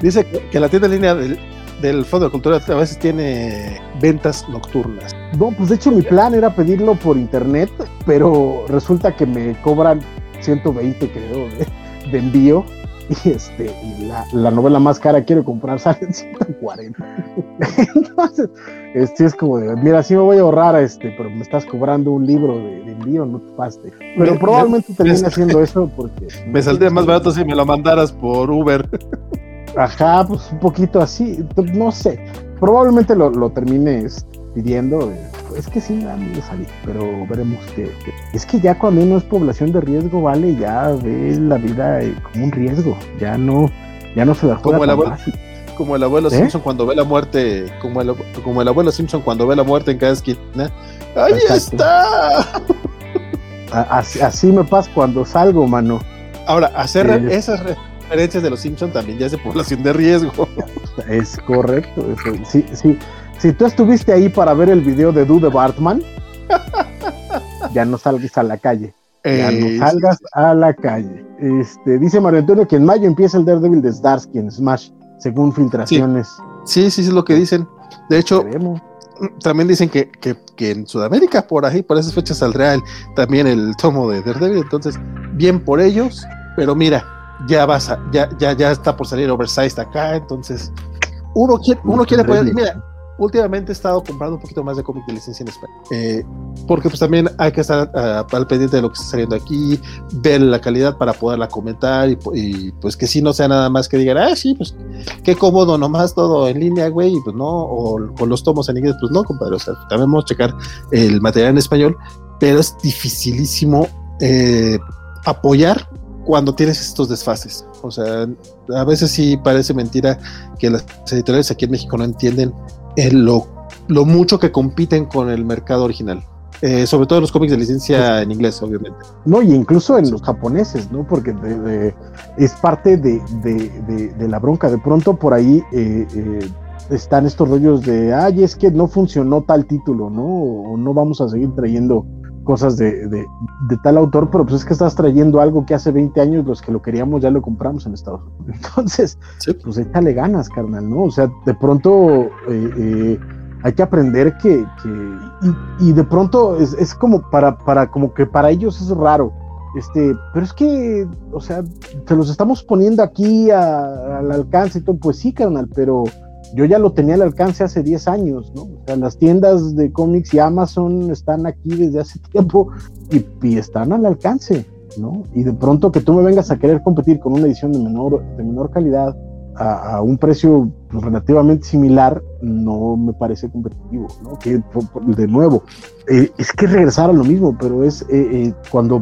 Dice que, que la tienda en línea del, del Fondo de Cultura a veces tiene ventas nocturnas. No, pues de hecho mi plan era pedirlo por internet, pero resulta que me cobran 120, creo, de, de envío. Y, este, y la, la novela más cara quiero comprar sale en 140. Entonces, este es como de, mira, sí me voy a ahorrar, este, pero me estás cobrando un libro de, de entendí o no te paste. Pero probablemente termine haciendo eso porque. Me saldría más barato si me lo mandaras por Uber. Ajá, pues un poquito así, no sé. Probablemente lo, lo termines pidiendo. Eh, es que sí, me salir, pero veremos que, Es que ya cuando uno es población de riesgo, vale, ya ve la vida eh, como un riesgo. Ya no, ya no se la juega como el abuelo, Como el abuelo ¿Eh? Simpson cuando ve la muerte, como el, como el abuelo Simpson cuando ve la muerte en cada esquina. ¡Ahí está! Así, así, me pasa cuando salgo, mano. Ahora, hacer esas referencias de los Simpsons también ya es de población de riesgo. Es correcto. sí, sí. Si tú estuviste ahí para ver el video de Dude Bartman, ya no salgas a la calle. Ya no salgas a la calle. Este, dice Mario Antonio que en mayo empieza el Daredevil de Starsky en Smash, según filtraciones. Sí, sí, sí, es lo que dicen. De hecho, también dicen que, en Sudamérica, por ahí, por esas fechas saldrá también el tomo de Daredevil. Entonces, bien por ellos, pero mira, ya vas a, ya, ya, ya está por salir Oversized acá, entonces uno quiere, uno quiere poder, mira, últimamente he estado comprando un poquito más de cómic de licencia en español. Eh, porque pues también hay que estar uh, al pendiente de lo que está saliendo aquí, ver la calidad para poderla comentar y, pues que si no sea nada más que digan, ah, sí, pues qué cómodo, nomás todo en línea, güey, y pues no, o con los tomos en inglés, pues no, compadre, o sea, también vamos a checar el material en español, pero es dificilísimo eh, apoyar cuando tienes estos desfases. O sea, a veces sí parece mentira que las editoriales aquí en México no entienden lo, lo, mucho que compiten con el mercado original. Eh, sobre todo los cómics de licencia en inglés, obviamente. No, y incluso en los japoneses, ¿no? Porque es parte de, de, la bronca. De pronto por ahí eh, eh, están estos rollos de, ay, es que no funcionó tal título, ¿no? O no vamos a seguir trayendo cosas de, de, tal autor, pero pues es que estás trayendo algo que hace 20 años los que lo queríamos ya lo compramos en Estados Unidos. Entonces, pues échale ganas, carnal, ¿no? O sea, de pronto eh, eh, hay que aprender que, y, de pronto es, como para, para, como que para ellos es raro. Este, pero es que, o sea, se los estamos poniendo aquí al alcance y todo, pues sí, carnal, pero yo ya lo tenía al alcance hace 10 años, ¿no? O sea, las tiendas de cómics y Amazon están aquí desde hace tiempo y, están al alcance, ¿no? Y de pronto que tú me vengas a querer competir con una edición de menor, de menor calidad a, un precio pues, relativamente similar, no me parece competitivo, ¿no? Que, de nuevo, eh, es que regresar a lo mismo, pero es eh, eh, cuando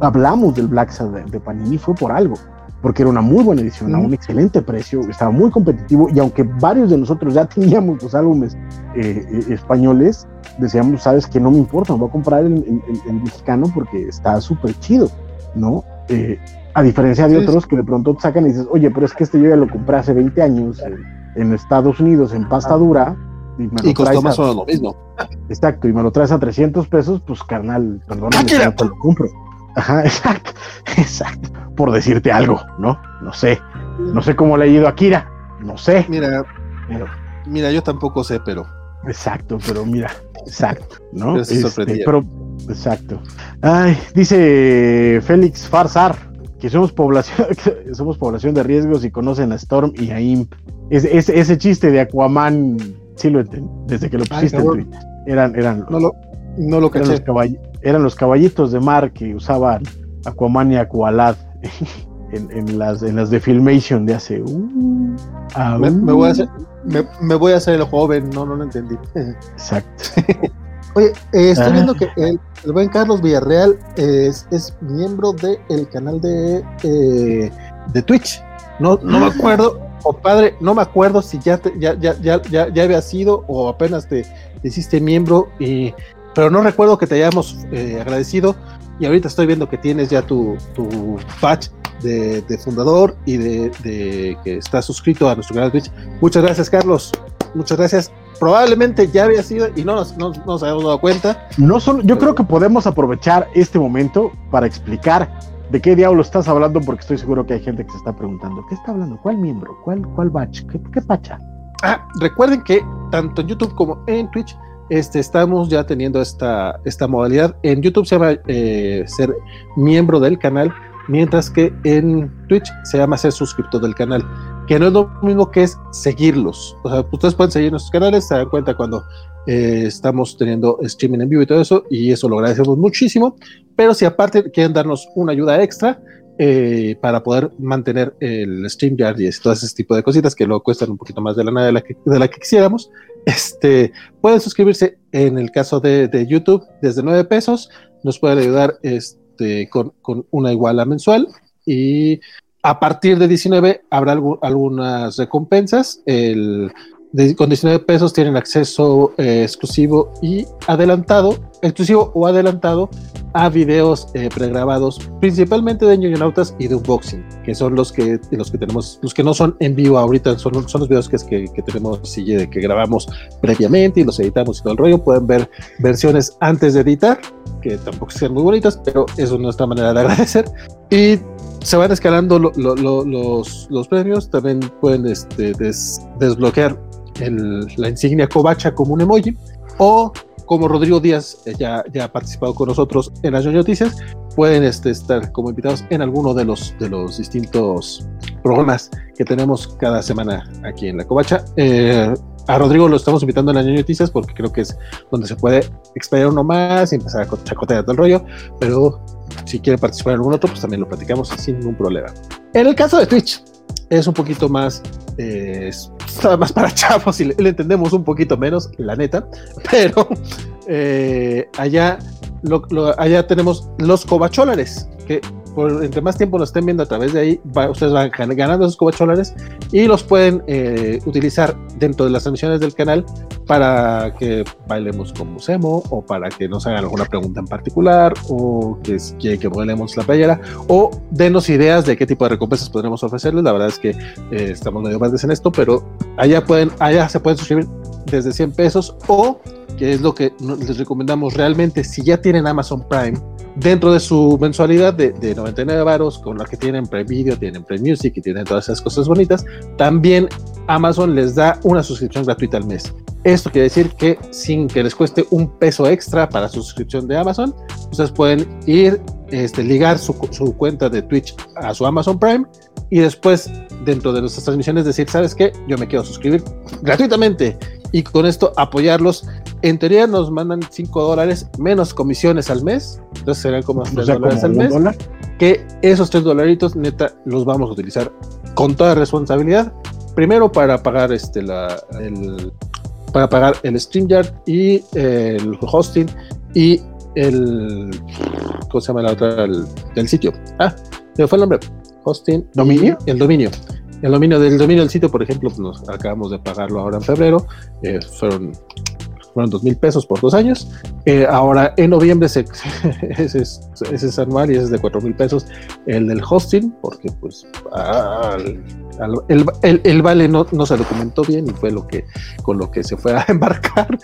hablamos del Black Sabbath de Panini fue por algo porque era una muy buena edición, a un excelente precio, estaba muy competitivo y aunque varios de nosotros ya teníamos los álbumes eh, eh, españoles, decíamos, sabes que no me importa, voy a comprar el, mexicano porque está súper chido, ¿no? Eh, a diferencia de otros que de pronto te sacan y dices, oye, pero es que este yo ya lo compré hace 20 años en Estados Unidos en pasta dura. Y, costó más o menos lo mismo. Exacto, y me lo traes a 300 pesos, pues carnal, perdóname, no te lo compro. Ajá, exacto, exacto. Por decirte algo, ¿no? No sé. No sé cómo le ha ido a Kira. No sé. Mira, mira, yo tampoco sé, pero. Exacto, pero mira, exacto, ¿no? Este, pero, exacto. Ay, dice Félix Farsar que somos población, somos población de riesgos y conocen a Storm y a Imp. ese chiste de Aquaman, sí lo entendí, desde que lo pusiste en Twitter. Eran, eran, no lo, no lo caché eran los caballitos de mar que usaban Aquaman y Aqualad en, las, en las de Filmation de hace. Uh, me, voy a hacer, me, voy a hacer el joven, no, no lo entendí. Exacto. Oye, eh, estoy viendo que el, buen Carlos Villarreal es, es miembro del canal de, eh, de Twitch. No, no me acuerdo, compadre, no me acuerdo si ya, ya, ya, ya, ya, había sido o apenas te, te hiciste miembro. Y pero no recuerdo que te hayamos eh, agradecido. Y ahorita estoy viendo que tienes ya tu, tu patch de, fundador y de, que estás suscrito a nuestro canal Twitch. Muchas gracias, Carlos. Muchas gracias. Probablemente ya había sido y no nos, no, nos habíamos dado cuenta. No solo, yo creo que podemos aprovechar este momento para explicar de qué diablo estás hablando, porque estoy seguro que hay gente que se está preguntando, ¿qué está hablando? ¿Cuál miembro? ¿Cuál, cuál batch? ¿Qué, qué pacha? Ah, recuerden que tanto en YouTube como en Twitch este, estamos ya teniendo esta, esta modalidad. En YouTube se llama eh, ser miembro del canal, mientras que en Twitch se llama ser suscriptor del canal, que no es lo mismo que es seguirlos. O sea, ustedes pueden seguir nuestros canales, se dan cuenta cuando eh, estamos teniendo streaming en vivo y todo eso, y eso lo agradecemos muchísimo. Pero si aparte quieren darnos una ayuda extra, eh, para poder mantener el StreamYard y todo ese tipo de cositas que luego cuestan un poquito más de la nada de la que, de la que quisiéramos. Este, pueden suscribirse en el caso de, YouTube desde 9 pesos, nos pueden ayudar este, con, con, una iguala mensual y a partir de 19 habrá algunas recompensas. El, con 19 pesos tienen acceso eh, exclusivo y adelantado, exclusivo o adelantado a videos eh, pregrabados, principalmente de ñoñonautas y de unboxing, que son los que, los que tenemos, los que no son en vivo ahorita, son, son los videos que, que, que tenemos, que grabamos previamente y los editamos y todo el rollo. Pueden ver versiones antes de editar, que tampoco sean muy bonitas, pero es nuestra manera de agradecer. Y se van escalando los, los, premios, también pueden este, desbloquear la insignia covacha como un emoji, o como Rodrigo Díaz eh, ya, ha participado con nosotros en las noticias, pueden este, estar como invitados en alguno de los, de distintos programas que tenemos cada semana aquí en la covacha. Eh, a Rodrigo lo estamos invitando en las noticias porque creo que es donde se puede explayar uno más y empezar a chacotear todo el rollo, pero si quiere participar en algún otro, pues también lo platicamos sin ningún problema. En el caso de Twitch, es un poquito más, eh, más para chavos y le, entendemos un poquito menos, la neta, pero eh, allá, allá tenemos los cobacholares, que entre más tiempo nos estén viendo a través de ahí, ustedes van ganando esos cobacholares y los pueden eh, utilizar dentro de las transmisiones del canal para que bailemos con Musemo o para que nos hagan alguna pregunta en particular o que quieren que bailemos la playera o denos ideas de qué tipo de recompensas podremos ofrecerles. La verdad es que eh, estamos medio verdes en esto, pero allá pueden, allá se pueden suscribir desde 100 pesos o que es lo que les recomendamos realmente si ya tienen Amazon Prime dentro de su mensualidad de, de 99 varos, con la que tienen Prime Video, tienen Prime Music y tienen todas esas cosas bonitas, también Amazon les da una suscripción gratuita al mes. Esto quiere decir que sin que les cueste un peso extra para su suscripción de Amazon, ustedes pueden ir, este, ligar su, su cuenta de Twitch a su Amazon Prime y después dentro de nuestras transmisiones decir, ¿sabes qué? Yo me quiero suscribir gratuitamente y con esto apoyarlos. En teoría nos mandan 5 dólares menos comisiones al mes, entonces serán como 3 dólares al mes. Que esos 3 dolaritos, neta, los vamos a utilizar con toda responsabilidad. Primero para pagar este, la, el, para pagar el StreamYard y el hosting y el. ¿Cómo se llama la otra? El, sitio. Ah, me fue el nombre. Hosting. ¿Dominio? El dominio. El dominio del dominio del sitio, por ejemplo, pues, nos acabamos de pagarlo ahora en febrero. Eh, fueron fueron dos mil pesos por dos años. Eh, ahora en noviembre ese, es, anual y ese es de cuatro mil pesos el del hosting, porque pues el, vale no, no, se documentó bien y fue lo que con lo que se fue a embarcar.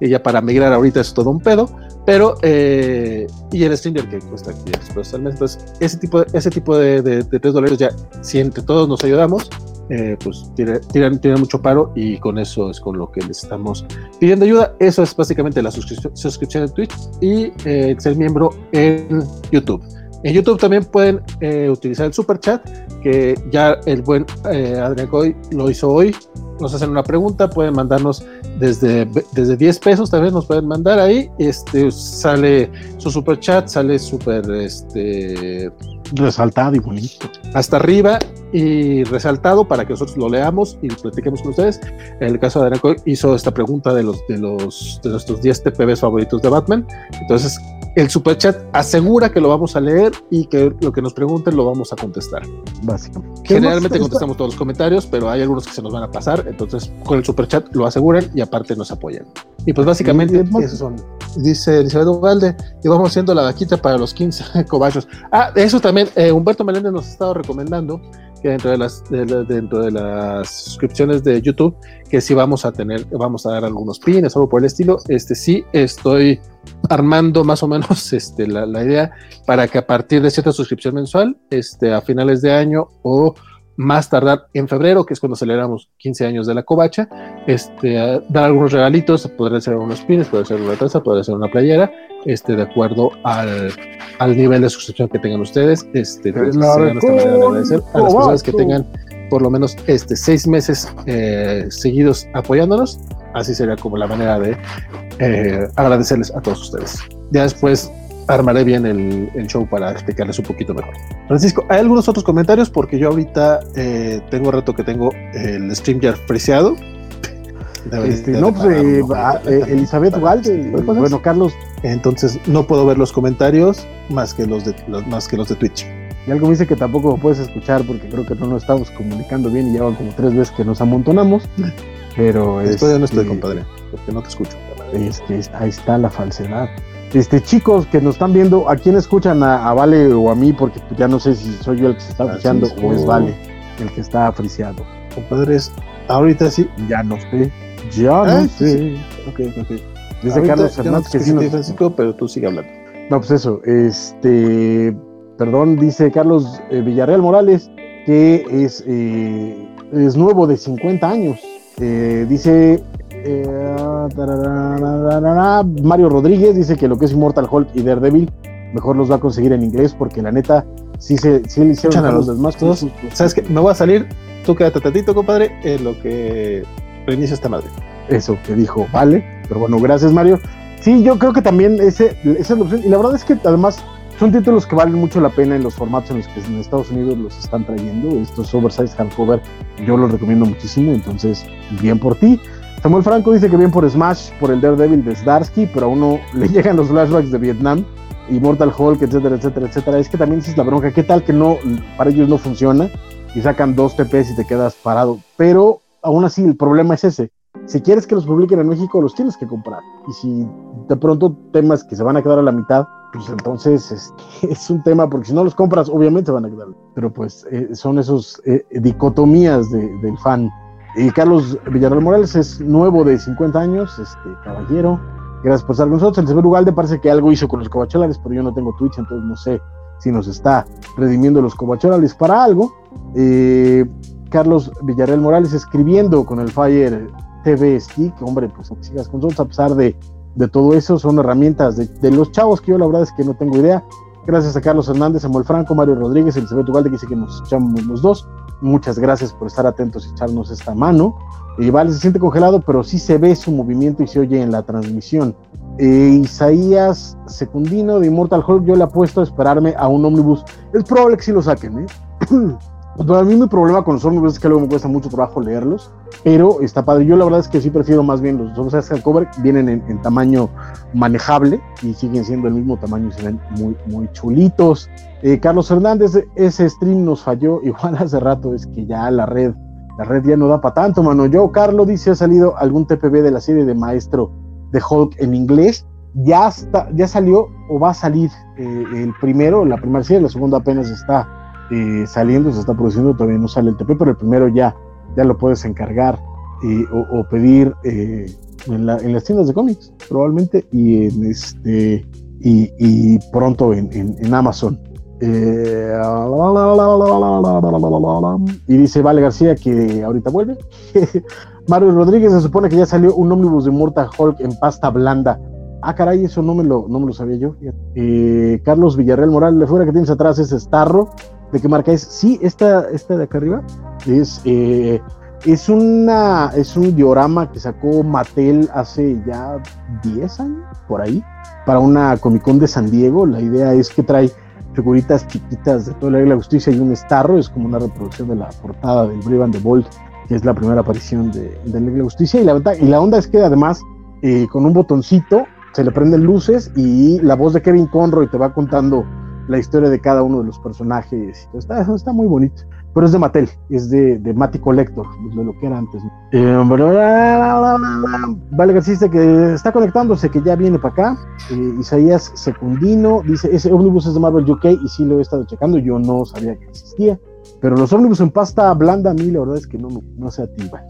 Ya para migrar ahorita es todo un pedo. Pero, eh, y el Stringer que cuesta 500 pesos al mes. Entonces, ese tipo, ese tipo de, de, de 3 dólares ya, si entre todos nos ayudamos, eh, pues tiran, tiran, mucho paro y con eso es con lo que les estamos pidiendo ayuda. Eso es básicamente la suscripción, suscripción en Twitch y eh, ser miembro en YouTube. En YouTube también pueden eh, utilizar el super chat, que ya el buen Adrián Coy lo hizo hoy. Nos hacen una pregunta, pueden mandarnos desde, desde 10 pesos, también nos pueden mandar ahí. Este sale su super chat, sale súper este, resaltado y bonito. Hasta arriba y resaltado para que nosotros lo leamos y platiquemos con ustedes. En el caso de Aranco hizo esta pregunta de los de los de nuestros 10 TPBs favoritos de Batman. Entonces, el super chat asegura que lo vamos a leer y que lo que nos pregunten lo vamos a contestar. Básicamente. Generalmente contestamos todos los comentarios, pero hay algunos que se nos van a pasar, entonces con el super chat lo aseguran y aparte nos apoyan. Y pues básicamente esos son dice Elizabeth Ugalde, y vamos haciendo la vaquita para los 15 cobayos. Ah, eso también, eh, Humberto Meléndez nos ha estado recomendando dentro de las dentro de las suscripciones de YouTube que sí vamos a tener vamos a dar algunos pines algo por el estilo. Este sí estoy armando más o menos este la, idea para que a partir de cierta suscripción mensual este a finales de año o más tardar en febrero, que es cuando celebramos 15 años de la covacha, este, dar algunos regalitos, podría ser unos pines, puede ser una taza, puede ser una playera, este, de acuerdo al, al nivel de suscripción que tengan ustedes. Este, pues, agradecer a las personas que tengan por lo menos este, seis meses eh, seguidos apoyándonos. así sería como la manera de eh, agradecerles a todos ustedes. Ya después armaré bien el, show para explicarles un poquito mejor. Francisco, ¿hay algunos otros comentarios? Porque yo ahorita eh, tengo rato que tengo el stream ya friseado. Este, no, pues eh, ah, Elizabeth Walde, bueno, Carlos. Entonces no puedo ver los comentarios más que los de, más que los de Twitch. Y algo me dice que tampoco puedes escuchar porque creo que no nos estamos comunicando bien y ya van como tres veces que nos amontonamos. Pero estoy no estoy, compadre, porque no te escucho. Es que ahí está la falsedad. Este, chicos que nos están viendo, ¿a quién escuchan? ¿A, Vale o a mí? Porque pues, ya no sé si soy yo el que se está friseando o es Vale el que está friseado. Compadres, ahorita sí. Ya no sé. Ya no sé. Ok, ok. Dice Carlos Hernández que sí nos... Francisco, pero tú sigue hablando. No, pues eso, este perdón, dice Carlos eh, Villarreal Morales, que es, eh, es nuevo de 50 años. Eh, dice Mario Rodríguez, dice que lo que es Immortal Hulk y Daredevil, mejor los va a conseguir en inglés, porque la neta, sí, se, sí le hicieron a los demás. Todos, ¿Sabes qué? Me voy a salir, tú quédate tantito, compadre, en lo que reinicia esta madre. Eso que dijo, vale, pero bueno, gracias Mario. Sí, yo creo que también ese, esa es la opción. Y la verdad es que además son títulos que valen mucho la pena en los formatos en los que en Estados Unidos los están trayendo. Estos oversize hardcover yo los recomiendo muchísimo, entonces bien por ti. Samuel Franco dice que bien por Smash, por el Daredevil de Zdarsky, pero a uno le llegan los flashbacks de Vietnam y Mortal Hulk, etcétera, etcétera, etcétera. Es que también es la bronca, ¿qué tal que no, para ellos no funciona y sacan dos TPs y te quedas parado? Pero aún así el problema es ese. Si quieres que los publiquen en México, los tienes que comprar. Y si de pronto temas que se van a quedar a la mitad, pues entonces es, es, un tema, porque si no los compras, obviamente van a quedar. Pero pues eh, son esos eh, dicotomías del fan. Y Carlos Villarreal Morales es nuevo de 50 años, este caballero. Gracias por estar con nosotros. El señor Ugalde parece que algo hizo con los cobacholares, pero yo no tengo Twitch, entonces no sé si nos está redimiendo los cobacholares para algo. Eh, Carlos Villarreal Morales escribiendo con el Fire TV Stick, hombre, pues sigas con nosotros a pesar de todo eso, son herramientas de, los chavos que yo la verdad es que no tengo idea. Gracias a Carlos Hernández, Samuel Franco, Mario Rodríguez, Elizabeth Ugalde, que dice que nos escuchamos los dos. Muchas gracias por estar atentos y echarnos esta mano. y vale, se siente congelado, pero sí se ve su movimiento y se oye en la transmisión. Eh, Isaías Secundino de Immortal Hulk, yo le apuesto a esperarme a un ómnibus. Es probable que sí lo saquen, ¿eh? Para mí mi problema con los ómnibus es que luego me cuesta mucho trabajo leerlos, pero está padre. Yo la verdad es que sí prefiero más bien los ómnibus cover, vienen en, tamaño manejable y siguen siendo el mismo tamaño y se ven muy, muy chulitos. Eh, Carlos Hernández, ese stream nos falló igual hace rato, es que ya la red, la red ya no da para tanto, mano. Yo, Carlos, dice, ha salido algún TPB de la serie de Maestro de Hulk en inglés. Ya, está, ya salió o va a salir eh, el primero, la primera serie, la segunda apenas está eh, saliendo, se está produciendo, todavía no sale el TP, pero el primero ya, ya lo puedes encargar eh, o, pedir eh, en, las tiendas de cómics, probablemente, y en este y, pronto en, Amazon. y dice Vale García que ahorita vuelve. Mario Rodríguez se supone que ya salió un ómnibus de Mortal Hulk en pasta blanda. Ah, caray, eso no me lo, no me lo sabía yo. Carlos Villarreal Morales, fuera que tienes atrás ese Starro. ¿De qué marca es? Sí, esta, esta de acá arriba es, eh, es, una, es un diorama que sacó Mattel hace ya 10 años, por ahí, para una Comic Con de San Diego. La idea es que trae figuritas chiquitas de toda la la justicia y un estarro, es como una reproducción de la portada del Brave and the Bold, que es la primera aparición de, de la justicia. Y la, y la onda es que además, eh, con un botoncito, se le prenden luces y la voz de Kevin Conroy te va contando la historia de cada uno de los personajes. Está, está muy bonito. Pero es de Mattel, es de, de Matty Collector, de lo que era antes. Eh, vale, dice que está conectándose, que ya viene para acá. Eh, Isaías Secundino dice: Ese ómnibus es de Marvel UK y sí lo he estado checando. Yo no sabía que existía. Pero los ómnibus en pasta blanda, a mí la verdad es que no, no se activan.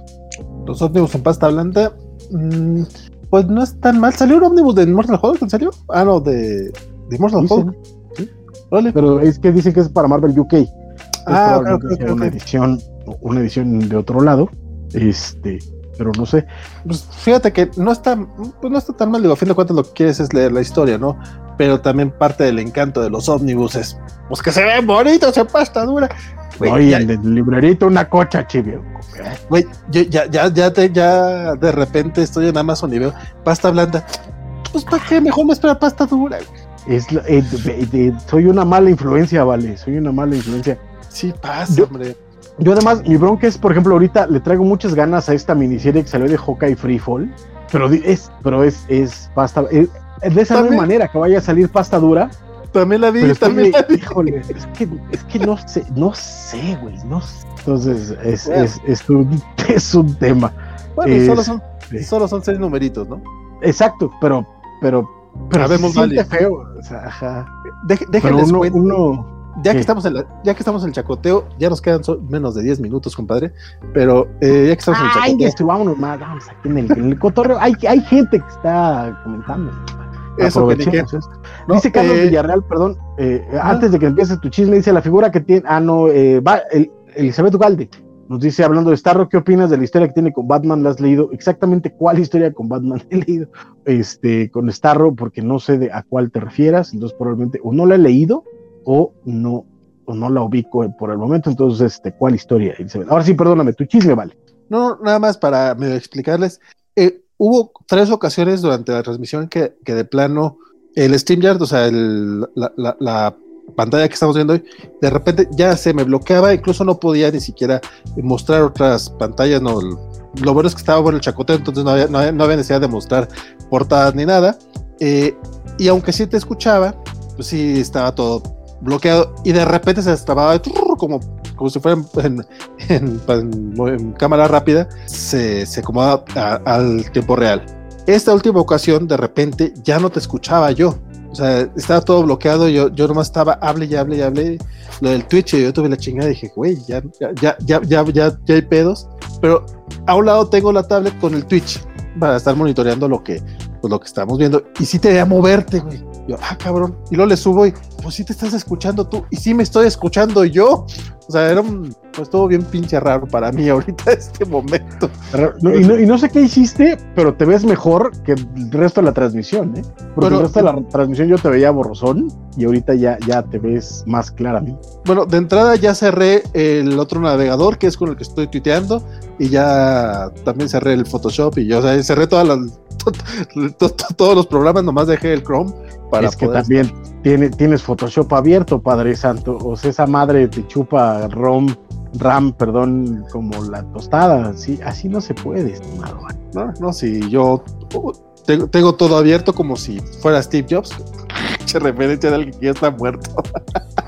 Los ómnibus en pasta blanda, mm, pues no es tan mal. ¿Salió un ómnibus de Immortal Hulk? ¿En serio? Ah, no, de, de Immortal Pero es que dice que es para Marvel UK. Ah, una edición, una edición de otro lado. Este, pero no sé. Pues fíjate que no está, pues no está tan mal, digo, a fin de cuentas lo que quieres es leer la historia, ¿no? Pero también parte del encanto de los ómnibus es, pues que se ven bonitos se pasta dura. Oye, el de librerito una cocha, chivio. Güey, ya, ya, ya, te, ya de repente estoy en Amazon y veo pasta blanda. Pues para qué, mejor me espera pasta dura. Es, eh, soy una mala influencia, vale, soy una mala influencia. Sí, pasa, hombre. Yo además, mi bronca es, por ejemplo, ahorita le traigo muchas ganas a esta miniserie que salió de Hawkeye Freefall, pero es, pero es, es pasta, es, de esa misma manera que vaya a salir pasta dura. También la vi, también la vi. Híjole, es que, es que no sé, no sé, güey, no sé. Entonces, es, es, es, un, es un tema. Bueno, solo, son, solo son seis numeritos, ¿no? Exacto, pero, pero, pero Sabemos siente feo. O sea, ajá. déjenles uno, uno ya que, estamos en ya que estamos en el chacoteo, ya nos quedan menos de 10 minutos, compadre. Pero eh, ya que estamos en el chacoteo. Esto, vámonos más, vamos aquí en el, en el cotorreo. Hay, hay gente que está comentando. Eso que que, no, dice Carlos eh, Villarreal, perdón, eh, antes de que empieces tu chisme, dice la figura que tiene. Ah, no, eh, va, el, Elizabeth Ugalde nos dice, hablando de Starro, ¿qué opinas de la historia que tiene con Batman? ¿La has leído? Exactamente cuál historia con Batman he leído este, con Starro, porque no sé de a cuál te refieras, entonces probablemente o no la he leído o no, o no la ubico por el momento. Entonces, este, ¿cuál historia? Ahora sí, perdóname, tu chisme vale. No, nada más para explicarles. Eh, hubo tres ocasiones durante la transmisión que, que de plano el StreamYard, o sea, el, la, la, pantalla que estamos viendo hoy, de repente ya se me bloqueaba, incluso no podía ni siquiera mostrar otras pantallas, no, lo bueno es que estaba bueno el chacoteo, entonces no había, no había, necesidad de mostrar portadas ni nada, eh, y aunque sí te escuchaba, pues sí estaba todo bloqueado y de repente se destrababa como, como si fuera en, en, cámara rápida, se, se acomoda al tiempo real. Esta última ocasión, de repente, ya no te escuchaba yo. O sea, estaba todo bloqueado, yo, yo nomás estaba, hable y hable y hable. Lo del Twitch, y yo tuve la chingada y dije, güey, ya, ya, ya, ya, ya, ya hay pedos. Pero a un lado tengo la tablet con el Twitch para estar monitoreando lo que, pues, lo que estamos viendo. Y sí te veía moverte, güey. Yo, ah, cabrón. Y luego le subo y, pues sí te estás escuchando tú. Y sí me estoy escuchando yo. O sea, era un, pues todo bien pinche raro para mí ahorita este momento. y, no, sé qué hiciste, pero te ves mejor que el resto de la transmisión, ¿eh? Porque el resto de la transmisión yo te veía borrosón y ahorita ya, ya te ves más claramente. Bueno, de entrada ya cerré el otro navegador que es con el que estoy tuiteando y ya también cerré el Photoshop y yo, o sea, cerré todas las, todos los programas, nomás dejé el Chrome es que también tiene, tienes Photoshop abierto, Padre Santo. O sea, esa madre te chupa ROM, RAM, perdón, como la tostada. Así, así no se puede, estimado. No, no, si yo tengo, todo abierto como si fuera Steve Jobs. Se referencia de alguien que ya está muerto.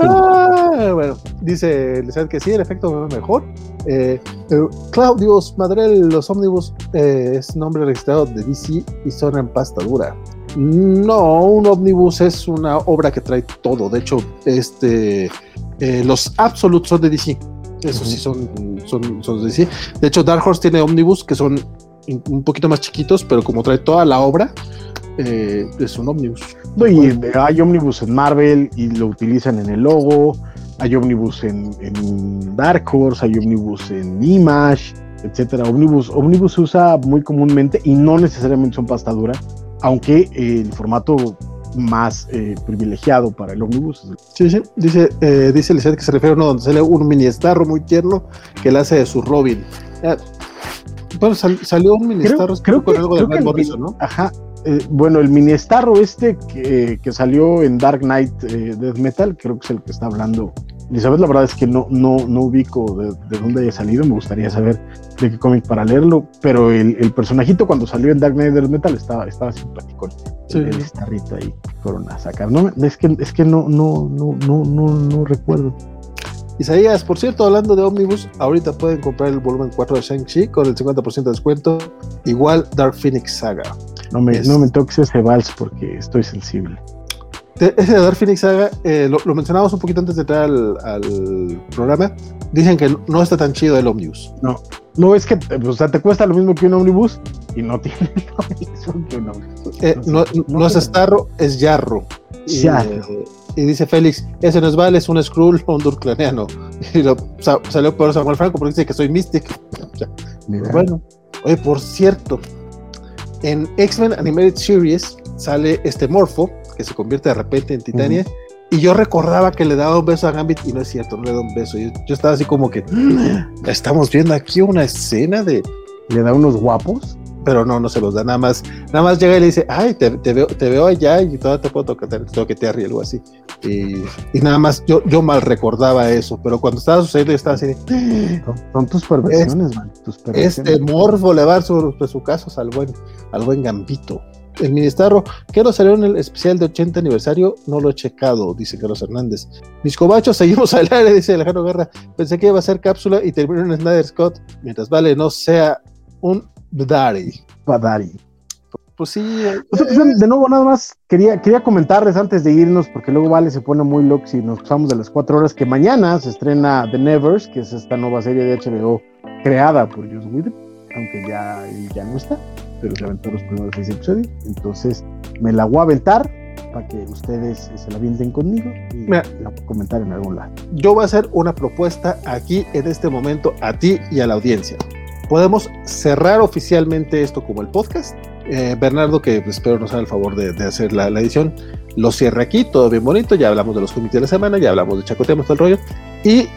Ah, bueno, dice Lizeth que sí, el efecto mejor. Eh, eh, Claudio Madrel, los ómnibus eh, es nombre registrado de DC y son en pasta dura. No, un ómnibus es una obra que trae todo. De hecho, este, los Absolutes son de DC. Eso sí, son, son, son, de DC. De hecho, Dark Horse tiene ómnibus que son un poquito más chiquitos, pero como trae toda la obra, es un ómnibus. y hay ómnibus en Marvel y lo utilizan en el logo hay ómnibus en, Dark Horse, hay ómnibus en Image, etcétera. Omnibus, Omnibus se usa muy comúnmente y no necesariamente son pasta dura, aunque el formato más eh, privilegiado para el ómnibus. Sí, sí, dice, eh, dice que se refiere a uno donde sale un mini starro muy tierno que le hace de su Robin. Bueno, salió un mini creo, creo con algo de Morrison, ¿no? Ajá, eh, bueno, el mini Starro este que, salió en Dark Knight eh, Death Metal, creo que es el que está hablando. Elizabeth, la verdad es que no, no, no ubico de, dónde haya salido, me gustaría saber de qué cómic para leerlo, pero el, personajito cuando salió en Dark Knight Death Metal estaba, estaba simpático. Sí. El, Starrito ahí fueron a sacar. No, es que, es que no, no, no, no, no, no recuerdo. Isaías, por cierto, hablando de Omnibus, ahorita pueden comprar el volumen 4 de Shang-Chi con el 50% de descuento, igual Dark Phoenix Saga. No me, no me toques ese vals porque estoy sensible. ese de Dark Phoenix Saga, eh, lo, mencionamos un poquito antes de entrar al, programa. Dicen que no está tan chido el Omnibus. No, no es que, o sea, te cuesta lo mismo que un Omnibus y no tiene lo mismo que un Omnibus. Eh, no, es Starro, es Yarro. Y, eh, y, dice Félix, ese no es Val, es un Skrull o un Durclaniano. Y lo, salió por Samuel Franco porque dice que soy Mystic. bueno, oye, por cierto, en X-Men Animated Series sale este Morpho, que se convierte de repente en Titania, y yo recordaba que le daba un beso a Gambit y no es cierto, no le da un beso. Yo, yo estaba así como que mm, estamos viendo aquí una escena de. Le da unos guapos pero no, no se los da, nada más, nada más llega y le dice, ay, te, veo, te veo allá y todavía te puedo toquetear, toquetear y algo así. Y, y, nada más, yo, yo mal recordaba eso, pero cuando estaba sucediendo yo estaba así, son, tus perversiones, man, tus perversiones. Este morfo le va a dar sus su casos al buen, al buen gambito. El ministro, quiero salir en el especial de 80 aniversario, no lo he checado, dice Carlos Hernández. Mis cobachos, seguimos al aire, dice Alejandro Guerra. Pensé que iba a ser cápsula y terminó en Snyder Scott, mientras vale no sea un Daddy. Badari. Pues sí. Pues, pues, de nuevo, nada más quería, quería comentarles antes de irnos, porque luego Vale se pone muy loco si nos pasamos de las cuatro horas, que mañana se estrena The Nevers, que es esta nueva serie de HBO creada por Joss Whedon, aunque ya, ya no está, pero se aventó los primeros seis episodios. Entonces me la voy a aventar para que ustedes se la avienten conmigo y la comentar en algún lado. Yo voy a hacer una propuesta aquí en este momento a ti y a la audiencia podemos cerrar oficialmente esto como el podcast. Eh, Bernardo, que espero nos haga el favor de, hacer la, edición, lo cierra aquí, todo bien bonito. Ya hablamos de los comités de la semana, ya hablamos de Chacoteamos, todo el rollo. Y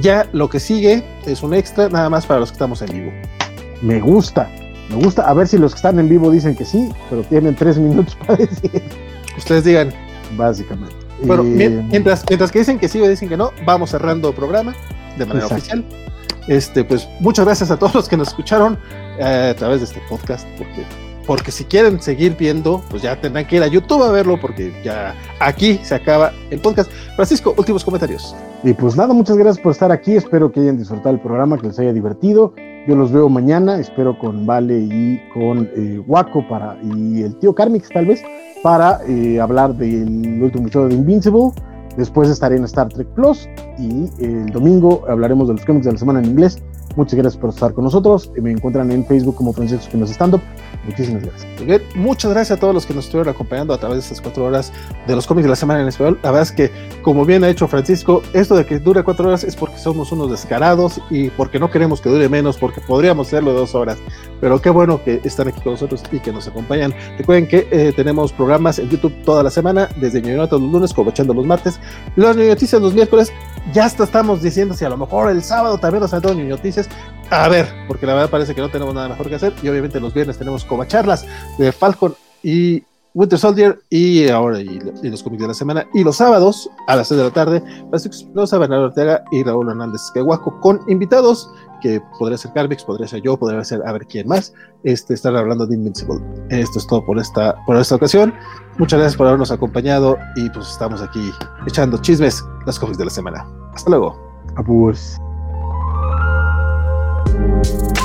ya lo que sigue es un extra, nada más para los que estamos en vivo. Me gusta, me gusta. A ver si los que están en vivo dicen que sí, pero tienen tres minutos para decir. Ustedes digan. Básicamente. Bueno, mientras, mientras que dicen que sí o dicen que no, vamos cerrando el programa de manera oficial. Este, pues muchas gracias a todos los que nos escucharon eh, a través de este podcast, porque, porque si quieren seguir viendo, pues ya tendrán que ir a YouTube a verlo, porque ya aquí se acaba el podcast. Francisco, últimos comentarios. Y pues nada, muchas gracias por estar aquí. Espero que hayan disfrutado el programa, que les haya divertido. Yo los veo mañana, espero con Vale y con eh, Waco para, y el tío Carmix tal vez, para eh, hablar del último show de Invincible. Después estaré en Star Trek Plus y el domingo hablaremos de los cómics de la semana en inglés. Muchas gracias por estar con nosotros. Me encuentran en Facebook como Francisco Espinosa Stand Up. Muchísimas gracias. muchas gracias a todos los que nos estuvieron acompañando a través de estas cuatro horas de los cómics de la semana en español. La verdad es que, como bien ha hecho Francisco, esto de que dure cuatro horas es porque somos unos descarados y porque no queremos que dure menos, porque podríamos hacerlo de dos horas. Pero qué bueno que están aquí con nosotros y que nos acompañan. Recuerden que eh, tenemos programas en YouTube toda la semana, desde Ñoñotas los lunes, cobachando los martes, las noticias los miércoles. Ya hasta estamos diciendo si a lo mejor el sábado también nos han dado noticias a ver, porque la verdad parece que no tenemos nada mejor que hacer. Y obviamente los viernes tenemos covacharlas de Falcon y Winter Soldier y ahora y, los cómics de la semana. Y los sábados a las 6 de la tarde, Francisco Espinosa, Bernardo Ortega y Raúl Hernández Quehuaco con invitados que podría ser Carvix, podría ser yo, podría ser a ver quién más, este, estar hablando de Invincible. Esto es todo por esta, por esta ocasión. Muchas gracias por habernos acompañado y pues estamos aquí echando chismes, las cómics de la semana. Hasta luego. Abus. Bye.